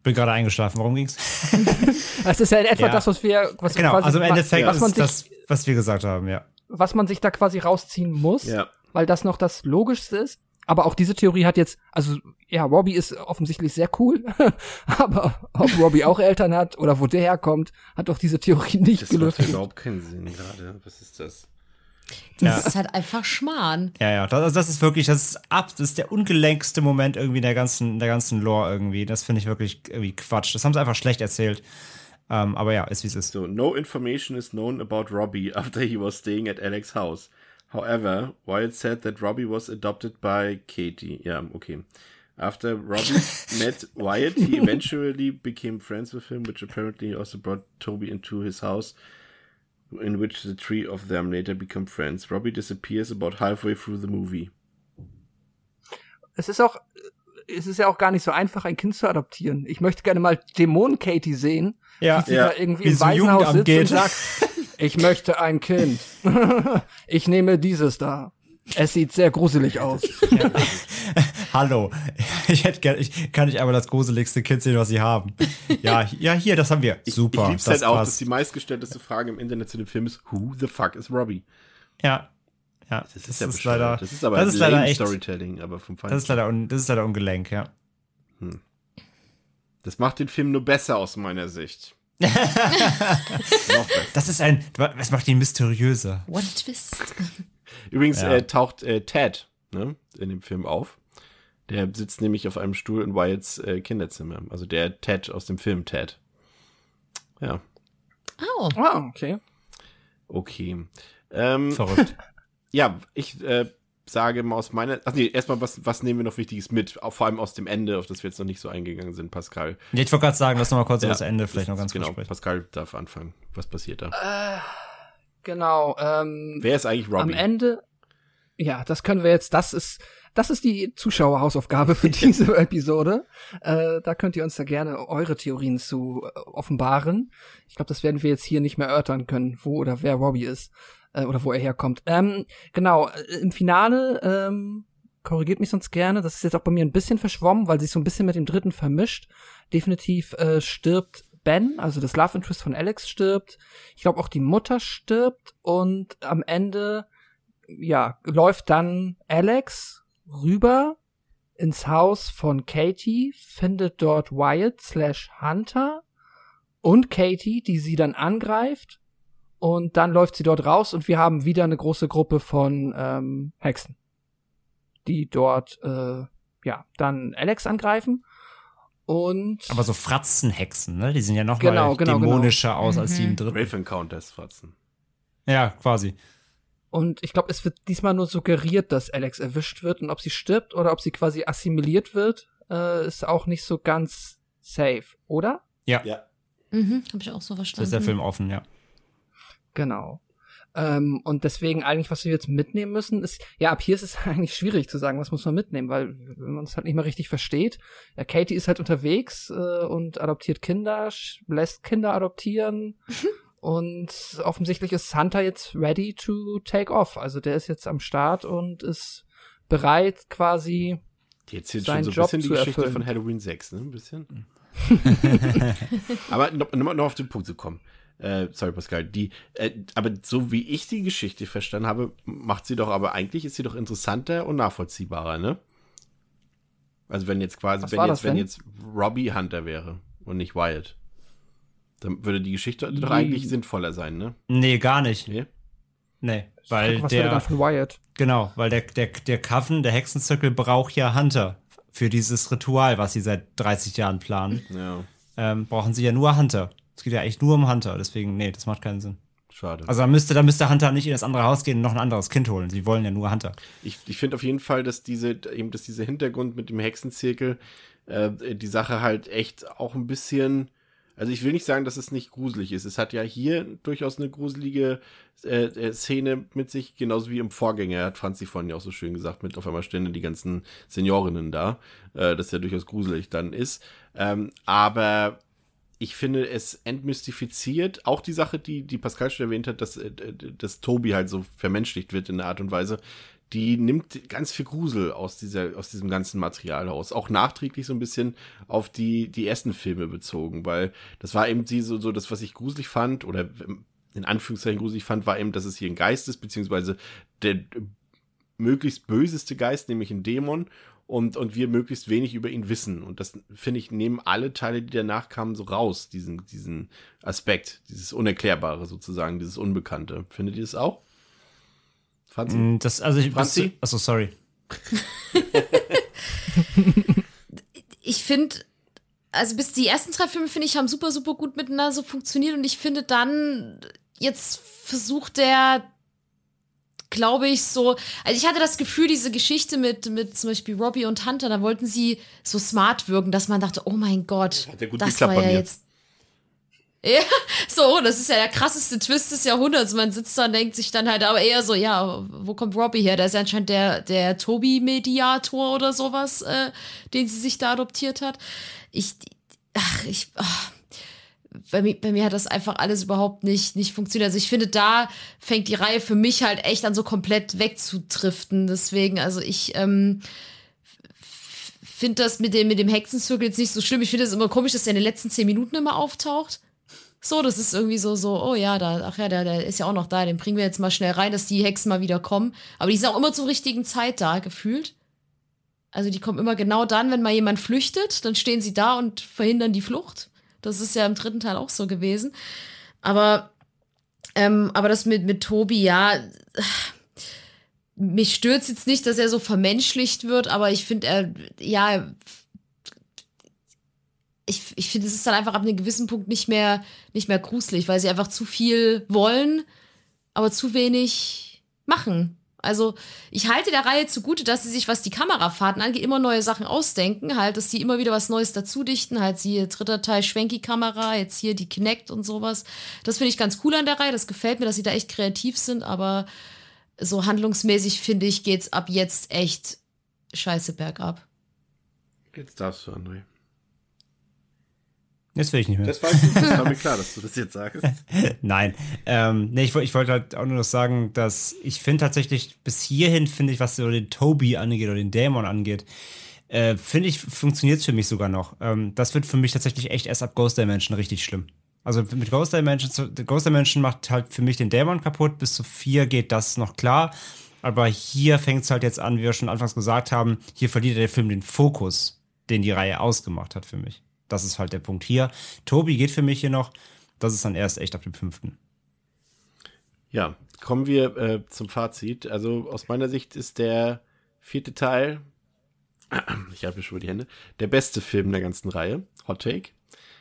Bin gerade eingeschlafen. Warum ging's? das ist ja in etwa ja. das, was wir, was genau. Quasi, also im Endeffekt was, was ist das, was wir gesagt haben, ja was man sich da quasi rausziehen muss, ja. weil das noch das Logischste ist. Aber auch diese Theorie hat jetzt, also ja, Robbie ist offensichtlich sehr cool, aber ob Robbie auch Eltern hat oder wo der herkommt, hat doch diese Theorie nicht das gelöst. Das macht überhaupt keinen Sinn gerade. Was ist das? Das ja. ist halt einfach Schmarrn. Ja, ja, das, das, ist wirklich, das ist ab, das ist der ungelenkste Moment irgendwie in der ganzen, der ganzen Lore irgendwie. Das finde ich wirklich irgendwie Quatsch. Das haben sie einfach schlecht erzählt. Um, ähm, aber ja, ist wie es ist. So, no information is known about Robbie after he was staying at Alex' house. However, Wyatt said that Robbie was adopted by Katie. Yeah, okay. After Robbie met Wyatt, he eventually became friends with him, which apparently also brought Toby into his house, in which the three of them later become friends. Robbie disappears about halfway through the movie. Es ist auch, es ist ja auch gar nicht so einfach, ein Kind zu adoptieren. Ich möchte gerne mal Dämonen Katie sehen, ja. wie sie ja. da irgendwie wie im Waisenhaus sitzt geht. und sagt, ich möchte ein Kind. ich nehme dieses da. Es sieht sehr gruselig aus. Ja. Hallo, ich hätte gerne, ich kann nicht einmal das gruseligste Kind sehen, was sie haben. Ja, ja, hier, das haben wir. Super. Ich, ich lieb's halt auch, dass die meistgestellteste Frage im Internet zu dem Film ist, who the fuck is Robbie? Ja, ja, das, das ist, ja ist leider. Das ist aber das ist leider echt, Storytelling, aber vom Das ist leider, un, das ist leider ungelenk, ja. Hm. Das macht den Film nur besser aus meiner Sicht. das ist ein, was macht ihn mysteriöser? What a twist. Übrigens ja. äh, taucht äh, Ted ne, in dem Film auf. Der sitzt nämlich auf einem Stuhl in Wyatts äh, Kinderzimmer. Also der Ted aus dem Film Ted. Ja. Oh. Ah, okay. Okay. Ähm, Verrückt. Ja, ich äh, sage mal aus meiner. Ach nee, erstmal, was, was nehmen wir noch Wichtiges mit? Auch vor allem aus dem Ende, auf das wir jetzt noch nicht so eingegangen sind, Pascal. Ja, ich wollte gerade sagen, lass noch mal kurz ja, über das Ende vielleicht noch ganz genau, kurz Genau, Pascal darf anfangen. Was passiert da? Äh, genau. Ähm, Wer ist eigentlich Robbie? Am Ende. Ja, das können wir jetzt. Das ist. Das ist die Zuschauerhausaufgabe für diese Episode. Äh, da könnt ihr uns da gerne eure Theorien zu äh, offenbaren. Ich glaube, das werden wir jetzt hier nicht mehr erörtern können, wo oder wer Robbie ist äh, oder wo er herkommt. Ähm, genau, äh, im Finale, ähm, korrigiert mich sonst gerne, das ist jetzt auch bei mir ein bisschen verschwommen, weil sich so ein bisschen mit dem dritten vermischt. Definitiv äh, stirbt Ben, also das Love Interest von Alex stirbt. Ich glaube auch die Mutter stirbt und am Ende ja, läuft dann Alex rüber ins Haus von Katie, findet dort Wyatt slash Hunter und Katie, die sie dann angreift und dann läuft sie dort raus und wir haben wieder eine große Gruppe von ähm, Hexen, die dort äh, ja dann Alex angreifen. Und aber so Fratzenhexen, ne? Die sind ja noch genau, mal genau, genau. dämonischer genau. aus mhm. als die im mhm. dritten. Raven Countess Fratzen. Ja, quasi. Und ich glaube, es wird diesmal nur suggeriert, dass Alex erwischt wird und ob sie stirbt oder ob sie quasi assimiliert wird, äh, ist auch nicht so ganz safe, oder? Ja. Ja. Mhm, habe ich auch so verstanden. Das ist der Film offen, ja. Genau. Ähm, und deswegen eigentlich, was wir jetzt mitnehmen müssen, ist, ja, ab hier ist es eigentlich schwierig zu sagen, was muss man mitnehmen, weil wenn man es halt nicht mehr richtig versteht, ja, Katie ist halt unterwegs äh, und adoptiert Kinder, lässt Kinder adoptieren und offensichtlich ist Hunter jetzt ready to take off. Also der ist jetzt am Start und ist bereit, quasi die erzählt schon so ein Job bisschen die Geschichte erfüllen. von Halloween 6, ne? Ein bisschen. aber noch, noch auf den Punkt zu kommen. Äh, sorry, Pascal. Die, äh, aber so wie ich die Geschichte verstanden habe, macht sie doch, aber eigentlich ist sie doch interessanter und nachvollziehbarer, ne? Also wenn jetzt quasi, wenn jetzt, wenn jetzt Robbie Hunter wäre und nicht Wyatt, dann würde die Geschichte die, doch eigentlich sinnvoller sein, ne? Nee, gar nicht. Nee? Nee, weil was der. Dann von Wyatt? Genau, weil der, der, der Coven, der Hexenzirkel braucht ja Hunter für dieses Ritual, was sie seit 30 Jahren planen. Ja. Ähm, brauchen sie ja nur Hunter. Es geht ja echt nur um Hunter, deswegen, nee, das macht keinen Sinn. Schade. Also da müsste, da müsste Hunter nicht in das andere Haus gehen und noch ein anderes Kind holen. Sie wollen ja nur Hunter. Ich, ich finde auf jeden Fall, dass diese, eben, dass dieser Hintergrund mit dem Hexenzirkel äh, die Sache halt echt auch ein bisschen also ich will nicht sagen, dass es nicht gruselig ist. Es hat ja hier durchaus eine gruselige äh, äh, Szene mit sich, genauso wie im Vorgänger, hat Franzi vorhin ja auch so schön gesagt, mit auf einmal stehen die ganzen Seniorinnen da, äh, das ja durchaus gruselig dann ist. Ähm, aber ich finde, es entmystifiziert auch die Sache, die, die Pascal schon erwähnt hat, dass, äh, dass Tobi halt so vermenschlicht wird in der Art und Weise, die nimmt ganz viel Grusel aus dieser, aus diesem ganzen Material aus. Auch nachträglich so ein bisschen auf die, die ersten Filme bezogen, weil das war eben die, so, so das, was ich gruselig fand, oder in Anführungszeichen gruselig fand, war eben, dass es hier ein Geist ist, beziehungsweise der möglichst böseste Geist, nämlich ein Dämon, und, und wir möglichst wenig über ihn wissen. Und das, finde ich, nehmen alle Teile, die danach kamen, so raus, diesen, diesen Aspekt, dieses Unerklärbare sozusagen, dieses Unbekannte. Findet ihr das auch? Franzi? Mm, das, also ich, Franzi? achso, sorry. ich finde, also bis die ersten drei Filme, finde ich, haben super, super gut miteinander so funktioniert und ich finde dann, jetzt versucht der glaube ich, so. Also ich hatte das Gefühl, diese Geschichte mit, mit zum Beispiel Robbie und Hunter, da wollten sie so smart wirken, dass man dachte, oh mein Gott, Hat ja gut das war ja jetzt ja, so, das ist ja der krasseste Twist des Jahrhunderts. Man sitzt da und denkt sich dann halt aber eher so, ja, wo kommt Robbie her? Der ist ja anscheinend der, der Tobi-Mediator oder sowas, äh, den sie sich da adoptiert hat. Ich, ach, ich, ach, bei mir, bei mir hat das einfach alles überhaupt nicht, nicht funktioniert. Also ich finde, da fängt die Reihe für mich halt echt an so komplett wegzutriften. Deswegen, also ich, ähm, finde das mit dem, mit dem Hexenzirkel jetzt nicht so schlimm. Ich finde es immer komisch, dass er in den letzten zehn Minuten immer auftaucht. So, das ist irgendwie so, so, oh ja, da, ach ja, der, der ist ja auch noch da, den bringen wir jetzt mal schnell rein, dass die Hexen mal wieder kommen. Aber die sind auch immer zur richtigen Zeit da, gefühlt. Also die kommen immer genau dann, wenn mal jemand flüchtet, dann stehen sie da und verhindern die Flucht. Das ist ja im dritten Teil auch so gewesen. Aber, ähm, aber das mit, mit Tobi, ja, mich stört jetzt nicht, dass er so vermenschlicht wird, aber ich finde, er, ja, ich, ich finde, es ist dann einfach ab einem gewissen Punkt nicht mehr, nicht mehr gruselig, weil sie einfach zu viel wollen, aber zu wenig machen. Also ich halte der Reihe zugute, dass sie sich, was die Kamerafahrten angeht, immer neue Sachen ausdenken, halt, dass die immer wieder was Neues dazu dichten, halt sie dritter Teil Schwenki-Kamera, jetzt hier die Kinect und sowas. Das finde ich ganz cool an der Reihe, das gefällt mir, dass sie da echt kreativ sind, aber so handlungsmäßig finde ich, geht's ab jetzt echt scheiße bergab. Jetzt darfst du, André. Jetzt will ich nicht mehr. Das war, das war mir klar, dass du das jetzt sagst. Nein. Ähm, nee, ich, ich wollte halt auch nur noch sagen, dass ich finde tatsächlich, bis hierhin finde ich, was so den Toby angeht oder den Dämon angeht, äh, finde ich, funktioniert es für mich sogar noch. Ähm, das wird für mich tatsächlich echt erst ab Ghost Dimension richtig schlimm. Also mit Ghost Dimension, Ghost Dimension macht halt für mich den Dämon kaputt. Bis zu vier geht das noch klar. Aber hier fängt es halt jetzt an, wie wir schon anfangs gesagt haben, hier verliert der Film den Fokus, den die Reihe ausgemacht hat für mich. Das ist halt der Punkt hier. Tobi geht für mich hier noch. Das ist dann erst echt ab dem fünften. Ja, kommen wir äh, zum Fazit. Also aus meiner Sicht ist der vierte Teil, ich habe schon die Hände, der beste Film der ganzen Reihe. Hot Take.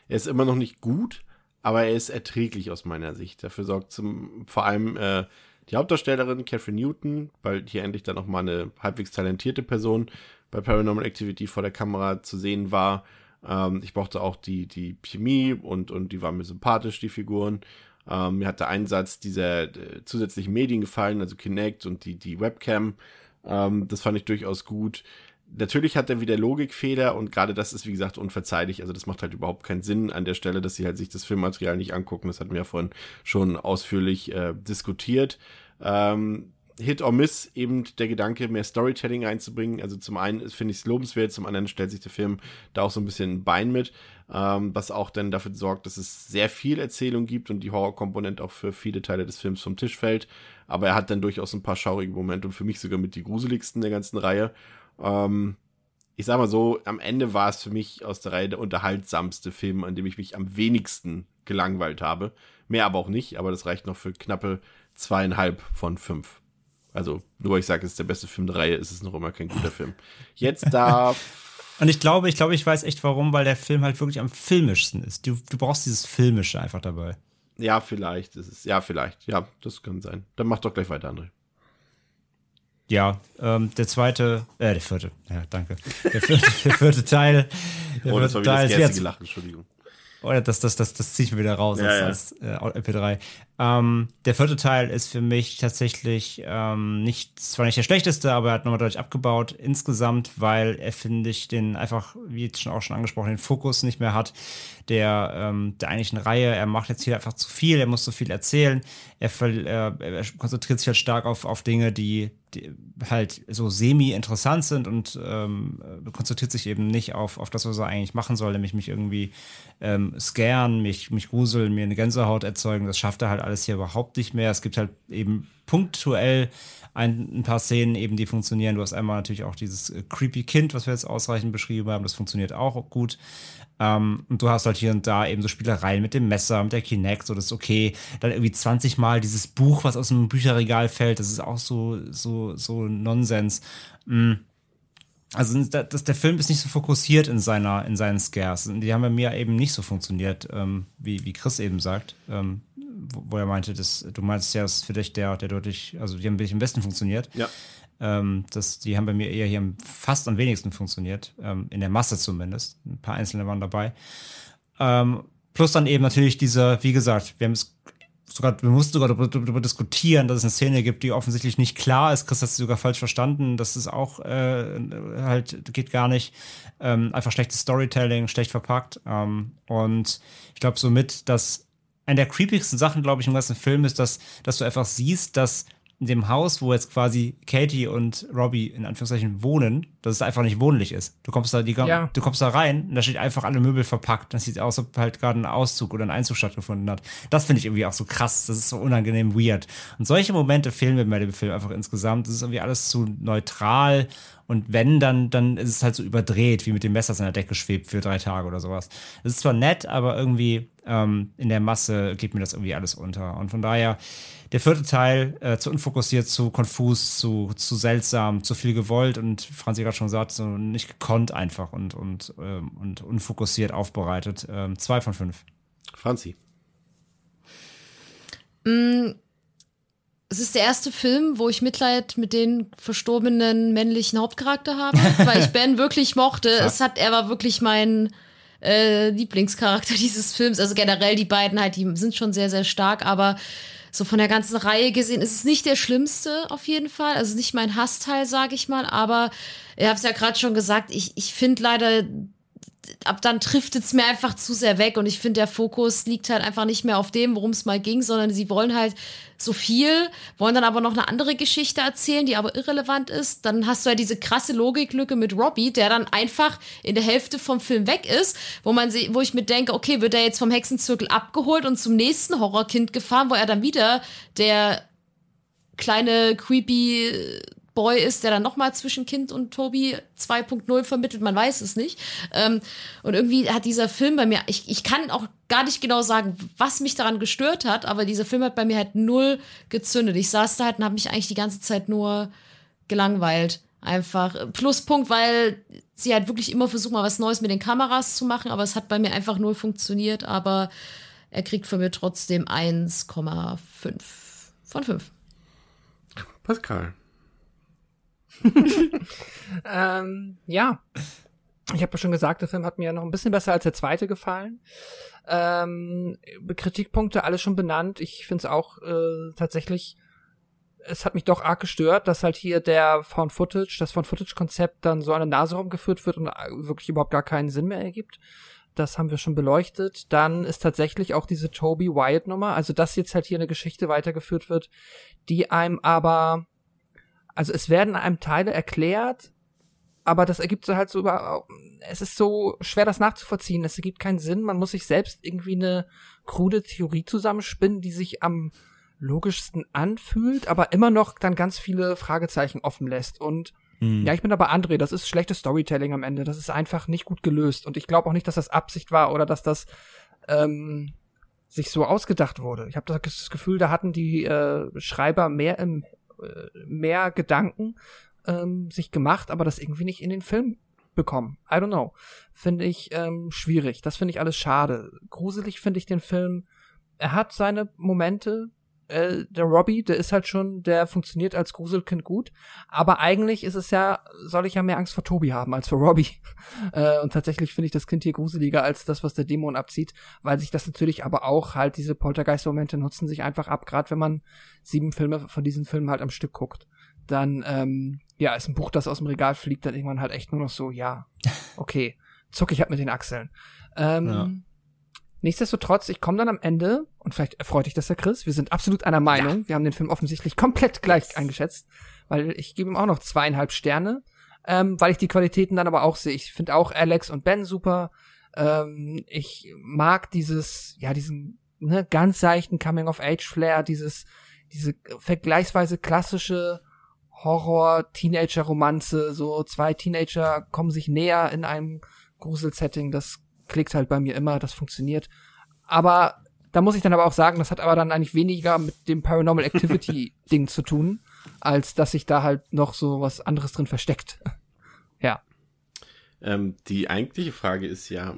Er ist immer noch nicht gut, aber er ist erträglich aus meiner Sicht. Dafür sorgt zum, vor allem äh, die Hauptdarstellerin Catherine Newton, weil hier endlich dann noch mal eine halbwegs talentierte Person bei Paranormal Activity vor der Kamera zu sehen war ähm, ich brauchte auch die, die Chemie und, und die waren mir sympathisch, die Figuren. Ähm, mir hat der Einsatz dieser äh, zusätzlichen Medien gefallen, also Kinect und die, die Webcam. Ähm, das fand ich durchaus gut. Natürlich hat er wieder Logikfehler und gerade das ist, wie gesagt, unverzeihlich. Also das macht halt überhaupt keinen Sinn an der Stelle, dass sie halt sich das Filmmaterial nicht angucken. Das hatten wir ja vorhin schon ausführlich äh, diskutiert. Ähm, Hit or Miss eben der Gedanke, mehr Storytelling einzubringen. Also zum einen finde ich es lobenswert, zum anderen stellt sich der Film da auch so ein bisschen ein Bein mit, ähm, was auch dann dafür sorgt, dass es sehr viel Erzählung gibt und die Horrorkomponente auch für viele Teile des Films vom Tisch fällt. Aber er hat dann durchaus ein paar schaurige Momente und für mich sogar mit die gruseligsten der ganzen Reihe. Ähm, ich sag mal so, am Ende war es für mich aus der Reihe der unterhaltsamste Film, an dem ich mich am wenigsten gelangweilt habe. Mehr aber auch nicht, aber das reicht noch für knappe zweieinhalb von fünf. Also, nur weil ich sage, es ist der beste Film der Reihe, ist es noch immer kein guter Film. Jetzt darf. Und ich glaube, ich glaube, ich weiß echt warum, weil der Film halt wirklich am filmischsten ist. Du, du brauchst dieses Filmische einfach dabei. Ja, vielleicht ist es. Ja, vielleicht. Ja, das kann sein. Dann mach doch gleich weiter, André. Ja, ähm, der zweite, äh, der vierte, ja, danke. Der vierte, der vierte Teil. Der oh, das war wieder das jetzt, gelacht, Entschuldigung. Oder das, das, das, das ziehe ich mir wieder raus ja, als, ja. als äh, MP3. Ähm, der vierte Teil ist für mich tatsächlich ähm, nicht, zwar nicht der schlechteste, aber er hat nochmal deutlich abgebaut insgesamt, weil er, finde ich, den einfach, wie jetzt schon auch schon angesprochen, den Fokus nicht mehr hat der, ähm, der eigentlichen Reihe. Er macht jetzt hier einfach zu viel, er muss zu viel erzählen. Er, er, er konzentriert sich halt stark auf, auf Dinge, die, die halt so semi-interessant sind und ähm, konzentriert sich eben nicht auf, auf das, was er eigentlich machen soll, nämlich mich irgendwie ähm, scaren, mich, mich gruseln, mir eine Gänsehaut erzeugen. Das schafft er halt alles hier überhaupt nicht mehr. Es gibt halt eben punktuell ein, ein, paar Szenen eben, die funktionieren. Du hast einmal natürlich auch dieses äh, creepy Kind, was wir jetzt ausreichend beschrieben haben. Das funktioniert auch gut. Ähm, und du hast halt hier und da eben so Spielereien mit dem Messer, mit der Kinect, so das ist okay. Dann irgendwie 20 Mal dieses Buch, was aus dem Bücherregal fällt, das ist auch so, so, so Nonsens. Mhm. Also das, der Film ist nicht so fokussiert in seiner, in seinen Scares. Die haben bei mir eben nicht so funktioniert, ähm, wie, wie Chris eben sagt. Ähm, wo, er meinte, dass, du meinst ja, ist für dich der, der deutlich, also die haben wirklich am besten funktioniert. Ja. Ähm, das, die haben bei mir eher hier fast am wenigsten funktioniert, ähm, in der Masse zumindest. Ein paar einzelne waren dabei. Ähm, plus dann eben natürlich diese, wie gesagt, wir haben es sogar, wir mussten sogar darüber, darüber, diskutieren, dass es eine Szene gibt, die offensichtlich nicht klar ist. Chris hat sie sogar falsch verstanden. Das ist auch äh, halt, geht gar nicht. Ähm, einfach schlechtes Storytelling, schlecht verpackt. Ähm, und ich glaube somit, dass eine der creepigsten Sachen, glaube ich, im ganzen Film ist, dass, dass du einfach siehst, dass in dem Haus, wo jetzt quasi Katie und Robbie in Anführungszeichen wohnen, dass es einfach nicht wohnlich ist. Du kommst da, die, ja. du kommst da rein und da steht einfach alle Möbel verpackt. Das sieht aus, als ob halt gerade ein Auszug oder ein Einzug stattgefunden hat. Das finde ich irgendwie auch so krass. Das ist so unangenehm weird. Und solche Momente fehlen mir bei dem Film einfach insgesamt. Das ist irgendwie alles zu neutral. Und wenn, dann, dann ist es halt so überdreht, wie mit dem Messer in der Decke schwebt für drei Tage oder sowas. Das ist zwar nett, aber irgendwie ähm, in der Masse geht mir das irgendwie alles unter. Und von daher, der vierte Teil äh, zu unfokussiert, zu konfus, zu, zu seltsam, zu viel gewollt und Franzi gerade schon gesagt, so nicht gekonnt einfach und, und, ähm, und unfokussiert aufbereitet. Ähm, zwei von fünf. Franzi. Mm, es ist der erste Film, wo ich Mitleid mit den verstorbenen männlichen Hauptcharakter habe, weil ich Ben wirklich mochte. es hat, er war wirklich mein äh, Lieblingscharakter dieses Films. Also generell die beiden halt, die sind schon sehr, sehr stark, aber so von der ganzen Reihe gesehen ist es nicht der schlimmste auf jeden Fall. Also nicht mein Hassteil, sage ich mal. Aber ihr habt es ja gerade schon gesagt, ich, ich finde leider ab dann trifft es mir einfach zu sehr weg und ich finde, der Fokus liegt halt einfach nicht mehr auf dem, worum es mal ging, sondern sie wollen halt so viel, wollen dann aber noch eine andere Geschichte erzählen, die aber irrelevant ist. Dann hast du ja diese krasse Logiklücke mit Robbie, der dann einfach in der Hälfte vom Film weg ist, wo man sie, wo ich mir denke, okay, wird er jetzt vom Hexenzirkel abgeholt und zum nächsten Horrorkind gefahren, wo er dann wieder der kleine creepy Boy ist, der dann nochmal zwischen Kind und Tobi 2.0 vermittelt, man weiß es nicht. Ähm, und irgendwie hat dieser Film bei mir, ich, ich kann auch gar nicht genau sagen, was mich daran gestört hat, aber dieser Film hat bei mir halt null gezündet. Ich saß da halt und habe mich eigentlich die ganze Zeit nur gelangweilt. Einfach. Pluspunkt, weil sie halt wirklich immer versucht, mal was Neues mit den Kameras zu machen, aber es hat bei mir einfach null funktioniert, aber er kriegt von mir trotzdem 1,5 von 5. Pascal. ähm, ja. Ich habe ja schon gesagt, der Film hat mir noch ein bisschen besser als der zweite gefallen. Ähm, Kritikpunkte alle schon benannt. Ich finde es auch äh, tatsächlich, es hat mich doch arg gestört, dass halt hier der Found Footage, das Found Footage Konzept dann so an der Nase rumgeführt wird und wirklich überhaupt gar keinen Sinn mehr ergibt. Das haben wir schon beleuchtet. Dann ist tatsächlich auch diese Toby Wyatt Nummer, also dass jetzt halt hier eine Geschichte weitergeführt wird, die einem aber Also es werden einem Teile erklärt, aber das ergibt so halt so über, es ist so schwer das nachzuvollziehen, es ergibt keinen Sinn, man muss sich selbst irgendwie eine krude Theorie zusammenspinnen, die sich am logischsten anfühlt, aber immer noch dann ganz viele Fragezeichen offen lässt und hm. Ja, ich bin aber André, das ist schlechtes Storytelling am Ende. Das ist einfach nicht gut gelöst. Und ich glaube auch nicht, dass das Absicht war oder dass das ähm, sich so ausgedacht wurde. Ich habe das Gefühl, da hatten die äh, Schreiber mehr im mehr Gedanken ähm, sich gemacht, aber das irgendwie nicht in den Film bekommen. I don't know. Finde ich ähm, schwierig. Das finde ich alles schade. Gruselig finde ich den Film. Er hat seine Momente, äh, der Robbie, der ist halt schon, der funktioniert als Gruselkind gut. Aber eigentlich ist es ja, soll ich ja mehr Angst vor Tobi haben als vor Robbie. äh, und tatsächlich finde ich das Kind hier gruseliger als das, was der Dämon abzieht, weil sich das natürlich aber auch halt diese Poltergeist-Momente nutzen sich einfach ab, gerade wenn man sieben Filme von diesen Filmen halt am Stück guckt. Dann, ähm, ja, ist ein Buch, das aus dem Regal fliegt, dann irgendwann halt echt nur noch so, ja, okay, zuck ich halt mit den Achseln. Ähm, ja. Nichtsdestotrotz, ich komme dann am Ende, und vielleicht erfreut dich das, Herr Chris, wir sind absolut einer Meinung. Ja. Wir haben den Film offensichtlich komplett gleich eingeschätzt, weil ich gebe ihm auch noch zweieinhalb Sterne, ähm, weil ich die Qualitäten dann aber auch sehe. Ich finde auch Alex und Ben super. Ähm, ich mag dieses, ja, diesen ne, ganz seichten Coming-of-Age-Flair, dieses, diese vergleichsweise klassische Horror-Teenager-Romanze, so zwei Teenager kommen sich näher in einem Grusel-Setting, das klickt halt bei mir immer, das funktioniert. Aber da muss ich dann aber auch sagen, das hat aber dann eigentlich weniger mit dem Paranormal Activity Ding zu tun, als dass sich da halt noch so was anderes drin versteckt. ja. Ähm, die eigentliche Frage ist ja,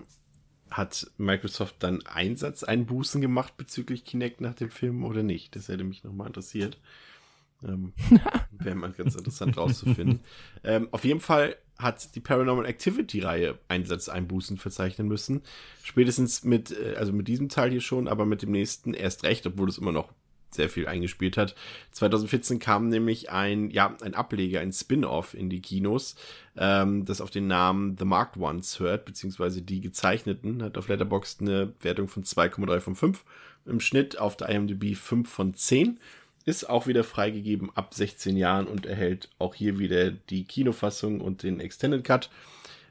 hat Microsoft dann Einsatzeinbußen gemacht bezüglich Kinect nach dem Film oder nicht? Das hätte mich nochmal interessiert. Ähm, Wäre mal ganz interessant rauszufinden. ähm, auf jeden Fall hat die Paranormal Activity-Reihe Einsatzeinbußen verzeichnen müssen. Spätestens mit, äh, also mit diesem Teil hier schon, aber mit dem nächsten erst recht, obwohl es immer noch sehr viel eingespielt hat. 2014 kam nämlich ein, ja, ein Ableger, ein Spin-off in die Kinos, ähm, das auf den Namen The Marked Ones hört, beziehungsweise die gezeichneten, hat auf Letterboxd eine Wertung von 2,3 von 5, im Schnitt auf der IMDb 5 von 10 ist auch wieder freigegeben ab 16 Jahren und erhält auch hier wieder die Kinofassung und den Extended Cut.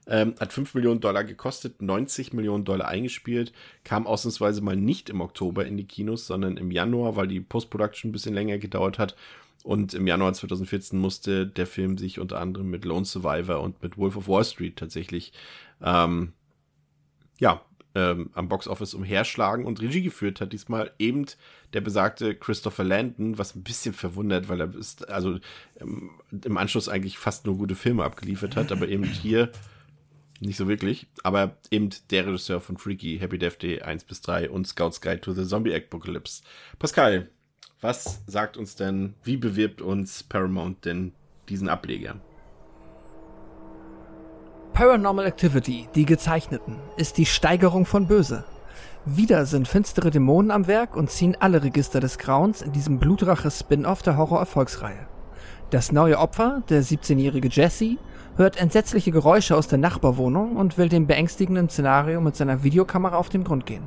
Ähm, hat 5 Millionen Dollar gekostet, 90 Millionen Dollar eingespielt, kam ausnahmsweise mal nicht im Oktober in die Kinos, sondern im Januar, weil die Post-Production ein bisschen länger gedauert hat. Und im Januar 2014 musste der Film sich unter anderem mit Lone Survivor und mit Wolf of Wall Street tatsächlich ähm, ja, ähm, am Boxoffice umherschlagen und Regie geführt hat diesmal eben der besagte Christopher Landon, was ein bisschen verwundert, weil er ist, also ähm, im Anschluss eigentlich fast nur gute Filme abgeliefert hat, aber eben hier nicht so wirklich, aber eben der Regisseur von Freaky, Happy Death Day 1 bis 3 und Scout's Guide to the Zombie Apocalypse. Pascal, was sagt uns denn, wie bewirbt uns Paramount denn diesen Ableger? Paranormal Activity, die Gezeichneten, ist die Steigerung von Böse. Wieder sind finstere Dämonen am Werk und ziehen alle Register des Grauens in diesem Blutrache-Spin-off der Horror-Erfolgsreihe. Das neue Opfer, der 17-jährige Jesse, hört entsetzliche Geräusche aus der Nachbarwohnung und will dem beängstigenden Szenario mit seiner Videokamera auf den Grund gehen.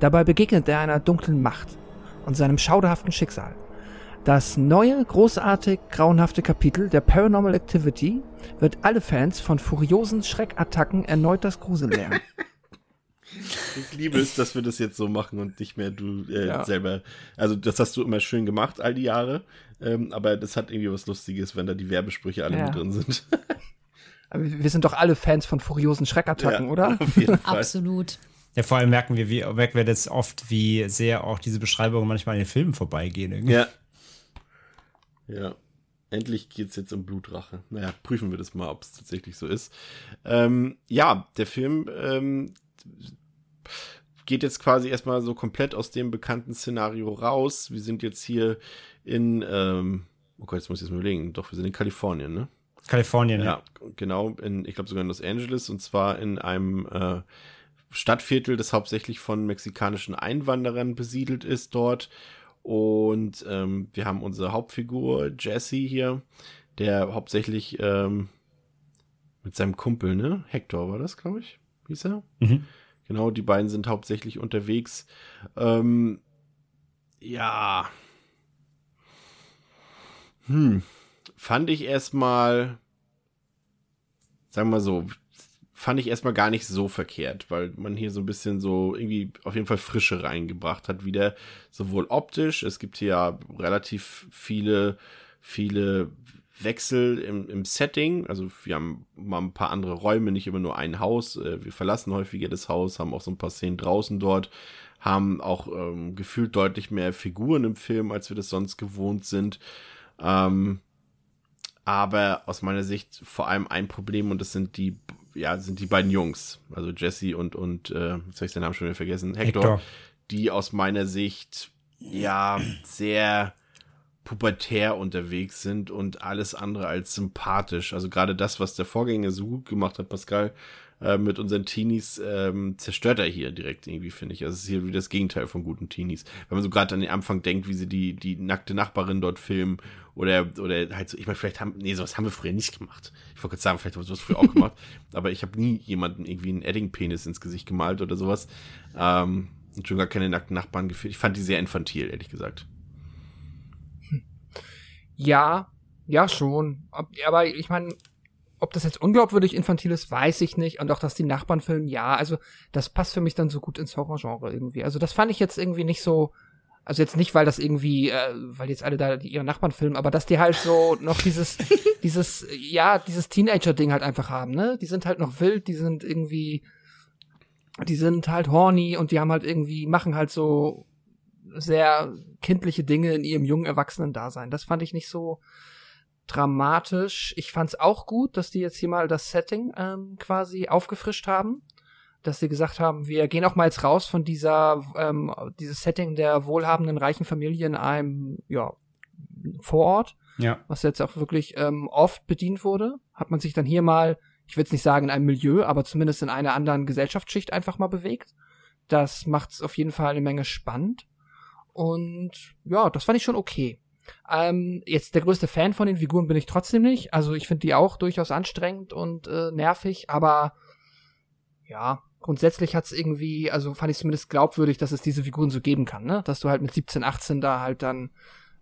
Dabei begegnet er einer dunklen Macht und seinem schauderhaften Schicksal. Das neue, großartig grauenhafte Kapitel der Paranormal Activity wird alle Fans von furiosen Schreckattacken erneut das Grusel lernen. Ich liebe es, dass wir das jetzt so machen und nicht mehr du äh, ja. selber. Also, das hast du immer schön gemacht, all die Jahre. Ähm, aber das hat irgendwie was Lustiges, wenn da die Werbesprüche alle ja. mit drin sind. aber wir sind doch alle Fans von furiosen Schreckattacken, ja, oder? Auf jeden Fall. Absolut. Ja, vor allem merken wir, wie, merken wir jetzt oft, wie sehr auch diese Beschreibungen manchmal in den Filmen vorbeigehen. Irgendwie. Ja, ja. Endlich geht es jetzt um Blutrache. Naja, prüfen wir das mal, ob es tatsächlich so ist. Ähm, ja, der Film ähm, geht jetzt quasi erstmal so komplett aus dem bekannten Szenario raus. Wir sind jetzt hier in, ähm, oh Gott, jetzt muss ich jetzt mal überlegen. Doch, wir sind in Kalifornien, ne? Kalifornien, ja. ja. Genau, in, ich glaube sogar in Los Angeles und zwar in einem äh, Stadtviertel, das hauptsächlich von mexikanischen Einwanderern besiedelt ist dort. Und ähm, wir haben unsere Hauptfigur Jesse hier, der hauptsächlich ähm, mit seinem Kumpel, ne? Hector war das, glaube ich, hieß er. Mhm. Genau, die beiden sind hauptsächlich unterwegs. Ähm, ja. Hm. fand ich erstmal, sagen wir mal so, fand ich erstmal gar nicht so verkehrt, weil man hier so ein bisschen so irgendwie auf jeden Fall Frische reingebracht hat, wieder sowohl optisch, es gibt hier ja relativ viele, viele Wechsel im, im Setting. Also wir haben mal ein paar andere Räume, nicht immer nur ein Haus. Äh, wir verlassen häufiger das Haus, haben auch so ein paar Szenen draußen dort, haben auch ähm, gefühlt deutlich mehr Figuren im Film, als wir das sonst gewohnt sind. Ähm, aber aus meiner Sicht vor allem ein Problem und das sind die ja, sind die beiden Jungs, also Jesse und, und äh, jetzt habe ich den Namen schon wieder vergessen, Hector, Hector, die aus meiner Sicht ja sehr pubertär unterwegs sind und alles andere als sympathisch. Also gerade das, was der Vorgänger so gut gemacht hat, Pascal, äh, mit unseren Teenies ähm, zerstört er hier direkt irgendwie, finde ich. Also es ist hier wie das Gegenteil von guten Teenies. Wenn man so gerade an den Anfang denkt, wie sie die, die nackte Nachbarin dort filmen oder, oder halt so, ich meine, vielleicht haben, nee, sowas haben wir früher nicht gemacht. Ich wollte gerade sagen, vielleicht haben wir sowas früher auch gemacht, aber ich habe nie jemanden irgendwie einen Edding-Penis ins Gesicht gemalt oder sowas. Ähm, und schon gar keine nackten Nachbarn gefühlt. Ich fand die sehr infantil, ehrlich gesagt. Ja, ja schon. Aber ich meine, ob das jetzt unglaubwürdig infantil ist, weiß ich nicht. Und auch, dass die Nachbarn filmen, ja, also das passt für mich dann so gut ins Horrorgenre irgendwie. Also das fand ich jetzt irgendwie nicht so, also jetzt nicht, weil das irgendwie, äh, weil jetzt alle da ihre Nachbarn filmen, aber dass die halt so noch dieses, dieses, ja, dieses Teenager-Ding halt einfach haben, ne? Die sind halt noch wild, die sind irgendwie, die sind halt horny und die haben halt irgendwie, machen halt so sehr kindliche Dinge in ihrem jungen Erwachsenen-Dasein. Das fand ich nicht so, dramatisch. Ich fand's auch gut, dass die jetzt hier mal das Setting ähm, quasi aufgefrischt haben. Dass sie gesagt haben, wir gehen auch mal jetzt raus von dieser, ähm, dieses Setting der wohlhabenden, reichen Familie in einem, ja, Vorort. Ja. Was jetzt auch wirklich ähm, oft bedient wurde. Hat man sich dann hier mal, ich will jetzt nicht sagen in einem Milieu, aber zumindest in einer anderen Gesellschaftsschicht einfach mal bewegt. Das macht's auf jeden Fall eine Menge spannend. Und ja, das fand ich schon okay. Ähm, jetzt der größte Fan von den Figuren bin ich trotzdem nicht. Also ich finde die auch durchaus anstrengend und äh, nervig, aber ja, grundsätzlich hat's irgendwie, also fand ich zumindest glaubwürdig, dass es diese Figuren so geben kann, ne? Dass du halt mit 17, 18 da halt dann,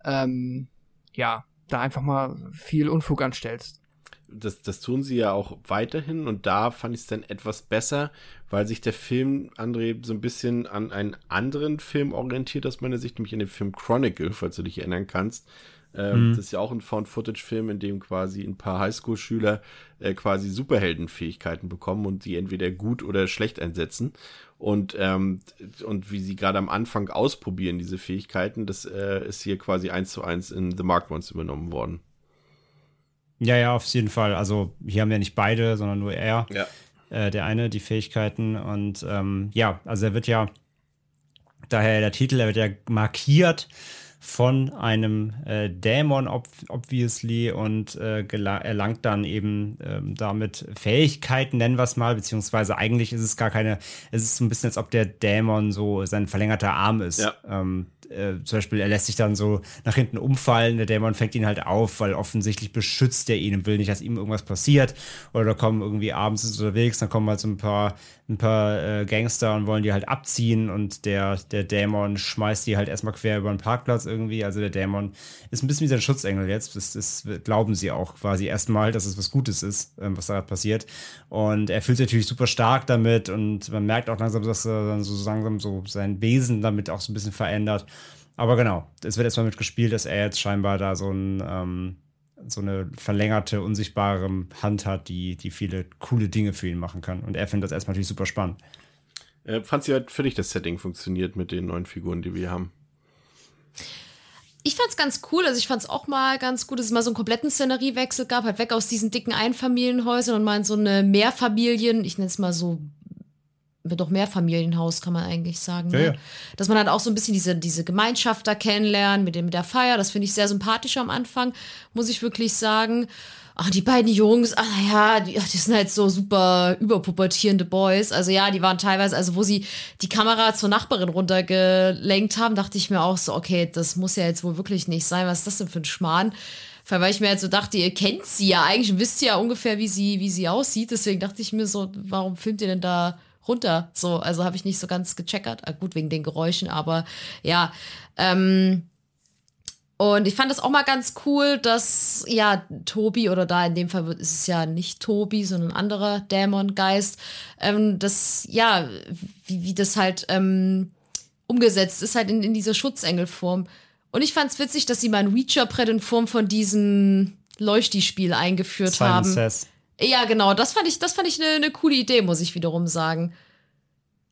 ähm, ja, da einfach mal viel Unfug anstellst das, das tun sie ja auch weiterhin und da fand ich es dann etwas besser, weil sich der Film, André, so ein bisschen an einen anderen Film orientiert aus meiner Sicht, nämlich an den Film Chronicle, falls du dich erinnern kannst. Ähm, mhm. Das ist ja auch ein Found-Footage-Film, in dem quasi ein paar Highschool-Schüler äh, quasi Superheldenfähigkeiten bekommen und die entweder gut oder schlecht einsetzen. Und, ähm, und wie sie gerade am Anfang ausprobieren, diese Fähigkeiten, das äh, ist hier quasi eins zu eins in The Mark Ones übernommen worden. Ja, ja, auf jeden Fall. Also hier haben ja nicht beide, sondern nur er. Ja. Äh, der eine, die Fähigkeiten. Und ähm, ja, also er wird ja, daher der Titel, er wird ja markiert von einem äh, Dämon, ob, obviously, und äh, erlangt dann eben ähm, damit Fähigkeiten, nennen wir es mal, beziehungsweise eigentlich ist es gar keine, es ist so ein bisschen, als ob der Dämon so sein verlängerter Arm ist. Ja. Ähm, äh, zum Beispiel, er lässt sich dann so nach hinten umfallen, der Dämon fängt ihn halt auf, weil offensichtlich beschützt er ihn und will nicht, dass ihm irgendwas passiert. Oder da kommen irgendwie abends unterwegs, dann kommen halt so ein paar, ein paar äh, Gangster und wollen die halt abziehen und der, der Dämon schmeißt die halt erstmal quer über den Parkplatz irgendwie. Also der Dämon ist ein bisschen wie sein Schutzengel jetzt. Das, das glauben sie auch quasi erstmal, dass es was Gutes ist, ähm, was da passiert. Und er fühlt sich natürlich super stark damit und man merkt auch langsam, dass er dann so langsam so sein Wesen damit auch so ein bisschen verändert. Aber genau, es wird erstmal mitgespielt, dass er jetzt scheinbar da so ein ähm, so eine verlängerte, unsichtbare Hand hat, die, die viele coole Dinge für ihn machen kann. Und er findet das erstmal natürlich super spannend. Äh, fand sie halt für dich das Setting funktioniert mit den neuen Figuren, die wir haben? Ich fand's ganz cool, also ich fand's auch mal ganz gut, dass es mal so einen kompletten Szeneriewechsel gab, halt weg aus diesen dicken Einfamilienhäusern und mal in so eine Mehrfamilien, ich nenne es mal so wird doch Mehrfamilienhaus, kann man eigentlich sagen. Ne? Ja, ja. Dass man halt auch so ein bisschen diese, diese Gemeinschaft da kennenlernt mit, dem, mit der Feier. Das finde ich sehr sympathisch am Anfang, muss ich wirklich sagen. Ach, die beiden Jungs, ach ja, die, die sind halt so super überpubertierende Boys. Also ja, die waren teilweise, also wo sie die Kamera zur Nachbarin runtergelenkt haben, dachte ich mir auch so, okay, das muss ja jetzt wohl wirklich nicht sein. Was ist das denn für ein Schmarrn? Weil ich mir halt so dachte, ihr kennt sie ja eigentlich wisst ja ungefähr, wie sie, wie sie aussieht. Deswegen dachte ich mir so, warum filmt ihr denn da runter. So, also habe ich nicht so ganz gecheckert. Ah, gut, wegen den Geräuschen, aber ja. Ähm, Und ich fand das auch mal ganz cool, dass ja Tobi oder da in dem Fall ist es ja nicht Tobi, sondern ein anderer Dämongeist, ähm, das ja wie, wie das halt ähm, umgesetzt ist halt in, in dieser Schutzengelform. Und ich fand's witzig, dass sie mal ein Reacher-Brett in Form von diesem Leuchti-Spiel eingeführt Simon haben. Says. Ja, genau. Das fand ich, das fand ich eine ne coole Idee, muss ich wiederum sagen.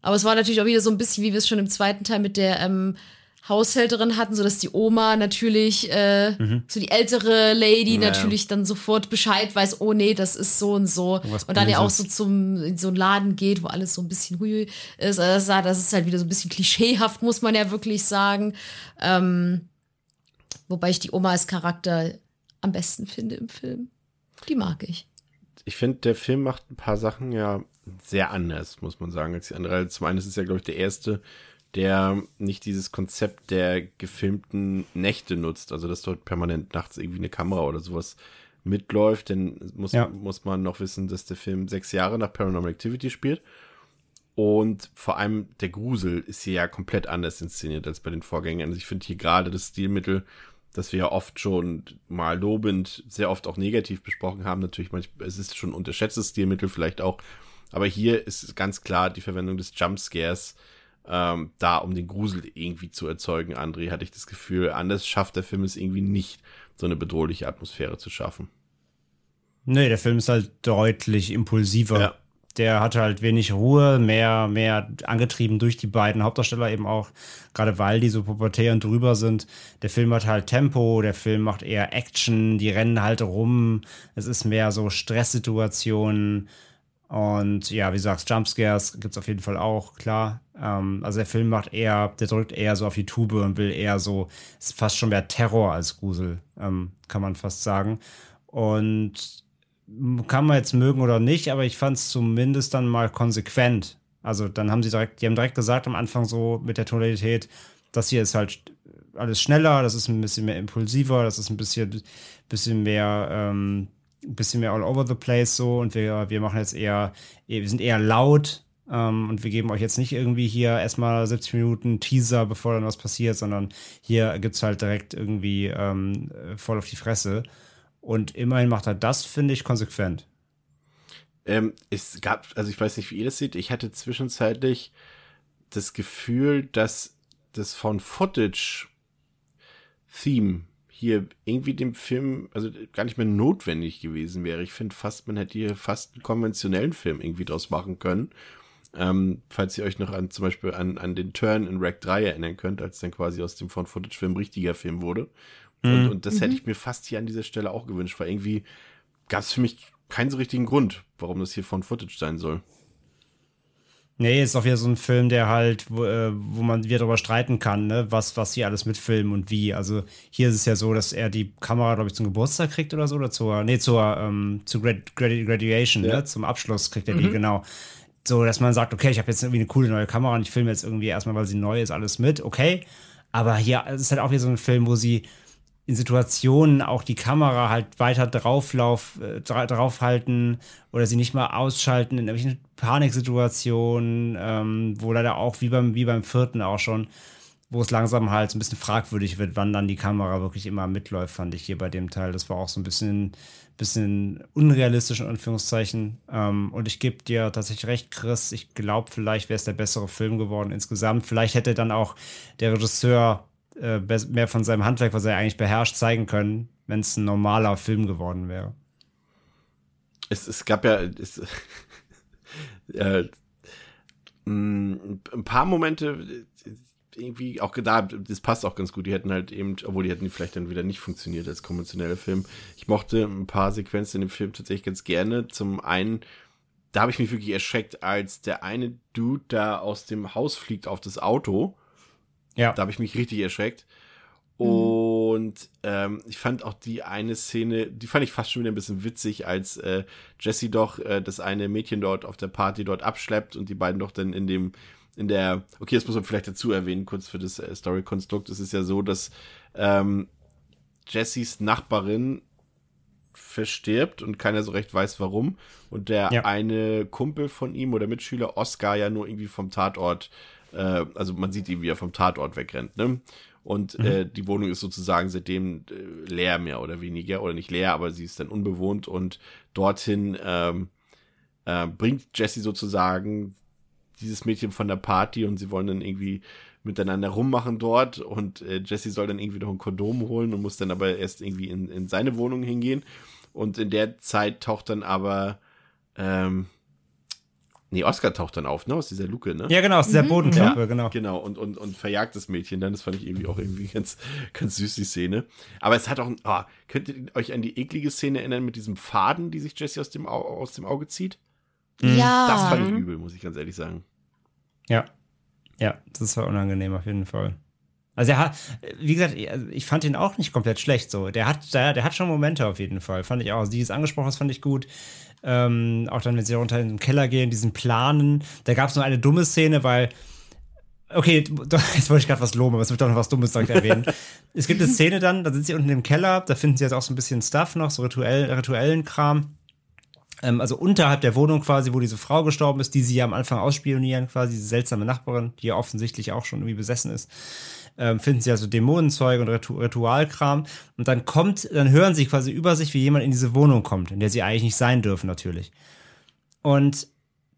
Aber es war natürlich auch wieder so ein bisschen, wie wir es schon im zweiten Teil mit der ähm, Haushälterin hatten, so dass die Oma natürlich, äh, mhm. so die ältere Lady ja, natürlich dann sofort Bescheid weiß, oh nee, das ist so und so. Was und dann ja auch so zum in so einen Laden geht, wo alles so ein bisschen hui ist. Also das ist halt wieder so ein bisschen klischeehaft, muss man ja wirklich sagen. Ähm, wobei ich die Oma als Charakter am besten finde im Film. Die mag ich. Ich finde, der Film macht ein paar Sachen ja sehr anders, muss man sagen, als die andere. Zum einen ist es ja, glaube ich, der erste der nicht dieses Konzept der gefilmten Nächte nutzt, also dass dort permanent nachts irgendwie eine Kamera oder sowas mitläuft, denn muss, ja. muss man noch wissen, dass der Film sechs Jahre nach Paranormal Activity spielt. Und vor allem der Grusel ist hier ja komplett anders inszeniert als bei den Vorgängern. Also ich finde hier gerade das Stilmittel, das wir ja oft schon mal lobend, sehr oft auch negativ besprochen haben. Natürlich, manchmal, es ist schon ein unterschätztes Stilmittel vielleicht auch. Aber hier ist ganz klar die Verwendung des Jumpscares, ähm, da, um den Grusel irgendwie zu erzeugen, André, hatte ich das Gefühl. Anders schafft der Film es irgendwie nicht, so eine bedrohliche Atmosphäre zu schaffen. Nee, der Film ist halt deutlich impulsiver. Ja. Der hat halt wenig Ruhe, mehr, mehr angetrieben durch die beiden Hauptdarsteller eben auch, gerade weil die so pubertär und drüber sind. Der Film hat halt Tempo, der Film macht eher Action, die rennen halt rum. Es ist mehr so Stresssituationen. Und ja, wie du sagst, Jumpscares gibt es auf jeden Fall auch, klar. Ähm, also der Film macht eher, der drückt eher so auf die Tube und will eher so, ist fast schon mehr Terror als Grusel, ähm, kann man fast sagen. Und kann man jetzt mögen oder nicht, aber ich fand es zumindest dann mal konsequent. Also dann haben sie direkt, die haben direkt gesagt am Anfang so mit der Tonalität, das hier ist halt alles schneller, das ist ein bisschen mehr impulsiver, das ist ein bisschen, bisschen mehr ähm, bisschen mehr all over the place so und wir, wir machen jetzt eher, wir sind eher laut ähm, und wir geben euch jetzt nicht irgendwie hier erstmal 70 Minuten Teaser, bevor dann was passiert, sondern hier gibt es halt direkt irgendwie ähm, voll auf die Fresse. Und immerhin macht er das, finde ich, konsequent. Ähm, es gab, also ich weiß nicht, wie ihr das seht, ich hatte zwischenzeitlich das Gefühl, dass das von Footage Theme hier irgendwie dem Film, also gar nicht mehr notwendig gewesen wäre. Ich finde fast, man hätte hier fast einen konventionellen Film irgendwie draus machen können. Ähm, falls ihr euch noch an zum Beispiel an, an den Turn in Rack 3 erinnern könnt, als dann quasi aus dem Footage-Film richtiger Film wurde. Mhm. Und, und, das mhm. hätte ich mir fast hier an dieser Stelle auch gewünscht, weil irgendwie gab es für mich keinen so richtigen Grund, warum das hier von Footage sein soll. Nee, ist auch wieder so ein Film, der halt, wo, äh, wo man wieder darüber streiten kann, ne? was, was hier alles mitfilmen und wie. Also hier ist es ja so, dass er die Kamera, glaube ich, zum Geburtstag kriegt oder so, oder zur, nee, zur, ähm, zur Grad Grad Graduation, ja. ne? Zum Abschluss kriegt er die, mhm. genau. So, dass man sagt, okay, ich habe jetzt irgendwie eine coole neue Kamera und ich filme jetzt irgendwie erstmal, weil sie neu ist, alles mit, okay. Aber hier ist halt auch wieder so ein Film, wo sie in Situationen auch die Kamera halt weiter drauflauf, äh, draufhalten oder sie nicht mal ausschalten in irgendwelchen Paniksituationen, ähm, wo leider auch wie beim, wie beim vierten auch schon, wo es langsam halt so ein bisschen fragwürdig wird, wann dann die Kamera wirklich immer mitläuft, fand ich hier bei dem Teil. Das war auch so ein bisschen, bisschen unrealistisch in Anführungszeichen. Ähm, und ich gebe dir tatsächlich recht, Chris. Ich glaube, vielleicht wäre es der bessere Film geworden insgesamt. Vielleicht hätte dann auch der Regisseur äh, mehr von seinem Handwerk, was er eigentlich beherrscht, zeigen können, wenn es ein normaler Film geworden wäre. Es, es gab ja es, äh, ein paar Momente, irgendwie auch gedacht, das passt auch ganz gut. Die hätten halt eben, obwohl die hätten vielleicht dann wieder nicht funktioniert als konventioneller Film. Ich mochte ein paar Sequenzen in dem Film tatsächlich ganz gerne. Zum einen, da habe ich mich wirklich erschreckt, als der eine Dude da aus dem Haus fliegt auf das Auto ja. Da habe ich mich richtig erschreckt. Und ähm, ich fand auch die eine Szene, die fand ich fast schon wieder ein bisschen witzig, als äh, Jesse doch äh, das eine Mädchen dort auf der Party dort abschleppt und die beiden doch dann in dem, in der, okay, das muss man vielleicht dazu erwähnen, kurz für das äh, Story-Konstrukt. Es ist ja so, dass ähm, Jessys Nachbarin verstirbt und keiner so recht weiß warum. Und der ja. eine Kumpel von ihm oder Mitschüler, Oscar, ja nur irgendwie vom Tatort äh, also man sieht ihn, wie er vom Tatort wegrennt, ne? Und mhm. äh, die Wohnung ist sozusagen seitdem äh, leer mehr oder weniger. Oder nicht leer, aber sie ist dann unbewohnt. Und dorthin ähm, äh, bringt Jesse sozusagen dieses Mädchen von der Party und sie wollen dann irgendwie miteinander rummachen dort und äh, Jesse soll dann irgendwie noch ein Kondom holen und muss dann aber erst irgendwie in, in seine Wohnung hingehen. Und in der Zeit taucht dann aber ähm, Nee, Oscar taucht dann auf, ne? Aus dieser Luke, ne? Ja, genau, aus dieser mhm. Bodenklappe, ja, genau. Genau, und, und, und verjagt das Mädchen dann. Das fand ich irgendwie auch irgendwie ganz, ganz süß, die Szene. Aber es hat auch, oh, könnt ihr euch an die eklige Szene erinnern mit diesem Faden, die sich Jesse aus dem, aus dem Auge zieht? Ja. Das fand ich übel, muss ich ganz ehrlich sagen. Ja. Ja, das war unangenehm auf jeden Fall. Also er hat, wie gesagt, also ich fand ihn auch nicht komplett schlecht so. Der hat, der, der hat schon Momente auf jeden Fall, fand ich auch. Also die ist angesprochen, das fand ich gut. Ähm, auch dann, wenn sie runter in den Keller gehen, diesen Planen. Da gab es nur eine dumme Szene, weil Okay, jetzt wollte ich gerade was loben, aber es wird doch noch was Dummes direkt erwähnen. es gibt eine Szene dann, da sind sie unten im Keller, da finden sie jetzt auch so ein bisschen Stuff noch, so rituell, rituellen Kram. Ähm, also unterhalb der Wohnung quasi, wo diese Frau gestorben ist, die sie ja am Anfang ausspionieren, quasi diese seltsame Nachbarin, die ja offensichtlich auch schon irgendwie besessen ist ähm, finden sie also Dämonenzeug und Ritu Ritualkram. Und dann kommt, dann hören sie quasi über sich, wie jemand in diese Wohnung kommt, in der sie eigentlich nicht sein dürfen, natürlich. Und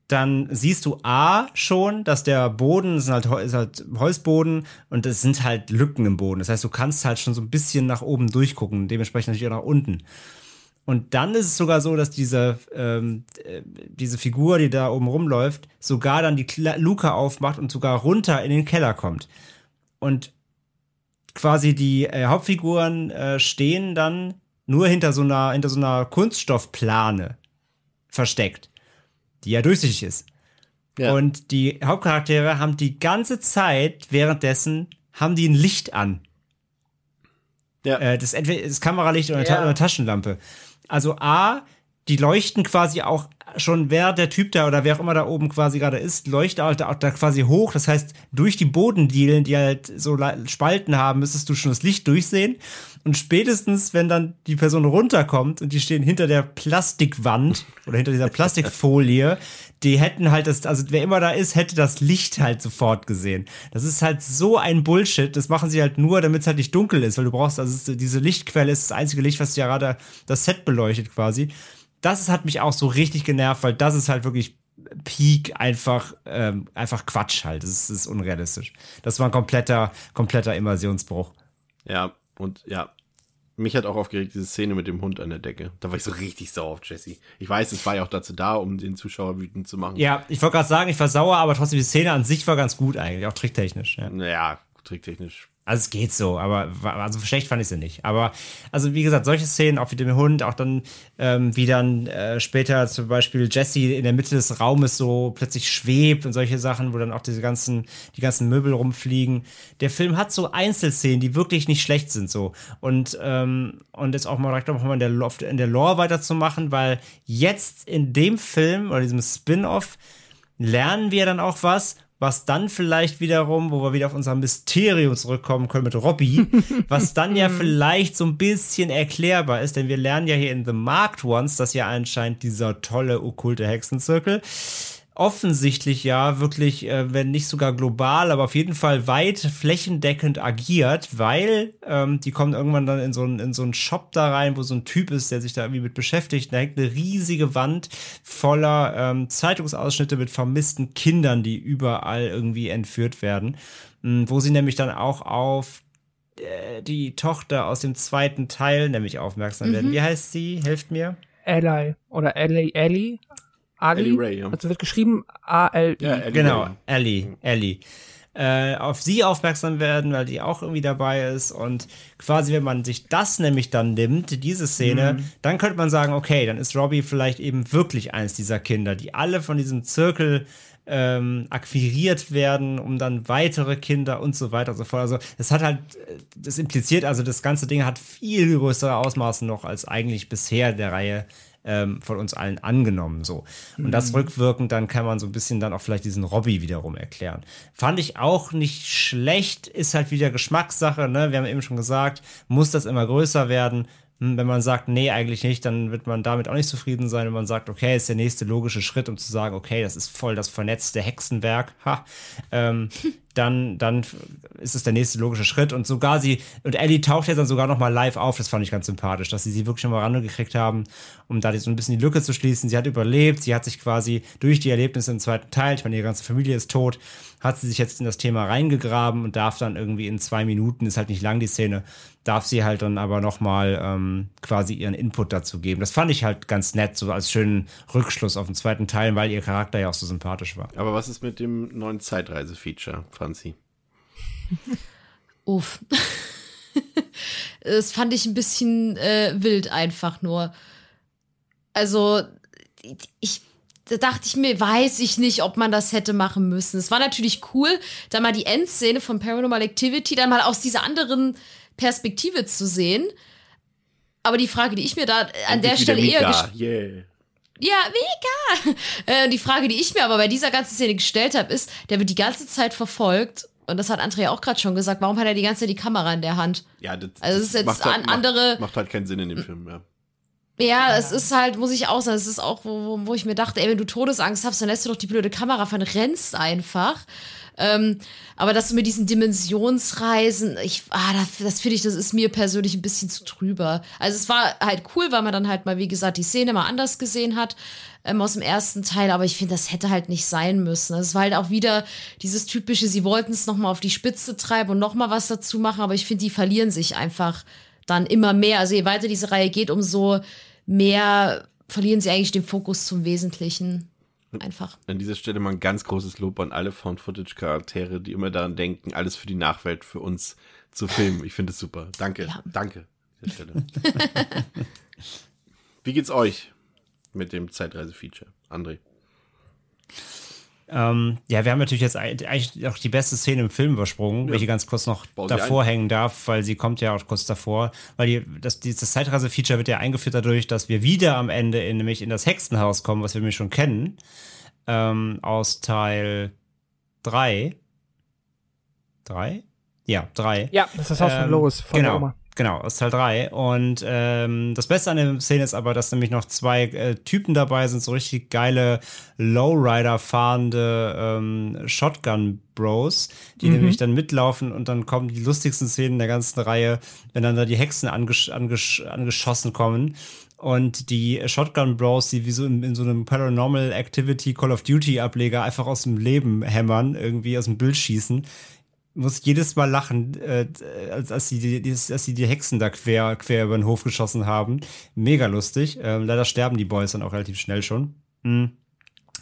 dann siehst du A schon, dass der Boden ist halt, ist halt Holzboden und es sind halt Lücken im Boden. Das heißt, du kannst halt schon so ein bisschen nach oben durchgucken, dementsprechend natürlich auch nach unten. Und dann ist es sogar so, dass diese, ähm, äh, diese Figur, die da oben rumläuft, sogar dann die Luke aufmacht und sogar runter in den Keller kommt. Und quasi die äh, Hauptfiguren äh, stehen dann nur hinter so einer, hinter so einer Kunststoffplane versteckt, die ja durchsichtig ist. Ja. Und die Hauptcharaktere haben die ganze Zeit währenddessen haben die ein Licht an. Ja. Äh, das, entweder das Kameralicht oder, ja. oder Taschenlampe. Also A, die leuchten quasi auch schon, wer der Typ da oder wer auch immer da oben quasi gerade ist, leuchtet auch da quasi hoch. Das heißt, durch die Bodendielen, die halt so Spalten haben, müsstest du schon das Licht durchsehen. Und spätestens, wenn dann die Person runterkommt und die stehen hinter der Plastikwand oder hinter dieser Plastikfolie, die hätten halt das, also wer immer da ist, hätte das Licht halt sofort gesehen. Das ist halt so ein Bullshit. Das machen sie halt nur, damit es halt nicht dunkel ist, weil du brauchst, also diese Lichtquelle ist das einzige Licht, was ja gerade das Set beleuchtet quasi das hat mich auch so richtig genervt, weil das ist halt wirklich Peak einfach, ähm, einfach Quatsch halt. Das ist, das ist unrealistisch. Das war ein kompletter, kompletter Immersionsbruch. Ja, und ja, mich hat auch aufgeregt diese Szene mit dem Hund an der Decke. Da war ich so richtig sauer auf Jesse. Ich weiß, es war ja auch dazu da, um den Zuschauer wütend zu machen. Ja, ich wollte gerade sagen, ich war sauer, aber trotzdem die Szene an sich war ganz gut eigentlich, auch tricktechnisch. Ja, naja, tricktechnisch also es geht so, aber also schlecht fand ich sie nicht. Aber also wie gesagt, solche Szenen, auch wie dem Hund, auch dann ähm, wie dann äh, später zum Beispiel Jesse in der Mitte des Raumes so plötzlich schwebt und solche Sachen, wo dann auch diese ganzen die ganzen Möbel rumfliegen. Der Film hat so Einzelszenen, die wirklich nicht schlecht sind so und ähm, und jetzt auch mal direkt noch mal in der, in der Lore weiterzumachen, weil jetzt in dem Film oder diesem Spin-off lernen wir dann auch was was dann vielleicht wiederum, wo wir wieder auf unser Mysterium zurückkommen können mit Robbie, was dann ja vielleicht so ein bisschen erklärbar ist, denn wir lernen ja hier in The Marked Ones, dass ja anscheinend dieser tolle okkulte Hexenzirkel offensichtlich ja wirklich, äh, wenn nicht sogar global, aber auf jeden Fall weit flächendeckend agiert, weil ähm, die kommen irgendwann dann in so, einen, in so einen Shop da rein, wo so ein Typ ist, der sich da irgendwie mit beschäftigt. Da hängt eine riesige Wand voller ähm, Zeitungsausschnitte mit vermissten Kindern, die überall irgendwie entführt werden, mhm, wo sie nämlich dann auch auf äh, die Tochter aus dem zweiten Teil nämlich aufmerksam werden. Mhm. Wie heißt sie? Helft mir. Ellie oder Ellie, Ellie Ali. Ellie Ray, ja. Also wird geschrieben A-L-I. Ja, Ellie genau. Ellie, Ellie. Äh, auf sie aufmerksam werden, weil die auch irgendwie dabei ist. Und quasi, wenn man sich das nämlich dann nimmt, diese Szene, mhm. dann könnte man sagen, okay, dann ist Robbie vielleicht eben wirklich eins dieser Kinder, die alle von diesem Zirkel ähm, akquiriert werden, um dann weitere Kinder und so weiter und so fort. Also es hat halt, das impliziert, also das ganze Ding hat viel größere Ausmaße noch als eigentlich bisher der Reihe ähm, von uns allen angenommen. So. Und mhm. das rückwirkend, dann kann man so ein bisschen dann auch vielleicht diesen Robby wiederum erklären. Fand ich auch nicht schlecht, ist halt wieder Geschmackssache, ne? Wir haben eben schon gesagt, muss das immer größer werden. Hm, wenn man sagt, nee, eigentlich nicht, dann wird man damit auch nicht zufrieden sein. Wenn man sagt, okay, ist der nächste logische Schritt, um zu sagen, okay, das ist voll das vernetzte Hexenwerk. Ha. Ähm, dann, dann ist es der nächste logische Schritt. Und sogar sie, und Ellie taucht jetzt dann sogar noch mal live auf, das fand ich ganz sympathisch, dass sie sie wirklich schon mal rangekriegt haben, um da so ein bisschen die Lücke zu schließen. Sie hat überlebt, sie hat sich quasi durch die Erlebnisse im zweiten Teil, ich meine, ihre ganze Familie ist tot, hat sie sich jetzt in das Thema reingegraben und darf dann irgendwie in zwei Minuten, ist halt nicht lang die Szene, darf sie halt dann aber noch mal ähm, quasi ihren Input dazu geben. Das fand ich halt ganz nett, so als schönen Rückschluss auf den zweiten Teil, weil ihr Charakter ja auch so sympathisch war. Aber was ist mit dem neuen Zeitreise-Feature, Franzi? Uff. das fand ich ein bisschen äh, wild einfach nur. Also, ich da dachte ich mir, weiß ich nicht, ob man das hätte machen müssen. Es war natürlich cool, da mal die Endszene von Paranormal Activity dann mal aus dieser anderen Perspektive zu sehen. Aber die Frage, die ich mir da an der Stelle eher gestellt yeah. Ja, mega! Äh, die Frage, die ich mir aber bei dieser ganzen Szene gestellt habe, ist, der wird die ganze Zeit verfolgt und das hat Andrea auch gerade schon gesagt, warum hat er die ganze Zeit die Kamera in der Hand? Ja, das, also das ist jetzt macht halt, andere. Macht, macht, halt keinen Sinn in dem Film, ja. Ja, es ist halt, muss ich auch sagen, es ist auch, wo, wo ich mir dachte, ey, wenn du Todesangst hast, dann lässt du doch die blöde Kamera fahren, rennst einfach. Ähm, aber dass du mit diesen Dimensionsreisen, ich, ah, das, das finde ich, das ist mir persönlich ein bisschen zu drüber. Also es war halt cool, weil man dann halt mal, wie gesagt, die Szene mal anders gesehen hat ähm, aus dem ersten Teil, aber ich finde, das hätte halt nicht sein müssen. Es war halt auch wieder dieses typische, sie wollten es nochmal auf die Spitze treiben und nochmal was dazu machen, aber ich finde, die verlieren sich einfach dann immer mehr. Also je weiter diese Reihe geht, umso mehr verlieren sie eigentlich den Fokus zum Wesentlichen. Einfach. An dieser Stelle mal ein ganz großes Lob an alle Found-Footage-Charaktere, die immer daran denken, alles für die Nachwelt für uns zu filmen. Ich finde es super. Danke. Ja. Danke. Wie geht's euch mit dem Zeitreise-Feature, André? Ähm, ja, wir haben natürlich jetzt eigentlich auch die beste Szene im Film übersprungen, ja. welche ganz kurz noch davor ein. hängen darf, weil sie kommt ja auch kurz davor, weil die, das, dieses Zeitreise-Feature wird ja eingeführt dadurch, dass wir wieder am Ende in, nämlich in das Hexenhaus kommen, was wir nämlich schon kennen, ähm, aus Teil 3. 3? Ja, 3. Ja, das ist das Haus ähm, von Lois, von genau. Oma. Genau, aus Teil 3. Und ähm, das Beste an der Szene ist aber, dass nämlich noch zwei äh, Typen dabei sind, so richtig geile Lowrider fahrende ähm, Shotgun-Bros, die mhm. nämlich dann mitlaufen und dann kommen die lustigsten Szenen der ganzen Reihe, wenn dann da die Hexen angesch angesch angeschossen kommen. Und die Shotgun Bros, die wie so in, in, so einem Paranormal Activity Call of Duty Ableger einfach aus dem Leben hämmern, irgendwie aus dem Bild schießen muss jedes Mal lachen, äh, als, als, sie die, als sie die Hexen da quer, quer über den Hof geschossen haben. Mega lustig. Ähm, leider sterben die Boys dann auch relativ schnell schon. Mhm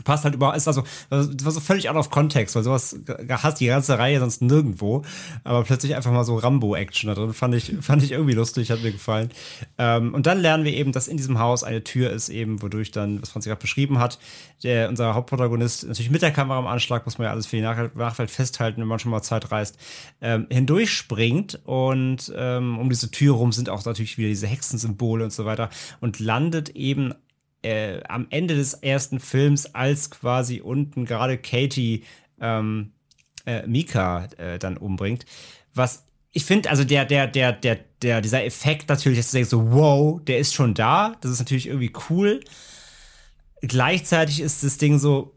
passt halt überhaupt, ist also, war so völlig out of context, weil sowas hast die ganze Reihe sonst nirgendwo, aber plötzlich einfach mal so Rambo-Action da drin, fand ich, fand ich irgendwie lustig, hat mir gefallen. Ähm, und dann lernen wir eben, dass in diesem Haus eine Tür ist eben, wodurch dann, was Franzi gerade beschrieben hat, der, unser Hauptprotagonist, natürlich mit der Kamera am Anschlag, muss man ja alles für die Nach Nachwelt festhalten, wenn man schon mal Zeit reist, ähm, hindurchspringt und ähm, um diese Tür rum sind auch natürlich wieder diese Hexensymbole und so weiter und landet eben äh, am Ende des ersten Films, als quasi unten gerade Katie ähm, äh, Mika äh, dann umbringt. Was ich finde, also der, der, der, der, der, dieser Effekt natürlich, dass du denkst so, wow, der ist schon da. Das ist natürlich irgendwie cool. Gleichzeitig ist das Ding so,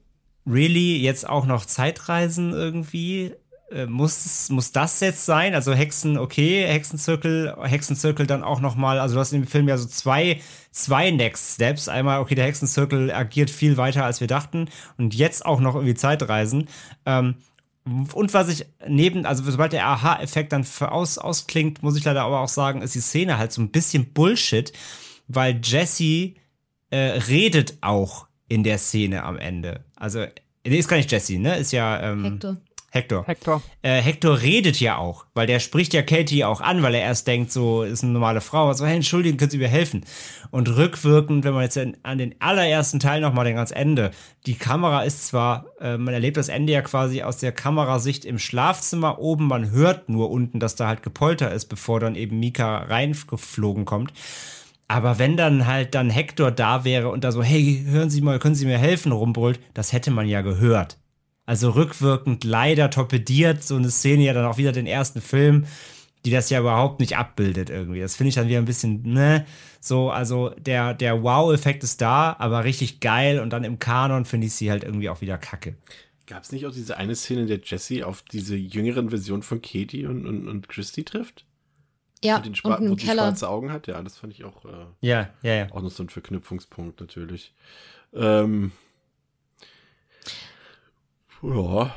really, jetzt auch noch Zeitreisen irgendwie. Äh, muss, muss das jetzt sein? Also Hexen, okay, Hexenzirkel, Hexenzirkel dann auch noch mal, also du hast im Film ja so zwei, zwei Next Steps. Einmal, okay, der Hexenzirkel agiert viel weiter, als wir dachten und jetzt auch noch irgendwie Zeitreisen. Ähm, und was ich neben, also sobald der Aha-Effekt dann für aus, ausklingt, muss ich leider aber auch sagen, ist die Szene halt so ein bisschen Bullshit, weil Jesse äh, redet auch in der Szene am Ende. Also, nee, ist gar nicht Jesse, ne? Ist ja ähm, Hector. Hector. Hector. Äh, Hector redet ja auch, weil der spricht ja Katie auch an, weil er erst denkt, so ist eine normale Frau. Also, hey, entschuldigen, können Sie mir helfen? Und rückwirkend, wenn man jetzt an den allerersten Teil nochmal den ganz Ende, die Kamera ist zwar, äh, man erlebt das Ende ja quasi aus der Kamerasicht im Schlafzimmer oben, man hört nur unten, dass da halt Gepolter ist, bevor dann eben Mika reingeflogen kommt. Aber wenn dann halt dann Hector da wäre und da so, hey, hören Sie mal, können Sie mir helfen, rumbrüllt, das hätte man ja gehört also rückwirkend leider torpediert so eine Szene ja dann auch wieder den ersten Film, die das ja überhaupt nicht abbildet irgendwie. Das finde ich dann wieder ein bisschen, ne, so, also der, der Wow-Effekt ist da, aber richtig geil und dann im Kanon finde ich sie halt irgendwie auch wieder kacke. Gab es nicht auch diese eine Szene, in der Jesse auf diese jüngeren Version von Katie und, und, und Christy trifft? Ja, Mit den Schwa und wo Keller. schwarze Augen hat, ja, das fand ich auch, äh, Ja, ja, ja. auch noch so ein Verknüpfungspunkt natürlich. Ähm, ja,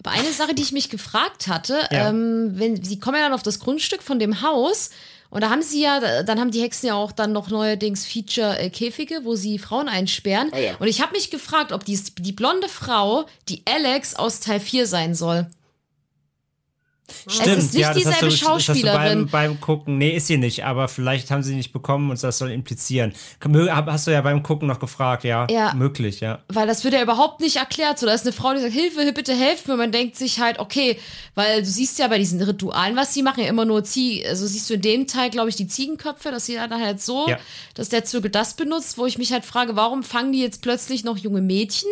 Aber eine Sache, die ich mich gefragt hatte, Ja. ähm, wenn sie kommen ja dann auf das Grundstück von dem Haus und da haben sie ja, dann haben die Hexen ja auch dann noch neuerdings Feature-Käfige, wo sie Frauen einsperren. Ah, ja. Und ich habe mich gefragt, ob die, die blonde Frau die Alex aus Teil 4 sein soll. Stimmt, es ist nicht ja, dieselbe du, Schauspielerin. beim, beim Gucken, nee, ist sie nicht, aber vielleicht haben sie nicht bekommen und das soll implizieren. Hast du ja beim Gucken noch gefragt, ja? Ja. Möglich, ja. Weil das wird ja überhaupt nicht erklärt. So, da ist eine Frau, die sagt, Hilfe, bitte helft mir. Man denkt sich halt, okay, weil du siehst ja bei diesen Ritualen, was sie machen, ja immer nur Ziegen. Also siehst du in dem Teil, glaube ich, die Ziegenköpfe, dass sie dann halt so, Ja. dass der Zirkel das benutzt, wo ich mich halt frage, warum fangen die jetzt plötzlich noch junge Mädchen?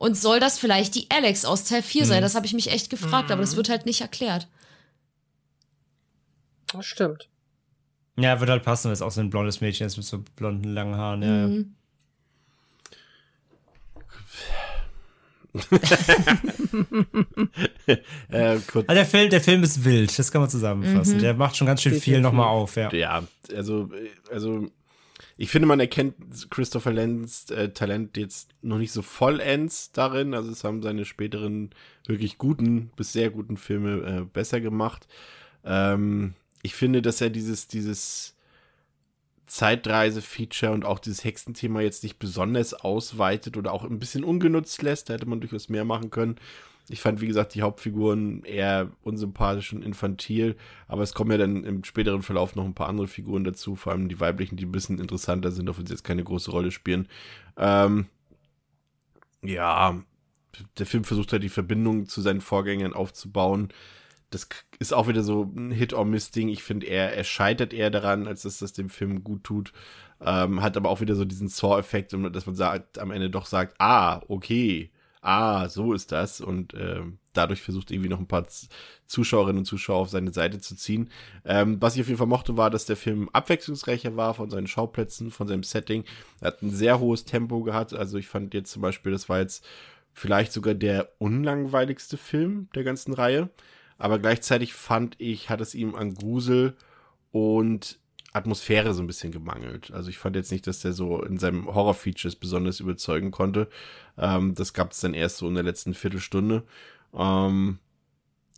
Und soll das vielleicht die Alex aus Teil 4 Mhm. sein? Das habe ich mich echt gefragt, aber das wird halt nicht erklärt. Das stimmt. Ja, wird halt passen, weil es auch so ein blondes Mädchen ist mit so blonden, langen Haaren, ja. Mhm. äh, kurz, Also der Film, der Film ist wild, das kann man zusammenfassen. Mhm. Der macht schon ganz schön viel nochmal auf, ja. ja, also, äh, also, ich finde, man erkennt Christopher Lenz äh, Talent jetzt noch nicht so vollends darin. Also, es haben seine späteren wirklich guten bis sehr guten Filme äh, besser gemacht. Ähm, ich finde, dass er dieses, dieses Zeitreise-Feature und auch dieses Hexenthema jetzt nicht besonders ausweitet oder auch ein bisschen ungenutzt lässt. Da hätte man durchaus mehr machen können. Ich fand, wie gesagt, die Hauptfiguren eher unsympathisch und infantil, aber es kommen ja dann im späteren Verlauf noch ein paar andere Figuren dazu, vor allem die weiblichen, die ein bisschen interessanter sind, auch wenn sie jetzt keine große Rolle spielen. Ähm, ja, der Film versucht halt die Verbindung zu seinen Vorgängern aufzubauen. Das ist auch wieder so ein Hit-or-Miss-Ding. Ich finde, er, er scheitert eher daran, als dass das dem Film gut tut. Ähm, hat aber auch wieder so diesen Saw-Effekt, dass man sagt, am Ende doch sagt, ah, okay, ah, so ist das. Und ähm, dadurch versucht irgendwie noch ein paar Zuschauerinnen und Zuschauer auf seine Seite zu ziehen. Ähm, was ich auf jeden Fall mochte, war, dass der Film abwechslungsreicher war von seinen Schauplätzen, von seinem Setting. Er hat ein sehr hohes Tempo gehabt. Also ich fand jetzt zum Beispiel, das war jetzt vielleicht sogar der unlangweiligste Film der ganzen Reihe. Aber gleichzeitig fand ich, hat es ihm an Grusel und Atmosphäre so ein bisschen gemangelt. Also ich fand jetzt nicht, dass der so in seinem Horror-Features besonders überzeugen konnte. Ähm, das gab es dann erst so in der letzten Viertelstunde. Ähm,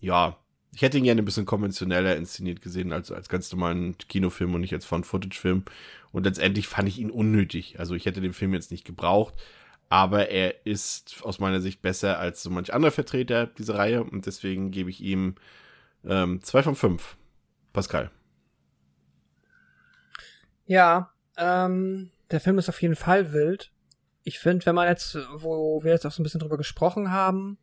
ja, ich hätte ihn gerne ein bisschen konventioneller inszeniert gesehen, als als ganz normalen Kinofilm und nicht als Found-Footage-Film. Und letztendlich fand ich ihn unnötig. Also ich hätte den Film jetzt nicht gebraucht, aber er ist aus meiner Sicht besser als so manch anderer Vertreter dieser Reihe und deswegen gebe ich ihm ähm, zwei von fünf. Pascal. Ja, ähm, der Film ist auf jeden Fall wild. Ich finde, wenn man jetzt, wo wir jetzt auch so ein bisschen drüber gesprochen haben,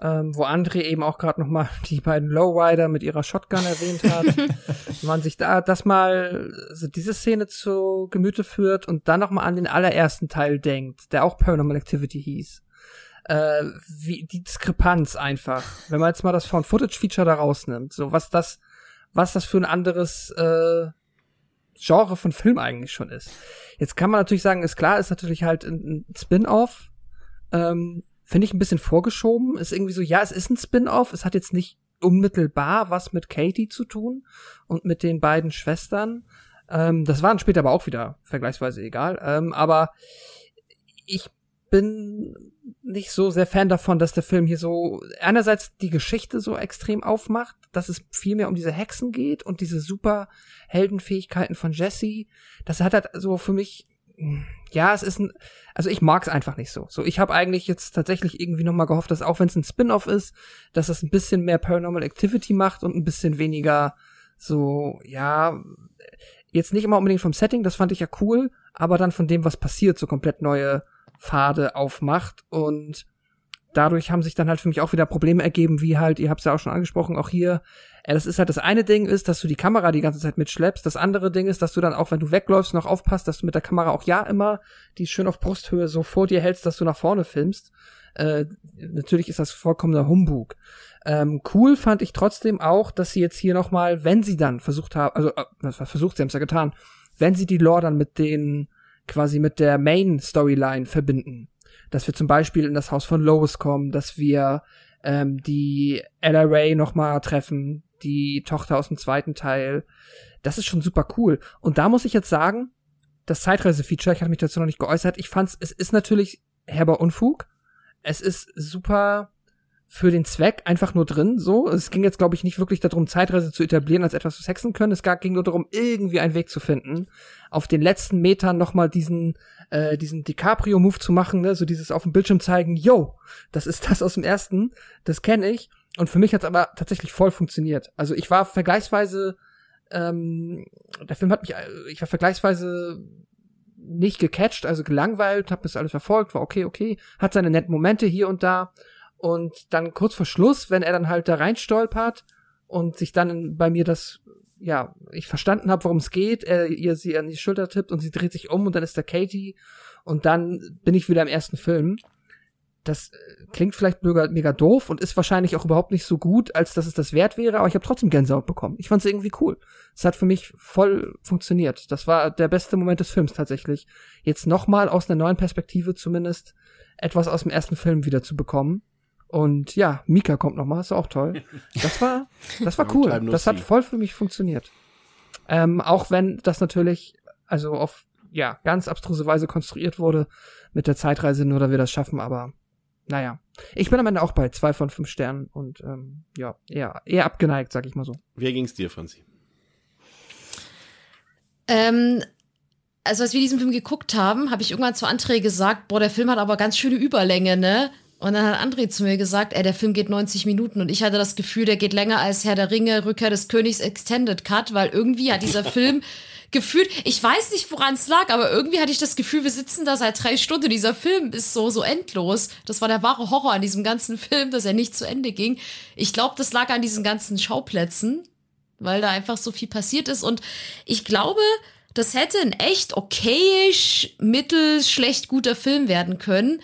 ähm, wo André eben auch gerade noch mal die beiden Lowrider mit ihrer Shotgun erwähnt hat, wenn man sich da das mal so diese Szene zu Gemüte führt und dann noch mal an den allerersten Teil denkt, der auch Paranormal Activity hieß. Äh, wie die Diskrepanz einfach, wenn man jetzt mal das Found Footage Feature da rausnimmt, so was das was das für ein anderes äh, Genre von Film eigentlich schon ist. Jetzt kann man natürlich sagen, ist klar, ist natürlich halt ein, ein Spin-off. Ähm, Finde ich ein bisschen vorgeschoben. Ist irgendwie so, ja, es ist ein Spin-off. Es hat jetzt nicht unmittelbar was mit Katie zu tun und mit den beiden Schwestern. Ähm, das waren später aber auch wieder vergleichsweise egal. Ähm, aber ich bin nicht so sehr Fan davon, dass der Film hier so einerseits die Geschichte so extrem aufmacht, dass es viel mehr um diese Hexen geht und diese super Heldenfähigkeiten von Jesse. Das hat halt so für mich, ja, es ist ein, also ich mag es einfach nicht so. So, ich habe eigentlich jetzt tatsächlich irgendwie noch mal gehofft, dass auch wenn es ein Spin-off ist, dass es ein bisschen mehr Paranormal Activity macht und ein bisschen weniger so, ja, jetzt nicht immer unbedingt vom Setting, das fand ich ja cool, aber dann von dem, was passiert, so komplett neue Pfade aufmacht und dadurch haben sich dann halt für mich auch wieder Probleme ergeben, wie halt, ihr habt es ja auch schon angesprochen, auch hier, äh, das ist halt das eine Ding ist, dass du die Kamera die ganze Zeit mitschleppst, das andere Ding ist, dass du dann auch, wenn du wegläufst, noch aufpasst, dass du mit der Kamera auch ja immer die schön auf Brusthöhe so vor dir hältst, dass du nach vorne filmst. Äh, natürlich ist das vollkommener Humbug. Ähm, cool fand ich trotzdem auch, dass sie jetzt hier noch mal, wenn sie dann versucht haben, also äh, versucht, sie haben es ja getan, wenn sie die Lore dann mit den quasi mit der Main Storyline verbinden, dass wir zum Beispiel in das Haus von Lois kommen, dass wir ähm, die Ella Ray nochmal treffen, die Tochter aus dem zweiten Teil. Das ist schon super cool. Und da muss ich jetzt sagen, das Zeitreise-Feature, ich hatte mich dazu noch nicht geäußert, ich fand's, es ist natürlich herber Unfug. Es ist super für den Zweck einfach nur drin, so. Es ging jetzt, glaube ich, nicht wirklich darum, Zeitreise zu etablieren, als etwas, was hexen können. Es ging nur darum, irgendwie einen Weg zu finden, auf den letzten Metern nochmal diesen, äh, diesen DiCaprio-Move zu machen, ne? so dieses auf dem Bildschirm zeigen, yo, das ist das aus dem ersten, das kenne ich. Und für mich hat es aber tatsächlich voll funktioniert. Also ich war vergleichsweise, ähm, der Film hat mich, äh, ich war vergleichsweise nicht gecatcht, also gelangweilt, hab das alles verfolgt, war okay, okay, hat seine netten Momente hier und da und dann kurz vor Schluss, wenn er dann halt da rein stolpert und sich dann bei mir das, ja, ich verstanden habe, worum es geht, er ihr sie an die Schulter tippt und sie dreht sich um und dann ist da Katie und dann bin ich wieder im ersten Film. Das äh, klingt vielleicht mega, mega doof und ist wahrscheinlich auch überhaupt nicht so gut, als dass es das wert wäre, aber ich habe trotzdem Gänsehaut bekommen. Ich fand es irgendwie cool. Es hat für mich voll funktioniert. Das war der beste Moment des Films tatsächlich. Jetzt nochmal aus einer neuen Perspektive zumindest etwas aus dem ersten Film wieder zu bekommen. Und ja, Mika kommt nochmal, ist auch toll. Das war, das war cool. Das hat voll für mich funktioniert. Ähm, auch wenn das natürlich, also auf, ja, ganz abstruse Weise konstruiert wurde mit der Zeitreise, nur da wir das schaffen, aber naja. Ich bin am Ende auch bei zwei von fünf Sternen und ähm, ja, eher, eher abgeneigt, sag ich mal so. Wie ging's dir, Franzi? Ähm, also als wir diesen Film geguckt haben, habe ich irgendwann zu André gesagt, boah, der Film hat aber ganz schöne Überlänge, ne? Und dann hat André zu mir gesagt, ey, der Film geht 90 Minuten und ich hatte das Gefühl, der geht länger als Herr der Ringe, Rückkehr des Königs Extended Cut, weil irgendwie hat dieser Film gefühlt, ich weiß nicht, woran es lag, aber irgendwie hatte ich das Gefühl, wir sitzen da seit drei Stunden. Dieser Film ist so, so endlos. Das war der wahre Horror an diesem ganzen Film, dass er nicht zu Ende ging. Ich glaube, das lag an diesen ganzen Schauplätzen, weil da einfach so viel passiert ist. Und ich glaube, das hätte ein echt okayisch, mittel, schlecht guter Film werden können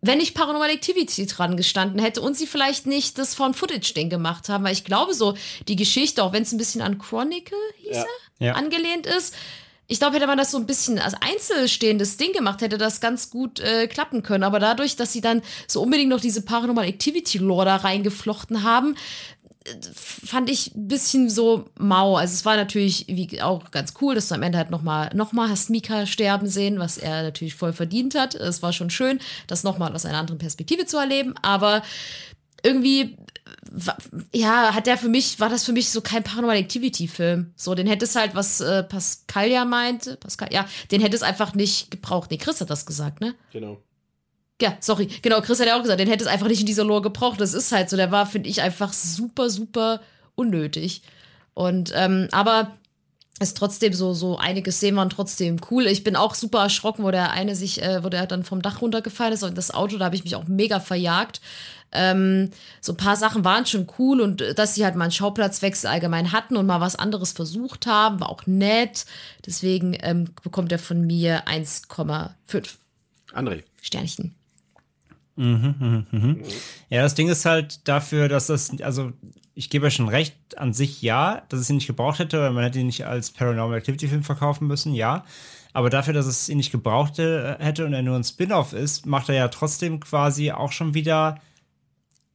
wenn nicht Paranormal Activity dran gestanden hätte und sie vielleicht nicht das Found-Footage-Ding gemacht haben, weil ich glaube so, die Geschichte, auch wenn es ein bisschen an Chronicle hieß ja. er, ja. angelehnt ist, ich glaube, hätte man das so ein bisschen als einzelstehendes Ding gemacht, hätte das ganz gut äh, klappen können. Aber dadurch, dass sie dann so unbedingt noch diese Paranormal Activity Lore da reingeflochten haben, fand ich ein bisschen so mau. Also es war natürlich wie auch ganz cool, dass du am Ende halt nochmal noch mal hast Mika sterben sehen, was er natürlich voll verdient hat. Es war schon schön, das nochmal aus einer anderen Perspektive zu erleben. Aber irgendwie, ja, hat der für mich, war das für mich so kein Paranormal Activity-Film. So, den hätte es halt, was äh, Pascal ja meinte, Pascal, ja, den hätte es einfach nicht gebraucht. Nee, Chris hat das gesagt, ne? Genau. Ja, sorry, genau, Chris hat ja auch gesagt, den hätte es einfach nicht in dieser Lore gebraucht. Das ist halt so, der war, finde ich, einfach super, super unnötig. Und, ähm, aber ist trotzdem so, so einige Szenen waren trotzdem cool. Ich bin auch super erschrocken, wo der eine sich, äh, wo der dann vom Dach runtergefallen ist und das Auto, da habe ich mich auch mega verjagt. Ähm, so ein paar Sachen waren schon cool und äh, dass sie halt mal einen Schauplatzwechsel allgemein hatten und mal was anderes versucht haben, war auch nett. Deswegen ähm, bekommt er von mir 1,5. André. Sternchen. Mhm, mhm, mhm. Ja, das Ding ist halt dafür, dass das, also ich gebe ja schon recht, an sich ja, dass es ihn nicht gebraucht hätte, weil man hätte ihn nicht als Paranormal Activity Film verkaufen müssen, ja. Aber dafür, dass es ihn nicht gebraucht hätte und er nur ein Spin-off ist, macht er ja trotzdem quasi auch schon wieder,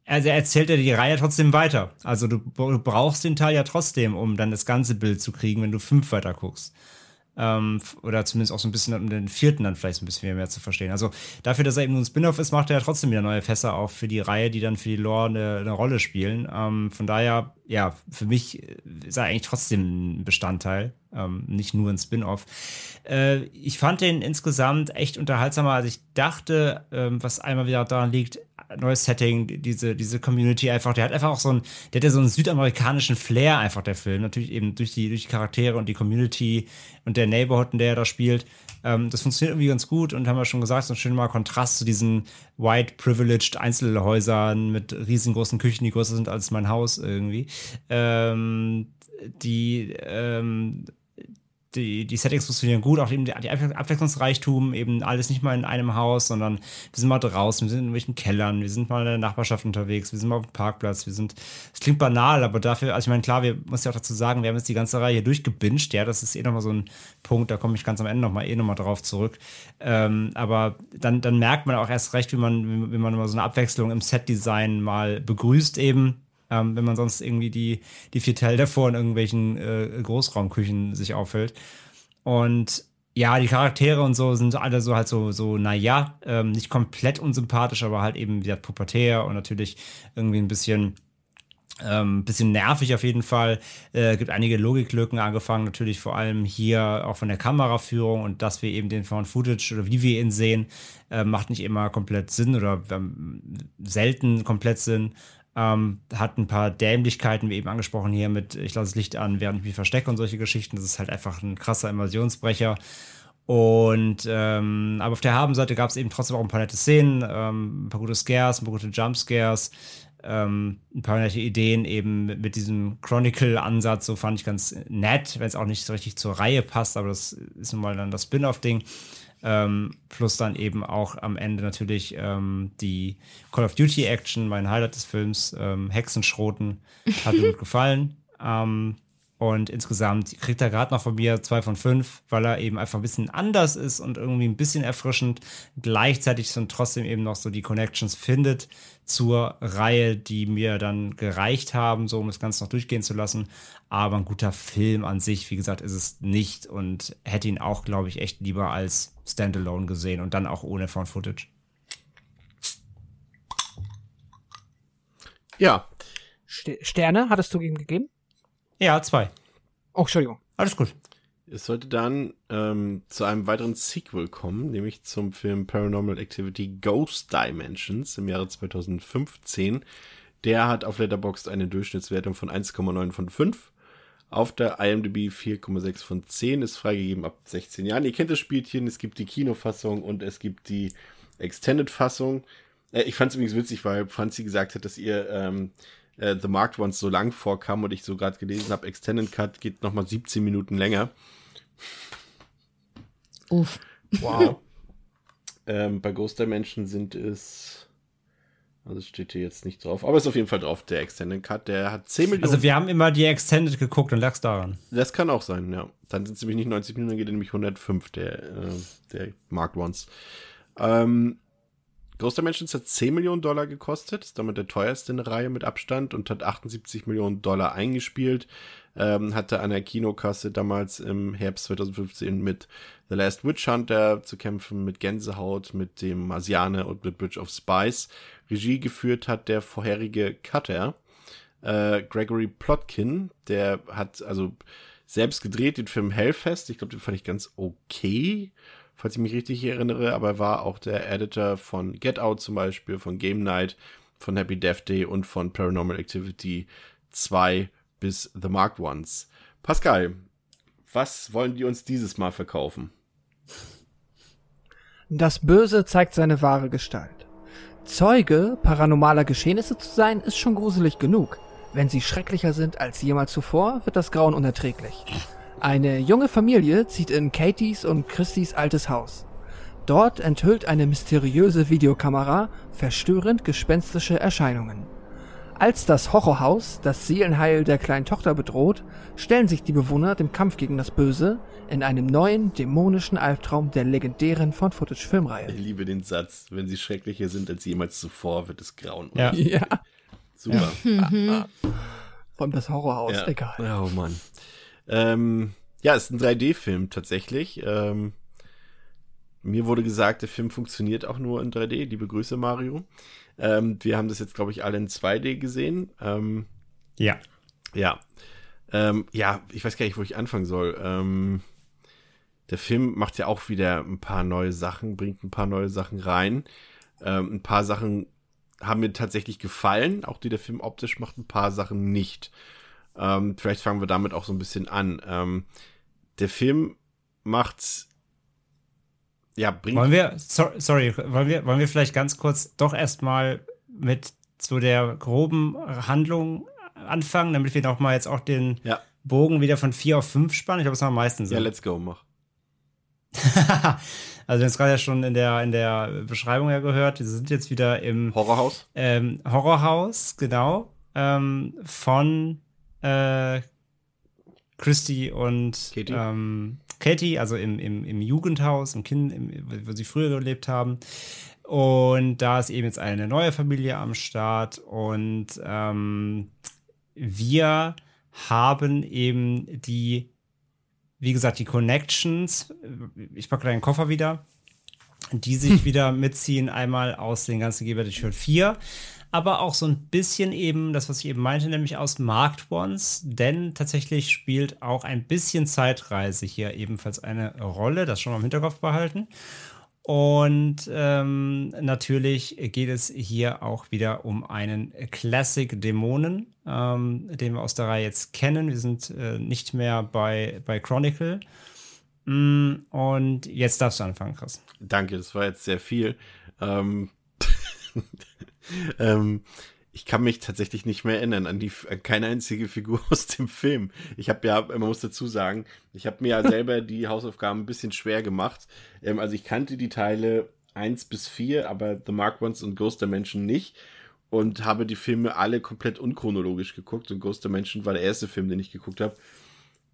also er erzählt ja die Reihe trotzdem weiter. Also du, du brauchst den Teil ja trotzdem, um dann das ganze Bild zu kriegen, wenn du fünf weiter guckst. Ähm, oder zumindest auch so ein bisschen um den vierten dann vielleicht ein bisschen mehr zu verstehen. Also dafür, dass er eben nur ein Spin-off ist, macht er ja trotzdem wieder neue Fässer auf für die Reihe, die dann für die Lore eine, eine Rolle spielen. Ähm, von daher, ja, für mich ist er eigentlich trotzdem ein Bestandteil, ähm, nicht nur ein Spin-off. Äh, ich fand den insgesamt echt unterhaltsamer, als ich dachte, ähm, was einmal wieder daran liegt, neues Setting, diese, diese Community einfach, der hat einfach auch so ein, der hat ja so einen südamerikanischen Flair einfach, der Film. Natürlich eben durch die, durch die Charaktere und die Community und der Neighborhood, in der er da spielt. Ähm, das funktioniert irgendwie ganz gut und haben wir schon gesagt, so ein schöner Kontrast zu diesen white privileged Einzelhäusern mit riesengroßen Küchen, die größer sind als mein Haus irgendwie. Ähm, die, ähm, die, die Settings funktionieren gut, auch eben die, Abwechslungsreichtum, eben alles nicht mal in einem Haus, sondern wir sind mal draußen, wir sind in irgendwelchen Kellern, wir sind mal in der Nachbarschaft unterwegs, wir sind mal auf dem Parkplatz, wir sind, es klingt banal, aber dafür, also ich meine, klar, wir muss ja auch dazu sagen, wir haben jetzt die ganze Reihe hier durchgebinged, ja, das ist eh nochmal so ein Punkt, da komme ich ganz am Ende nochmal eh nochmal drauf zurück. Ähm, aber dann, dann merkt man auch erst recht, wie man, wie man immer so eine Abwechslung im Setdesign mal begrüßt eben, ähm, wenn man sonst irgendwie die, die vier Teile davor in irgendwelchen äh, Großraumküchen sich auffällt. Und ja, die Charaktere und so sind alle so halt so, so naja, ähm, nicht komplett unsympathisch, aber halt eben wieder pubertär und natürlich irgendwie ein bisschen, ähm, bisschen nervig auf jeden Fall. Äh, gibt einige Logiklücken, angefangen natürlich vor allem hier auch von der Kameraführung und dass wir eben den Found Footage oder wie wir ihn sehen, äh, macht nicht immer komplett Sinn oder ähm, selten komplett Sinn. Ähm, hat ein paar Dämlichkeiten, wie eben angesprochen hier mit, ich lasse das Licht an, während ich mich verstecke und solche Geschichten. Das ist halt einfach ein krasser Immersionsbrecher. Und ähm, aber auf der Habenseite gab es eben trotzdem auch ein paar nette Szenen, ähm, ein paar gute Scares, ein paar gute Jumpscares, ähm, ein paar nette Ideen eben mit, mit diesem Chronicle-Ansatz. So fand ich ganz nett, wenn es auch nicht so richtig zur Reihe passt, aber das ist nun mal dann das Spin-off-Ding. Ähm, plus dann eben auch am Ende natürlich ähm, die Call of Duty Action, mein Highlight des Films, ähm, Hexenschroten, hat mir gut gefallen. Ähm, und insgesamt kriegt er gerade noch von mir zwei von fünf, weil er eben einfach ein bisschen anders ist und irgendwie ein bisschen erfrischend. Gleichzeitig und trotzdem eben noch so die Connections findet zur Reihe, die mir dann gereicht haben, so um das Ganze noch durchgehen zu lassen. Aber ein guter Film an sich, wie gesagt, ist es nicht und hätte ihn auch, glaube ich, echt lieber als Standalone gesehen und dann auch ohne Found Footage. Ja. Sterne hattest du ihm gegeben? Ja, zwei. Oh, Entschuldigung. Alles gut. Es sollte dann ähm, zu einem weiteren Sequel kommen, nämlich zum Film Paranormal Activity Ghost Dimensions im Jahre 2015. Der hat auf Letterboxd eine Durchschnittswertung von 1,9 von 5. Auf der IMDb 4,6 von 10 ist freigegeben ab 16 Jahren. Ihr kennt das Spielchen, es gibt die Kinofassung und es gibt die Extended-Fassung. Äh, ich fand es übrigens witzig, weil Franzi gesagt hat, dass ihr ähm, äh, The Marked Ones so lang vorkam und ich so gerade gelesen habe, Extended Cut geht nochmal 17 Minuten länger. Uff. Wow. ähm, bei Ghost Dimension sind es. Also steht hier jetzt nicht drauf, aber ist auf jeden Fall drauf, der Extended Cut. Der hat 10 Millionen. Also wir haben immer die Extended geguckt und lag's daran. Das kann auch sein, ja. Dann sind es nämlich nicht 90 Minuten, dann geht nämlich 105, der, äh, der Marked Ones. Ähm, Ghost Dimensions hat 10 Millionen Dollar gekostet, ist damit der teuerste in der Reihe mit Abstand und hat 78 Millionen Dollar eingespielt. Ähm, hatte an der Kinokasse damals im Herbst 2015 mit The Last Witch Hunter zu kämpfen, mit Gänsehaut, mit dem Marsiane und mit Bridge of Spice. Regie geführt hat der vorherige Cutter, äh, Gregory Plotkin, der hat also selbst gedreht den Film Hellfest. Ich glaube, den fand ich ganz okay falls ich mich richtig erinnere, aber er war auch der Editor von Get Out zum Beispiel, von Game Night, von Happy Death Day und von Paranormal Activity 2 bis The Marked Ones. Pascal, was wollen die uns dieses Mal verkaufen? Das Böse zeigt seine wahre Gestalt. Zeuge paranormaler Geschehnisse zu sein, ist schon gruselig genug. Wenn sie schrecklicher sind als jemals zuvor, wird das Grauen unerträglich. Eine junge Familie zieht in Katies und Christys altes Haus. Dort enthüllt eine mysteriöse Videokamera verstörend gespenstische Erscheinungen. Als das Horrorhaus das Seelenheil der kleinen Tochter bedroht, stellen sich die Bewohner dem Kampf gegen das Böse in einem neuen dämonischen Albtraum der legendären von Footage Filmreihe. Ich liebe den Satz, wenn sie schrecklicher sind als jemals zuvor, wird es grauen. Ja. ja. Super. Ja. Vor allem das Horrorhaus, ja. egal. Oh Mann. Ähm, ja, ist ein 3D-Film tatsächlich. Ähm, mir wurde gesagt, der Film funktioniert auch nur in 3D. Liebe Grüße, Mario. Ähm, wir haben das jetzt, glaube ich, alle in 2D gesehen. Ähm, ja. Ja. Ähm, ja, ich weiß gar nicht, wo ich anfangen soll. Ähm, der Film macht ja auch wieder ein paar neue Sachen, bringt ein paar neue Sachen rein. Ähm, ein paar Sachen haben mir tatsächlich gefallen, auch die der Film optisch macht, ein paar Sachen nicht. Ähm, vielleicht fangen wir damit auch so ein bisschen an. Ähm, der Film macht ja, bringt. Wollen wir, so, sorry, wollen wir, wollen wir vielleicht ganz kurz doch erstmal mit zu der groben Handlung anfangen, damit wir nochmal jetzt auch den ja. Bogen wieder von vier auf fünf spannen? Ich glaube, es am meisten Sinn. Ja, let's go, mach. also, wir haben es gerade ja schon in der, in der Beschreibung ja gehört. Wir sind jetzt wieder im Horrorhaus. Ähm, Horrorhaus, genau. Ähm, von äh, Christy und Katie, ähm, Katie also im, im, im Jugendhaus, im Kind, im, wo sie früher gelebt haben. Und da ist eben jetzt eine neue Familie am Start und ähm, wir haben eben die, wie gesagt, die Connections. Ich packe deinen Koffer wieder, die sich wieder mitziehen. Einmal aus den ganzen Geber der Tür 4 aber auch so ein bisschen eben das, was ich eben meinte, nämlich aus Marked Ones, denn tatsächlich spielt auch ein bisschen Zeitreise hier ebenfalls eine Rolle, das schon mal im Hinterkopf behalten. Und ähm, natürlich geht es hier auch wieder um einen Classic-Dämonen, ähm, den wir aus der Reihe jetzt kennen. Wir sind äh, nicht mehr bei, bei Chronicle. Mm, und jetzt darfst du anfangen, Chris. Danke, das war jetzt sehr viel. Ähm ähm, ich kann mich tatsächlich nicht mehr erinnern an die an keine einzige Figur aus dem Film. Ich habe ja, man muss dazu sagen, ich habe mir ja selber die Hausaufgaben ein bisschen schwer gemacht. Ähm, also ich kannte die Teile 1 bis 4, aber The Mark Ones und Ghost Dimension nicht und habe die Filme alle komplett unchronologisch geguckt und Ghost Dimension war der erste Film, den ich geguckt habe.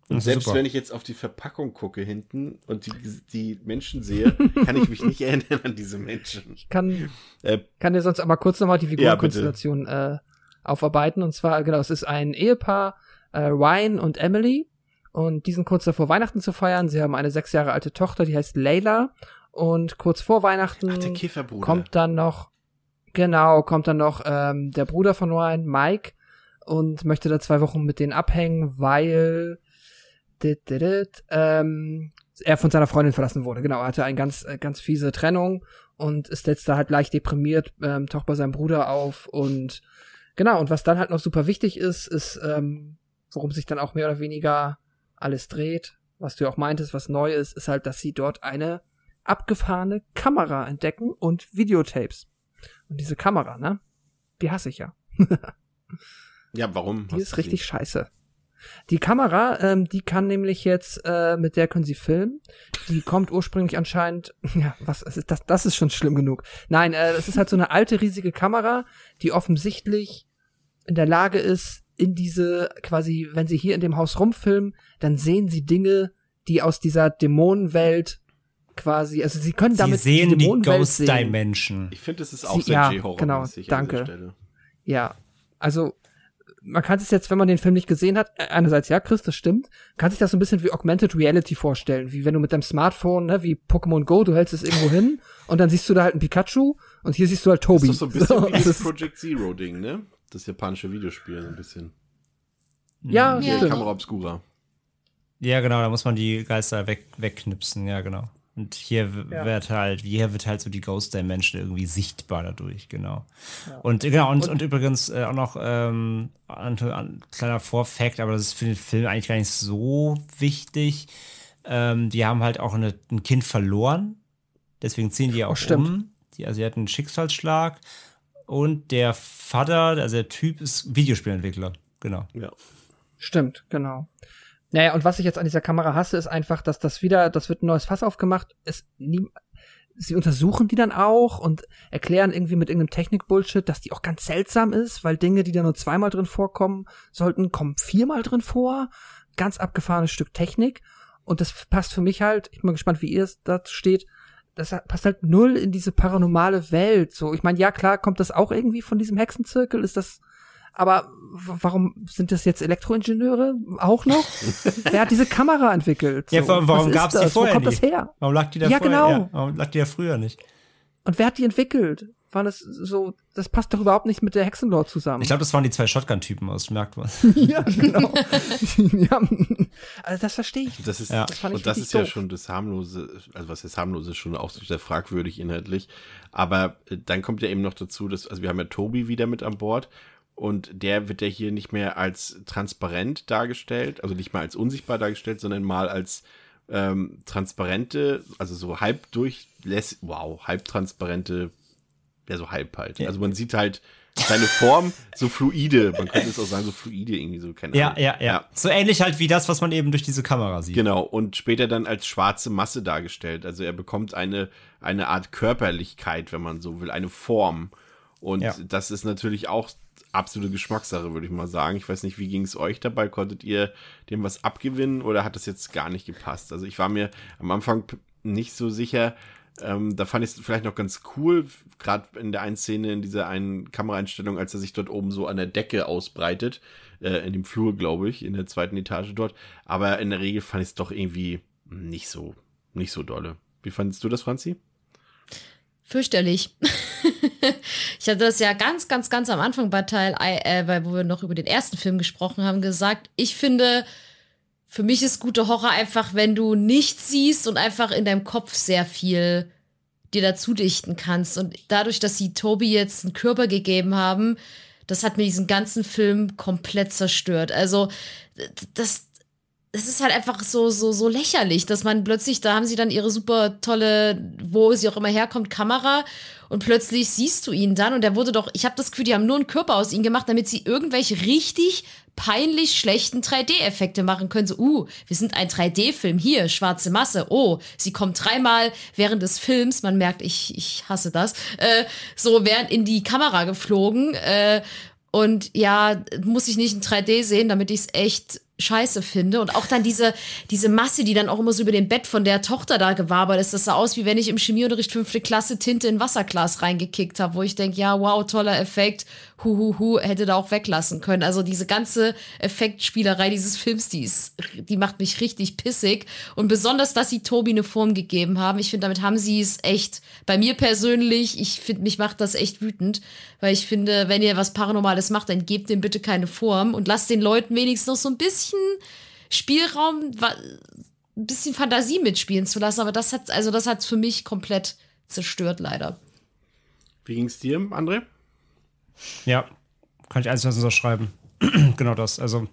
Und selbst super. wenn ich jetzt auf die Verpackung gucke hinten und die, die Menschen sehe, kann ich mich nicht erinnern an diese Menschen. Ich kann, äh, kann dir sonst aber kurz nochmal die Figurenkonstellation ja, äh, aufarbeiten. Und zwar, genau, es ist ein Ehepaar, äh, Ryan und Emily. Und die sind kurz davor, Weihnachten zu feiern. Sie haben eine sechs Jahre alte Tochter, die heißt Layla. Und kurz vor Weihnachten Ach, kommt dann noch, genau, kommt dann noch ähm, der Bruder von Ryan, Mike, und möchte da zwei Wochen mit denen abhängen, weil ähm, er von seiner Freundin verlassen wurde. Genau, er hatte eine ganz, äh, ganz fiese Trennung und ist jetzt da halt leicht deprimiert, ähm, taucht bei seinem Bruder auf und genau, und was dann halt noch super wichtig ist, ist, ähm, worum sich dann auch mehr oder weniger alles dreht, was du auch meintest, was neu ist, ist halt, dass sie dort eine abgefahrene Kamera entdecken und Videotapes. Und diese Kamera, ne? Die hasse ich ja. ja, warum? Die ist richtig scheiße. Die Kamera, ähm, die kann nämlich jetzt, äh, mit der können sie filmen. Die kommt ursprünglich anscheinend, ja, was ist das? Das ist schon schlimm genug. Nein, äh, das ist halt so eine alte riesige Kamera, die offensichtlich in der Lage ist, in diese quasi, wenn sie hier in dem Haus rumfilmen, dann sehen sie Dinge, die aus dieser Dämonenwelt quasi, also sie können damit sie sehen die, die Ghost sehen. Dimension. Ich finde, das ist auch sie, sehr ja, genau, danke. Ja, also man kann sich jetzt, wenn man den Film nicht gesehen hat, äh, einerseits ja, Chris, das stimmt, kann sich das so ein bisschen wie Augmented Reality vorstellen, wie wenn du mit deinem Smartphone, ne, wie Pokémon Go, du hältst es irgendwo hin und dann siehst du da halt ein Pikachu und hier siehst du halt Toby. Das ist doch so ein bisschen so, wie das Project Zero Ding, ne? Das japanische Videospiel so ein bisschen. Ja, ja. Kamera Obscura. Ja, genau, da muss man die Geister weg, wegknipsen, ja, genau. Und hier ja. wird halt, hier wird halt so die Ghost Dimension irgendwie sichtbar dadurch, genau. Ja. Und genau, und, und, und übrigens äh, auch noch ähm, ein, ein kleiner Vorfact, aber das ist für den Film eigentlich gar nicht so wichtig. Ähm, die haben halt auch eine, ein Kind verloren. Deswegen ziehen die auch oh, um. Die, also, die hatten einen Schicksalsschlag. Und der Vater, also der Typ, ist Videospielentwickler. Genau. Ja. Stimmt, genau. Naja, und was ich jetzt an dieser Kamera hasse, ist einfach, dass das wieder, das wird ein neues Fass aufgemacht. Es nie, sie untersuchen die dann auch und erklären irgendwie mit irgendeinem Technik-Bullshit, dass die auch ganz seltsam ist, weil Dinge, die da nur zweimal drin vorkommen sollten, kommen viermal drin vor. Ganz abgefahrenes Stück Technik. Und das passt für mich halt, ich bin mal gespannt, wie ihr es dazu steht, das passt halt null in diese paranormale Welt. So, ich meine, ja klar, kommt das auch irgendwie von diesem Hexenzirkel? Ist das aber warum sind das jetzt Elektroingenieure auch noch? Wer hat diese Kamera entwickelt? So, ja, warum gab es die vorher Wo kommt nicht? das her? Warum lag die da ja, vorher? Genau. Ja, warum lag die da früher nicht? Und wer hat die entwickelt? War das so, das passt doch überhaupt nicht mit der Hexenlord zusammen. Ich glaube, das waren die zwei Shotgun-Typen aus, merkt man. ja, genau. ja, also das verstehe ich. Das ist, ja. das und das ist doof. ja schon das harmlose, also was ist harmlose, ist schon auch sehr fragwürdig inhaltlich. Aber äh, dann kommt ja eben noch dazu, dass, also wir haben ja Tobi wieder mit an Bord und der wird ja hier nicht mehr als transparent dargestellt, also nicht mal als unsichtbar dargestellt, sondern mal als ähm, transparente, also so halb durchlässig, wow, halb transparente, ja, so halb halt. Ja. Also man sieht halt seine Form so fluide, man könnte es auch sagen, so fluide irgendwie so, keine ja, ja, ja, ja. So ähnlich halt wie das, was man eben durch diese Kamera sieht. Genau, und später dann als schwarze Masse dargestellt. Also er bekommt eine, eine Art Körperlichkeit, wenn man so will, eine Form. Und ja. das ist natürlich auch absolute Geschmackssache, würde ich mal sagen. Ich weiß nicht, wie ging es euch dabei? Konntet ihr dem was abgewinnen oder hat das jetzt gar nicht gepasst? Also ich war mir am Anfang nicht so sicher. Ähm, da fand ich es vielleicht noch ganz cool, gerade in der einen Szene, in dieser einen Kameraeinstellung, als er sich dort oben so an der Decke ausbreitet, äh, in dem Flur, glaube ich, in der zweiten Etage dort. Aber in der Regel fand ich es doch irgendwie nicht so, nicht so dolle. Wie fandest du das, Franzi? Fürchterlich. ich hatte das ja ganz, ganz, ganz am Anfang bei Teil, äh, wo wir noch über den ersten Film gesprochen haben, gesagt, ich finde, für mich ist gute Horror einfach, wenn du nichts siehst und einfach in deinem Kopf sehr viel dir dazu dichten kannst. Und dadurch, dass sie Toby jetzt einen Körper gegeben haben, das hat mir diesen ganzen Film komplett zerstört. Also, das, das ist halt einfach so, so, so lächerlich, dass man plötzlich, da haben sie dann ihre super tolle, wo sie auch immer herkommt, Kamera und plötzlich siehst du ihn dann und der wurde doch, ich habe das Gefühl, die haben nur einen Körper aus ihm gemacht, damit sie irgendwelche richtig peinlich schlechten 3D-Effekte machen können. So, uh, wir sind ein 3D-Film hier, schwarze Masse. Oh, sie kommt dreimal während des Films, man merkt, ich, ich hasse das, äh, so während in die Kamera geflogen. Äh, und ja, muss ich nicht in 3D sehen, damit ich es echt scheiße finde. Und auch dann diese, diese Masse, die dann auch immer so über dem Bett von der Tochter da gewabert ist. Das sah aus, wie wenn ich im Chemieunterricht fünfte Klasse Tinte in Wasserglas reingekickt habe, wo ich denke, ja, wow, toller Effekt, hu, hätte da auch weglassen können. Also diese ganze Effektspielerei dieses Films, die ist, die macht mich richtig pissig. Und besonders, dass sie Tobi eine Form gegeben haben. Ich finde, damit haben sie es echt, bei mir persönlich, ich finde, mich macht das echt wütend, weil ich finde, wenn ihr was Paranormales macht, dann gebt dem bitte keine Form und lasst den Leuten wenigstens noch so ein bisschen Spielraum, ein bisschen Fantasie mitspielen zu lassen. Aber das hat, also das hat für mich komplett zerstört, leider. Wie ging es dir, André? Ja, kann ich eins was unterschreiben. genau das. Also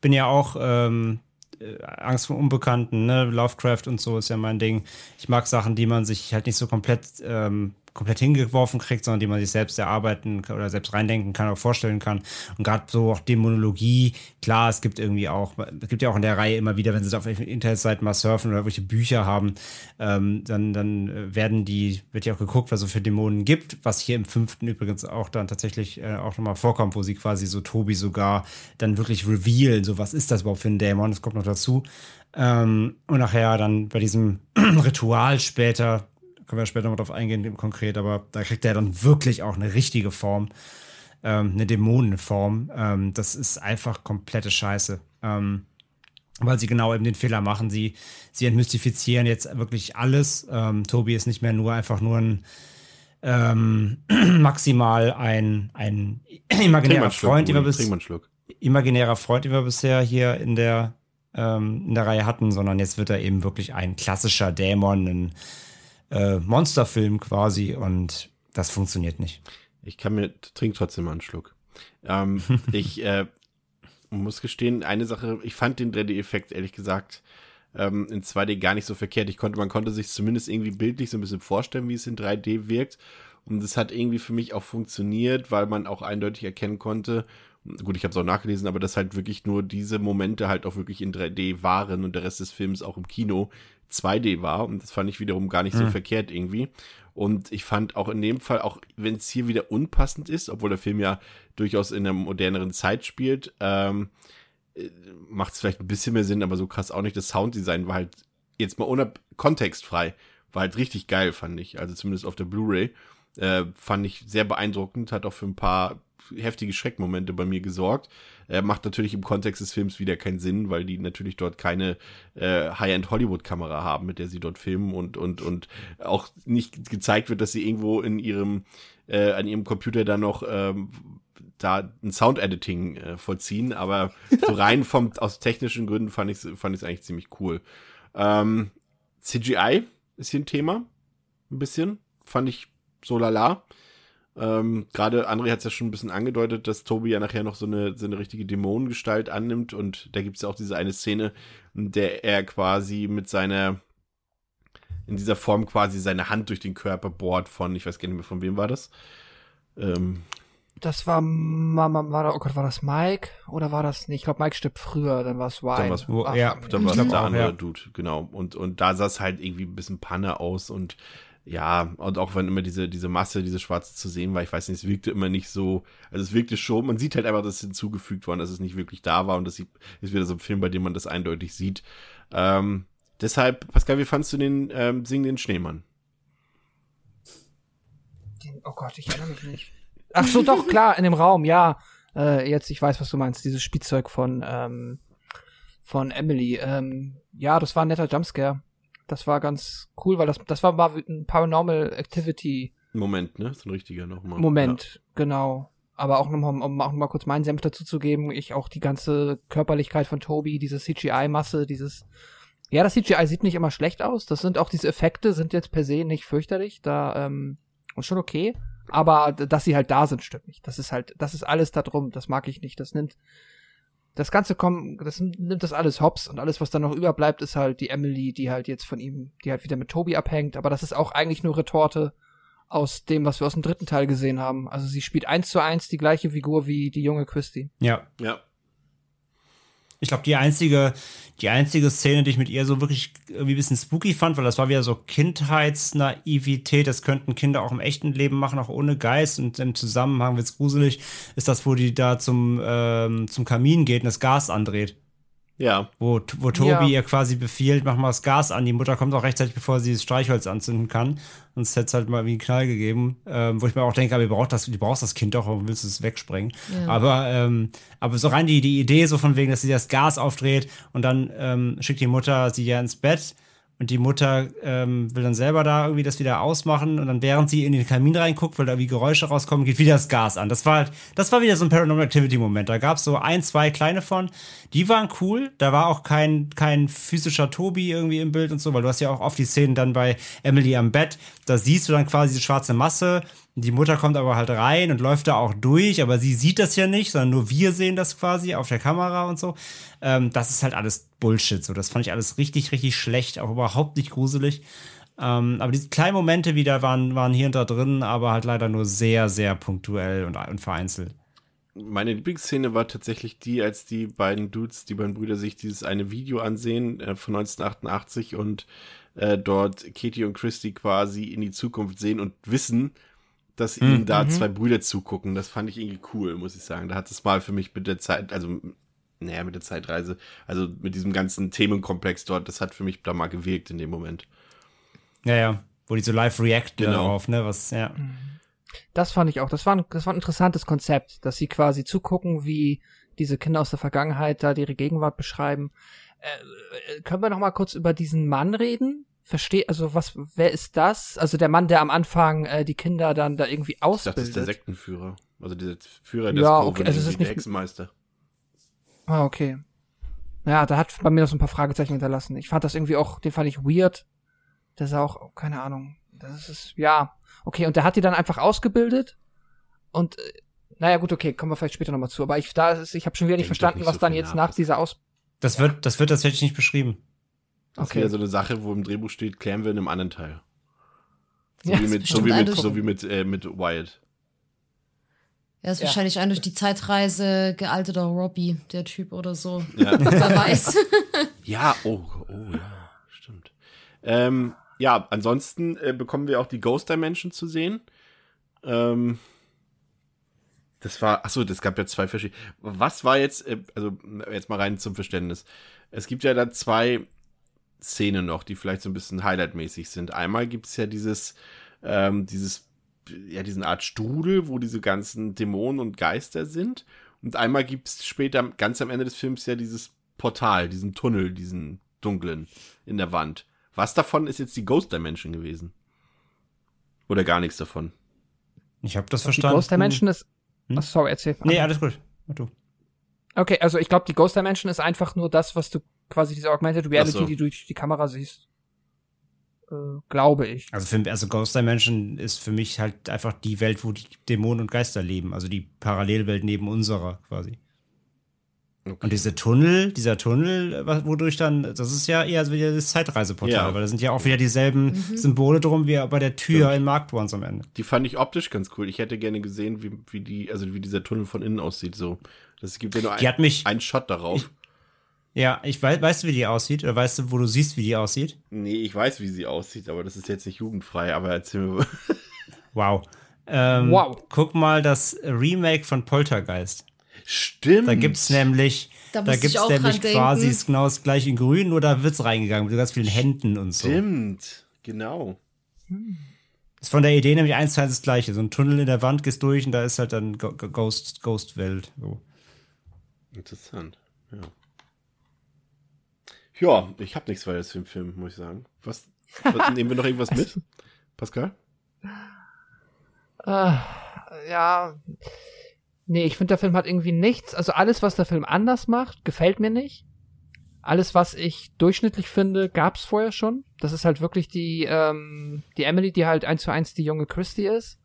bin ja auch ähm, äh, Angst vor Unbekannten, ne? Lovecraft und so ist ja mein Ding. Ich mag Sachen, die man sich halt nicht so komplett ähm, komplett hingeworfen kriegt, sondern die man sich selbst erarbeiten oder selbst reindenken kann oder vorstellen kann. Und gerade so auch Dämonologie, klar, es gibt irgendwie auch, es gibt ja auch in der Reihe immer wieder, wenn sie auf Internetseiten mal surfen oder welche Bücher haben, ähm, dann, dann werden die, wird ja auch geguckt, was es für Dämonen gibt, was hier im fünften übrigens auch dann tatsächlich äh, auch nochmal vorkommt, wo sie quasi so Tobi sogar dann wirklich revealen, so was ist das überhaupt für ein Dämon, das kommt noch dazu. Ähm, und nachher dann bei diesem Ritual später, können wir später mal drauf eingehen, konkret, aber da kriegt er dann wirklich auch eine richtige Form, ähm, eine Dämonenform. Ähm, das ist einfach komplette Scheiße. Ähm, weil sie genau eben den Fehler machen. Sie, sie entmystifizieren jetzt wirklich alles. Ähm, Tobi ist nicht mehr nur einfach nur ein ähm, maximal ein, ein imaginärer Freund, den wir bis, imaginärer Freund, den wir bisher hier in der, ähm, in der Reihe hatten, sondern jetzt wird er eben wirklich ein klassischer Dämon, ein äh, Monsterfilm quasi und das funktioniert nicht. Ich kann mir, trink trotzdem mal einen Schluck. Ähm, ich äh, muss gestehen, eine Sache, ich fand den 3D-Effekt ehrlich gesagt ähm, in 2D gar nicht so verkehrt. Ich konnte, man konnte sich zumindest irgendwie bildlich so ein bisschen vorstellen, wie es in 3D wirkt. Und das hat irgendwie für mich auch funktioniert, weil man auch eindeutig erkennen konnte, gut, ich habe es auch nachgelesen, aber dass halt wirklich nur diese Momente halt auch wirklich in 3D waren und der Rest des Films auch im Kino 2D war. Und das fand ich wiederum gar nicht so hm. verkehrt irgendwie. Und ich fand auch in dem Fall, auch wenn es hier wieder unpassend ist, obwohl der Film ja durchaus in einer moderneren Zeit spielt, ähm, äh, macht es vielleicht ein bisschen mehr Sinn, aber so krass auch nicht. Das Sounddesign war halt jetzt mal ohne kontextfrei, war halt richtig geil, fand ich. Also zumindest auf der Blu-ray. Äh, fand ich sehr beeindruckend, hat auch für ein paar heftige Schreckmomente bei mir gesorgt. Äh, macht natürlich im Kontext des Films wieder keinen Sinn, weil die natürlich dort keine äh, High-End-Hollywood-Kamera haben, mit der sie dort filmen und, und, und auch nicht gezeigt wird, dass sie irgendwo in ihrem, äh, an ihrem Computer da noch ähm, da ein Sound-Editing äh, vollziehen, aber so rein vom, aus technischen Gründen fand ich es fand ich's eigentlich ziemlich cool. Ähm, CGI ist hier ein Thema. Ein bisschen. Fand ich so lala. Ähm, Gerade André hat es ja schon ein bisschen angedeutet, dass Tobi ja nachher noch so eine, so eine richtige Dämonengestalt annimmt und da gibt es ja auch diese eine Szene, in der er quasi mit seiner, in dieser Form quasi seine Hand durch den Körper bohrt von, ich weiß gar nicht mehr, von wem war das? Ähm, das war, war, oh Gott, war das Mike? Oder war das, nee, ich glaube, Mike stirbt früher, dann war es Wine. Dann war's, Ach, ja, dann war es der andere ja. Dude, genau. Und, und da sah es halt irgendwie ein bisschen Panne aus und ja, und auch wenn immer diese, diese Masse, diese Schwarze zu sehen war, ich weiß nicht, es wirkte immer nicht so, also es wirkte schon, man sieht halt einfach, dass es hinzugefügt worden, dass es nicht wirklich da war und das ist wieder so ein Film, bei dem man das eindeutig sieht. Ähm, deshalb, Pascal, wie fandst du den ähm, singenden Schneemann? Den, oh Gott, ich erinnere mich nicht. Ach so, doch, klar, in dem Raum, ja. Äh, jetzt, ich weiß, was du meinst, dieses Spielzeug von, ähm, von Emily. Ähm, ja, das war ein netter Jumpscare. Das war ganz cool, weil das, das war mal ein Paranormal Activity. Moment, ne? So ein richtiger nochmal. Moment, ja. genau. Aber auch nochmal, um auch nochmal kurz meinen Senf dazu zu geben, ich auch die ganze Körperlichkeit von Toby, diese CGI-Masse, dieses, ja, das CGI sieht nicht immer schlecht aus. Das sind auch diese Effekte, sind jetzt per se nicht fürchterlich. Da, ähm, und schon okay. Aber dass sie halt da sind, stimmt nicht. Das ist halt, das ist alles da drum. Das mag ich nicht. Das nimmt, das Ganze kommt, das nimmt das alles hops und alles, was dann noch überbleibt, ist halt die Emily, die halt jetzt von ihm, die halt wieder mit Toby abhängt. Aber das ist auch eigentlich nur Retorte aus dem, was wir aus dem dritten Teil gesehen haben. Also sie spielt eins zu eins die gleiche Figur wie die junge Christy. Ja. Ja. Ich glaube, die einzige, die einzige Szene, die ich mit ihr so wirklich irgendwie ein bisschen spooky fand, weil das war wieder so Kindheitsnaivität, das könnten Kinder auch im echten Leben machen, auch ohne Geist und im Zusammenhang wird's gruselig, ist das, wo die da zum, ähm, zum Kamin geht und das Gas andreht. Ja. Wo, wo Tobi ja. ihr quasi befiehlt, mach mal das Gas an. Die Mutter kommt auch rechtzeitig, bevor sie das Streichholz anzünden kann. Sonst hätte es halt mal wie einen Knall gegeben. Ähm, wo ich mir auch denke, aber ihr braucht das, du brauchst das Kind doch, warum willst du es wegsprengen? Ja. Aber, ähm, aber so rein die, die Idee so von wegen, dass sie das Gas aufdreht und dann ähm, schickt die Mutter sie ja ins Bett und die Mutter ähm, will dann selber da irgendwie das wieder ausmachen und dann während sie in den Kamin reinguckt, weil da irgendwie Geräusche rauskommen, geht wieder das Gas an. Das war halt, das war wieder so ein Paranormal Activity Moment. Da gab es so ein, zwei kleine von, die waren cool. Da war auch kein kein physischer Tobi irgendwie im Bild und so, weil du hast ja auch oft die Szenen dann bei Emily am Bett. Da siehst du dann quasi die schwarze Masse die Mutter kommt aber halt rein und läuft da auch durch, aber sie sieht das ja nicht, sondern nur wir sehen das quasi auf der Kamera und so. Ähm, das ist halt alles Bullshit. So, das fand ich alles richtig, richtig schlecht, auch überhaupt nicht gruselig. Ähm, aber diese kleinen Momente wieder waren, waren hier und da drin, aber halt leider nur sehr, sehr punktuell und, und vereinzelt. Meine Lieblingsszene war tatsächlich die, als die beiden Dudes, die beiden Brüder sich dieses eine Video ansehen äh, von 1988 und äh, dort Katie und Christy quasi in die Zukunft sehen und wissen, dass ihnen mhm. da zwei Brüder zugucken. Das fand ich irgendwie cool, muss ich sagen. Da hat es mal für mich mit der Zeit, also, naja, mit der Zeitreise, also mit diesem ganzen Themenkomplex dort, das hat für mich da mal gewirkt in dem Moment. Ja, ja, wo die so live reacten genau. darauf, ne, was, ja. Das fand ich auch. Das war, ein, das war ein interessantes Konzept, dass sie quasi zugucken, wie diese Kinder aus der Vergangenheit da ihre Gegenwart beschreiben. Äh, äh können wir noch mal kurz über diesen Mann reden, verstehe, also was, wer ist das? Also der Mann, der am Anfang äh, die Kinder dann da irgendwie ausbildet. Das ist der Sektenführer. Also dieser Führer des ja, okay, also es ist nicht Hexenmeister. Ah, okay. Ja, da hat bei mir noch so ein paar Fragezeichen hinterlassen. Ich fand das irgendwie auch, den fand ich weird. Das ist auch, oh, keine Ahnung. Das ist, ja. Okay, und der hat die dann einfach ausgebildet. Und, äh, naja, gut, okay, kommen wir vielleicht später nochmal zu. Aber ich, da ist, ich habe schon wieder nicht Denk verstanden, nicht was so dann jetzt nach dieser Aus... Das wird, das wird tatsächlich nicht beschrieben. Das okay. ist wieder so eine Sache, wo im Drehbuch steht, klären wir in einem anderen Teil. So ja, wie mit, so wie mit, so wie mit, äh, mit Wyatt. Er ist ja. wahrscheinlich ein durch die Zeitreise gealterter Robbie, der Typ oder so. Ja. Wer weiß. ja, oh, oh, ja, stimmt. Ähm, ja, ansonsten äh, bekommen wir auch die Ghost Dimension zu sehen. Ähm, das war, achso, das gab ja zwei verschiedene. Was war jetzt, äh, also jetzt mal rein zum Verständnis. Es gibt ja da zwei Szene noch, die vielleicht so ein bisschen highlightmäßig sind. Einmal gibt es ja dieses, ähm, dieses, ja, diesen Art Strudel, wo diese ganzen Dämonen und Geister sind. Und einmal gibt es später, ganz am Ende des Films, ja dieses Portal, diesen Tunnel, diesen dunklen in der Wand. Was davon ist jetzt die Ghost Dimension gewesen? Oder gar nichts davon? Ich habe das verstanden. Die Ghost Dimension ist. Hm? Oh, sorry, erzähl. Nee, alles gut. Du. Okay, also ich glaube, die Ghost Dimension ist einfach nur das, was du quasi diese Augmented Reality, so. die du durch die Kamera siehst. Äh, glaube ich. Also, für, also Ghost Dimension ist für mich halt einfach die Welt, wo die Dämonen und Geister leben. Also die Parallelwelt neben unserer quasi. Okay. Und diese Tunnel, dieser Tunnel, wodurch dann, das ist ja eher wieder das Zeitreiseportal, ja. weil da sind ja auch wieder dieselben mhm. Symbole drum wie bei der Tür Stimmt. in Mark Ones am Ende. Die fand ich optisch ganz cool. Ich hätte gerne gesehen, wie, wie die, also wie dieser Tunnel von innen aussieht. So, das gibt ja nur ein, mich, einen Shot darauf. Ich, ja, ich weiß, weißt du, wie die aussieht? Oder weißt du, wo du siehst, wie die aussieht? Nee, ich weiß, wie sie aussieht, aber das ist jetzt nicht jugendfrei, aber erzähl mir. wow. Ähm, wow. Guck mal das Remake von Poltergeist. Stimmt. Da gibt's nämlich, da, da gibt's nämlich quasi ist genau das gleiche in grün, nur da wird's reingegangen mit ganz vielen Händen und so. Stimmt, genau. Ist von der Idee nämlich eins zu eins das gleiche. So ein Tunnel in der Wand gehst durch und da ist halt dann Ghost, Ghost-Welt. So. Interessant, ja. Ja, ich habe nichts weiter zu dem Film, muss ich sagen. Was, was nehmen wir noch irgendwas mit? Pascal? Uh, ja, Nee, ich finde, der Film hat irgendwie nichts. Also alles, was der Film anders macht, gefällt mir nicht. Alles, was ich durchschnittlich finde, gab's vorher schon. Das ist halt wirklich die, ähm, die Emily, die halt eins zu eins die junge Christie ist.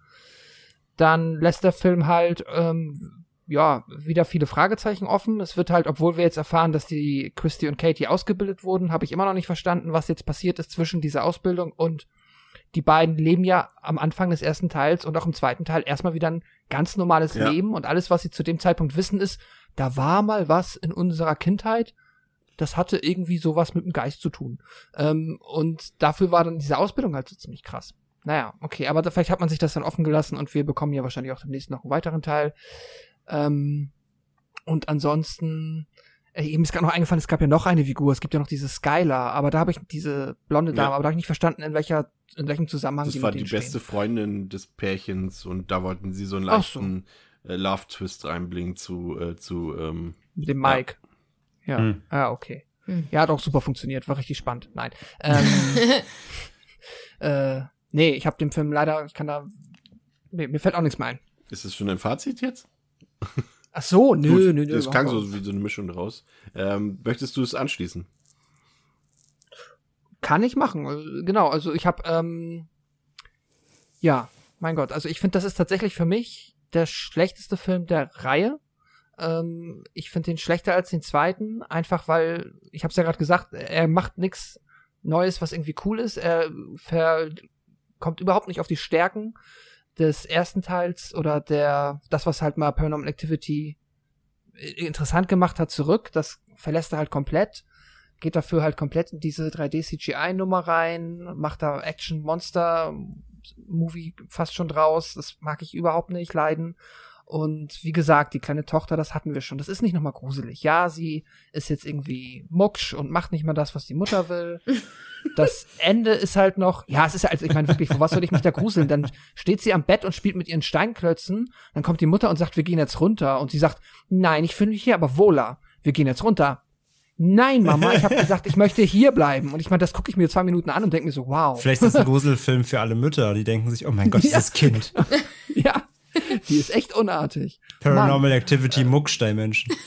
Dann lässt der Film halt, ähm, ja, wieder viele Fragezeichen offen. Es wird halt, obwohl wir jetzt erfahren, dass die Christie und Katie ausgebildet wurden, habe ich immer noch nicht verstanden, was jetzt passiert ist zwischen dieser Ausbildung und die beiden leben ja am Anfang des ersten Teils und auch im zweiten Teil erstmal wieder ein ganz normales ja. Leben und alles, was sie zu dem Zeitpunkt wissen, ist, da war mal was in unserer Kindheit, das hatte irgendwie sowas mit dem Geist zu tun. Ähm, und dafür war dann diese Ausbildung halt so ziemlich krass. Naja, okay, aber da, vielleicht hat man sich das dann offen gelassen und wir bekommen ja wahrscheinlich auch demnächst noch einen weiteren Teil. Ähm, und ansonsten, Ey, mir ist gerade noch eingefallen, es gab ja noch eine Figur, es gibt ja noch diese Skylar, aber da habe ich diese blonde Dame, ja. aber da habe ich nicht verstanden, in welcher, in welchem Zusammenhang das die war die beste Freundin des Pärchens und da wollten sie so einen leichten so. äh, Love-Twist reinbringen zu, äh, zu ähm, Mit dem Mike. Ja, ja, hm. ah, okay. Hm. Ja, hat auch super funktioniert, war richtig spannend. Nein. Ähm, äh, nee, ich habe den Film leider, ich kann da, nee, mir fällt auch nichts mehr ein. Ist es schon ein Fazit jetzt? Ach so, nö, Gut, nö, nö. Das klang so wie so eine Mischung draus. Ähm, möchtest du es anschließen? Kann ich machen, genau. Also ich habe, ähm, ja, mein Gott. Also ich finde, das ist tatsächlich für mich der schlechteste Film der Reihe. Ähm, ich finde den schlechter als den zweiten, einfach weil, ich habe es ja gerade gesagt, er macht nichts Neues, was irgendwie cool ist. Er kommt überhaupt nicht auf die Stärken des ersten Teils oder der, das, was halt mal Paranormal Activity interessant gemacht hat, zurück. Das verlässt er halt komplett. Geht dafür halt komplett in diese 3D-CGI-Nummer rein, macht da Action-Monster-Movie fast schon draus. Das mag ich überhaupt nicht leiden. Und wie gesagt, die kleine Tochter, das hatten wir schon. Das ist nicht nochmal gruselig. Ja, sie ist jetzt irgendwie mucksch und macht nicht mal das, was die Mutter will. Das Ende ist halt noch, ja, es ist halt, ich meine wirklich, vor was soll ich mich da gruseln? Dann steht sie am Bett und spielt mit ihren Steinklötzen. Dann kommt die Mutter und sagt, wir gehen jetzt runter. Und sie sagt, nein, ich fühle mich hier aber wohler. Wir gehen jetzt runter. Nein, Mama, ich habe gesagt, ich möchte hier bleiben. Und ich meine, das gucke ich mir zwei Minuten an und denke mir so, wow. Vielleicht ist das ein Gruselfilm für alle Mütter, die denken sich, oh mein Gott, dieses ja. Kind. ja. Die ist echt unartig. Paranormal Mann. Activity Mucksteinmenschen.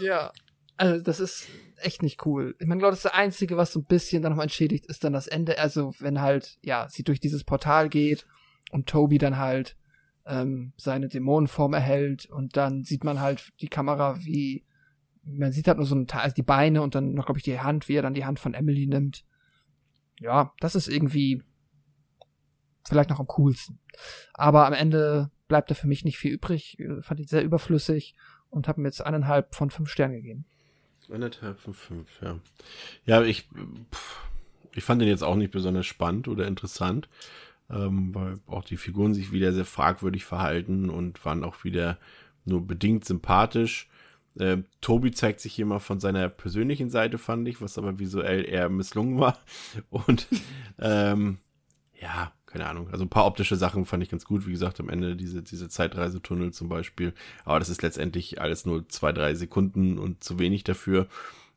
Ja. Also, das ist echt nicht cool. Ich meine, glaube, das Einzige, was so ein bisschen dann noch entschädigt, ist dann das Ende. Also, wenn halt, ja, sie durch dieses Portal geht und Toby dann halt ähm, seine Dämonenform erhält und dann sieht man halt die Kamera, wie man sieht halt nur so ein Teil, also die Beine und dann noch, glaube ich, die Hand, wie er dann die Hand von Emily nimmt. Ja, das ist irgendwie vielleicht noch am coolsten. Aber am Ende bleibt da für mich nicht viel übrig. Ich fand ihn sehr überflüssig und habe mir jetzt eineinhalb von fünf Sternen gegeben. Eineinhalb von fünf, ja. Ja, ich, pff, ich fand den jetzt auch nicht besonders spannend oder interessant, ähm, weil auch die Figuren sich wieder sehr fragwürdig verhalten und waren auch wieder nur bedingt sympathisch. Äh, Tobi zeigt sich hier mal von seiner persönlichen Seite, fand ich, was aber visuell eher misslungen war. Und ähm, ja, keine Ahnung. Also ein paar optische Sachen fand ich ganz gut. Wie gesagt, am Ende diese, diese Zeitreisetunnel zum Beispiel. Aber das ist letztendlich alles nur zwei, drei Sekunden und zu wenig dafür.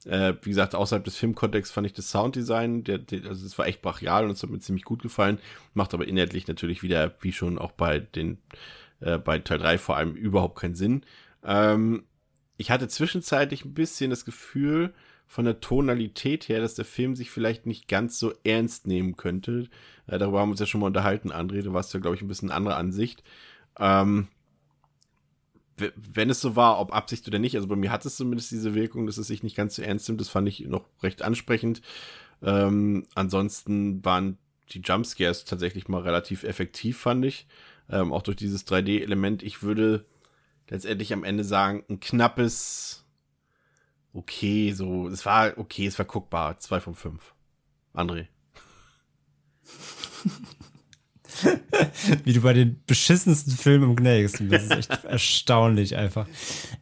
Äh, wie gesagt, außerhalb des Filmkontexts fand ich das Sounddesign, der, der, also es war echt brachial und es hat mir ziemlich gut gefallen. Macht aber inhaltlich natürlich wieder, wie schon auch bei den, äh, bei Teil 3 vor allem überhaupt keinen Sinn. Ähm, ich hatte zwischenzeitlich ein bisschen das Gefühl, von der Tonalität her, dass der Film sich vielleicht nicht ganz so ernst nehmen könnte. Äh, darüber haben wir uns ja schon mal unterhalten, André. Du warst ja, glaube ich, ein bisschen andere Ansicht. Ähm, wenn es so war, ob Absicht oder nicht, also bei mir hat es zumindest diese Wirkung, dass es sich nicht ganz so ernst nimmt, das fand ich noch recht ansprechend. Ähm, ansonsten waren die Jumpscares tatsächlich mal relativ effektiv, fand ich. Ähm, auch durch dieses 3D-Element. Ich würde letztendlich am Ende sagen, ein knappes, okay, so, es war okay, es war guckbar, zwei von fünf. André. Wie du bei den beschissensten Filmen gnägst. Das ist echt erstaunlich einfach.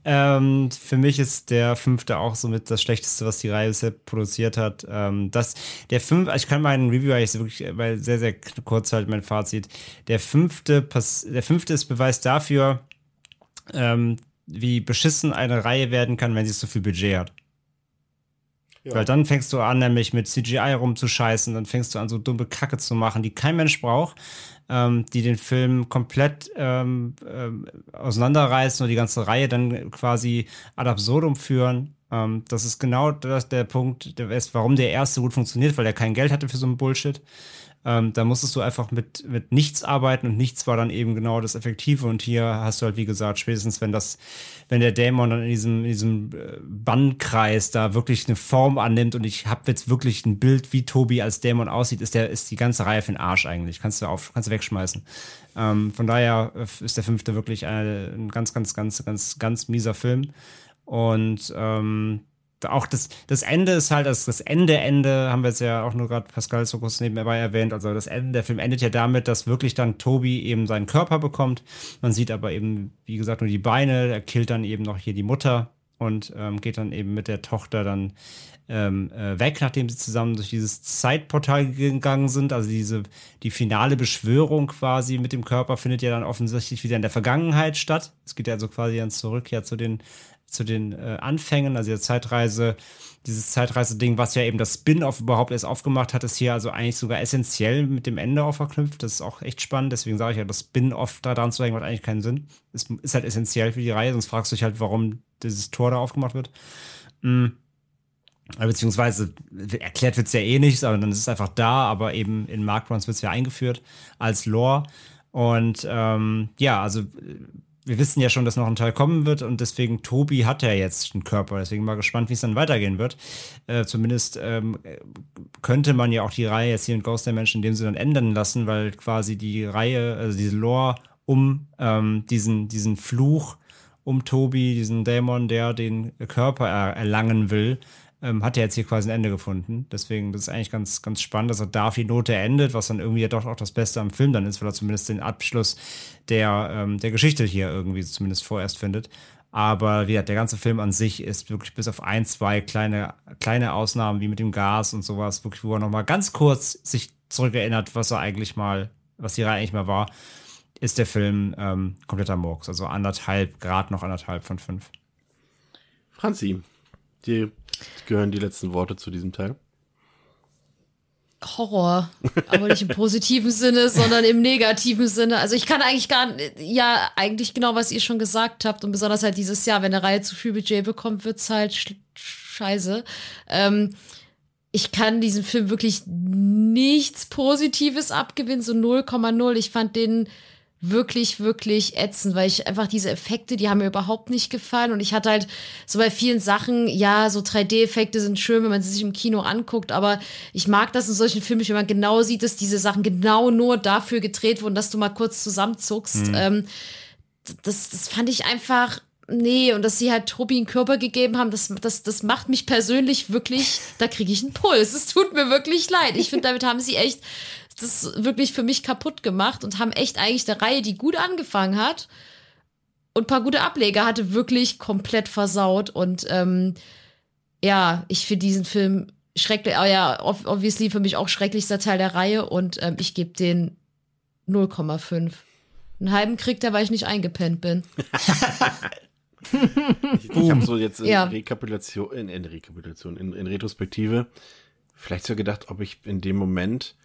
Ähm, für mich ist der fünfte auch somit das Schlechteste, was die Reihe bisher produziert hat. Ähm, das, der fünf, ich kann meinen Review eigentlich wirklich weil sehr, sehr kurz halt mein Fazit. Der fünfte, der fünfte ist Beweis dafür, ähm, wie beschissen eine Reihe werden kann, wenn sie so viel Budget hat. Ja. Weil dann fängst du an, nämlich mit CGI rumzuscheißen, dann fängst du an, so dumme Kacke zu machen, die kein Mensch braucht, ähm, die den Film komplett ähm, ähm, auseinanderreißen und die ganze Reihe dann quasi ad absurdum führen. Ähm, das ist genau das, der Punkt, der ist, warum der erste gut funktioniert, weil er kein Geld hatte für so einen Bullshit. Ähm, da musstest du einfach mit, mit nichts arbeiten und nichts war dann eben genau das Effektive. Und hier hast du halt, wie gesagt, spätestens wenn das, wenn der Dämon dann in diesem, in diesem äh, Bannkreis da wirklich eine Form annimmt und ich habe jetzt wirklich ein Bild, wie Tobi als Dämon aussieht, ist der, ist die ganze Reihe für den Arsch eigentlich. Kannst du auf, kannst du wegschmeißen. Ähm, von daher äh, ist der fünfte wirklich ein, ein ganz, ganz, ganz, ganz, ganz mieser Film. Und ähm, auch das, das Ende ist halt, das, das Ende, Ende, haben wir jetzt ja auch nur gerade Pascal so kurz nebenbei erwähnt. Also das Ende, der Film endet ja damit, dass wirklich dann Tobi eben seinen Körper bekommt. Man sieht aber eben, wie gesagt, nur die Beine. Er killt dann eben noch hier die Mutter und ähm, geht dann eben mit der Tochter dann ähm, äh, weg, nachdem sie zusammen durch dieses Zeitportal gegangen sind. Also diese, die finale Beschwörung quasi mit dem Körper findet ja dann offensichtlich wieder in der Vergangenheit statt. Es geht ja also quasi dann zurück ja zu den zu den äh, Anfängen, also der Zeitreise, dieses Zeitreise-Ding, was ja eben das Spin-off überhaupt erst aufgemacht hat, ist hier also eigentlich sogar essentiell mit dem Ende auch verknüpft. Das ist auch echt spannend. Deswegen sage ich ja, das Spin-off da dran zu hängen, macht eigentlich keinen Sinn. Ist, ist halt essentiell für die Reihe, sonst fragst du dich halt, warum dieses Tor da aufgemacht wird. Mhm. Beziehungsweise erklärt wird es ja eh nicht, sondern dann ist es einfach da, aber eben in Mark Runs wird es ja eingeführt als Lore. Und ähm, ja, also wir wissen ja schon, dass noch ein Teil kommen wird und deswegen Tobi hat ja jetzt einen Körper. Deswegen mal gespannt, wie es dann weitergehen wird. Äh, zumindest ähm, könnte man ja auch die Reihe jetzt hier in Ghost Dimension in dem Sinne dann ändern lassen, weil quasi die Reihe, also diese Lore um ähm, diesen, diesen Fluch um Tobi, diesen Dämon, der den Körper er erlangen will, ähm, hat er jetzt hier quasi ein Ende gefunden. Deswegen, das ist eigentlich ganz, ganz spannend, dass er da die Note endet, was dann irgendwie ja doch auch das Beste am Film dann ist, weil er zumindest den Abschluss der, ähm, der Geschichte hier irgendwie zumindest vorerst findet. Aber wie gesagt, der ganze Film an sich ist wirklich bis auf ein, zwei kleine, kleine Ausnahmen, wie mit dem Gas und sowas, wirklich, wo er nochmal ganz kurz sich zurückerinnert, was er eigentlich mal, was Reihe eigentlich mal war, ist der Film ähm, kompletter Murks. Also anderthalb, Grad noch anderthalb von fünf. Franzi, die gehören die letzten Worte zu diesem Teil. Horror, aber nicht im positiven Sinne, sondern im negativen Sinne. Also ich kann eigentlich gar ja eigentlich genau, was ihr schon gesagt habt und besonders halt dieses Jahr, wenn eine Reihe zu viel Budget bekommt, wird's halt sch scheiße. Ähm, ich kann diesem Film wirklich nichts Positives abgewinnen, so 0,0. Ich fand den wirklich, wirklich ätzend, weil ich einfach diese Effekte, die haben mir überhaupt nicht gefallen. Und ich hatte halt so bei vielen Sachen, ja, so 3D-Effekte sind schön, wenn man sie sich im Kino anguckt, aber ich mag das in solchen Filmen, wenn man genau sieht, dass diese Sachen genau nur dafür gedreht wurden, dass du mal kurz zusammenzuckst. Mhm. Ähm, das, das fand ich einfach nee, und dass sie halt Tobi einen Körper gegeben haben, das, das, das macht mich persönlich wirklich, da kriege ich einen Puls. Es tut mir wirklich leid. Ich finde, damit haben sie echt das wirklich für mich kaputt gemacht und haben echt eigentlich eine Reihe, die gut angefangen hat und ein paar gute Ableger hatte, wirklich komplett versaut. Und ähm, ja, ich finde diesen Film schrecklich, aber ja, obviously für mich auch schrecklichster Teil der Reihe und ähm, ich gebe den 0,5. Einen halben kriegt er, weil ich nicht eingepennt bin. ich ich habe so jetzt in ja. Rekapitulation, in, in Rekapitulation, in, in Retrospektive vielleicht so gedacht, ob ich in dem Moment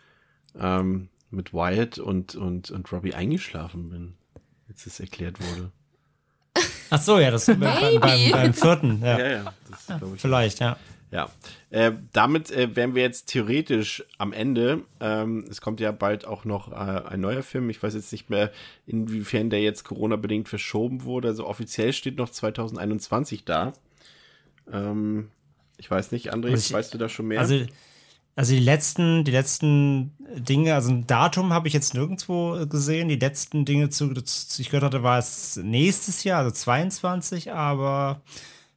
ähm, mit Wyatt und, und, und Robbie eingeschlafen bin, als es erklärt wurde. Ach so, ja, das beim, beim, beim, vierten. Ja, ja, ja das ja, Vielleicht, ja. Ja, äh, damit äh, wären wir jetzt theoretisch am Ende. Ähm, es kommt ja bald auch noch äh, ein neuer Film. Ich weiß jetzt nicht mehr, inwiefern der jetzt Corona-bedingt verschoben wurde. Also offiziell steht noch 2021 da. Ähm, ich weiß nicht, André, also ich, weißt du da schon mehr? Also, also die letzten, die letzten Dinge, also ein Datum habe ich jetzt nirgendwo gesehen. Die letzten Dinge, zu, zu ich gehört hatte, war es nächstes Jahr, also 22, aber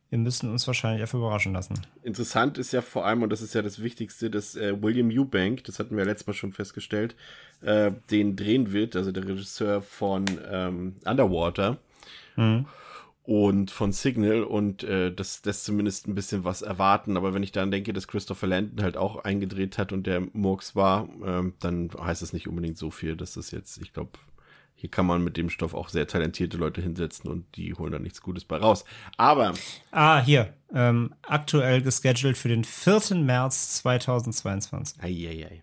wir müssen uns wahrscheinlich dafür überraschen lassen. Interessant ist ja vor allem, und das ist ja das Wichtigste, dass äh, William Eubank, das hatten wir letztes Mal schon festgestellt, äh, den drehen wird, also der Regisseur von ähm, Underwater. Mhm und von Signal und äh, das lässt zumindest ein bisschen was erwarten. Aber wenn ich dann denke, dass Christopher Landon halt auch eingedreht hat und der Murks war, ähm, dann heißt das nicht unbedingt so viel, dass das jetzt, ich glaube, hier kann man mit dem Stoff auch sehr talentierte Leute hinsetzen und die holen da nichts Gutes bei raus. Aber. Ah, hier. Ähm, aktuell gescheduled für den 4. März 2022. Eieiei.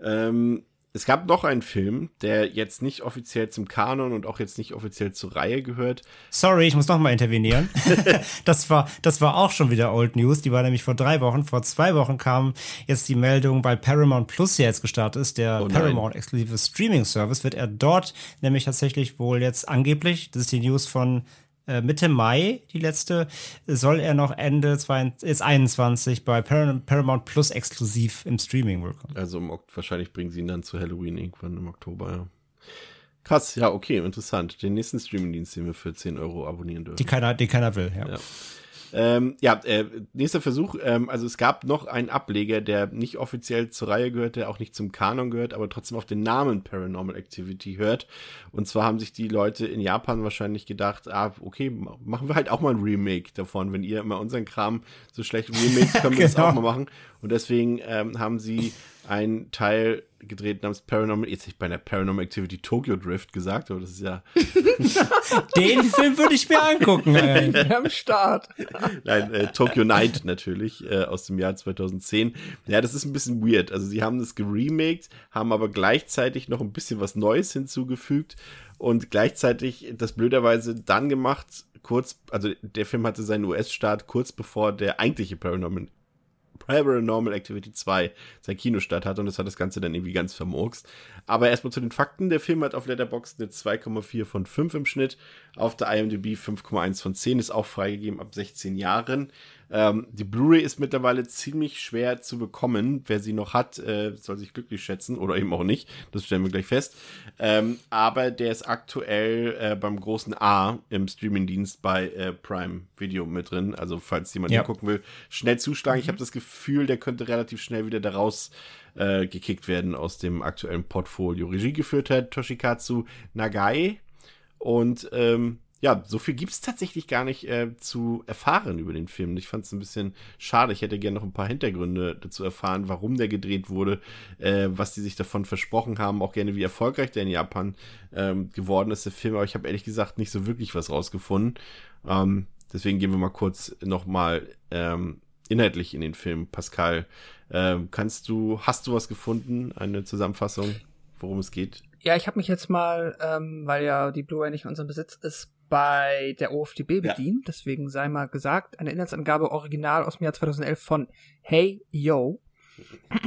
Ähm, es gab noch einen Film, der jetzt nicht offiziell zum Kanon und auch jetzt nicht offiziell zur Reihe gehört. Sorry, ich muss noch mal intervenieren. das war, das war auch schon wieder Old News. Die war nämlich vor drei Wochen. Vor zwei Wochen kam jetzt die Meldung, weil Paramount Plus ja jetzt gestartet ist, der oh Paramount exklusive Streaming Service, wird er dort nämlich tatsächlich wohl jetzt angeblich, das ist die News von Mitte Mai, die letzte, soll er noch Ende 2021 bei Paramount Plus exklusiv im Streaming wohl kommen. Also im, wahrscheinlich bringen sie ihn dann zu Halloween irgendwann im Oktober, ja. Krass, ja, okay, interessant. Den nächsten Streamingdienst, den wir für 10 Euro abonnieren dürfen. Die keiner, die keiner will, ja. ja. Ähm, ja, äh, nächster Versuch. Ähm, also es gab noch einen Ableger, der nicht offiziell zur Reihe gehört, der auch nicht zum Kanon gehört, aber trotzdem auf den Namen Paranormal Activity hört. Und zwar haben sich die Leute in Japan wahrscheinlich gedacht, ah, okay, machen wir halt auch mal ein Remake davon. Wenn ihr immer unseren Kram so schlecht remakes, können wir genau. das auch mal machen. Und deswegen ähm, haben sie einen Teil gedreht namens Paranormal, jetzt nicht bei der Paranormal Activity Tokyo Drift gesagt, aber das ist ja. Den Film würde ich mir angucken, ey. Am Start. Nein, äh, Tokyo Night natürlich, äh, aus dem Jahr 2010. Ja, das ist ein bisschen weird. Also sie haben das geremaked, haben aber gleichzeitig noch ein bisschen was Neues hinzugefügt und gleichzeitig das blöderweise dann gemacht, kurz, also der Film hatte seinen US-Start kurz bevor der eigentliche Paranormal Paranormal Activity 2 sein Kinostart hat und das hat das Ganze dann irgendwie ganz vermurkst. Aber erstmal zu den Fakten. Der Film hat auf Letterboxd eine 2,4 von 5 im Schnitt. Auf der IMDb 5,1 von 10 ist auch freigegeben ab 16 Jahren. Ähm, die Blu-ray ist mittlerweile ziemlich schwer zu bekommen. Wer sie noch hat, äh, soll sich glücklich schätzen oder eben auch nicht. Das stellen wir gleich fest. Ähm, aber der ist aktuell äh, beim großen A im Streamingdienst bei äh, Prime Video mit drin. Also falls jemand ja. gucken will, schnell zuschlagen. Mhm. Ich habe das Gefühl, der könnte relativ schnell wieder daraus äh, gekickt werden aus dem aktuellen Portfolio. Regie geführt hat Toshikatsu Nagai. Und ähm, ja, so viel gibt es tatsächlich gar nicht äh, zu erfahren über den Film. Ich fand es ein bisschen schade. Ich hätte gerne noch ein paar Hintergründe dazu erfahren, warum der gedreht wurde, äh, was die sich davon versprochen haben, auch gerne wie erfolgreich der in Japan ähm, geworden ist, der Film. Aber ich habe ehrlich gesagt nicht so wirklich was rausgefunden. Ähm, deswegen gehen wir mal kurz nochmal ähm, inhaltlich in den Film. Pascal, ähm, kannst du, hast du was gefunden? Eine Zusammenfassung, worum es geht? Ja, ich habe mich jetzt mal, ähm, weil ja die Blu-ray nicht in unserem Besitz ist, bei der OFDB bedient. Ja. Deswegen sei mal gesagt, eine Inhaltsangabe original aus dem Jahr 2011 von Hey Yo.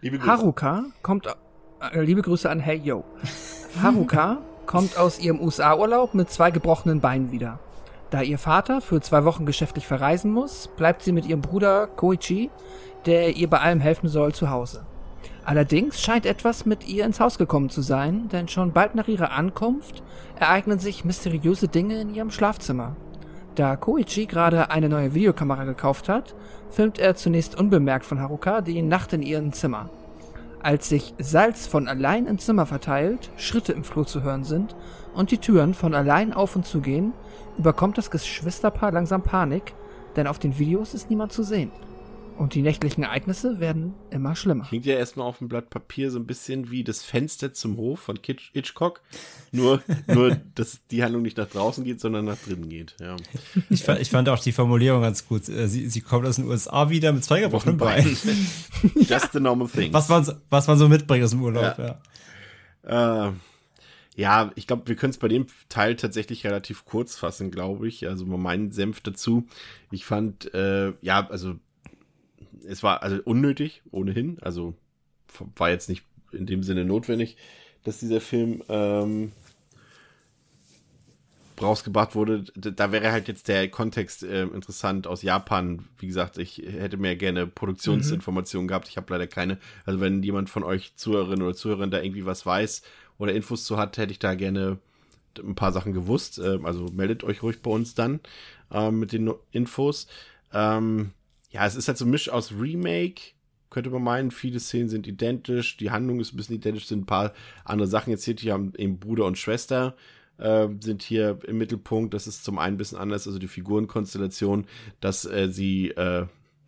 liebe Grüße. Haruka kommt, äh, liebe Grüße an Hey Yo. Haruka kommt aus ihrem USA-Urlaub mit zwei gebrochenen Beinen wieder. Da ihr Vater für zwei Wochen geschäftlich verreisen muss, bleibt sie mit ihrem Bruder Koichi, der ihr bei allem helfen soll, zu Hause. Allerdings scheint etwas mit ihr ins Haus gekommen zu sein, denn schon bald nach ihrer Ankunft ereignen sich mysteriöse Dinge in ihrem Schlafzimmer. Da Koichi gerade eine neue Videokamera gekauft hat, filmt er zunächst unbemerkt von Haruka die Nacht in ihrem Zimmer. Als sich Salz von allein im Zimmer verteilt, Schritte im Flur zu hören sind und die Türen von allein auf und zu gehen, überkommt das Geschwisterpaar langsam Panik, denn auf den Videos ist niemand zu sehen. Und die nächtlichen Ereignisse werden immer schlimmer. Klingt ja erstmal auf dem Blatt Papier so ein bisschen wie das Fenster zum Hof von Hitchcock. Nur, nur dass die Handlung nicht nach draußen geht, sondern nach drinnen geht. Ja. Ich, ich fand auch die Formulierung ganz gut. Äh, sie, sie kommt aus den USA wieder mit zwei gebrochenen Beinen. Just the normal thing. Was man, was man so mitbringt aus dem Urlaub, ja. Ja, äh, Ja, ich glaube, wir können es bei dem Teil tatsächlich relativ kurz fassen, glaube ich. Also mal meinen Senf dazu. Ich fand, äh, ja, also es war also unnötig, ohnehin. Also war jetzt nicht in dem Sinne notwendig, dass dieser Film ähm, rausgebracht wurde. Da wäre halt jetzt der Kontext äh, interessant aus Japan. Wie gesagt, ich hätte mehr gerne Produktionsinformationen mhm. gehabt. Ich habe leider keine. Also wenn jemand von euch Zuhörerinnen oder Zuhörern da irgendwie was weiß oder Infos zu hat, hätte ich da gerne ein paar Sachen gewusst. Ähm, also meldet euch ruhig bei uns dann ähm, mit den Infos. Ähm, ja, es ist halt so ein Misch aus Remake, könnte man meinen. Viele Szenen sind identisch, die Handlung ist ein bisschen identisch, sind ein paar andere Sachen erzählt. Hier haben eben Bruder und Schwester äh, sind hier im Mittelpunkt. Das ist zum einen ein bisschen anders, also die Figurenkonstellation, dass äh, sie äh,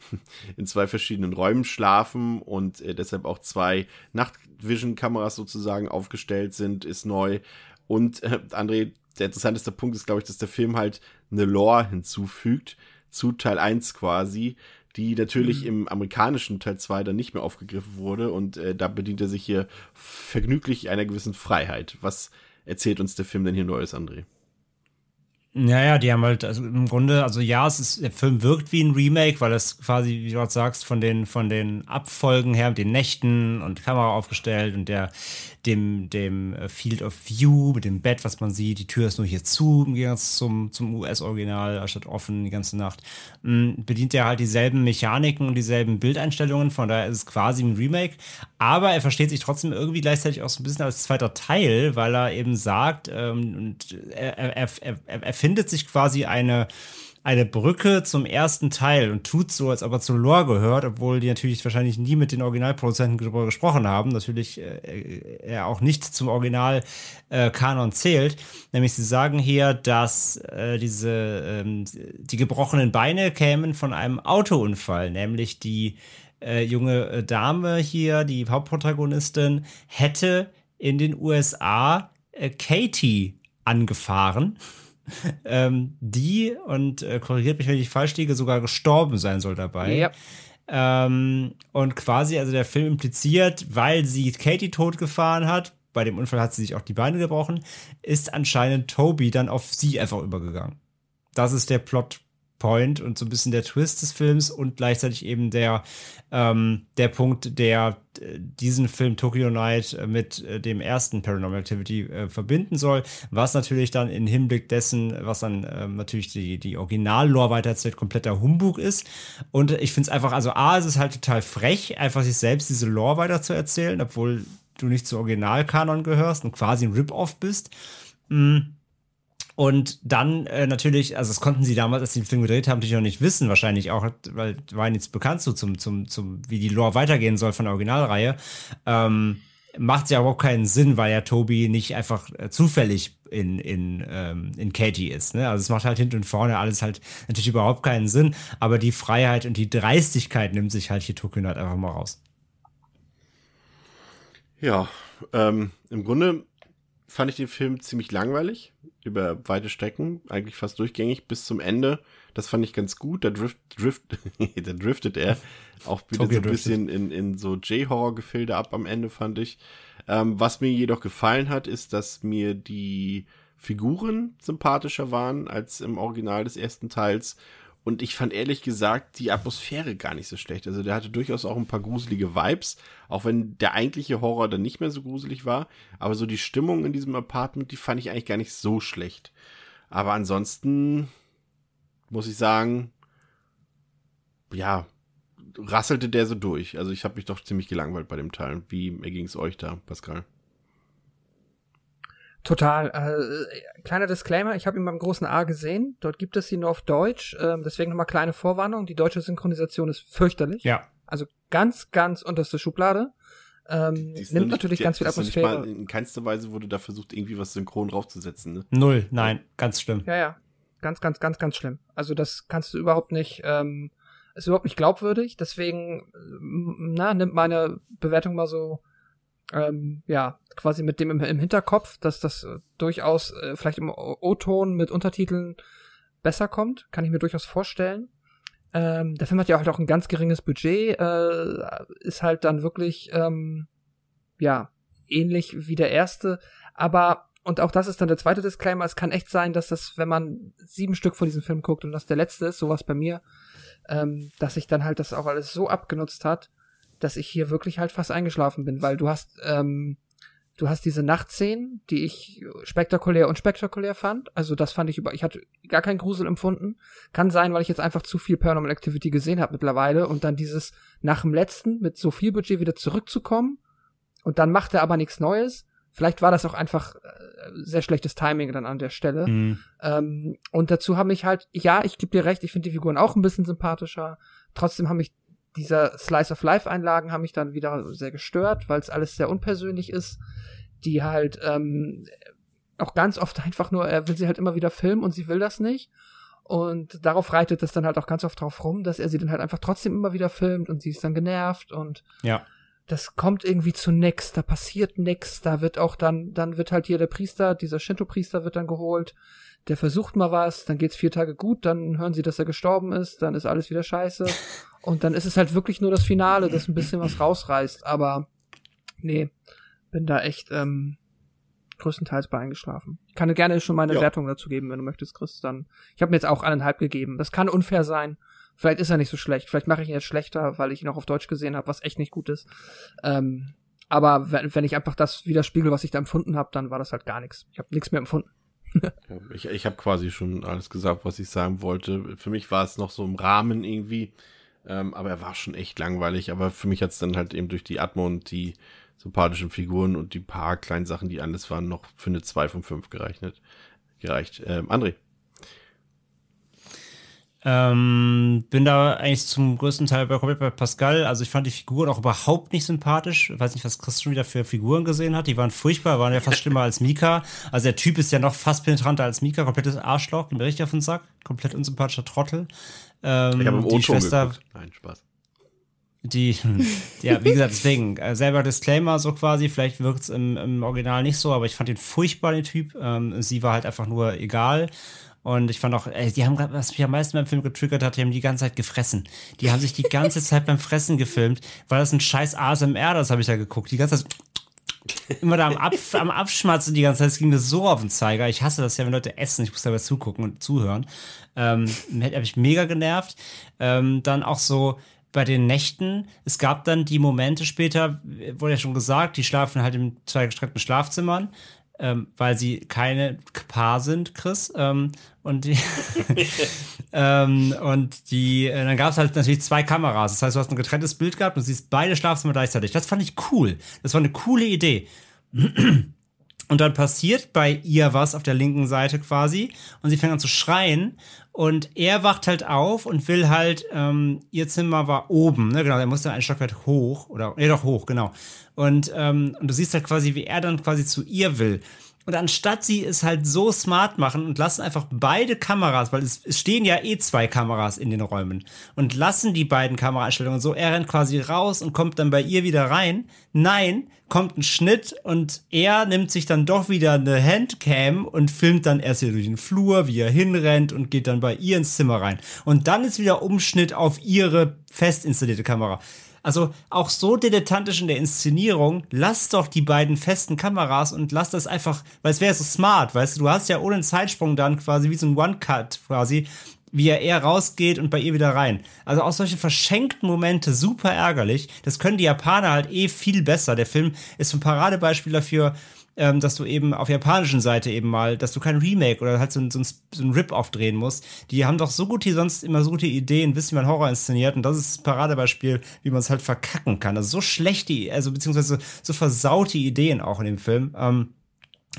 in zwei verschiedenen Räumen schlafen und äh, deshalb auch zwei Nachtvision-Kameras sozusagen aufgestellt sind, ist neu. Und äh, André, der interessanteste Punkt ist, glaube ich, dass der Film halt eine Lore hinzufügt zu Teil 1 quasi, die natürlich mhm. im amerikanischen Teil 2 dann nicht mehr aufgegriffen wurde und äh, da bedient er sich hier vergnüglich einer gewissen Freiheit. Was erzählt uns der Film denn hier Neues, André? Naja, die haben halt, also im Grunde, also ja, es ist, der Film wirkt wie ein Remake, weil es quasi, wie du gerade sagst, von den, von den Abfolgen her, mit den Nächten und Kamera aufgestellt und der, dem, dem äh, Field of View, mit dem Bett, was man sieht. Die Tür ist nur hier zu, im Gegensatz zum, zum US-Original, statt offen die ganze Nacht. Mhm, bedient er halt dieselben Mechaniken und dieselben Bildeinstellungen, von daher ist es quasi ein Remake. Aber er versteht sich trotzdem irgendwie gleichzeitig auch so ein bisschen als zweiter Teil, weil er eben sagt, ähm, und er, er, er, er findet sich quasi eine eine Brücke zum ersten Teil und tut so, als ob er zu Lore gehört, obwohl die natürlich wahrscheinlich nie mit den Originalproduzenten darüber gesprochen haben. Natürlich äh, er auch nicht zum Original-Kanon äh, zählt. Nämlich sie sagen hier, dass äh, diese ähm, die gebrochenen Beine kämen von einem Autounfall, nämlich die äh, junge äh, Dame hier, die Hauptprotagonistin, hätte in den USA äh, Katie angefahren ähm, die, und äh, korrigiert mich, wenn ich falsch liege, sogar gestorben sein soll dabei. Ja. Ähm, und quasi, also der Film impliziert, weil sie Katie totgefahren hat, bei dem Unfall hat sie sich auch die Beine gebrochen, ist anscheinend Toby dann auf sie einfach übergegangen. Das ist der Plot Point und so ein bisschen der Twist des Films und gleichzeitig eben der, ähm, der Punkt, der äh, diesen Film Tokyo Night äh, mit äh, dem ersten Paranormal Activity äh, verbinden soll, was natürlich dann im Hinblick dessen, was dann ähm, natürlich die, die Original-Lore weitererzählt, kompletter Humbug ist. Und ich finde es einfach, also A, es ist halt total frech, einfach sich selbst diese Lore weiter zu erzählen, obwohl du nicht zu Originalkanon gehörst und quasi ein Rip-Off bist. Mhm und dann äh, natürlich, also das konnten sie damals, als sie den Film gedreht haben, natürlich noch nicht wissen, wahrscheinlich auch, weil war nichts bekannt so zum, zum, zum, wie die Lore weitergehen soll von der Originalreihe. Ähm, macht ja überhaupt keinen Sinn, weil ja Toby nicht einfach äh, zufällig in, in, ähm, in Katie ist. Ne? Also es macht halt hinten und vorne alles halt natürlich überhaupt keinen Sinn, aber die Freiheit und die Dreistigkeit nimmt sich halt hier Tokyo halt einfach mal raus. Ja, ähm, im Grunde fand ich den Film ziemlich langweilig über weite Strecken, eigentlich fast durchgängig bis zum Ende. Das fand ich ganz gut. Da, drift, drift, da driftet er auch wieder so ein bisschen in, in so J-Horror-Gefilde ab am Ende, fand ich. Ähm, was mir jedoch gefallen hat, ist, dass mir die Figuren sympathischer waren als im Original des ersten Teils und ich fand ehrlich gesagt die Atmosphäre gar nicht so schlecht. Also der hatte durchaus auch ein paar gruselige Vibes, auch wenn der eigentliche Horror dann nicht mehr so gruselig war. Aber so die Stimmung in diesem Apartment, die fand ich eigentlich gar nicht so schlecht. Aber ansonsten muss ich sagen, ja, rasselte der so durch. Also ich habe mich doch ziemlich gelangweilt bei dem Teil. Wie ging es euch da, Pascal? Total. Äh, kleiner Disclaimer, ich habe ihn beim großen A gesehen. Dort gibt es ihn nur auf Deutsch. Äh, deswegen nochmal kleine Vorwarnung. Die deutsche Synchronisation ist fürchterlich. Ja. Also ganz, ganz unterste Schublade. Ähm, nimmt nicht, natürlich die, ganz viel Atmosphäre. Mal, in keinster Weise wurde da versucht, irgendwie was synchron draufzusetzen. Ne? Null, nein, ganz schlimm. Ja, ja. Ganz, ganz, ganz, ganz schlimm. Also das kannst du überhaupt nicht, ähm, ist überhaupt nicht glaubwürdig. Deswegen, na, nimmt meine Bewertung mal so ähm, ja, quasi mit dem im, im Hinterkopf, dass das äh, durchaus äh, vielleicht im O-Ton mit Untertiteln besser kommt, kann ich mir durchaus vorstellen. Ähm, der Film hat ja halt auch ein ganz geringes Budget, äh, ist halt dann wirklich, ähm, ja, ähnlich wie der erste, aber und auch das ist dann der zweite Disclaimer, es kann echt sein, dass das, wenn man sieben Stück von diesem Film guckt und das der letzte ist, sowas bei mir, ähm, dass sich dann halt das auch alles so abgenutzt hat, dass ich hier wirklich halt fast eingeschlafen bin, weil du hast, ähm, du hast diese Nachtszenen, die ich spektakulär und spektakulär fand. Also das fand ich über, ich hatte gar keinen Grusel empfunden. Kann sein, weil ich jetzt einfach zu viel Paranormal Activity gesehen habe mittlerweile und dann dieses nach dem letzten mit so viel Budget wieder zurückzukommen und dann macht er aber nichts Neues. Vielleicht war das auch einfach äh, sehr schlechtes Timing dann an der Stelle. Mhm. Ähm, und dazu habe ich halt, ja, ich gebe dir recht, ich finde die Figuren auch ein bisschen sympathischer. Trotzdem haben mich dieser Slice of Life Einlagen haben mich dann wieder sehr gestört, weil es alles sehr unpersönlich ist, die halt ähm, auch ganz oft einfach nur, er will sie halt immer wieder filmen und sie will das nicht. Und darauf reitet es dann halt auch ganz oft drauf rum, dass er sie dann halt einfach trotzdem immer wieder filmt und sie ist dann genervt und ja. das kommt irgendwie zu nix, da passiert nix, da wird auch dann, dann wird halt hier der Priester, dieser Shinto-Priester wird dann geholt, der versucht mal was, dann geht's vier Tage gut, dann hören sie, dass er gestorben ist, dann ist alles wieder scheiße. Und dann ist es halt wirklich nur das Finale, das ein bisschen was rausreißt. Aber nee, bin da echt ähm, größtenteils bei eingeschlafen. Ich kann dir gerne schon meine ja. Wertung dazu geben, wenn du möchtest, Chris. Dann, ich habe mir jetzt auch eineinhalb gegeben. Das kann unfair sein. Vielleicht ist er nicht so schlecht. Vielleicht mache ich ihn jetzt schlechter, weil ich ihn auch auf Deutsch gesehen habe, was echt nicht gut ist. Ähm, aber wenn, wenn ich einfach das widerspiegel, was ich da empfunden habe, dann war das halt gar nichts. Ich habe nichts mehr empfunden ich ich habe quasi schon alles gesagt, was ich sagen wollte. Für mich war es noch so im Rahmen irgendwie, ähm, aber er war schon echt langweilig. Aber für mich hat es dann halt eben durch die Atmo und die sympathischen Figuren und die paar kleinen Sachen, die alles waren, noch für eine 2 von 5 gerechnet, gereicht. Ähm, André. Ähm, bin da eigentlich zum größten Teil bei, bei Pascal. Also ich fand die Figuren auch überhaupt nicht sympathisch. Ich weiß nicht, was Chris schon wieder für Figuren gesehen hat. Die waren furchtbar, waren ja fast schlimmer als Mika. Also der Typ ist ja noch fast penetranter als Mika. Komplettes Arschloch, mir richtig auf den Sack. Komplett unsympathischer Trottel. Ähm, ich habe im die Schwester. Geguckt. Nein, Spaß. Die, ja, wie gesagt, deswegen, äh, selber Disclaimer so quasi, vielleicht wirkt es im, im Original nicht so, aber ich fand den furchtbar, den Typ. Ähm, sie war halt einfach nur egal. Und ich fand auch, ey, die haben, was mich am meisten beim Film getriggert hat, die haben die ganze Zeit gefressen. Die haben sich die ganze Zeit beim Fressen gefilmt, weil das ein scheiß ASMR, das habe ich da geguckt. Die ganze Zeit immer da am, Ab, am Abschmatzen die ganze Zeit. Es ging mir so auf den Zeiger. Ich hasse das ja, wenn Leute essen. Ich muss dabei zugucken und zuhören. Ähm, habe ich mega genervt. Ähm, dann auch so bei den Nächten. Es gab dann die Momente später, wurde ja schon gesagt, die schlafen halt in zwei gestrennten Schlafzimmern ähm, weil sie keine Paar sind, Chris. Ähm, und die, ähm, und die, äh, dann gab es halt natürlich zwei Kameras. Das heißt, du hast ein getrenntes Bild gehabt und siehst beide Schlafzimmer gleichzeitig. Das fand ich cool. Das war eine coole Idee. Und dann passiert bei ihr was auf der linken Seite quasi und sie fängt an zu schreien und er wacht halt auf und will halt, ähm, ihr Zimmer war oben, ne, genau, er musste ein Stockwerk hoch oder, nee, doch hoch, genau. Und, ähm, und du siehst halt quasi, wie er dann quasi zu ihr will. Und anstatt sie es halt so smart machen und lassen einfach beide Kameras, weil es, es stehen ja eh zwei Kameras in den Räumen und lassen die beiden Kameraeinstellungen so, er rennt quasi raus und kommt dann bei ihr wieder rein. Nein, kommt ein Schnitt und er nimmt sich dann doch wieder eine Handcam und filmt dann erst wieder durch den Flur, wie er hinrennt und geht dann bei ihr ins Zimmer rein. Und dann ist wieder Umschnitt auf ihre fest installierte Kamera. Also auch so dilettantisch in der Inszenierung, lass doch die beiden festen Kameras und lass das einfach, weil es wäre so smart, weißt du, du hast ja ohne einen Zeitsprung dann quasi wie so ein One-Cut quasi, wie er eher rausgeht und bei ihr wieder rein. Also auch solche verschenkten Momente super ärgerlich. Das können die Japaner halt eh viel besser. Der Film ist ein Paradebeispiel dafür, ähm, dass du eben auf japanischen Seite eben mal, dass du kein Remake oder halt so, so, so ein Rip aufdrehen musst. Die haben doch so gut die sonst immer so gute Ideen, wissen, wie man Horror inszeniert und das ist das Paradebeispiel, wie man es halt verkacken kann. Also so schlechte, also beziehungsweise so versaute Ideen auch in dem Film. Ähm,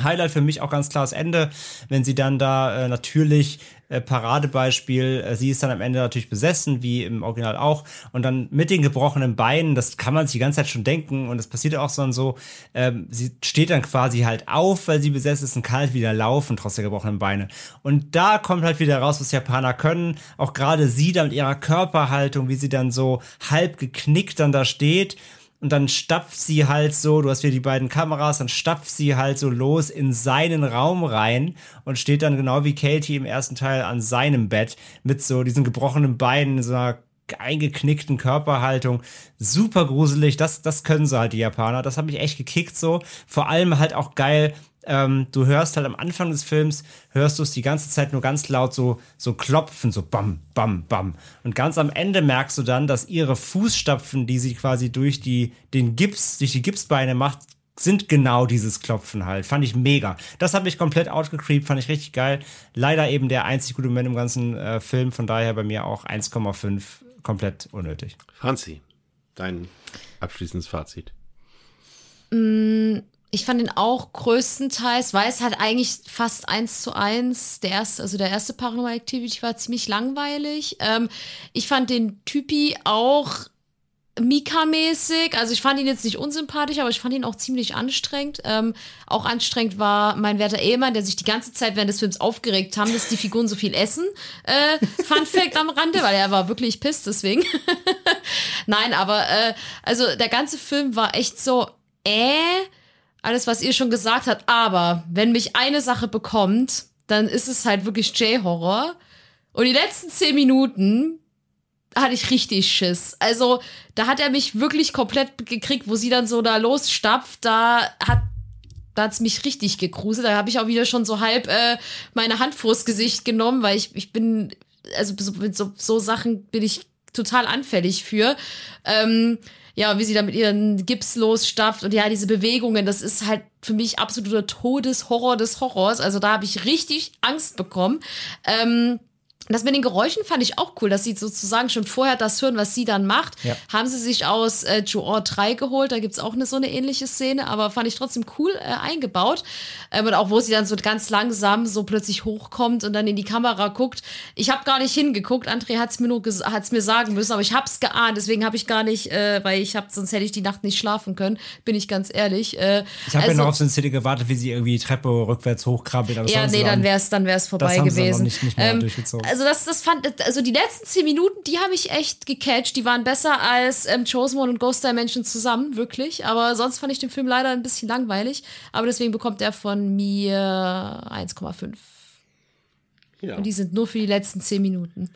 Highlight für mich auch ganz klar das Ende, wenn sie dann da äh, natürlich äh, Paradebeispiel, äh, sie ist dann am Ende natürlich besessen, wie im Original auch, und dann mit den gebrochenen Beinen, das kann man sich die ganze Zeit schon denken, und das passiert auch so und so, ähm, sie steht dann quasi halt auf, weil sie besessen ist und kann halt wieder laufen, trotz der gebrochenen Beine. Und da kommt halt wieder raus, was Japaner können, auch gerade sie dann mit ihrer Körperhaltung, wie sie dann so halb geknickt dann da steht, und dann stapft sie halt so, du hast wieder die beiden Kameras, dann stapft sie halt so los in seinen Raum rein und steht dann genau wie Katie im ersten Teil an seinem Bett mit so diesen gebrochenen Beinen, so einer eingeknickten Körperhaltung. Super gruselig, das, das können sie halt, die Japaner. Das hat mich echt gekickt so. Vor allem halt auch geil, ähm, du hörst halt am Anfang des Films, hörst du es die ganze Zeit nur ganz laut so, so klopfen, so bam, bam, bam. Und ganz am Ende merkst du dann, dass ihre Fußstapfen, die sie quasi durch die, den Gips, durch die Gipsbeine macht, sind genau dieses Klopfen halt. Fand ich mega. Das habe ich komplett outgecreept, fand ich richtig geil. Leider eben der einzig gute Moment im ganzen äh, Film, von daher bei mir auch 1,5 komplett unnötig. Franzi, dein abschließendes Fazit. Mm, ich fand ihn auch größtenteils, weil es halt eigentlich fast eins zu eins, der erste, also der erste Paranormal Activity war ziemlich langweilig. Ähm, ich fand den Typi auch Mika-mäßig. Also ich fand ihn jetzt nicht unsympathisch, aber ich fand ihn auch ziemlich anstrengend. Ähm, auch anstrengend war mein werter Ehemann, der sich die ganze Zeit während des Films aufgeregt haben, dass die Figuren so viel essen. Äh, Fun Fact am Rande, weil er war wirklich pisst deswegen. Nein, aber äh, also der ganze Film war echt so, äh, alles, was ihr schon gesagt habt. Aber wenn mich eine Sache bekommt, dann ist es halt wirklich J-Horror. Und die letzten zehn Minuten hatte ich richtig Schiss. Also, da hat er mich wirklich komplett gekriegt, wo sie dann so da losstapft, da hat da hat's mich richtig gegruselt. Da habe ich auch wieder schon so halb äh, meine Hand vors Gesicht genommen, weil ich, ich bin, also mit so, so Sachen bin ich total anfällig für. Ähm, ja, wie sie da mit ihren Gips losstapft und ja, diese Bewegungen, das ist halt für mich absoluter Todeshorror des Horrors. Also da habe ich richtig Angst bekommen. Ähm, das mit den Geräuschen fand ich auch cool, dass sie sozusagen schon vorher das hören, was sie dann macht. Ja. Haben sie sich aus äh, Joor 3 geholt, da gibt's auch eine so eine ähnliche Szene, aber fand ich trotzdem cool äh, eingebaut. Ähm, und auch wo sie dann so ganz langsam so plötzlich hochkommt und dann in die Kamera guckt. Ich habe gar nicht hingeguckt, André hat's mir nur hat's mir sagen müssen, aber ich hab's geahnt, deswegen habe ich gar nicht, äh, weil ich hab, sonst hätte ich die Nacht nicht schlafen können, bin ich ganz ehrlich. Äh, ich habe also, ja noch auf so eine Szene gewartet, wie sie irgendwie die Treppe rückwärts hochkrabbelt. Ja, nee, dann wär's dann wär's vorbei gewesen. Nicht, nicht mehr ähm, durchgezogen. Also also das, das fand, also die letzten zehn Minuten, die habe ich echt gecatcht. Die waren besser als ähm, Chosen One und Ghost Dimension zusammen, wirklich. Aber sonst fand ich den Film leider ein bisschen langweilig. Aber deswegen bekommt er von mir 1,5. Ja. Und die sind nur für die letzten zehn Minuten.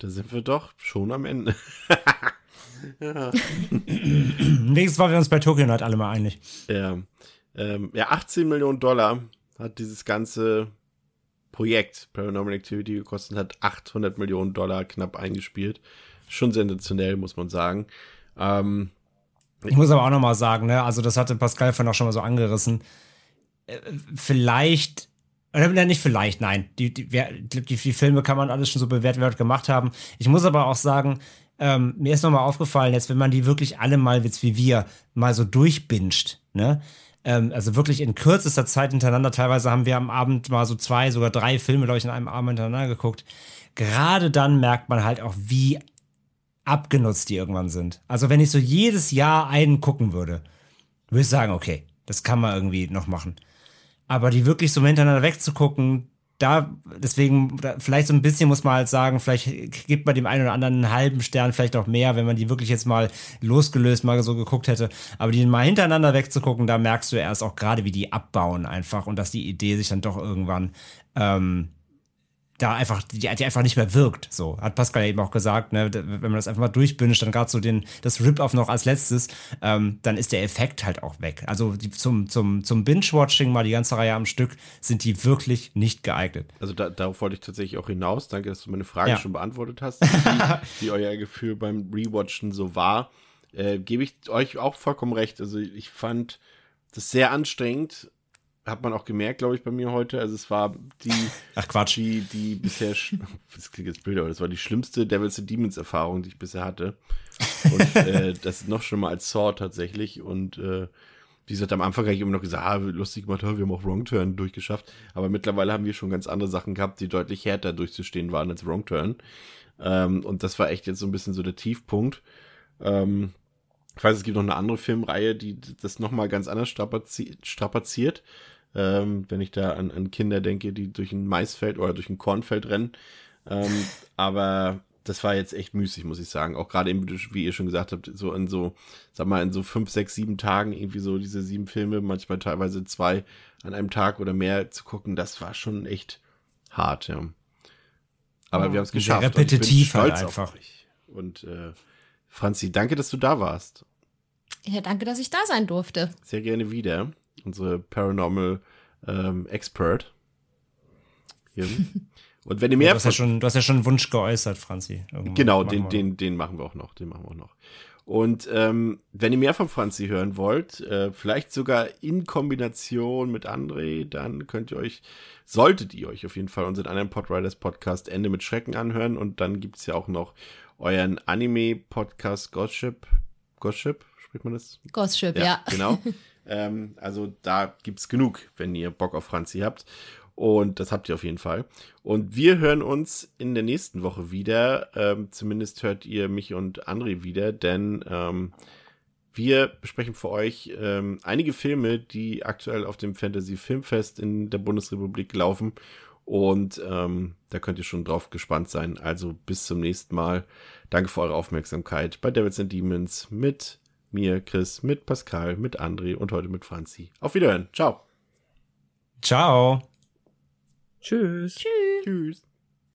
Da sind wir doch schon am Ende. ja. Nächstes waren wir uns bei Tokyo Night alle mal einig. Ja. Ähm, ja, 18 Millionen Dollar hat dieses ganze Projekt Paranormal Activity gekostet hat, 800 Millionen Dollar knapp eingespielt. Schon sensationell, muss man sagen. Ähm, ich muss aber auch noch mal sagen, ne, also das hatte Pascal vorhin auch schon mal so angerissen. Äh, vielleicht, oder nicht vielleicht, nein, die, die, die, die Filme kann man alles schon so bewerten, wie gemacht haben. Ich muss aber auch sagen, ähm, mir ist noch mal aufgefallen, jetzt wenn man die wirklich alle mal, wie wir, mal so durchbinscht, ne, ähm, also wirklich in kürzester Zeit hintereinander. Teilweise haben wir am Abend mal so zwei, sogar drei Filme, glaube ich, in einem Abend hintereinander geguckt. Gerade dann merkt man halt auch, wie abgenutzt die irgendwann sind. Also wenn ich so jedes Jahr einen gucken würde, würde ich sagen, okay, das kann man irgendwie noch machen. Aber die wirklich so hintereinander wegzugucken, da, deswegen, vielleicht so ein bisschen muss man halt sagen, vielleicht gibt man dem einen oder anderen einen halben Stern, vielleicht auch mehr, wenn man die wirklich jetzt mal losgelöst mal so geguckt hätte. Aber die mal hintereinander wegzugucken, da merkst du erst auch gerade, wie die abbauen einfach und dass die Idee sich dann doch irgendwann ähm, da einfach, die, die einfach nicht mehr wirkt. So, hat Pascal eben auch gesagt, ne, wenn man das einfach mal durchbünscht, dann gerade so den, das Rip-Off noch als letztes, ähm, dann ist der Effekt halt auch weg. Also die, zum, zum, zum Binge-Watching mal die ganze Reihe am Stück sind die wirklich nicht geeignet. Also da, darauf wollte ich tatsächlich auch hinaus. Danke, dass du meine Frage ja. schon beantwortet hast, wie, wie euer Gefühl beim Rewatchen so war. Äh, Gebe ich euch auch vollkommen recht. Also ich fand das sehr anstrengend, hat man auch gemerkt, glaube ich, bei mir heute. Also es war die, Ach Quatsch, die, die bisher, das klingt jetzt blöd, aber das war die schlimmste Devils and Demons Erfahrung, die ich bisher hatte. Und äh, das ist noch schlimmer als Saw tatsächlich. Und äh, wie gesagt, am Anfang habe ich immer noch gesagt, ah, lustig gemacht, wir haben auch Wrong Turn durchgeschafft. Aber mittlerweile haben wir schon ganz andere Sachen gehabt, die deutlich härter durchzustehen waren als Wrong Turn. Ähm, und das war echt jetzt so ein bisschen so der Tiefpunkt. Ähm, ich weiß, es gibt noch eine andere Filmreihe, die das nochmal ganz anders strapaziert. Ähm, wenn ich da an, an Kinder denke, die durch ein Maisfeld oder durch ein Kornfeld rennen. Ähm, aber das war jetzt echt müßig, muss ich sagen. Auch gerade eben, wie ihr schon gesagt habt, so in so, sag mal, in so fünf, sechs, sieben Tagen irgendwie so diese sieben Filme, manchmal teilweise zwei an einem Tag oder mehr zu gucken, das war schon echt hart, ja. Aber ja, wir haben es geschafft. Repetitiv halt einfach. Und äh, Franzi, danke, dass du da warst. Ja, danke, dass ich da sein durfte. Sehr gerne wieder unsere Paranormal ähm, Expert. Und wenn ihr mehr. Ja, du, hast ja schon, du hast ja schon einen Wunsch geäußert, Franzi. Irgendwann genau, den, den, den machen wir auch noch. Den machen wir auch noch. Und ähm, wenn ihr mehr von Franzi hören wollt, äh, vielleicht sogar in Kombination mit André, dann könnt ihr euch, solltet ihr euch auf jeden Fall unseren anderen Podriders Podcast Ende mit Schrecken anhören. Und dann gibt's ja auch noch euren Anime-Podcast Gossip. Gossip, spricht man das? Gossip, ja. ja. Genau. ähm, also da gibt's genug, wenn ihr Bock auf Franzi habt. Und das habt ihr auf jeden Fall. Und wir hören uns in der nächsten Woche wieder. Ähm, zumindest hört ihr mich und André wieder, denn ähm, wir besprechen für euch ähm, einige Filme, die aktuell auf dem Fantasy Filmfest in der Bundesrepublik laufen. Und ähm, da könnt ihr schon drauf gespannt sein. Also bis zum nächsten Mal. Danke für eure Aufmerksamkeit bei Devils and Demons mit mir, Chris, mit Pascal, mit André und heute mit Franzi. Auf Wiederhören. Ciao. Ciao. Tschüss. Tschüss. Tschüss.